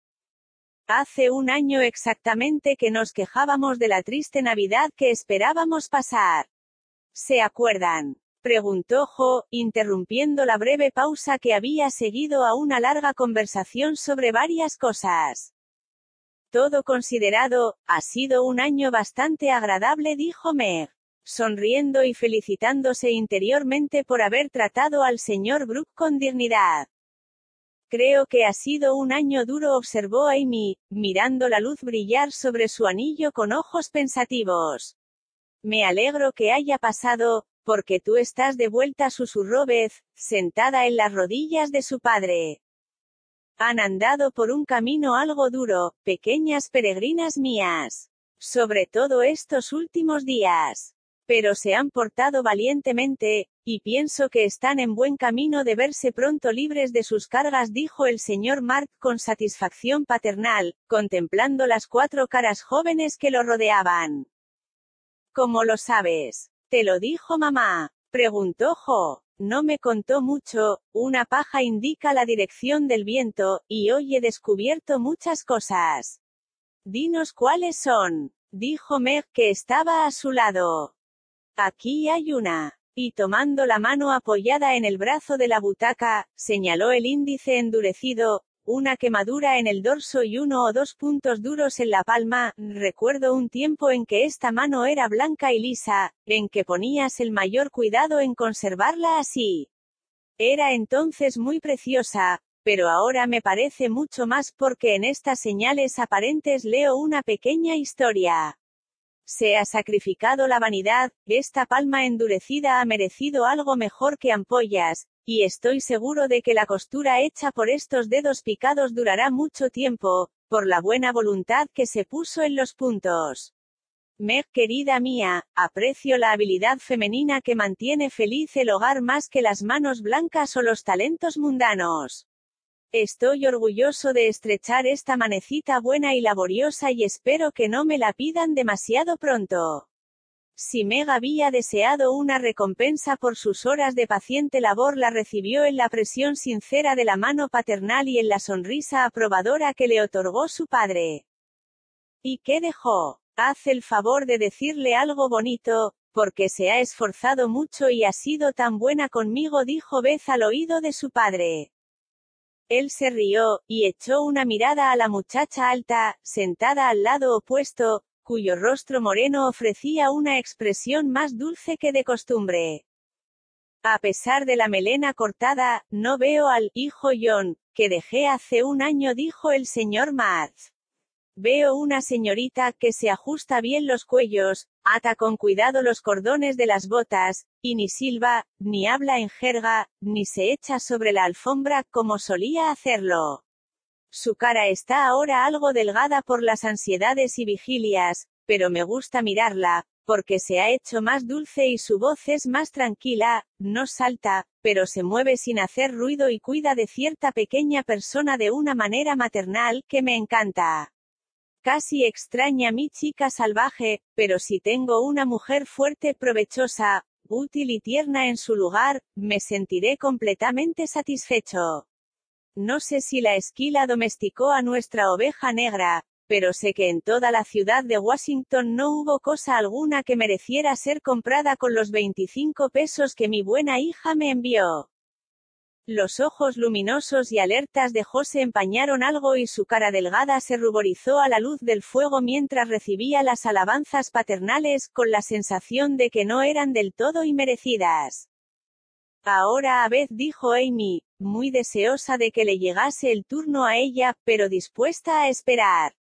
Hace un año exactamente que nos quejábamos de la triste Navidad que esperábamos pasar. ¿Se acuerdan? preguntó Jo, interrumpiendo la breve pausa que había seguido a una larga conversación sobre varias cosas. Todo considerado, ha sido un año bastante agradable, dijo Meg. sonriendo y felicitándose interiormente por haber tratado al señor Brooke con dignidad. Creo que ha sido un año duro, observó Amy, mirando la luz brillar sobre su anillo con ojos pensativos. Me alegro que haya pasado, porque tú estás de vuelta, susurró Beth, sentada en las rodillas de su padre. Han andado por un camino algo duro, pequeñas peregrinas mías. Sobre todo estos últimos días pero se han portado valientemente, y pienso que están en buen camino de verse pronto libres de sus cargas, dijo el señor Mark con satisfacción paternal, contemplando las cuatro caras jóvenes que lo rodeaban. ¿Cómo lo sabes? ¿Te lo dijo mamá? preguntó Jo. No me contó mucho, una paja indica la dirección del viento, y hoy he descubierto muchas cosas. Dinos cuáles son, dijo Meg que estaba a su lado. Aquí hay una. Y tomando la mano apoyada en el brazo de la butaca, señaló el índice endurecido, una quemadura en el dorso y uno o dos puntos duros en la palma, recuerdo un tiempo en que esta mano era blanca y lisa, en que ponías el mayor cuidado en conservarla así. Era entonces muy preciosa, pero ahora me parece mucho más porque en estas señales aparentes leo una pequeña historia. Se ha sacrificado la vanidad, esta palma endurecida ha merecido algo mejor que ampollas, y estoy seguro de que la costura hecha por estos dedos picados durará mucho tiempo, por la buena voluntad que se puso en los puntos. Meg, querida mía, aprecio la habilidad femenina que mantiene feliz el hogar más que las manos blancas o los talentos mundanos. Estoy orgulloso de estrechar esta manecita buena y laboriosa y espero que no me la pidan demasiado pronto. Si Meg había deseado una recompensa por sus horas de paciente labor la recibió en la presión sincera de la mano paternal y en la sonrisa aprobadora que le otorgó su padre. ¿Y qué dejó? Haz el favor de decirle algo bonito, porque se ha esforzado mucho y ha sido tan buena conmigo, dijo Beth al oído de su padre. Él se rió, y echó una mirada a la muchacha alta, sentada al lado opuesto, cuyo rostro moreno ofrecía una expresión más dulce que de costumbre. A pesar de la melena cortada, no veo al hijo John, que dejé hace un año, dijo el señor Marz. Veo una señorita que se ajusta bien los cuellos, ata con cuidado los cordones de las botas, y ni silba, ni habla en jerga, ni se echa sobre la alfombra como solía hacerlo. Su cara está ahora algo delgada por las ansiedades y vigilias, pero me gusta mirarla, porque se ha hecho más dulce y su voz es más tranquila, no salta, pero se mueve sin hacer ruido y cuida de cierta pequeña persona de una manera maternal que me encanta. Casi extraña mi chica salvaje, pero si tengo una mujer fuerte, provechosa, útil y tierna en su lugar, me sentiré completamente satisfecho. No sé si la esquila domesticó a nuestra oveja negra, pero sé que en toda la ciudad de Washington no hubo cosa alguna que mereciera ser comprada con los 25 pesos que mi buena hija me envió. Los ojos luminosos y alertas de José empañaron algo y su cara delgada se ruborizó a la luz del fuego mientras recibía las alabanzas paternales, con la sensación de que no eran del todo inmerecidas. Ahora a vez dijo Amy, muy deseosa de que le llegase el turno a ella, pero dispuesta a esperar.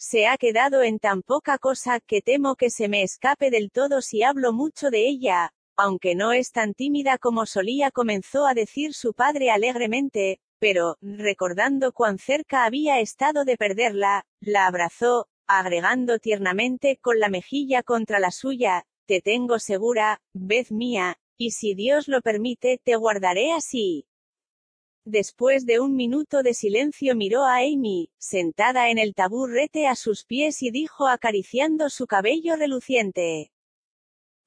Se ha quedado en tan poca cosa que temo que se me escape del todo si hablo mucho de ella, aunque no es tan tímida como solía, comenzó a decir su padre alegremente, pero, recordando cuán cerca había estado de perderla, la abrazó, agregando tiernamente con la mejilla contra la suya, te tengo segura, vez mía, y si Dios lo permite, te guardaré así. Después de un minuto de silencio miró a Amy, sentada en el taburrete a sus pies y dijo acariciando su cabello reluciente.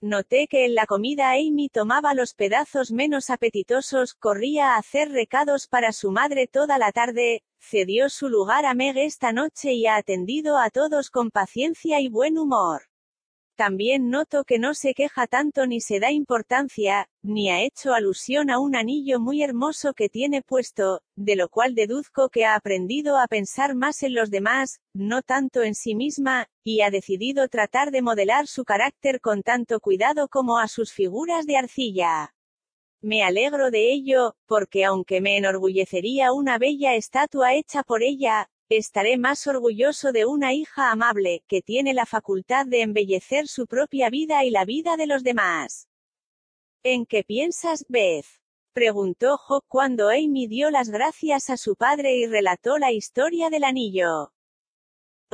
Noté que en la comida Amy tomaba los pedazos menos apetitosos, corría a hacer recados para su madre toda la tarde, cedió su lugar a Meg esta noche y ha atendido a todos con paciencia y buen humor. También noto que no se queja tanto ni se da importancia, ni ha hecho alusión a un anillo muy hermoso que tiene puesto, de lo cual deduzco que ha aprendido a pensar más en los demás, no tanto en sí misma, y ha decidido tratar de modelar su carácter con tanto cuidado como a sus figuras de arcilla. Me alegro de ello, porque aunque me enorgullecería una bella estatua hecha por ella, Estaré más orgulloso de una hija amable, que tiene la facultad de embellecer su propia vida y la vida de los demás. ¿En qué piensas, Beth? preguntó Jock cuando Amy dio las gracias a su padre y relató la historia del anillo.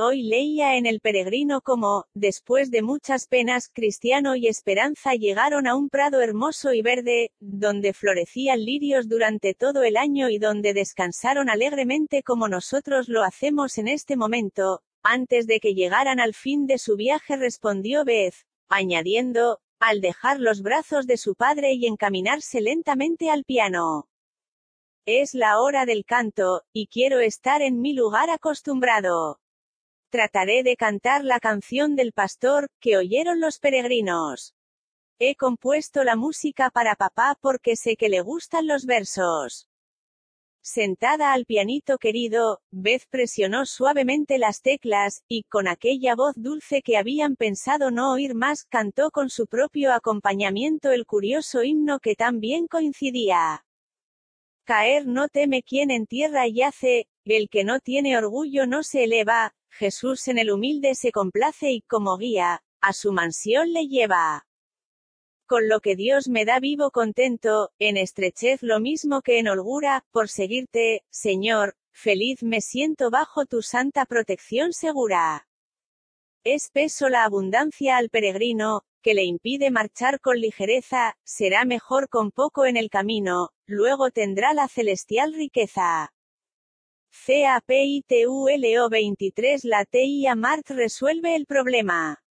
Hoy leía en El Peregrino como, después de muchas penas, Cristiano y Esperanza llegaron a un prado hermoso y verde, donde florecían lirios durante todo el año y donde descansaron alegremente como nosotros lo hacemos en este momento. Antes de que llegaran al fin de su viaje respondió Beth, añadiendo, al dejar los brazos de su padre y encaminarse lentamente al piano. Es la hora del canto, y quiero estar en mi lugar acostumbrado. Trataré de cantar la canción del pastor, que oyeron los peregrinos. He compuesto la música para papá porque sé que le gustan los versos. Sentada al pianito querido, Beth presionó suavemente las teclas, y con aquella voz dulce que habían pensado no oír más, cantó con su propio acompañamiento el curioso himno que tan bien coincidía. Caer no teme quien en tierra yace, el que no tiene orgullo no se eleva, Jesús en el humilde se complace y como guía, a su mansión le lleva. Con lo que Dios me da vivo contento, en estrechez lo mismo que en holgura, por seguirte, Señor, feliz me siento bajo tu santa protección segura. Es peso la abundancia al peregrino, que le impide marchar con ligereza, será mejor con poco en el camino, luego tendrá la celestial riqueza. CAPITULO 23 La TIA Mart resuelve el problema.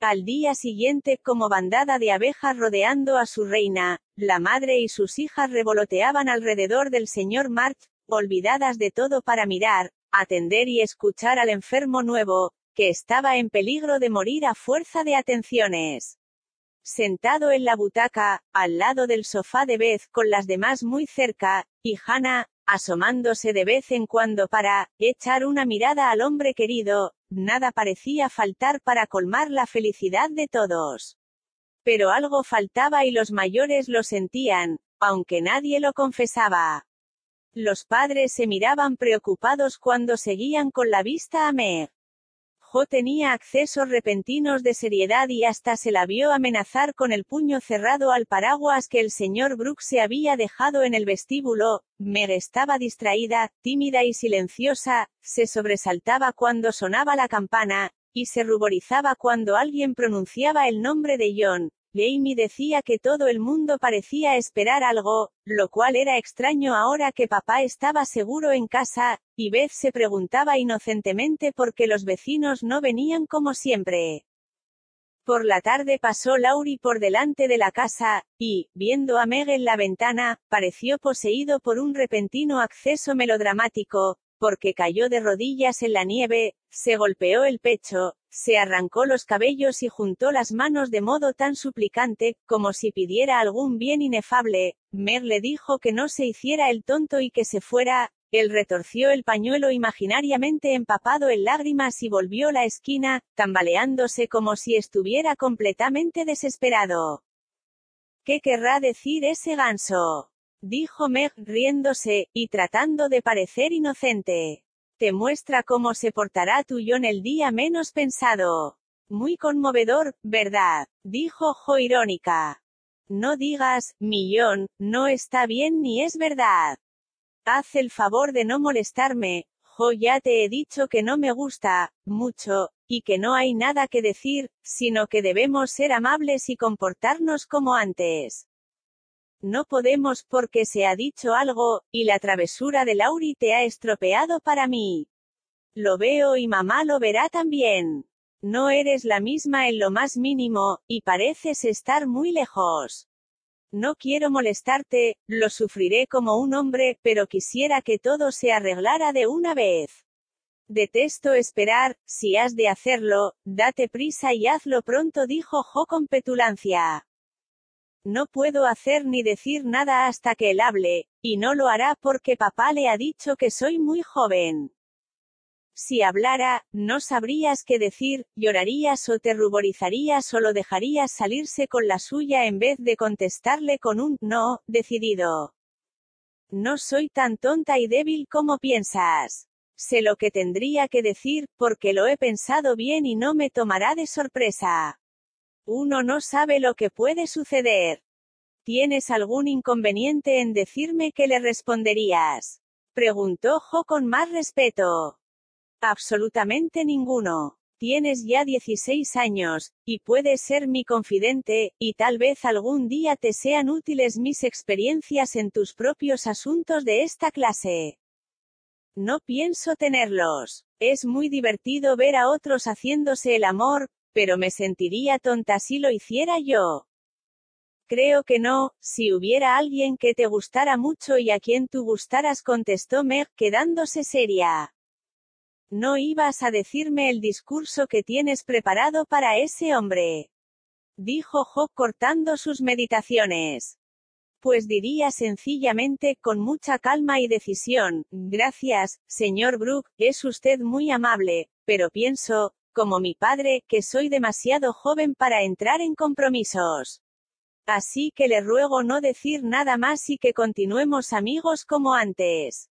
Al día siguiente, como bandada de abejas rodeando a su reina, la madre y sus hijas revoloteaban alrededor del señor March, olvidadas de todo para mirar, atender y escuchar al enfermo nuevo, que estaba en peligro de morir a fuerza de atenciones. Sentado en la butaca, al lado del sofá de Beth con las demás muy cerca, y Hannah, asomándose de vez en cuando para echar una mirada al hombre querido, nada parecía faltar para colmar la felicidad de todos. Pero algo faltaba y los mayores lo sentían, aunque nadie lo confesaba. Los padres se miraban preocupados cuando seguían con la vista a Meg. Jo tenía accesos repentinos de seriedad y hasta se la vio amenazar con el puño cerrado al paraguas que el señor Brooks se había dejado en el vestíbulo. Meg estaba distraída, tímida y silenciosa, se sobresaltaba cuando sonaba la campana, y se ruborizaba cuando alguien pronunciaba el nombre de John. Amy decía que todo el mundo parecía esperar algo, lo cual era extraño ahora que papá estaba seguro en casa, y Beth se preguntaba inocentemente por qué los vecinos no venían como siempre. Por la tarde pasó Laurie por delante de la casa, y, viendo a Meg en la ventana, pareció poseído por un repentino acceso melodramático, porque cayó de rodillas en la nieve, se golpeó el pecho, se arrancó los cabellos y juntó las manos de modo tan suplicante, como si pidiera algún bien inefable. Mer le dijo que no se hiciera el tonto y que se fuera, él retorció el pañuelo imaginariamente empapado en lágrimas y volvió la esquina, tambaleándose como si estuviera completamente desesperado. ¿Qué querrá decir ese ganso? Dijo Meg riéndose, y tratando de parecer inocente. Te muestra cómo se portará tu el día menos pensado. Muy conmovedor, ¿verdad? dijo Jo irónica. No digas, millón, no está bien ni es verdad. Haz el favor de no molestarme, Jo ya te he dicho que no me gusta, mucho, y que no hay nada que decir, sino que debemos ser amables y comportarnos como antes. No podemos porque se ha dicho algo, y la travesura de Lauri te ha estropeado para mí. Lo veo y mamá lo verá también. No eres la misma en lo más mínimo, y pareces estar muy lejos. No quiero molestarte, lo sufriré como un hombre, pero quisiera que todo se arreglara de una vez. Detesto esperar, si has de hacerlo, date prisa y hazlo pronto, dijo Jo con petulancia. No puedo hacer ni decir nada hasta que él hable, y no lo hará porque papá le ha dicho que soy muy joven. Si hablara, no sabrías qué decir, llorarías o te ruborizarías o lo dejarías salirse con la suya en vez de contestarle con un no, decidido. No soy tan tonta y débil como piensas. Sé lo que tendría que decir, porque lo he pensado bien y no me tomará de sorpresa. Uno no sabe lo que puede suceder. ¿Tienes algún inconveniente en decirme qué le responderías? Preguntó Jo con más respeto. Absolutamente ninguno. Tienes ya 16 años, y puedes ser mi confidente, y tal vez algún día te sean útiles mis experiencias en tus propios asuntos de esta clase. No pienso tenerlos. Es muy divertido ver a otros haciéndose el amor, pero me sentiría tonta si lo hiciera yo. Creo que no, si hubiera alguien que te gustara mucho y a quien tú gustaras, contestó Meg, quedándose seria. No ibas a decirme el discurso que tienes preparado para ese hombre. Dijo Jock cortando sus meditaciones. Pues diría sencillamente, con mucha calma y decisión, gracias, señor Brooke, es usted muy amable, pero pienso, como mi padre, que soy demasiado joven para entrar en compromisos. Así que le ruego no decir nada más y que continuemos amigos como antes.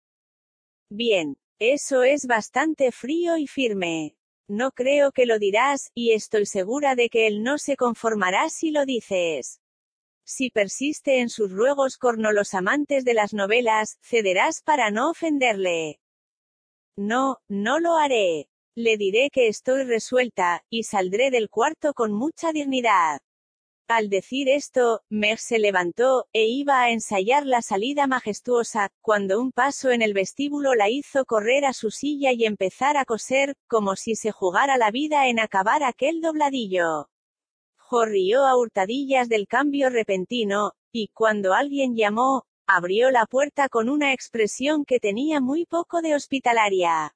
Bien. Eso es bastante frío y firme. No creo que lo dirás, y estoy segura de que él no se conformará si lo dices. Si persiste en sus ruegos corno los amantes de las novelas, cederás para no ofenderle. No, no lo haré. Le diré que estoy resuelta, y saldré del cuarto con mucha dignidad. Al decir esto, Meg se levantó, e iba a ensayar la salida majestuosa, cuando un paso en el vestíbulo la hizo correr a su silla y empezar a coser, como si se jugara la vida en acabar aquel dobladillo. Jorrió a hurtadillas del cambio repentino, y cuando alguien llamó, abrió la puerta con una expresión que tenía muy poco de hospitalaria.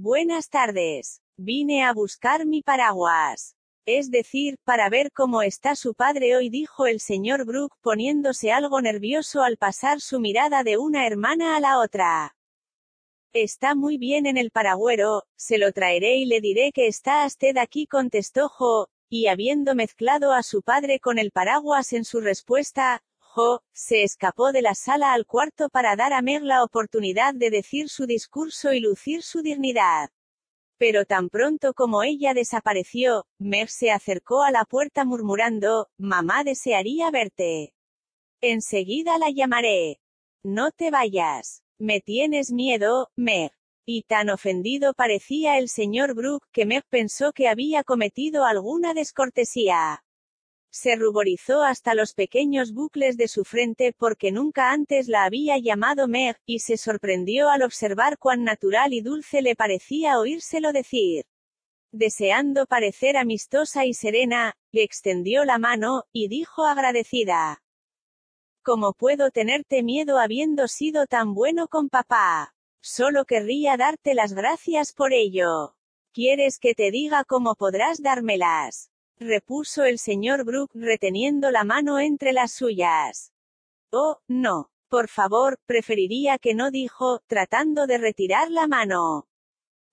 Buenas tardes. Vine a buscar mi paraguas. Es decir, para ver cómo está su padre hoy, dijo el señor Brooke, poniéndose algo nervioso al pasar su mirada de una hermana a la otra. Está muy bien en el paragüero, se lo traeré y le diré que está usted aquí, contestó Jo, y habiendo mezclado a su padre con el paraguas en su respuesta, Se escapó de la sala al cuarto para dar a Meg la oportunidad de decir su discurso y lucir su dignidad. Pero tan pronto como ella desapareció, Meg se acercó a la puerta murmurando, Mamá desearía verte. Enseguida la llamaré. No te vayas. Me tienes miedo, Meg. Y tan ofendido parecía el señor Brooke que Meg pensó que había cometido alguna descortesía. Se ruborizó hasta los pequeños bucles de su frente porque nunca antes la había llamado Meg, y se sorprendió al observar cuán natural y dulce le parecía oírselo decir. Deseando parecer amistosa y serena, le extendió la mano, y dijo agradecida. ¿Cómo puedo tenerte miedo habiendo sido tan bueno con papá? Solo querría darte las gracias por ello. ¿Quieres que te diga cómo podrás dármelas? Repuso el señor Brooke reteniendo la mano entre las suyas. Oh, no. Por favor, preferiría que no dijo, tratando de retirar la mano.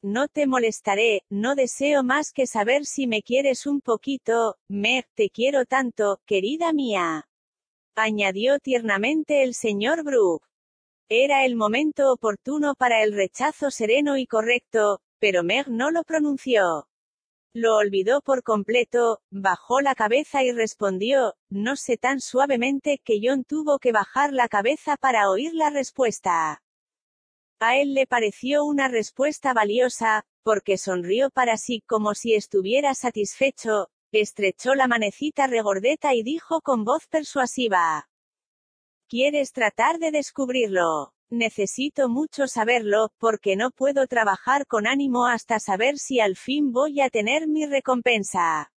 No te molestaré, no deseo más que saber si me quieres un poquito, Meg, te quiero tanto, querida mía. Añadió tiernamente el señor Brooke. Era el momento oportuno para el rechazo sereno y correcto, pero Meg no lo pronunció. Lo olvidó por completo, bajó la cabeza y respondió, no sé tan suavemente que John tuvo que bajar la cabeza para oír la respuesta. A él le pareció una respuesta valiosa, porque sonrió para sí como si estuviera satisfecho, estrechó la manecita regordeta y dijo con voz persuasiva. ¿Quieres tratar de descubrirlo? Necesito mucho saberlo, porque no puedo trabajar con ánimo hasta saber si al fin voy a tener mi recompensa.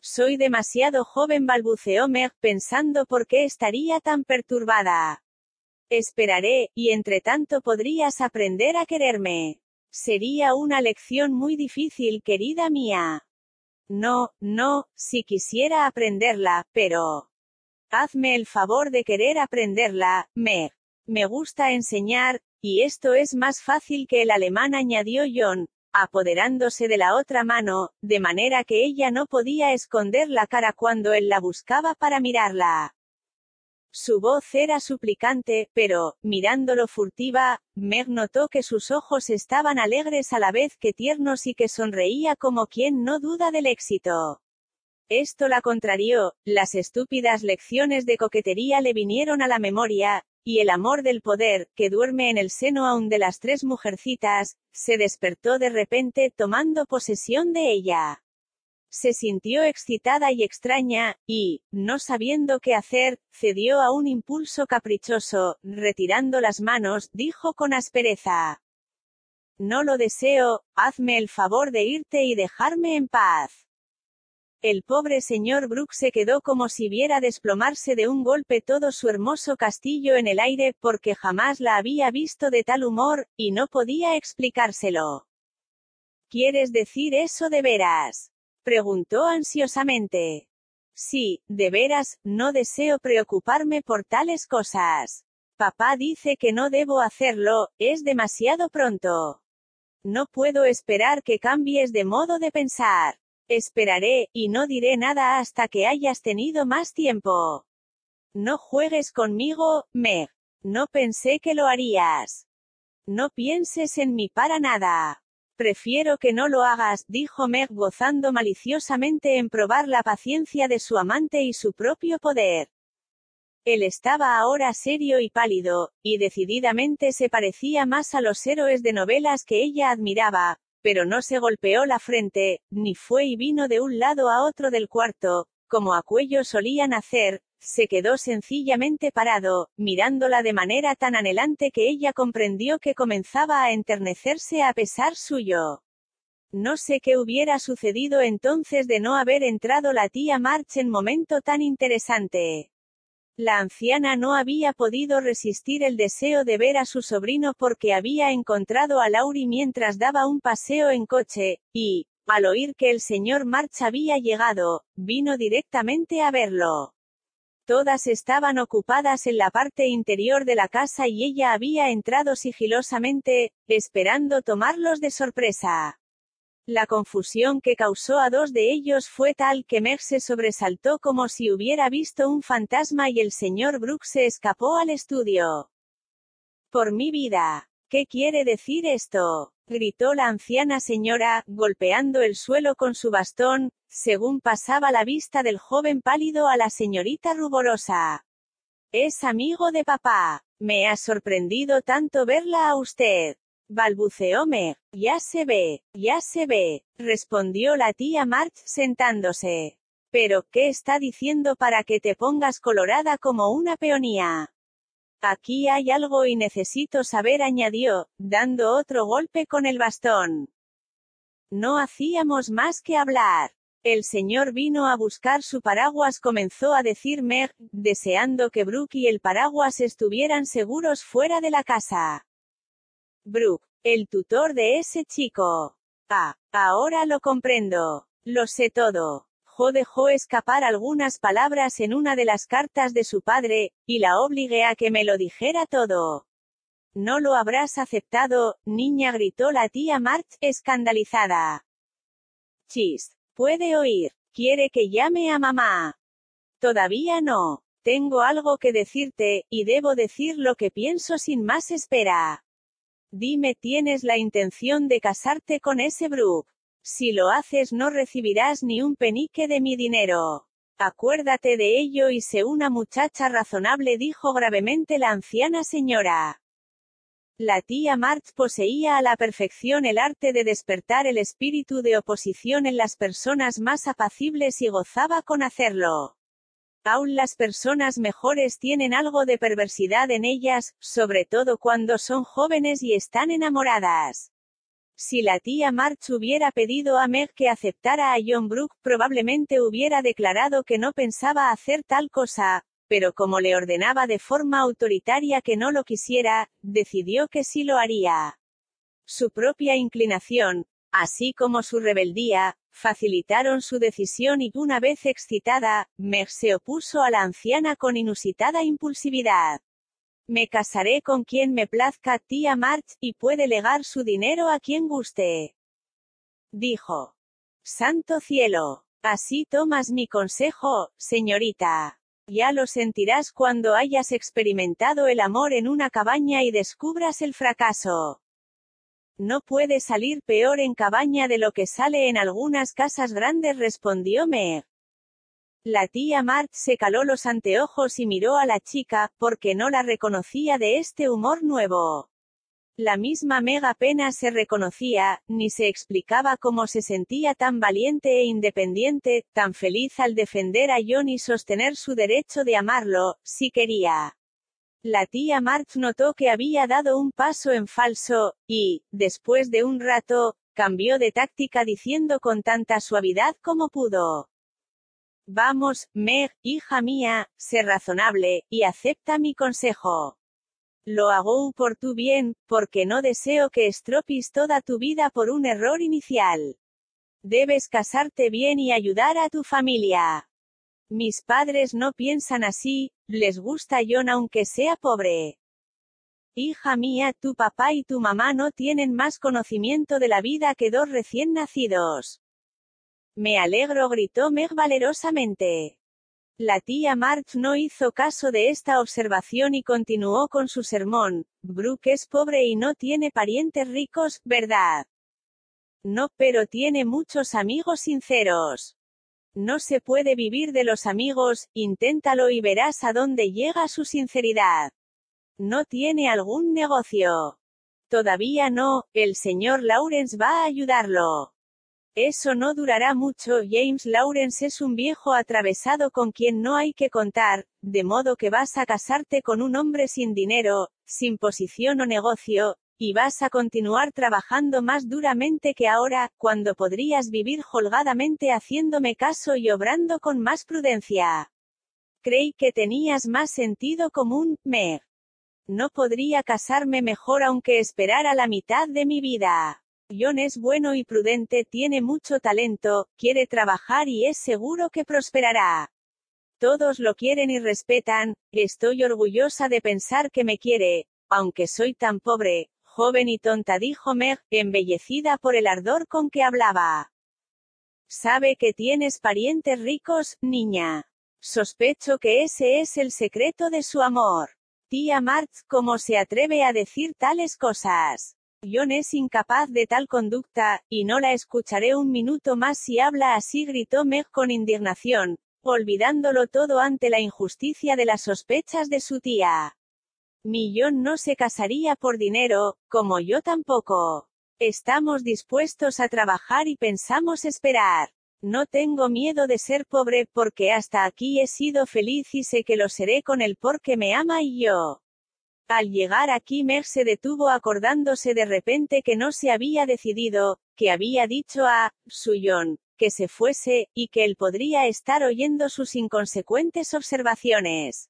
Soy demasiado joven, balbuceó Meg, pensando por qué estaría tan perturbada. Esperaré, y entre tanto podrías aprender a quererme. Sería una lección muy difícil, querida mía. No, no, si quisiera aprenderla, pero... Hazme el favor de querer aprenderla, me. Me gusta enseñar, y esto es más fácil que el alemán, añadió John, apoderándose de la otra mano, de manera que ella no podía esconder la cara cuando él la buscaba para mirarla. Su voz era suplicante, pero, mirándolo furtiva, Meg notó que sus ojos estaban alegres a la vez que tiernos y que sonreía como quien no duda del éxito. Esto la contrarió, las estúpidas lecciones de coquetería le vinieron a la memoria, y el amor del poder, que duerme en el seno aún de las tres mujercitas, se despertó de repente tomando posesión de ella. Se sintió excitada y extraña, y, no sabiendo qué hacer, cedió a un impulso caprichoso, retirando las manos, dijo con aspereza. No lo deseo, hazme el favor de irte y dejarme en paz. El pobre señor Brooke se quedó como si viera desplomarse de un golpe todo su hermoso castillo en el aire, porque jamás la había visto de tal humor, y no podía explicárselo. ¿Quieres decir eso de veras? Preguntó ansiosamente. Sí, de veras, no deseo preocuparme por tales cosas. Papá dice que no debo hacerlo, es demasiado pronto. No puedo esperar que cambies de modo de pensar. Esperaré, y no diré nada hasta que hayas tenido más tiempo. No juegues conmigo, Meg. No pensé que lo harías. No pienses en mí para nada. Prefiero que no lo hagas, dijo Meg gozando maliciosamente en probar la paciencia de su amante y su propio poder. Él estaba ahora serio y pálido, y decididamente se parecía más a los héroes de novelas que ella admiraba, pero no se golpeó la frente, ni fue y vino de un lado a otro del cuarto, como a cuello solían hacer, se quedó sencillamente parado, mirándola de manera tan anhelante que ella comprendió que comenzaba a enternecerse a pesar suyo. No sé qué hubiera sucedido entonces de no haber entrado la tía March en momento tan interesante. La anciana no había podido resistir el deseo de ver a su sobrino porque había encontrado a Laurie mientras daba un paseo en coche, y, al oír que el señor March había llegado, vino directamente a verlo. Todas estaban ocupadas en la parte interior de la casa y ella había entrado sigilosamente, esperando tomarlos de sorpresa. La confusión que causó a dos de ellos fue tal que Meg se sobresaltó como si hubiera visto un fantasma y el señor Brooks se escapó al estudio. Por mi vida. ¿Qué quiere decir esto? gritó la anciana señora, golpeando el suelo con su bastón, según pasaba la vista del joven pálido a la señorita ruborosa. Es amigo de papá. Me ha sorprendido tanto verla a usted. Balbuceó Meg. Ya se ve, ya se ve, respondió la tía March sentándose. Pero, ¿qué está diciendo para que te pongas colorada como una peonía? Aquí hay algo y necesito saber, añadió, dando otro golpe con el bastón. No hacíamos más que hablar. El señor vino a buscar su paraguas, comenzó a decir Meg, deseando que Brooke y el paraguas estuvieran seguros fuera de la casa. Brooke, el tutor de ese chico. Ah, ahora lo comprendo. Lo sé todo dejó escapar algunas palabras en una de las cartas de su padre, y la obligué a que me lo dijera todo. No lo habrás aceptado, niña gritó la tía March, escandalizada. Chis. Puede oír. Quiere que llame a mamá. Todavía no. Tengo algo que decirte, y debo decir lo que pienso sin más espera. Dime, ¿tienes la intención de casarte con ese Brooke? Si lo haces no recibirás ni un penique de mi dinero. Acuérdate de ello y sé una muchacha razonable, dijo gravemente la anciana señora. La tía March poseía a la perfección el arte de despertar el espíritu de oposición en las personas más apacibles y gozaba con hacerlo. Aún las personas mejores tienen algo de perversidad en ellas, sobre todo cuando son jóvenes y están enamoradas. Si la tía March hubiera pedido a Meg que aceptara a John Brooke, probablemente hubiera declarado que no pensaba hacer tal cosa, pero como le ordenaba de forma autoritaria que no lo quisiera, decidió que sí lo haría. su propia inclinación, así como su rebeldía, facilitaron su decisión y una vez excitada, Meg se opuso a la anciana con inusitada impulsividad. Me casaré con quien me plazca, tía March, y puede legar su dinero a quien guste. Dijo. Santo cielo. Así tomas mi consejo, señorita. Ya lo sentirás cuando hayas experimentado el amor en una cabaña y descubras el fracaso. No puede salir peor en cabaña de lo que sale en algunas casas grandes, respondió Meg. La tía Mart se caló los anteojos y miró a la chica, porque no la reconocía de este humor nuevo. La misma Meg apenas se reconocía, ni se explicaba cómo se sentía tan valiente e independiente, tan feliz al defender a John y sostener su derecho de amarlo, si quería. La tía March notó que había dado un paso en falso, y, después de un rato, cambió de táctica diciendo con tanta suavidad como pudo. Vamos, Meg, hija mía, sé razonable, y acepta mi consejo. Lo hago por tu bien, porque no deseo que estropis toda tu vida por un error inicial. Debes casarte bien y ayudar a tu familia. Mis padres no piensan así, les gusta John aunque sea pobre. Hija mía, tu papá y tu mamá no tienen más conocimiento de la vida que dos recién nacidos. Me alegro, gritó Meg valerosamente. La tía March no hizo caso de esta observación y continuó con su sermón. Brooke es pobre y no tiene parientes ricos, ¿verdad? No, pero tiene muchos amigos sinceros. No se puede vivir de los amigos, inténtalo y verás a dónde llega su sinceridad. No tiene algún negocio. Todavía no, el señor Lawrence va a ayudarlo. Eso no durará mucho, James Lawrence es un viejo atravesado con quien no hay que contar, de modo que vas a casarte con un hombre sin dinero, sin posición o negocio, y vas a continuar trabajando más duramente que ahora, cuando podrías vivir holgadamente haciéndome caso y obrando con más prudencia. Creí que tenías más sentido común, Meg. No podría casarme mejor aunque esperara la mitad de mi vida. John es bueno y prudente, tiene mucho talento, quiere trabajar y es seguro que prosperará. Todos lo quieren y respetan, estoy orgullosa de pensar que me quiere, aunque soy tan pobre, joven y tonta, dijo Meg, embellecida por el ardor con que hablaba. Sabe que tienes parientes ricos, niña. Sospecho que ese es el secreto de su amor. Tía March, ¿cómo se atreve a decir tales cosas? John es incapaz de tal conducta, y no la escucharé un minuto más si habla así, gritó Meg con indignación, olvidándolo todo ante la injusticia de las sospechas de su tía. Mi John no se casaría por dinero, como yo tampoco. Estamos dispuestos a trabajar y pensamos esperar. No tengo miedo de ser pobre porque hasta aquí he sido feliz y sé que lo seré con él porque me ama y yo. Al llegar aquí Meg se detuvo acordándose de repente que no se había decidido, que había dicho a Suyon, que se fuese, y que él podría estar oyendo sus inconsecuentes observaciones.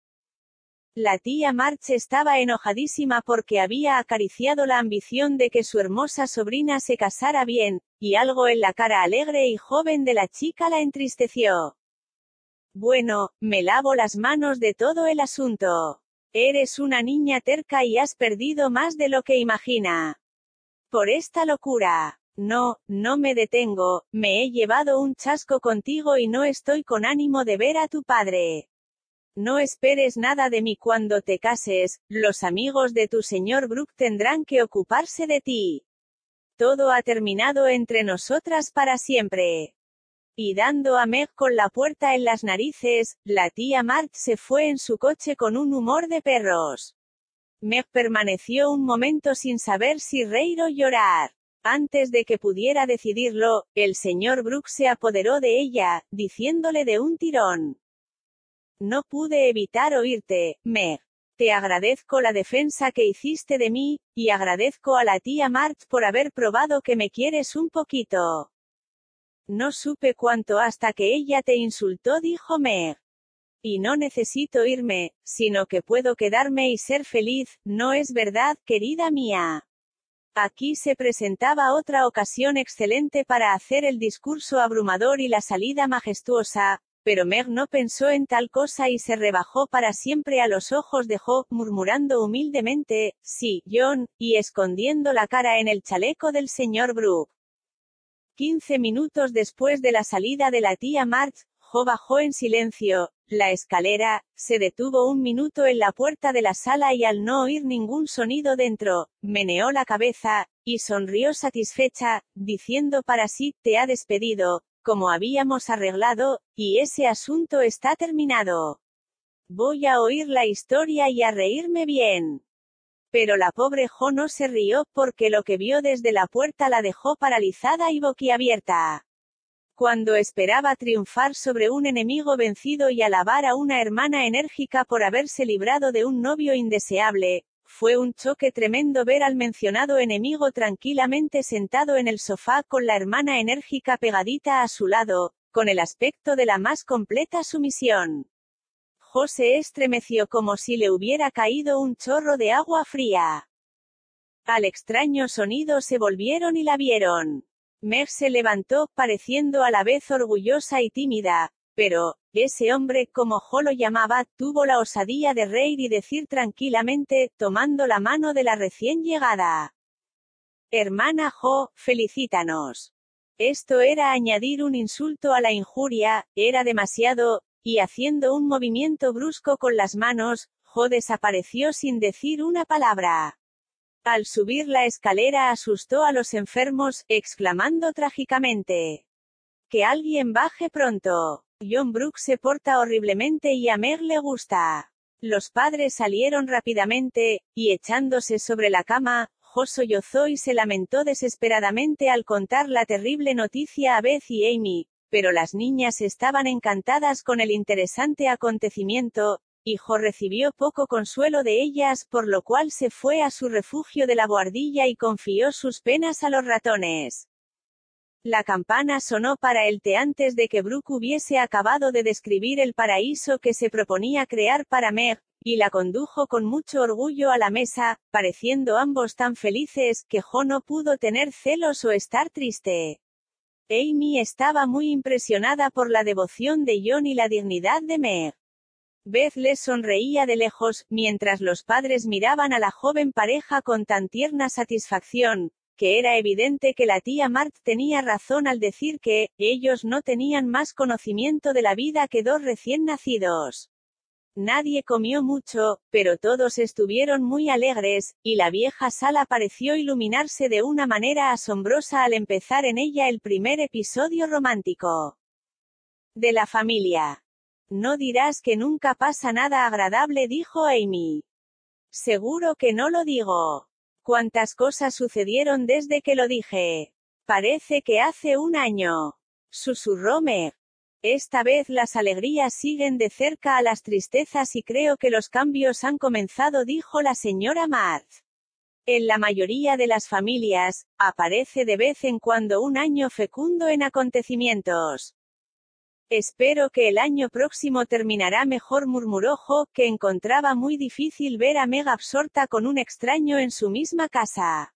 La tía March estaba enojadísima porque había acariciado la ambición de que su hermosa sobrina se casara bien, y algo en la cara alegre y joven de la chica la entristeció. Bueno, me lavo las manos de todo el asunto. Eres una niña terca y has perdido más de lo que imagina. Por esta locura. No, no me detengo, me he llevado un chasco contigo y no estoy con ánimo de ver a tu padre. No esperes nada de mí cuando te cases, los amigos de tu señor Brooke tendrán que ocuparse de ti. Todo ha terminado entre nosotras para siempre y dando a Meg con la puerta en las narices, la tía March se fue en su coche con un humor de perros. Meg permaneció un momento sin saber si reír o llorar. Antes de que pudiera decidirlo, el señor Brooks se apoderó de ella, diciéndole de un tirón. No pude evitar oírte, Meg. Te agradezco la defensa que hiciste de mí, y agradezco a la tía March por haber probado que me quieres un poquito. No supe cuánto hasta que ella te insultó, dijo Meg. Y no necesito irme, sino que puedo quedarme y ser feliz, ¿no es verdad, querida mía? Aquí se presentaba otra ocasión excelente para hacer el discurso abrumador y la salida majestuosa, pero Meg no pensó en tal cosa y se rebajó para siempre a los ojos de Jo, murmurando humildemente, sí, John, y escondiendo la cara en el chaleco del señor Brooke. Quince minutos después de la salida de la tía March, Jo bajó en silencio, la escalera, se detuvo un minuto en la puerta de la sala y al no oír ningún sonido dentro, meneó la cabeza, y sonrió satisfecha, diciendo para sí, te ha despedido, como habíamos arreglado, y ese asunto está terminado. Voy a oír la historia y a reírme bien. Pero la pobre Jo no se rió porque lo que vio desde la puerta la dejó paralizada y boquiabierta cuando esperaba triunfar sobre un enemigo vencido y alabar a una hermana enérgica por haberse librado de un novio indeseable, fue un choque tremendo ver al mencionado enemigo tranquilamente sentado en el sofá con la hermana enérgica pegadita a su lado, con el aspecto de la más completa sumisión. José estremeció como si le hubiera caído un chorro de agua fría. Al extraño sonido se volvieron y la vieron. Meg se levantó, pareciendo a la vez orgullosa y tímida, pero, ese hombre, como Jo lo llamaba, tuvo la osadía de reír y decir tranquilamente, tomando la mano de la recién llegada. Hermana Jo, felicítanos. Esto era añadir un insulto a la injuria, era demasiado, y haciendo un movimiento brusco con las manos, Jo desapareció sin decir una palabra. Al subir la escalera asustó a los enfermos, exclamando trágicamente. Que alguien baje pronto. John Brooke se porta horriblemente y a Meg le gusta. Los padres salieron rápidamente, y echándose sobre la cama, Jo sollozó y se lamentó desesperadamente al contar la terrible noticia a Beth y Amy, pero las niñas estaban encantadas con el interesante acontecimiento, hijo recibió poco consuelo de ellas, por lo cual se fue a su refugio de la boardilla y confió sus penas a los ratones. La campana sonó para el té antes de que Brooke hubiese acabado de describir el paraíso que se proponía crear para Meg, y la condujo con mucho orgullo a la mesa, pareciendo ambos tan felices, que Jo no pudo tener celos o estar triste. Amy estaba muy impresionada por la devoción de John y la dignidad de Meg. Beth les sonreía de lejos, mientras los padres miraban a la joven pareja con tan tierna satisfacción, que era evidente que la tía Mart tenía razón al decir que, ellos no tenían más conocimiento de la vida que dos recién nacidos. Nadie comió mucho, pero todos estuvieron muy alegres, y la vieja sala pareció iluminarse de una manera asombrosa al empezar en ella el primer episodio romántico. De la familia. No dirás que nunca pasa nada agradable, dijo Amy. Seguro que no lo digo. ¿Cuántas cosas sucedieron desde que lo dije? Parece que hace un año. Susurró Meg. Esta vez las alegrías siguen de cerca a las tristezas y creo que los cambios han comenzado, dijo la señora Marth. En la mayoría de las familias, aparece de vez en cuando un año fecundo en acontecimientos. Espero que el año próximo terminará mejor murmuró Jo, que encontraba muy difícil ver a Meg absorta con un extraño en su misma casa.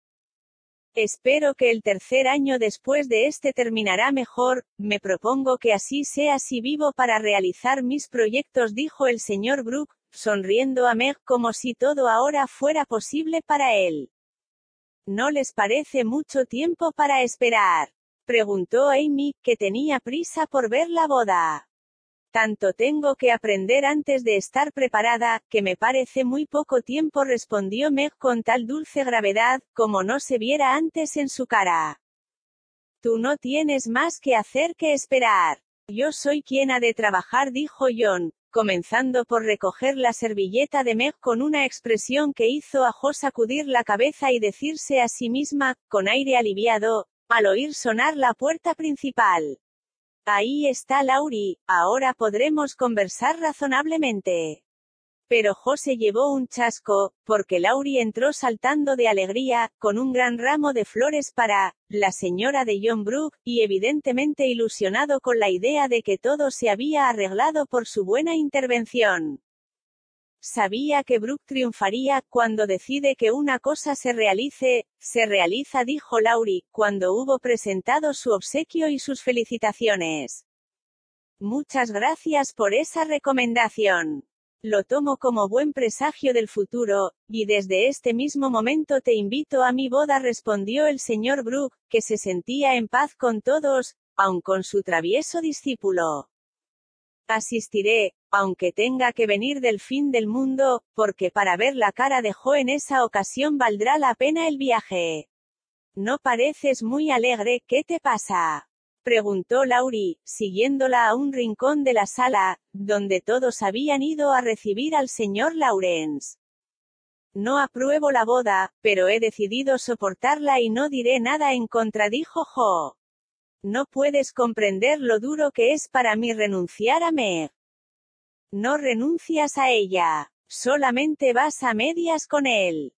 Espero que el tercer año después de este terminará mejor, me propongo que así sea si vivo para realizar mis proyectos dijo el señor Brooke, sonriendo a Meg como si todo ahora fuera posible para él. ¿No les parece mucho tiempo para esperar? Preguntó Amy, que tenía prisa por ver la boda. Tanto tengo que aprender antes de estar preparada, que me parece muy poco tiempo respondió Meg con tal dulce gravedad, como no se viera antes en su cara. Tú no tienes más que hacer que esperar. Yo soy quien ha de trabajar, dijo John, comenzando por recoger la servilleta de Meg con una expresión que hizo a Jo sacudir la cabeza y decirse a sí misma, con aire aliviado, al oír sonar la puerta principal. Ahí está Lauri, ahora podremos conversar razonablemente. Pero José llevó un chasco, porque Lauri entró saltando de alegría, con un gran ramo de flores para, la señora de John Brooke, y evidentemente ilusionado con la idea de que todo se había arreglado por su buena intervención. Sabía que Brooke triunfaría, cuando decide que una cosa se realice, se realiza, dijo Laurie, cuando hubo presentado su obsequio y sus felicitaciones. Muchas gracias por esa recomendación. Lo tomo como buen presagio del futuro, y desde este mismo momento te invito a mi boda, respondió el señor Brooke, que se sentía en paz con todos, aun con su travieso discípulo. Asistiré, aunque tenga que venir del fin del mundo, porque para ver la cara de Jo en esa ocasión valdrá la pena el viaje. No pareces muy alegre, ¿qué te pasa? preguntó Laurie, siguiéndola a un rincón de la sala, donde todos habían ido a recibir al señor Lawrence. No apruebo la boda, pero he decidido soportarla y no diré nada en contra, dijo Jo. No puedes comprender lo duro que es para mí renunciar a Meg. No renuncias a ella. Solamente vas a medias con él.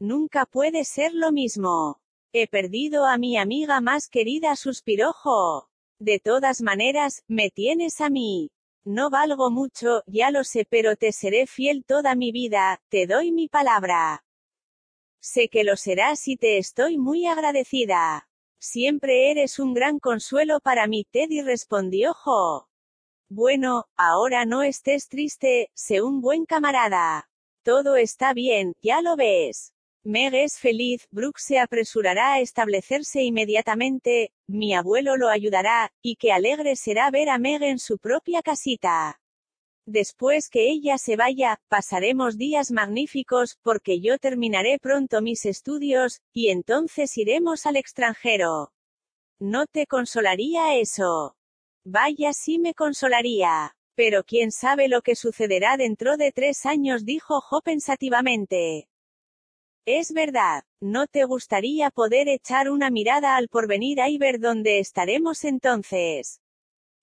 Nunca puede ser lo mismo. He perdido a mi amiga más querida, suspiró Jo. De todas maneras, me tienes a mí. No valgo mucho, ya lo sé, pero te seré fiel toda mi vida, te doy mi palabra. Sé que lo serás y te estoy muy agradecida. Siempre eres un gran consuelo para mí, Teddy respondió Jo. Bueno, ahora no estés triste, sé un buen camarada. Todo está bien, ya lo ves. Meg es feliz, Brooke se apresurará a establecerse inmediatamente, mi abuelo lo ayudará, y qué alegre será ver a Meg en su propia casita. Después que ella se vaya, pasaremos días magníficos, porque yo terminaré pronto mis estudios, y entonces iremos al extranjero. ¿No te consolaría eso? Vaya sí me consolaría. Pero quién sabe lo que sucederá dentro de tres años, dijo Jo pensativamente. Es verdad, ¿no te gustaría poder echar una mirada al porvenir y ver dónde estaremos entonces?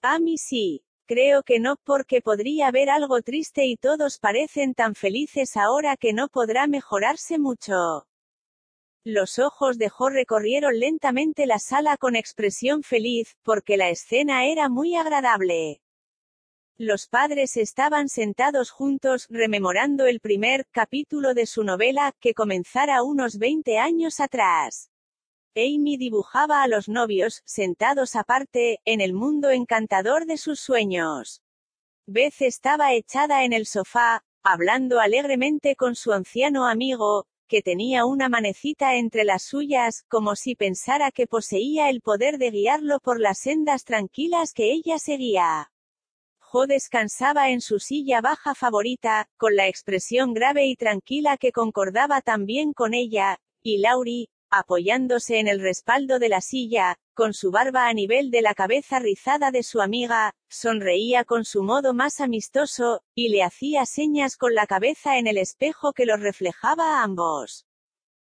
A mí sí. Creo que no, porque podría haber algo triste y todos parecen tan felices ahora que no podrá mejorarse mucho. Los ojos de Jo recorrieron lentamente la sala con expresión feliz, porque la escena era muy agradable. Los padres estaban sentados juntos, rememorando el primer capítulo de su novela, que comenzara unos 20 años atrás. Amy dibujaba a los novios, sentados aparte, en el mundo encantador de sus sueños. Beth estaba echada en el sofá, hablando alegremente con su anciano amigo, que tenía una manecita entre las suyas, como si pensara que poseía el poder de guiarlo por las sendas tranquilas que ella seguía. Jo descansaba en su silla baja favorita, con la expresión grave y tranquila que concordaba también con ella, y Laurie, apoyándose en el respaldo de la silla, con su barba a nivel de la cabeza rizada de su amiga, sonreía con su modo más amistoso, y le hacía señas con la cabeza en el espejo que los reflejaba a ambos.